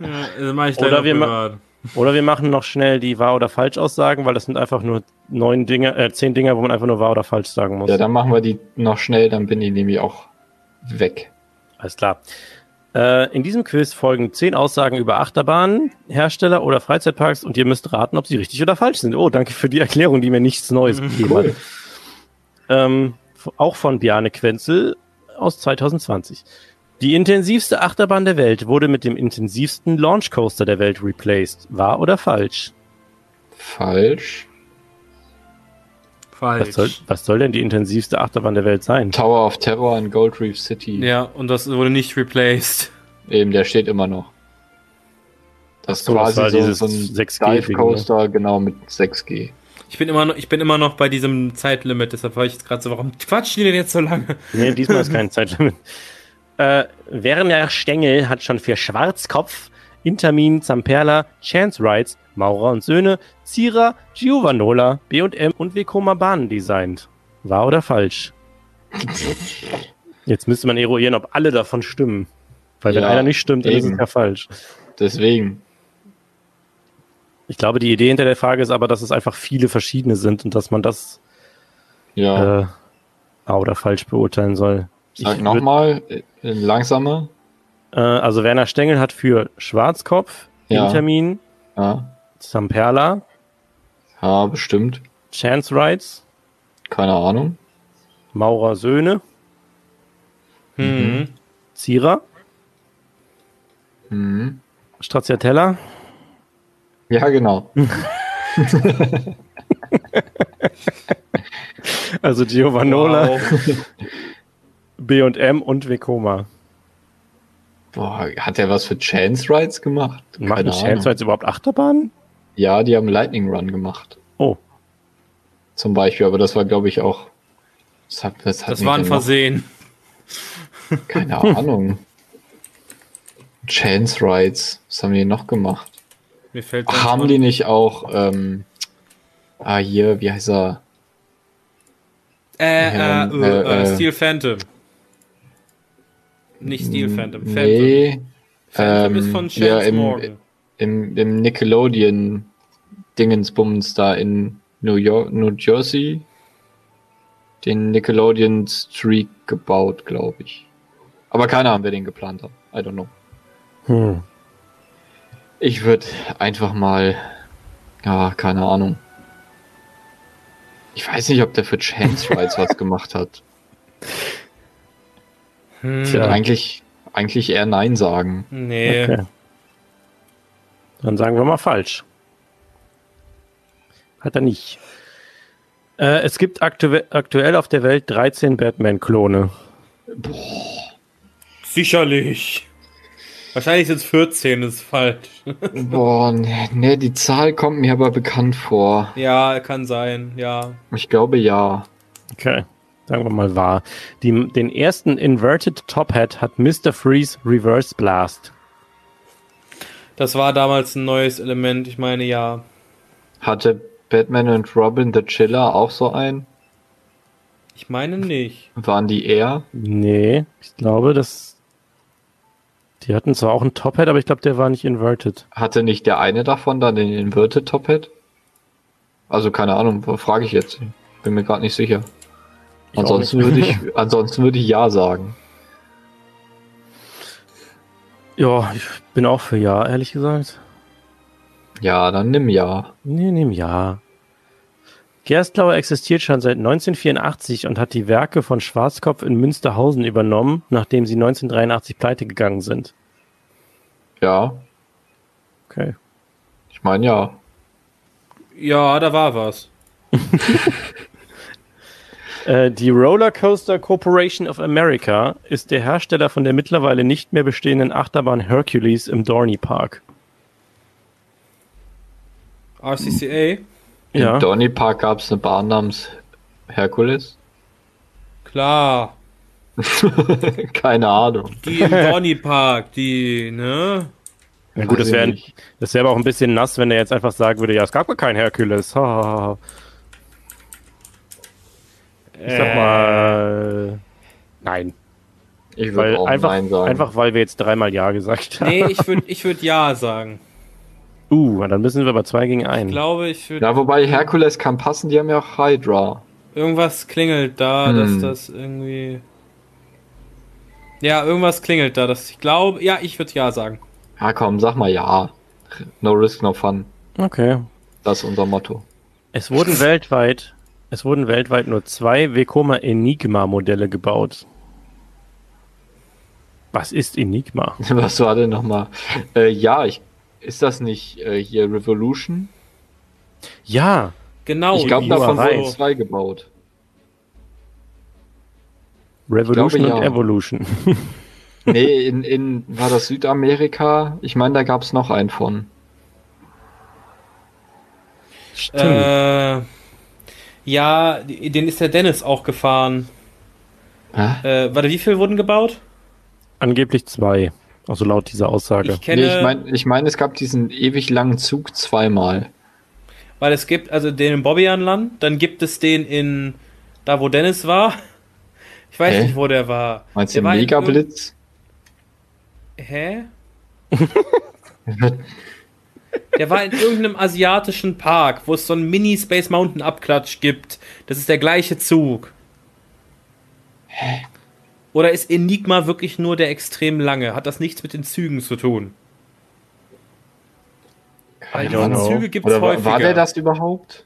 Speaker 3: Ja, das mach ich
Speaker 1: Oder
Speaker 3: leider
Speaker 1: wir ma-. Oder wir machen noch schnell die Wahr- oder Falsch-Aussagen, weil das sind einfach nur neun Dinge, äh, zehn Dinge, wo man einfach nur wahr oder falsch sagen muss.
Speaker 2: Ja, dann machen wir die noch schnell, dann bin ich nämlich auch weg.
Speaker 1: Alles klar. Äh, in diesem Quiz folgen zehn Aussagen über Achterbahnen, Hersteller oder Freizeitparks und ihr müsst raten, ob sie richtig oder falsch sind. Oh, danke für die Erklärung, die mir nichts Neues gegeben hat. Ähm, auch von Bjarne Quenzel aus 2020. Die intensivste Achterbahn der Welt wurde mit dem intensivsten Launch Coaster der Welt replaced. Wahr oder falsch?
Speaker 2: Falsch.
Speaker 3: Falsch.
Speaker 1: Was soll, was soll denn die intensivste Achterbahn der Welt sein?
Speaker 2: Tower of Terror in Gold Reef City.
Speaker 3: Ja, und das wurde nicht replaced.
Speaker 2: Eben, der steht immer noch. Das ist
Speaker 1: so, das
Speaker 2: quasi
Speaker 1: war
Speaker 2: so,
Speaker 1: dieses
Speaker 2: so ein
Speaker 1: 6G
Speaker 2: Dive Coaster, genau, mit 6G.
Speaker 3: Ich bin immer noch, ich bin immer noch bei diesem Zeitlimit, deshalb war ich jetzt gerade so, warum quatschen die denn jetzt so lange?
Speaker 1: Nee, diesmal ist kein Zeitlimit. Äh, Werner Stengel hat schon für Schwarzkopf, Intermin, Zamperla, Chance Rides, Maurer und Söhne, Zierer, Giovanola, B&M und Vekoma Bahnen designt. Wahr oder falsch? Jetzt müsste man eruieren, ob alle davon stimmen. Weil wenn
Speaker 2: Ja,
Speaker 1: einer nicht stimmt, dann ist es
Speaker 2: eben.
Speaker 1: ja falsch.
Speaker 2: Deswegen.
Speaker 1: Ich glaube, die Idee hinter der Frage ist aber, dass es einfach viele verschiedene sind und dass man das
Speaker 2: Ja,
Speaker 1: äh, oder falsch beurteilen soll.
Speaker 2: Sag nochmal, äh, langsamer.
Speaker 1: Äh, also Werner Stengel hat für Schwarzkopf,
Speaker 2: Ja.
Speaker 1: Intermin,
Speaker 2: Ja,
Speaker 1: Zamperla,
Speaker 2: ja, bestimmt.
Speaker 1: Chance Rights,
Speaker 2: Keine Ahnung.
Speaker 1: Maurer Söhne,
Speaker 3: Mhm.
Speaker 1: Zierer,
Speaker 2: Mhm.
Speaker 1: Stracciatella,
Speaker 2: Ja, genau.
Speaker 1: also Giovanola,
Speaker 3: Wow.
Speaker 1: B&M und Vekoma.
Speaker 2: Boah, hat er was für Chance Rides gemacht?
Speaker 1: Machen
Speaker 2: Keine
Speaker 1: Chance. Rights überhaupt Achterbahnen?
Speaker 2: Ja, die haben Lightning Run gemacht.
Speaker 1: Oh,
Speaker 2: Zum Beispiel, aber das war, glaube ich, auch. Das, hat, das, hat
Speaker 3: Das war ein
Speaker 2: dann noch-
Speaker 3: Versehen.
Speaker 2: Keine Ahnung. Chance Rides. Was haben die noch gemacht?
Speaker 3: Mir fällt
Speaker 2: Ach, haben die nicht auch, ähm, ah, hier, wie heißt er?
Speaker 3: Äh,
Speaker 2: Ja,
Speaker 3: äh, äh,
Speaker 2: äh,
Speaker 3: äh, Steel Phantom. Nicht Steel Phantom, Phantom.
Speaker 2: Nee,
Speaker 3: Phantom
Speaker 2: ähm,
Speaker 3: ist von
Speaker 2: ja,
Speaker 3: Chance
Speaker 2: im-
Speaker 3: Morgan.
Speaker 2: im, im Nickelodeon Dingensbums da in New York, New Jersey den Nickelodeon Streak gebaut, glaube ich. Aber keine Ahnung, wer den geplant hat. I don't know.
Speaker 1: hm.
Speaker 2: Ich würde einfach mal, ja, keine Ahnung. Ich weiß nicht, ob der für Chance Rides was gemacht hat.
Speaker 3: Hm,
Speaker 2: Ich würde
Speaker 1: Tja.
Speaker 2: eigentlich, eigentlich eher Nein sagen.
Speaker 3: Nee.
Speaker 1: okay. Dann sagen wir mal falsch. Hat er nicht. Äh, es gibt aktu aktuell auf der Welt 13 Batman-Klone.
Speaker 3: Sicherlich. Wahrscheinlich sind es 14, das ist falsch.
Speaker 2: Boah, nee, nee, die Zahl kommt mir aber bekannt vor.
Speaker 3: Ja, kann sein, ja.
Speaker 2: Ich glaube ja.
Speaker 1: Okay, sagen wir mal wahr. Die, den ersten Inverted Top Hat hat Mr. Freeze Reverse Blast.
Speaker 3: Das war damals ein neues Element, ich meine, ja.
Speaker 2: Hatte Batman und Robin the Chiller auch so ein?
Speaker 3: Ich meine nicht.
Speaker 2: Waren die eher?
Speaker 1: Nee, ich glaube, das. Die hatten zwar auch einen Top Hat, aber ich glaube, der war nicht inverted.
Speaker 2: Hatte nicht der eine davon dann den Inverted Top Hat? Also keine Ahnung, frage ich jetzt. Bin mir gerade nicht sicher.
Speaker 1: Ich
Speaker 2: Ansonsten würde ich, ansonsten würde ich ja sagen.
Speaker 1: Ja, ich bin auch für Ja, ehrlich gesagt.
Speaker 2: Ja, dann nimm ja.
Speaker 1: Nee, nehm Ja. Gerstlauer existiert schon seit 1984 und hat die Werke von Schwarzkopf in Münsterhausen übernommen, nachdem sie 1983 pleite gegangen sind.
Speaker 2: Ja,
Speaker 1: Okay.
Speaker 2: ich meine ja.
Speaker 3: Ja, da war was.
Speaker 1: Äh, die Rollercoaster Corporation of America ist der Hersteller von der mittlerweile nicht mehr bestehenden Achterbahn Hercules im Dorney Park.
Speaker 3: RCCA?
Speaker 1: Ja.
Speaker 2: Im Donny Park gab es eine Bahn namens Herkules.
Speaker 3: Klar.
Speaker 2: Keine Ahnung.
Speaker 3: Die im Donny Park, die, ne?
Speaker 1: Na gut, das wäre das wär aber auch ein bisschen nass, wenn er jetzt einfach sagen würde, ja, es gab gar kein Hercules. Ich sag mal, nein.
Speaker 2: Ich
Speaker 1: Weil
Speaker 2: würde auch
Speaker 1: einfach,
Speaker 2: Nein sagen.
Speaker 1: einfach, weil wir jetzt dreimal Ja gesagt haben.
Speaker 3: Nee, ich würde ich würd Ja sagen.
Speaker 1: Uh, dann müssen wir aber zwei gegen
Speaker 3: Ich
Speaker 1: einen.
Speaker 3: glaube, ich würde.
Speaker 2: Ja, wobei Herkules kann passen, die haben ja auch Hydra.
Speaker 3: Irgendwas klingelt da, dass
Speaker 2: Hm.
Speaker 3: das irgendwie. Ja, irgendwas klingelt da, dass ich glaube. Ja, ich würde Ja sagen.
Speaker 2: Ja, komm, sag mal ja. No risk, no fun.
Speaker 1: Okay.
Speaker 2: Das ist unser Motto.
Speaker 1: Es wurden weltweit, es wurden weltweit nur zwei Vekoma Enigma Modelle gebaut. Was ist Enigma?
Speaker 2: Was war denn nochmal? Äh, ja, ich, ist das nicht äh, hier Revolution?
Speaker 1: Ja,
Speaker 3: Genau.
Speaker 2: ich glaube, davon wurden zwei gebaut.
Speaker 1: Revolution
Speaker 2: glaube,
Speaker 1: und
Speaker 2: ja.
Speaker 1: Evolution.
Speaker 2: Nee, in, in, war das Südamerika? Ich meine, da gab es noch einen von.
Speaker 1: Stimmt.
Speaker 3: Äh, ja, den ist der Dennis auch gefahren. Äh, warte, wie viel wurden gebaut?
Speaker 1: Angeblich zwei. Also laut dieser Aussage.
Speaker 3: Ich kenne,
Speaker 2: Nee, ich meine, ich mein, es gab diesen ewig langen Zug zweimal.
Speaker 3: weil es gibt also den in Bobbianland, dann gibt es den in da, wo Dennis war. Ich weiß
Speaker 2: Hä?
Speaker 3: nicht, wo der war.
Speaker 2: Meinst
Speaker 3: der
Speaker 2: du Megablitz?
Speaker 3: Hä? Der war in irgendeinem asiatischen Park, wo es so einen Mini-Space Mountain Abklatsch gibt. Das ist der gleiche Zug. Hä? Oder ist Enigma wirklich nur der extrem lange? Hat das nichts mit den Zügen zu tun?
Speaker 2: Don't know. Züge gibt's Oder häufiger. War der das überhaupt?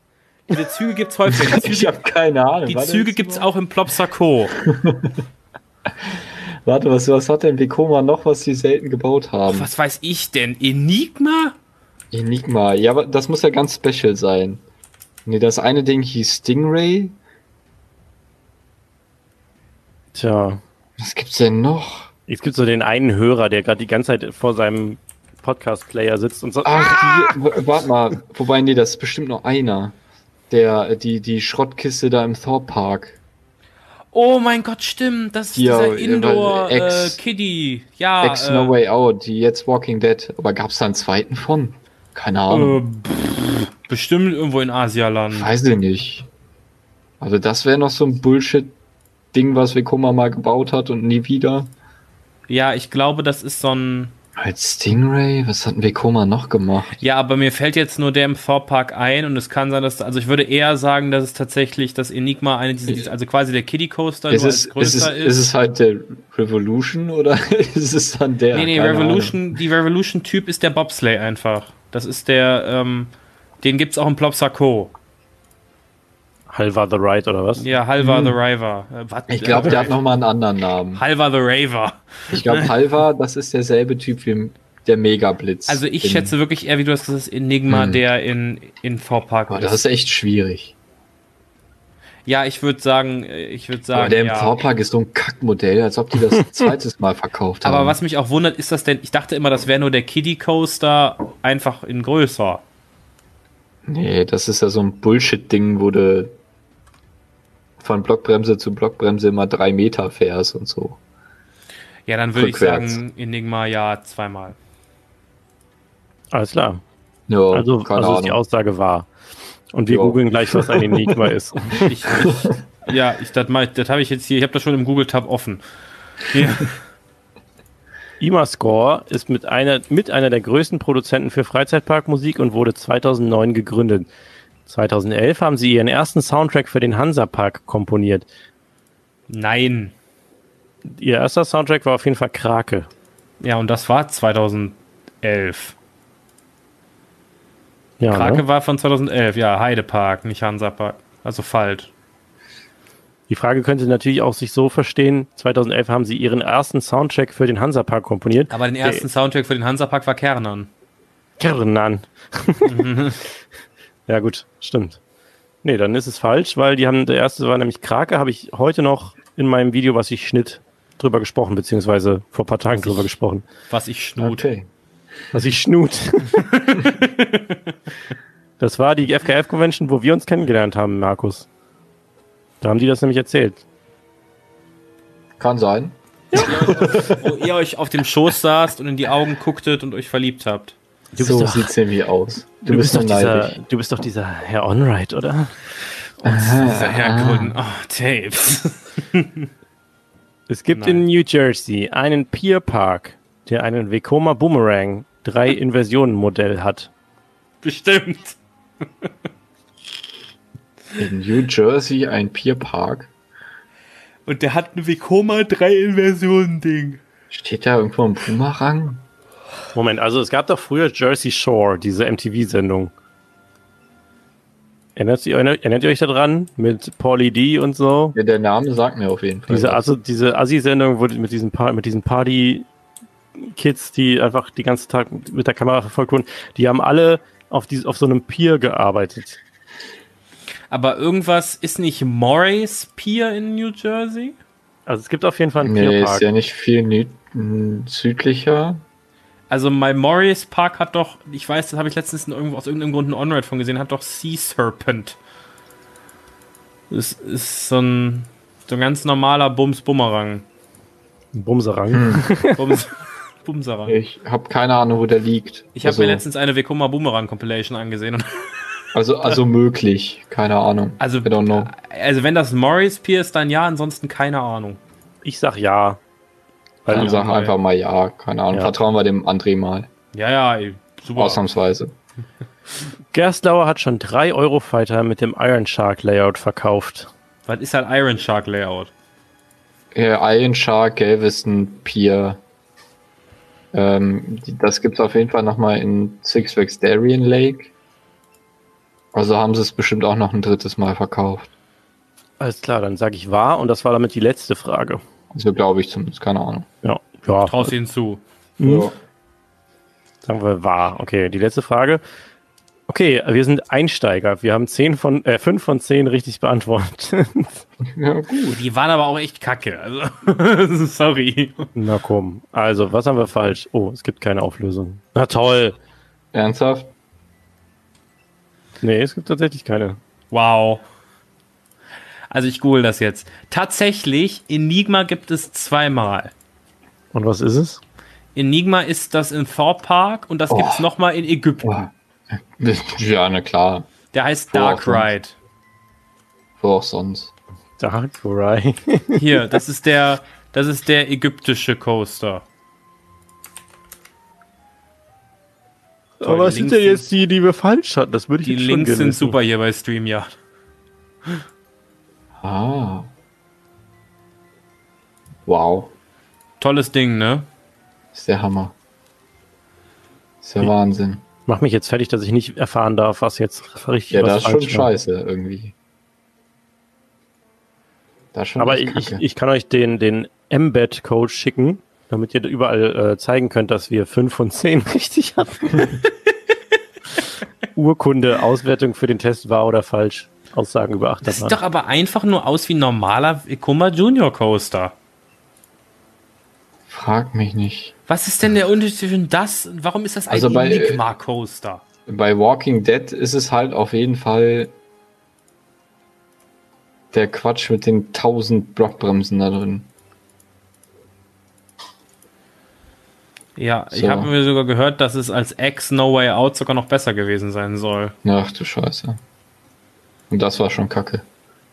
Speaker 3: Diese Züge gibt's häufiger.
Speaker 2: Züge, ich habe keine Ahnung.
Speaker 3: Die Züge gibt's auch im Plopsaco.
Speaker 2: Warte, was, was hat denn Vekoma noch, was sie selten gebaut haben?
Speaker 3: Was weiß ich denn? Enigma?
Speaker 2: Enigma, ja, aber das muss ja ganz special sein. Nee, das eine Ding hieß Stingray.
Speaker 1: Tja.
Speaker 2: Was gibt's denn noch?
Speaker 1: Es gibt so den einen Hörer, der gerade die ganze Zeit vor seinem Podcast-Player sitzt und so.
Speaker 2: Ach, die, warte mal. Wobei, nee, das ist bestimmt noch einer. Der, die, die Schrottkiste da im Thor Park.
Speaker 3: Oh mein Gott, stimmt. Das ist ja, dieser Indoor äh. Ja.
Speaker 2: Ex No äh, Way Out, die jetzt Walking Dead. Aber gab's da einen zweiten von? Keine Ahnung.
Speaker 3: Äh, pff, bestimmt irgendwo in Asialand.
Speaker 2: Weiß ich nicht. Also das wäre noch so ein Bullshit-Ding, was Vekoma mal gebaut hat und nie wieder.
Speaker 3: Ja, ich glaube, das ist so ein
Speaker 2: als Stingray? Was hatten wir Koma noch gemacht?
Speaker 3: Ja, aber mir fällt jetzt nur der im Thorpark ein und es kann sein, dass, also ich würde eher sagen, dass es tatsächlich das Enigma eine, diese, also quasi der Kiddie Coaster
Speaker 2: ist es, größer ist. Es, ist. Ist es halt der Revolution oder ist es dann der?
Speaker 3: Nee, nee, Revolution, die Revolution-Typ ist der Bobsleigh einfach. Das ist der, ähm, den gibt's auch im Plopsaco.
Speaker 1: Halva the Ride oder was?
Speaker 3: Ja, Halva hm. the Raver.
Speaker 2: Äh, ich glaube, der hat nochmal einen anderen Namen.
Speaker 3: Halva the Raver.
Speaker 2: Ich glaube, Halva, das ist derselbe Typ wie der Megablitz.
Speaker 3: Also ich schätze wirklich eher, wie du hast gesagt, Enigma, hm. der in, in V-Park
Speaker 2: ist. Das ist echt schwierig.
Speaker 3: Ja, ich würde sagen, ich würde sagen. Aber
Speaker 2: der im
Speaker 3: ja.
Speaker 2: V-Park ist so ein Kackmodell, als ob die das zweites Mal verkauft
Speaker 3: haben. Aber was mich auch wundert, ist das denn, ich dachte immer, das wäre nur der Kiddie Coaster einfach in größer.
Speaker 2: Nee, das ist ja so ein Bullshit-Ding, wo du von Blockbremse zu Blockbremse immer drei Meter fährst und so.
Speaker 3: Ja, dann würde ich sagen, Enigma ja zweimal.
Speaker 1: Alles klar. Ja, also also ist die Aussage wahr. Und wir jo. googeln gleich, was ein Enigma ist.
Speaker 3: Ich, ich, ja, ich, das, das habe ich jetzt hier, ich habe das schon im Google-Tab offen. Ja.
Speaker 1: IMAScore ist mit einer, mit einer der größten Produzenten für Freizeitparkmusik und wurde 2009 gegründet. 2011 haben sie ihren ersten Soundtrack für den Hansapark komponiert.
Speaker 3: Nein.
Speaker 1: Ihr erster Soundtrack war auf jeden Fall Krake.
Speaker 3: Ja, und das war 2011. Ja, Krake ne? war von 2011, ja, Heidepark, nicht Hansapark. Also falsch.
Speaker 1: Die Frage könnte natürlich auch sich so verstehen, 2011 haben sie ihren ersten Soundtrack für den Hansapark komponiert.
Speaker 3: Aber den ersten Der, Soundtrack für den Hansapark war Kernan.
Speaker 1: Kernan. Ja, gut, stimmt. Nee, dann ist es falsch, weil die haben, der erste war nämlich Krake, habe ich heute noch in meinem Video, was ich schnitt, drüber gesprochen, beziehungsweise vor ein paar Tagen was drüber ich, gesprochen.
Speaker 3: Was ich schnut.
Speaker 1: Okay. Was ich schnut. das war die FKF-Convention, wo wir uns kennengelernt haben, Markus. Da haben die das nämlich erzählt.
Speaker 2: Kann sein.
Speaker 3: Ja. wo ihr euch auf dem Schoß saßt und in die Augen gucktet und euch verliebt habt.
Speaker 2: Du so sieht es nämlich aus.
Speaker 1: Du, du bist, bist doch dieser, du bist doch dieser Herr Onright, oder?
Speaker 3: Aha, dieser Herr Gordon. Oh, Tapes.
Speaker 1: es gibt Nein. in New Jersey einen Pier Park, der einen Vekoma Boomerang 3 Inversionen Modell hat.
Speaker 3: Bestimmt.
Speaker 2: in New Jersey ein Pier Park.
Speaker 3: Und der hat ein Vekoma 3 Inversionen Ding.
Speaker 2: Steht da irgendwo ein Boomerang?
Speaker 1: Moment, also es gab doch früher Jersey Shore, diese MTV-Sendung. Erinnert, erinnert, erinnert ihr euch daran? Mit Paulie D und so?
Speaker 2: Ja, der Name sagt mir auf jeden Fall.
Speaker 1: Diese, also, diese Assi-Sendung wurde mit diesen, mit diesen Party-Kids, die einfach die ganze Tag mit der Kamera verfolgt wurden, die haben alle auf, diese, auf so einem Pier gearbeitet.
Speaker 3: Aber irgendwas ist nicht Morris Pier in New Jersey?
Speaker 1: Also es gibt auf jeden Fall einen
Speaker 2: nee, Pierpark. ist ja nicht viel südlicher.
Speaker 3: Also mein Morris Park hat doch, ich weiß, das habe ich letztens irgendwo aus irgendeinem Grund ein On-Ride von gesehen, hat doch Sea Serpent. Das ist so ein, so ein ganz normaler Bums-Bumerang.
Speaker 1: Bumserang.
Speaker 2: Hm. Bums, Bumserang. Ich habe keine Ahnung, wo der liegt.
Speaker 3: Ich habe also, mir letztens eine Vekoma Boomerang Compilation angesehen.
Speaker 2: also, also möglich, keine Ahnung.
Speaker 3: Also, also wenn das Morris Pier ist, dann ja, ansonsten keine Ahnung.
Speaker 1: Ich sag ja.
Speaker 2: Dann sag einfach mal ja, keine Ahnung. Ja. Vertrauen wir dem André mal.
Speaker 3: Ja, ja,
Speaker 2: super. Ausnahmsweise.
Speaker 1: Gerstlauer hat schon drei Eurofighter mit dem Iron Shark Layout verkauft.
Speaker 3: Was ist halt Iron Shark Layout?
Speaker 2: Äh, Iron Shark, Galveston, Pier. Ähm, das gibt's auf jeden Fall nochmal in Six Flags Darien Lake. Also haben sie es bestimmt auch noch ein drittes Mal verkauft.
Speaker 1: Alles klar, dann sage ich wahr und das war damit die letzte Frage.
Speaker 2: So glaube ich zumindest, keine Ahnung.
Speaker 1: Ja, ja
Speaker 3: Traust ihnen zu.
Speaker 1: Mhm. sagen wir wahr. Okay, die letzte Frage. Okay, wir sind Einsteiger. Wir haben zehn von, äh, fünf von zehn richtig beantwortet.
Speaker 2: Ja, gut.
Speaker 3: Die waren aber auch echt kacke. Also, sorry.
Speaker 1: Na komm. Also, was haben wir falsch? Oh, es gibt keine Auflösung. Na toll.
Speaker 2: Ernsthaft?
Speaker 1: Nee, es gibt tatsächlich keine.
Speaker 3: Wow. Also ich google das jetzt. Tatsächlich, Enigma gibt es zweimal.
Speaker 1: Und was ist es?
Speaker 3: Enigma ist das in Thorpe Park und das
Speaker 2: Oh.
Speaker 3: gibt's noch mal in Ägypten.
Speaker 2: Oh. Ja, na klar.
Speaker 3: Der heißt
Speaker 2: Wo
Speaker 3: Dark. Ride.
Speaker 2: Wo auch sonst.
Speaker 1: Dark Ride.
Speaker 3: Hier, das ist der, das ist der ägyptische Coaster. Toll,
Speaker 1: Aber was sind denn jetzt die, die wir falsch hatten? Das würde ich
Speaker 3: Die
Speaker 1: jetzt
Speaker 3: Links sind super hier bei StreamYard.
Speaker 2: Ah. Wow.
Speaker 3: Tolles Ding, ne?
Speaker 2: Ist der Hammer. Ist der Wahnsinn.
Speaker 1: Mach mich jetzt fertig, dass ich nicht erfahren darf, was jetzt richtig
Speaker 2: Ja,
Speaker 1: was
Speaker 2: das ist schon
Speaker 1: war.
Speaker 2: scheiße irgendwie. Das ist schon
Speaker 1: Aber ich, ich, kann euch den, den Embed-Code schicken, damit ihr überall äh, zeigen könnt, dass wir 5 von 10 richtig hatten. Urkunde, Auswertung für den Test war oder falsch. Aussagen über
Speaker 3: Das sieht
Speaker 1: Achterbahn.
Speaker 3: doch aber einfach nur aus wie ein normaler Ikuma Junior Coaster.
Speaker 2: Frag mich nicht.
Speaker 3: Was ist denn der Unterschied zwischen das? und Warum ist das ein
Speaker 2: Also bei, äh,
Speaker 3: Enigma Coaster?
Speaker 2: Bei Walking Dead ist es halt auf jeden Fall der Quatsch mit den 1000 Blockbremsen da drin.
Speaker 3: Ja, ich
Speaker 2: so.
Speaker 3: habe mir sogar gehört, dass es als X No Way Out sogar noch besser gewesen sein soll.
Speaker 2: Ach du Scheiße. Und das war schon kacke.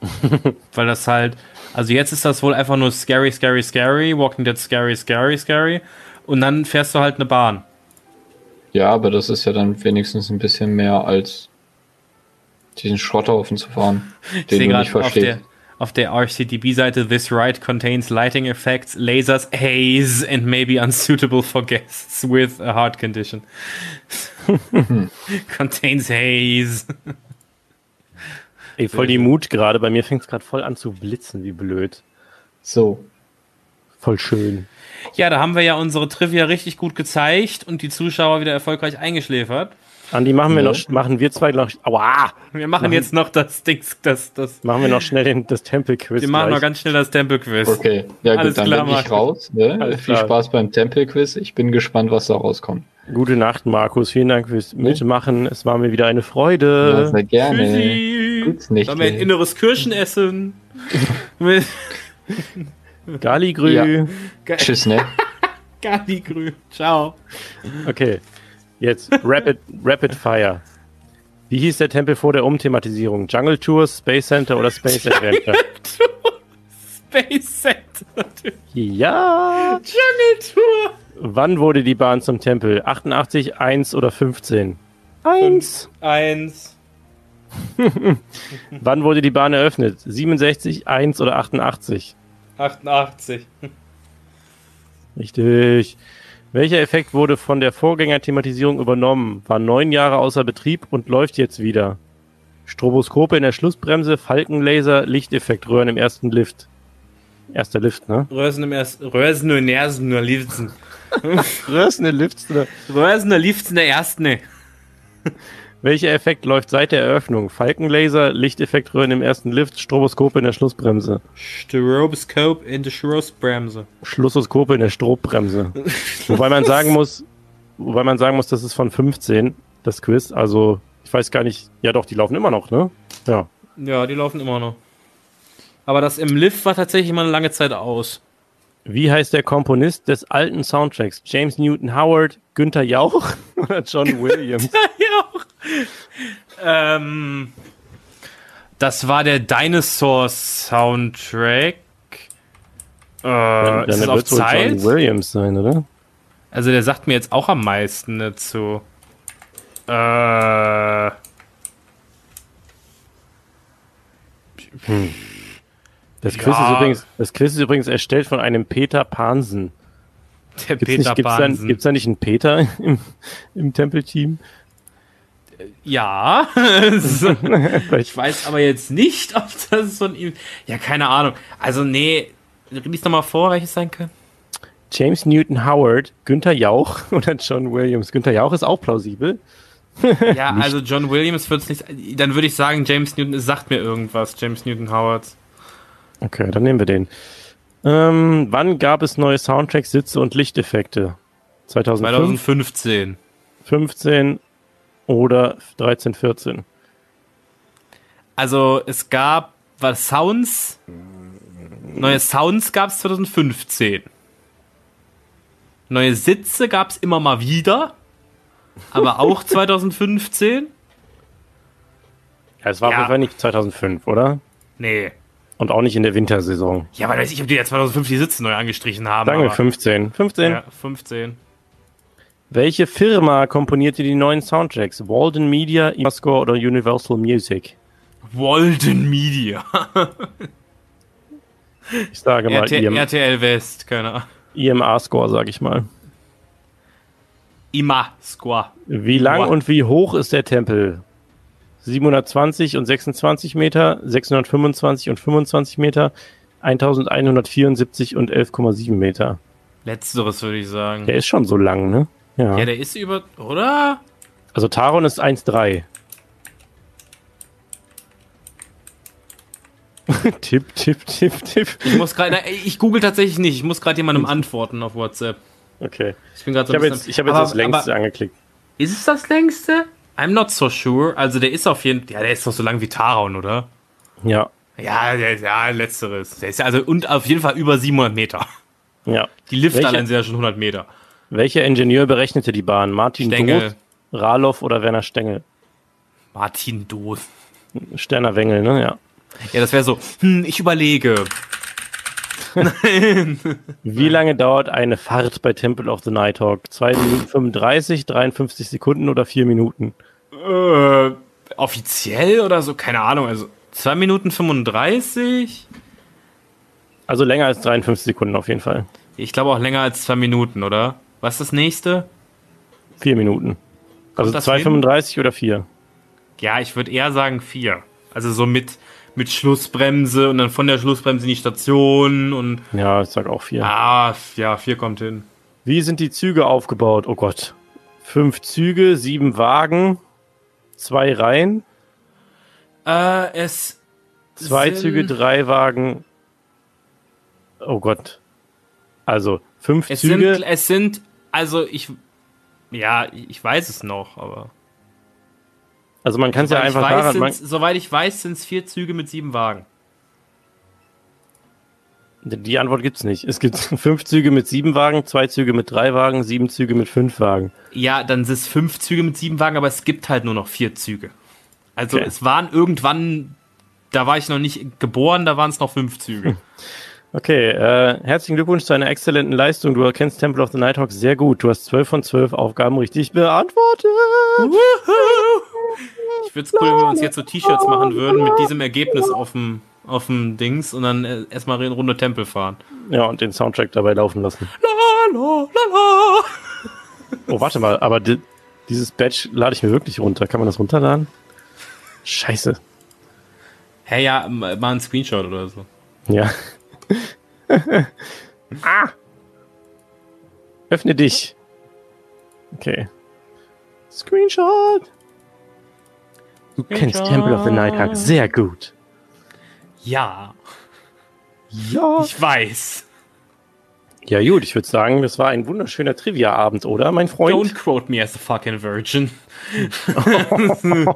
Speaker 3: Weil das halt, also jetzt ist das wohl einfach nur scary, scary, scary, Walking Dead scary, scary, scary. Und dann fährst du halt eine Bahn.
Speaker 2: Ja, aber das ist ja dann wenigstens ein bisschen mehr als diesen Schrotthaufen zu fahren, den du nicht
Speaker 3: gerade auf der,
Speaker 2: verstehst.
Speaker 3: auf der RCTB-Seite, this ride contains lighting effects, lasers, haze and may be unsuitable for guests with a heart condition. contains haze.
Speaker 1: Ey, voll die Mut gerade. Bei mir fängt es gerade voll an zu blitzen, wie blöd.
Speaker 2: So.
Speaker 1: Voll schön.
Speaker 3: Ja, da haben wir ja unsere Trivia richtig gut gezeigt und die Zuschauer wieder erfolgreich eingeschläfert.
Speaker 1: Andi, machen wir
Speaker 2: Ja.
Speaker 1: noch, machen wir zwei noch, aua,
Speaker 3: Wir machen jetzt noch das Dings, das, das.
Speaker 1: machen wir noch schnell den, das Tempelquiz.
Speaker 3: Wir machen noch
Speaker 1: gleich.
Speaker 3: ganz schnell das Tempelquiz.
Speaker 2: Okay. Ja
Speaker 3: Alles
Speaker 2: gut, dann
Speaker 3: klar,
Speaker 2: bin ich
Speaker 3: Markus.
Speaker 2: raus. Ne? Viel
Speaker 1: klar.
Speaker 2: Spaß beim Tempelquiz. Ich bin gespannt, was da rauskommt.
Speaker 1: Gute Nacht, Markus. Vielen Dank fürs Mitmachen. Es war mir wieder eine
Speaker 2: Ja,
Speaker 1: Freude.
Speaker 2: sehr gerne.
Speaker 3: Tschüssi.
Speaker 2: Gut's nicht,
Speaker 3: Sollen wir ein inneres Kirschenessen?
Speaker 1: Galigrü.
Speaker 2: Ja. Tschüss, ne?
Speaker 3: Garnigrü. Ciao.
Speaker 1: Okay. Jetzt Rapid, Rapid Fire. Wie hieß der Tempel vor der Umthematisierung? Jungle Tours, Space Center oder Space Adventure?
Speaker 3: Space Center.
Speaker 1: ja.
Speaker 3: Jungle Tour.
Speaker 1: Wann wurde die Bahn zum Tempel? 88, 1 oder 15? 1.
Speaker 3: Eins.
Speaker 1: Wann wurde die Bahn eröffnet? 67, 1 oder 88?
Speaker 3: 88.
Speaker 1: Richtig. Welcher Effekt wurde von der Vorgängerthematisierung übernommen? War neun Jahre außer Betrieb und läuft jetzt wieder. Stroboskope in der Schlussbremse, Falkenlaser, Lichteffekt, Röhren im ersten Lift. Erster Lift, ne?
Speaker 3: Rösen im ersten. Rösen und Nersen nur Liften.
Speaker 1: Röhren im Lift. Ne?
Speaker 3: Rösen und Liften der ersten.
Speaker 1: Welcher Effekt läuft seit der Eröffnung? Falkenlaser, Lichteffekt, Röhren im ersten Lift, Stroboskope in der Schlussbremse.
Speaker 3: Stroboscope in der Schlossbremse.
Speaker 1: Schlussoskope in der Strobbremse. wobei man sagen muss, wobei man sagen muss, das ist von 15, das Quiz. Also, ich weiß gar nicht. Ja doch, die laufen immer noch, ne? Ja.
Speaker 3: Ja, die laufen immer noch. Aber das im Lift war tatsächlich mal eine lange Zeit aus.
Speaker 1: Wie heißt der Komponist des alten Soundtracks? James Newton Howard, Günther Jauch oder John Williams?
Speaker 3: ja auch. Ähm, das war der Dinosaur Soundtrack. Äh, ist es auf Zeit?
Speaker 1: John Williams sein, oder?
Speaker 3: Also der sagt mir jetzt auch am meisten dazu. Äh,
Speaker 1: Das Quiz,
Speaker 3: Ja.
Speaker 1: ist übrigens, das Quiz ist übrigens erstellt von einem Peter Pansen.
Speaker 3: der
Speaker 1: Gibt's,
Speaker 3: Peter
Speaker 1: nicht, gibt's, da,
Speaker 3: Pansen.
Speaker 1: gibt's da nicht einen Peter im, im Tempelteam?
Speaker 3: Ja. ich weiß aber jetzt nicht, ob das von ihm. Ja, keine Ahnung. Also, nee. Lies doch mal vor, welches sein kann.
Speaker 1: James Newton Howard, Günther Jauch oder John Williams. Günther Jauch ist auch plausibel.
Speaker 3: Ja, also John Williams wird's nicht. Dann würde ich sagen, James Newton es sagt mir irgendwas. James Newton Howard.
Speaker 1: Okay, dann nehmen wir den. Ähm, wann gab es neue Soundtracks, Sitze und Lichteffekte? 2005,
Speaker 3: 2015.
Speaker 1: 15 oder 13, 14?
Speaker 3: Also es gab was Sounds. Neue Sounds gab es 2015. Neue Sitze gab es immer mal wieder. Aber auch 2015.
Speaker 1: Ja, es war
Speaker 3: Ja.
Speaker 1: auf jeden Fall nicht 2005, oder?
Speaker 3: Nee.
Speaker 1: Und auch nicht in der Wintersaison.
Speaker 3: Ja, weil weiß ich, ob die ja 2005 die Sitze neu angestrichen haben.
Speaker 1: Sagen wir
Speaker 3: aber-
Speaker 1: 15. 15.
Speaker 3: Ja, 15.
Speaker 1: Welche Firma komponierte die neuen Soundtracks? Walden Media, Imascore oder Universal Music?
Speaker 3: Walden Media.
Speaker 1: Ich sage mal
Speaker 3: RT,
Speaker 1: IM,
Speaker 3: RTL West, keine Ahnung.
Speaker 1: IMA-Score, sage ich mal.
Speaker 3: Ima Squaw.
Speaker 1: Wie lang
Speaker 3: Boah.
Speaker 1: und wie hoch ist der Tempel? 720 und 26 Meter, 625 und 25 Meter, 1174 und 11,7 Meter.
Speaker 3: Letzteres würde ich sagen.
Speaker 1: Der ist schon so lang, ne? Ja.
Speaker 3: Ja, der ist über, oder?
Speaker 1: Also Taron ist 1,3. tipp, tipp, tipp, tipp.
Speaker 3: Ich muss gerade, ich google tatsächlich nicht. Ich muss gerade jemandem antworten auf WhatsApp.
Speaker 1: Okay.
Speaker 3: Ich bin gerade so
Speaker 1: Ich
Speaker 3: ein
Speaker 1: habe
Speaker 3: bisschen-
Speaker 1: jetzt, ich hab jetzt
Speaker 3: Aber-
Speaker 1: das längste angeklickt.
Speaker 3: Ist es das längste? I'm not so sure. Also der ist auf jeden ja, der ist doch so lang wie Taron, oder?
Speaker 1: Ja.
Speaker 3: Ja, der, ja, letzteres. Der ist ja also und auf jeden Fall über 700 Meter.
Speaker 1: Ja.
Speaker 3: Die Lifte allein sind ja schon 100 Meter.
Speaker 1: Welcher Ingenieur berechnete die Bahn? Martin
Speaker 3: Stengel.
Speaker 1: Doth, Raloff oder Werner Stengel?
Speaker 3: Martin Doth.
Speaker 1: Sterner Wengel, ne? Ja.
Speaker 3: Ja, das wäre so, hm, ich überlege.
Speaker 1: Wie lange dauert eine Fahrt bei Temple of the Nighthawk? 2 Minuten 35, 53 Sekunden oder 4 Minuten?
Speaker 3: Äh, offiziell oder so? Keine Ahnung. Also 2 Minuten 35?
Speaker 1: Also länger als 53 Sekunden auf jeden Fall.
Speaker 3: Ich glaube auch länger als 2 Minuten, oder? Was ist das nächste?
Speaker 1: 4 Minuten. Also
Speaker 3: das
Speaker 1: 2,35 oder 4?
Speaker 3: Ja, ich würde eher sagen 4. Also so mit, mit Schlussbremse und dann von der Schlussbremse in die Station und.
Speaker 1: Ja, ich sag auch 4.
Speaker 3: Ah, ja, 4 kommt hin.
Speaker 1: Wie sind die Züge aufgebaut? Oh Gott. Fünf Züge, sieben Wagen, zwei Reihen,
Speaker 3: Äh, es.
Speaker 1: zwei Züge, drei Wagen. Oh Gott. Also fünf
Speaker 3: Es
Speaker 1: Züge.
Speaker 3: sind, es sind, also ich. Ja, ich weiß es noch, aber.
Speaker 1: also man kann es ja einfach
Speaker 3: weiß,
Speaker 1: daran. Man,
Speaker 3: soweit ich weiß, sind es vier Züge mit sieben Wagen.
Speaker 1: Die Antwort gibt's nicht. Es gibt fünf Züge mit sieben Wagen, zwei Züge mit drei Wagen, sieben Züge mit fünf Wagen.
Speaker 3: Ja, dann sind es fünf Züge mit sieben Wagen, aber es gibt halt nur noch vier Züge. Also
Speaker 1: Okay.
Speaker 3: es waren irgendwann, da war ich noch nicht geboren, da waren es noch fünf Züge.
Speaker 1: Okay, äh, herzlichen Glückwunsch zu einer exzellenten Leistung. Du erkennst Temple of the Nighthawk sehr gut. Du hast zwölf von zwölf Aufgaben richtig beantwortet.
Speaker 3: Ich würde es cool, wenn wir uns jetzt so T-Shirts machen würden mit diesem Ergebnis auf dem auf dem Dings und dann äh, erstmal in Runde Tempel fahren.
Speaker 1: Ja, und den Soundtrack dabei laufen lassen.
Speaker 3: La, la, la, la.
Speaker 1: Oh, warte mal, aber di dieses Badge lade ich mir wirklich runter. Kann man das runterladen? Scheiße.
Speaker 3: Hey, ja, mal ein Screenshot oder so.
Speaker 1: Ja. ah! Öffne dich. Okay. Screenshot. Du kennst
Speaker 3: Screenshot.
Speaker 1: Temple of the Nighthawk sehr gut.
Speaker 3: Ja,
Speaker 1: Ja.
Speaker 3: ich weiß.
Speaker 1: Ja gut, ich würde sagen, das war ein wunderschöner Trivia-Abend, oder, mein Freund?
Speaker 3: Don't quote me as a fucking virgin.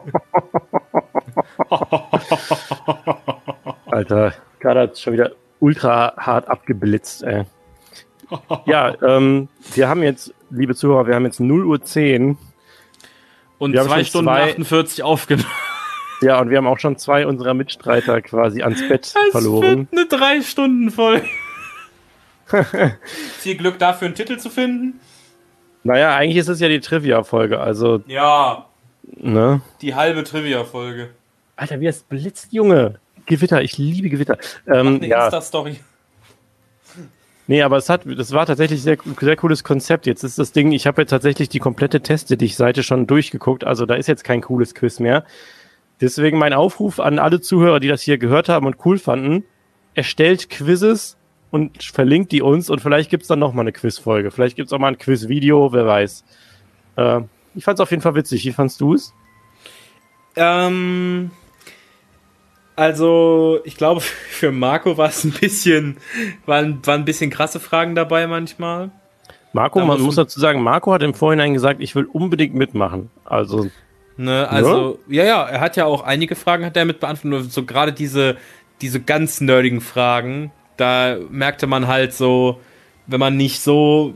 Speaker 1: Alter, gerade hat schon wieder ultra hart abgeblitzt, ey. Ja, ähm, wir haben jetzt, liebe Zuhörer, wir haben jetzt 0 Uhr 10.
Speaker 3: Und zwei Stunden
Speaker 1: zwei-
Speaker 3: 48 aufgenommen.
Speaker 1: Ja, und wir haben auch schon zwei unserer Mitstreiter quasi ans Bett verloren.
Speaker 3: wird eine drei Stunden voll. Viel Glück dafür, einen Titel zu finden.
Speaker 1: Naja, eigentlich ist es ja die Trivia-Folge, also
Speaker 3: Ja.
Speaker 1: Ne?
Speaker 3: Die halbe Trivia-Folge.
Speaker 1: Alter, wie es blitzt, Junge. Gewitter, ich liebe Gewitter. Ähm,
Speaker 3: Eine
Speaker 1: ja.
Speaker 3: Insta-Story.
Speaker 1: Nee, aber es hat, das war tatsächlich sehr, sehr cooles Konzept. Jetzt ist das Ding, ich habe jetzt tatsächlich die komplette Teste-Dich-Seite schon durchgeguckt, also da ist jetzt kein cooles Quiz mehr. Deswegen mein Aufruf an alle Zuhörer, die das hier gehört haben und cool fanden, erstellt Quizzes und verlinkt die uns und vielleicht gibt's dann noch mal eine Quizfolge. Vielleicht gibt's auch mal ein Quiz-Video, wer weiß. Äh, ich fand's auf jeden Fall witzig. Wie fandst du's?
Speaker 3: Ähm, also, ich glaube, für Marco war es ein bisschen, waren, waren ein bisschen krasse Fragen dabei manchmal.
Speaker 1: Marco,
Speaker 3: Da
Speaker 1: man
Speaker 3: muss
Speaker 1: muss dazu sagen, Marco hat im Vorhinein gesagt, ich will unbedingt mitmachen. Also,
Speaker 3: Ne, also, ja, ja, er hat ja auch einige Fragen hat er mit beantwortet, nur so gerade diese, diese ganz nerdigen Fragen, da merkte man halt so, wenn man nicht so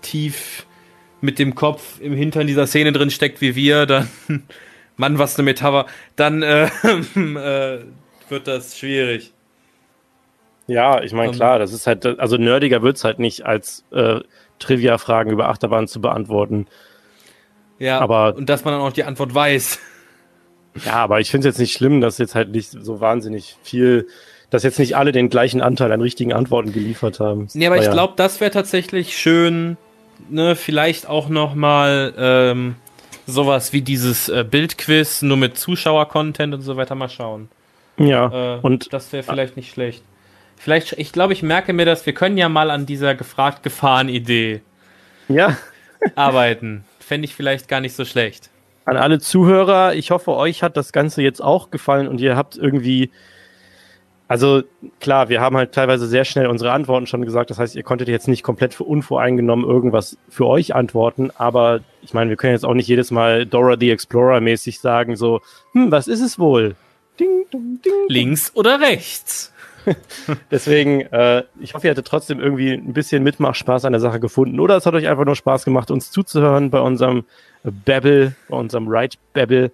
Speaker 3: tief mit dem Kopf im Hintern dieser Szene drin steckt wie wir, dann, Mann, was eine Metapher, dann äh, äh, wird das schwierig.
Speaker 1: Ja, ich meine,
Speaker 3: Ähm.
Speaker 1: klar, das ist halt, also nerdiger wird's halt nicht, als äh, Trivia-Fragen über Achterbahn zu beantworten.
Speaker 3: Ja,
Speaker 1: Aber-
Speaker 3: und dass man dann auch die Antwort weiß.
Speaker 1: Ja, aber ich finde es jetzt nicht schlimm, dass jetzt halt nicht so wahnsinnig viel, dass jetzt nicht alle den gleichen Anteil an richtigen Antworten geliefert haben.
Speaker 3: Nee, aber ich
Speaker 1: ja.
Speaker 3: glaube, das wäre tatsächlich schön, ne, vielleicht auch noch mal ähm, sowas wie dieses äh, Bildquiz, nur mit Zuschauer-Content und so weiter mal schauen.
Speaker 1: Ja,
Speaker 3: Äh,
Speaker 1: und
Speaker 3: das wäre vielleicht nicht schlecht. Vielleicht, ich glaube, ich merke mir das, wir können ja mal an dieser gefragt-gefahren-Idee
Speaker 1: ja,
Speaker 3: arbeiten. Fände ich vielleicht gar nicht so schlecht.
Speaker 1: an alle Zuhörer, ich hoffe, euch hat das Ganze jetzt auch gefallen und ihr habt irgendwie, also klar, wir haben halt teilweise sehr schnell unsere Antworten schon gesagt, das heißt, ihr konntet jetzt nicht komplett für unvoreingenommen irgendwas für euch antworten, aber ich meine, wir können jetzt auch nicht jedes Mal Dora the Explorer mäßig sagen, so, hm, was ist es wohl? Ding, ding, ding.
Speaker 3: Links oder rechts?
Speaker 1: Deswegen, äh, ich hoffe, ihr hattet trotzdem irgendwie ein bisschen Mitmachspaß an der Sache gefunden. Oder es hat euch einfach nur Spaß gemacht, uns zuzuhören bei unserem Babble, bei unserem Right Babble.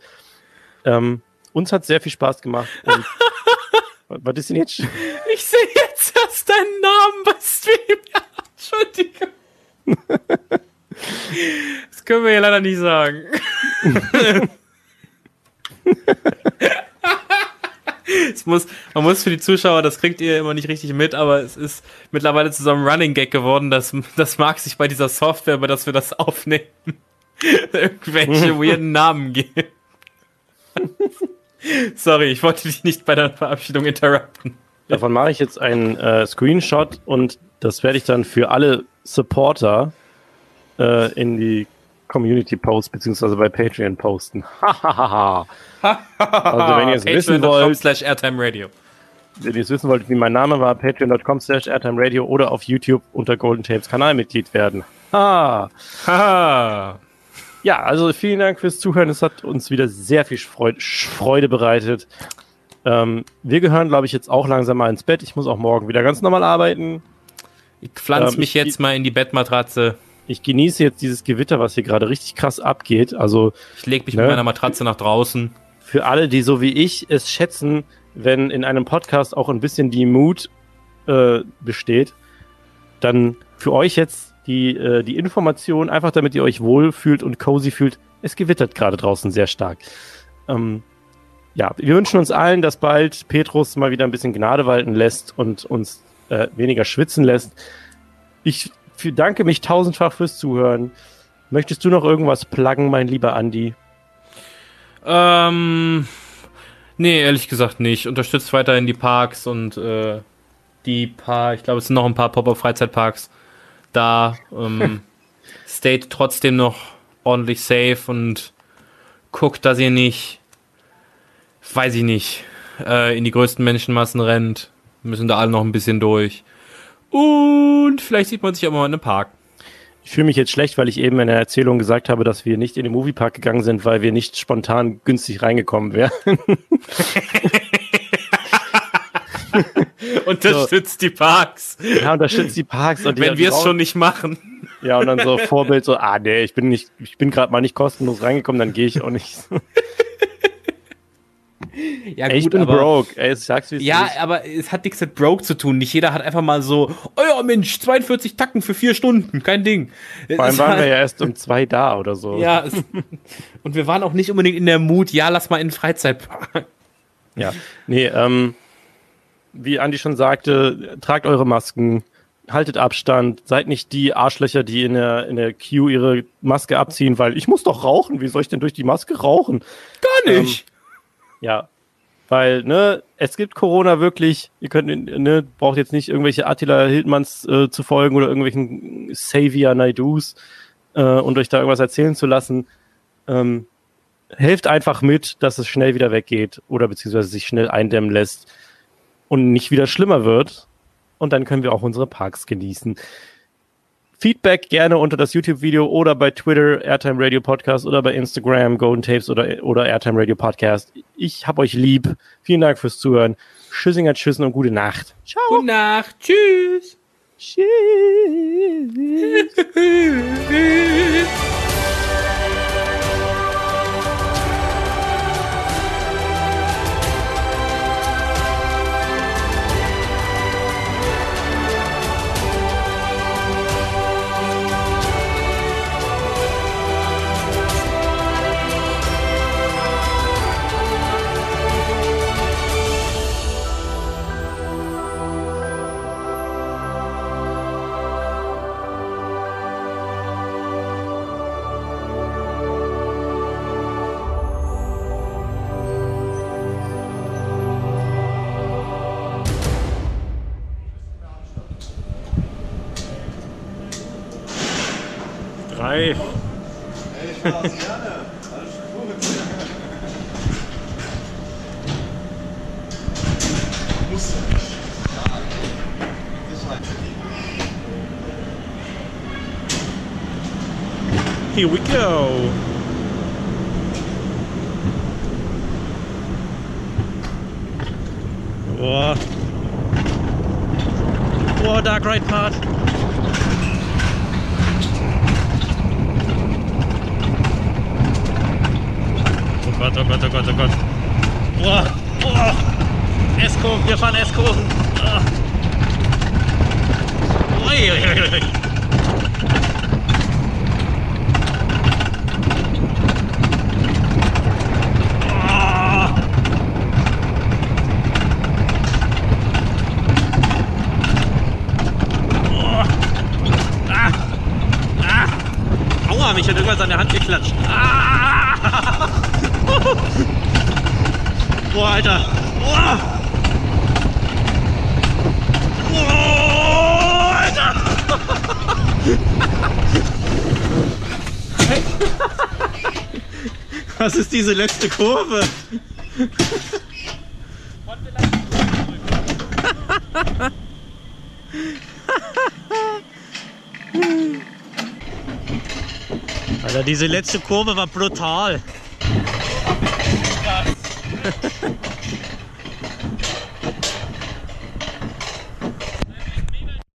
Speaker 1: Ähm, uns hat sehr viel Spaß gemacht. Und was ist denn jetzt?
Speaker 3: Ich sehe jetzt erst deinen Namen bei Stream. Entschuldigung. Das können wir ja leider nicht sagen. es muss, man muss für die Zuschauer, das kriegt ihr immer nicht richtig mit, aber es ist mittlerweile zu so einem Running Gag geworden, dass, dass Marc sich bei dieser Software, bei das wir das aufnehmen, irgendwelche weirden Namen geben. Sorry, ich wollte dich nicht bei der Verabschiedung interrupten.
Speaker 1: Davon mache ich jetzt einen äh, Screenshot und das werde ich dann für alle Supporter äh, in die Community Post beziehungsweise bei Patreon posten. Also wenn ihr es wissen wollt,
Speaker 3: slash Airtime Radio.
Speaker 1: wenn ihr es wissen wollt, wie mein Name war, patreon.com slash airtime radio oder auf YouTube unter Golden Tapes Kanalmitglied werden. Ha. Ja, also vielen Dank fürs Zuhören. Es hat uns wieder sehr viel Freude, Freude bereitet. Ähm, wir gehören, glaube ich, jetzt auch langsam mal ins Bett. Ich muss auch morgen wieder ganz normal arbeiten.
Speaker 3: Ich pflanze
Speaker 1: Ähm,
Speaker 3: mich
Speaker 1: ich-
Speaker 3: jetzt mal in die Bettmatratze.
Speaker 1: Ich genieße jetzt dieses Gewitter, was hier gerade richtig krass abgeht. Also
Speaker 3: Ich lege mich
Speaker 1: Ne?
Speaker 3: mit meiner Matratze nach draußen.
Speaker 1: für alle, die so wie ich es schätzen, wenn in einem Podcast auch ein bisschen die Mut äh, besteht, dann für euch jetzt die, äh, die Information, einfach damit ihr euch wohlfühlt und cozy fühlt. Es gewittert gerade draußen sehr stark. Ähm, ja, wir wünschen uns allen, dass bald Petrus mal wieder ein bisschen Gnade walten lässt und uns äh, weniger schwitzen lässt. Ich danke mich tausendfach fürs Zuhören. Möchtest du noch irgendwas pluggen, mein lieber Andi?
Speaker 3: Ähm, nee, ehrlich gesagt nicht. Unterstützt weiterhin die Parks und äh, die paar, ich glaube, es sind noch ein paar Pop-Up-Freizeitparks da. Ähm, stayt trotzdem noch ordentlich safe und guckt, dass ihr nicht, weiß ich nicht, äh, in die größten Menschenmassen rennt. Müssen da alle noch ein bisschen durch. Und vielleicht sieht man sich auch mal in einem Park.
Speaker 1: Ich fühle mich jetzt schlecht, weil ich eben in der Erzählung gesagt habe, dass wir nicht in den Moviepark gegangen sind, weil wir nicht spontan günstig reingekommen wären.
Speaker 3: Unterstützt die Parks,
Speaker 1: ja, unterstützt die Parks und die,
Speaker 3: wenn wir es schon nicht machen.
Speaker 1: Ja, und dann so Vorbild so, ah nee, ich bin nicht, ich bin gerade mal nicht kostenlos reingekommen, dann gehe ich auch nicht.
Speaker 3: Ja,
Speaker 1: Ey, ich
Speaker 3: gut,
Speaker 1: bin
Speaker 3: aber,
Speaker 1: broke. Ey, ich sag's wie es
Speaker 3: Ja,
Speaker 1: ist.
Speaker 3: aber es hat nichts mit broke zu tun. Nicht jeder hat einfach mal so, oh ja, Mensch, 42 Tacken für vier Stunden, kein Ding.
Speaker 1: Vor allem waren
Speaker 3: war-
Speaker 1: wir ja erst um zwei da oder so.
Speaker 3: Ja, es, und wir waren auch nicht unbedingt in der Mut, ja, lass mal in den Freizeitpark.
Speaker 1: Ja, nee, ähm, wie Andi schon sagte, tragt eure Masken, haltet Abstand, seid nicht die Arschlöcher, die in der, in der Queue ihre Maske abziehen, weil ich muss doch rauchen, wie soll ich denn durch die Maske rauchen?
Speaker 3: Gar nicht.
Speaker 1: Ja, weil, ne, es gibt Corona wirklich, ihr könnt, ne, braucht jetzt nicht irgendwelche Attila Hildmanns äh, zu folgen oder irgendwelchen Xavier Naidus äh, und euch da irgendwas erzählen zu lassen. Ähm, helft einfach mit, dass es schnell wieder weggeht oder beziehungsweise sich schnell eindämmen lässt und nicht wieder schlimmer wird. Und dann können wir auch unsere Parks genießen. Feedback gerne unter das YouTube-Video oder bei Twitter, Airtime Radio Podcast oder bei Instagram, Golden Tapes oder, oder Airtime Radio Podcast. Ich hab euch lieb. Vielen Dank fürs Zuhören. Tschüssinger, Tschüssen und gute Nacht. Ciao.
Speaker 3: Gute Nacht. Tschüss.
Speaker 1: Tschüss. Drei. Here we go. Boah. Boah, Dark Ride Part. Gott, oh Gott, oh Gott, oh Gott. Boah, boah. S-Kurven, wir fahren S-Kurven. Ah. Ui, ui. Ah. Ah. Ah. Mich hat irgendwas an der Hand geklatscht. Ah. Boah, Alter. Boah. Boah, Alter. Was ist diese letzte Kurve? Alter, diese letzte Kurve war brutal.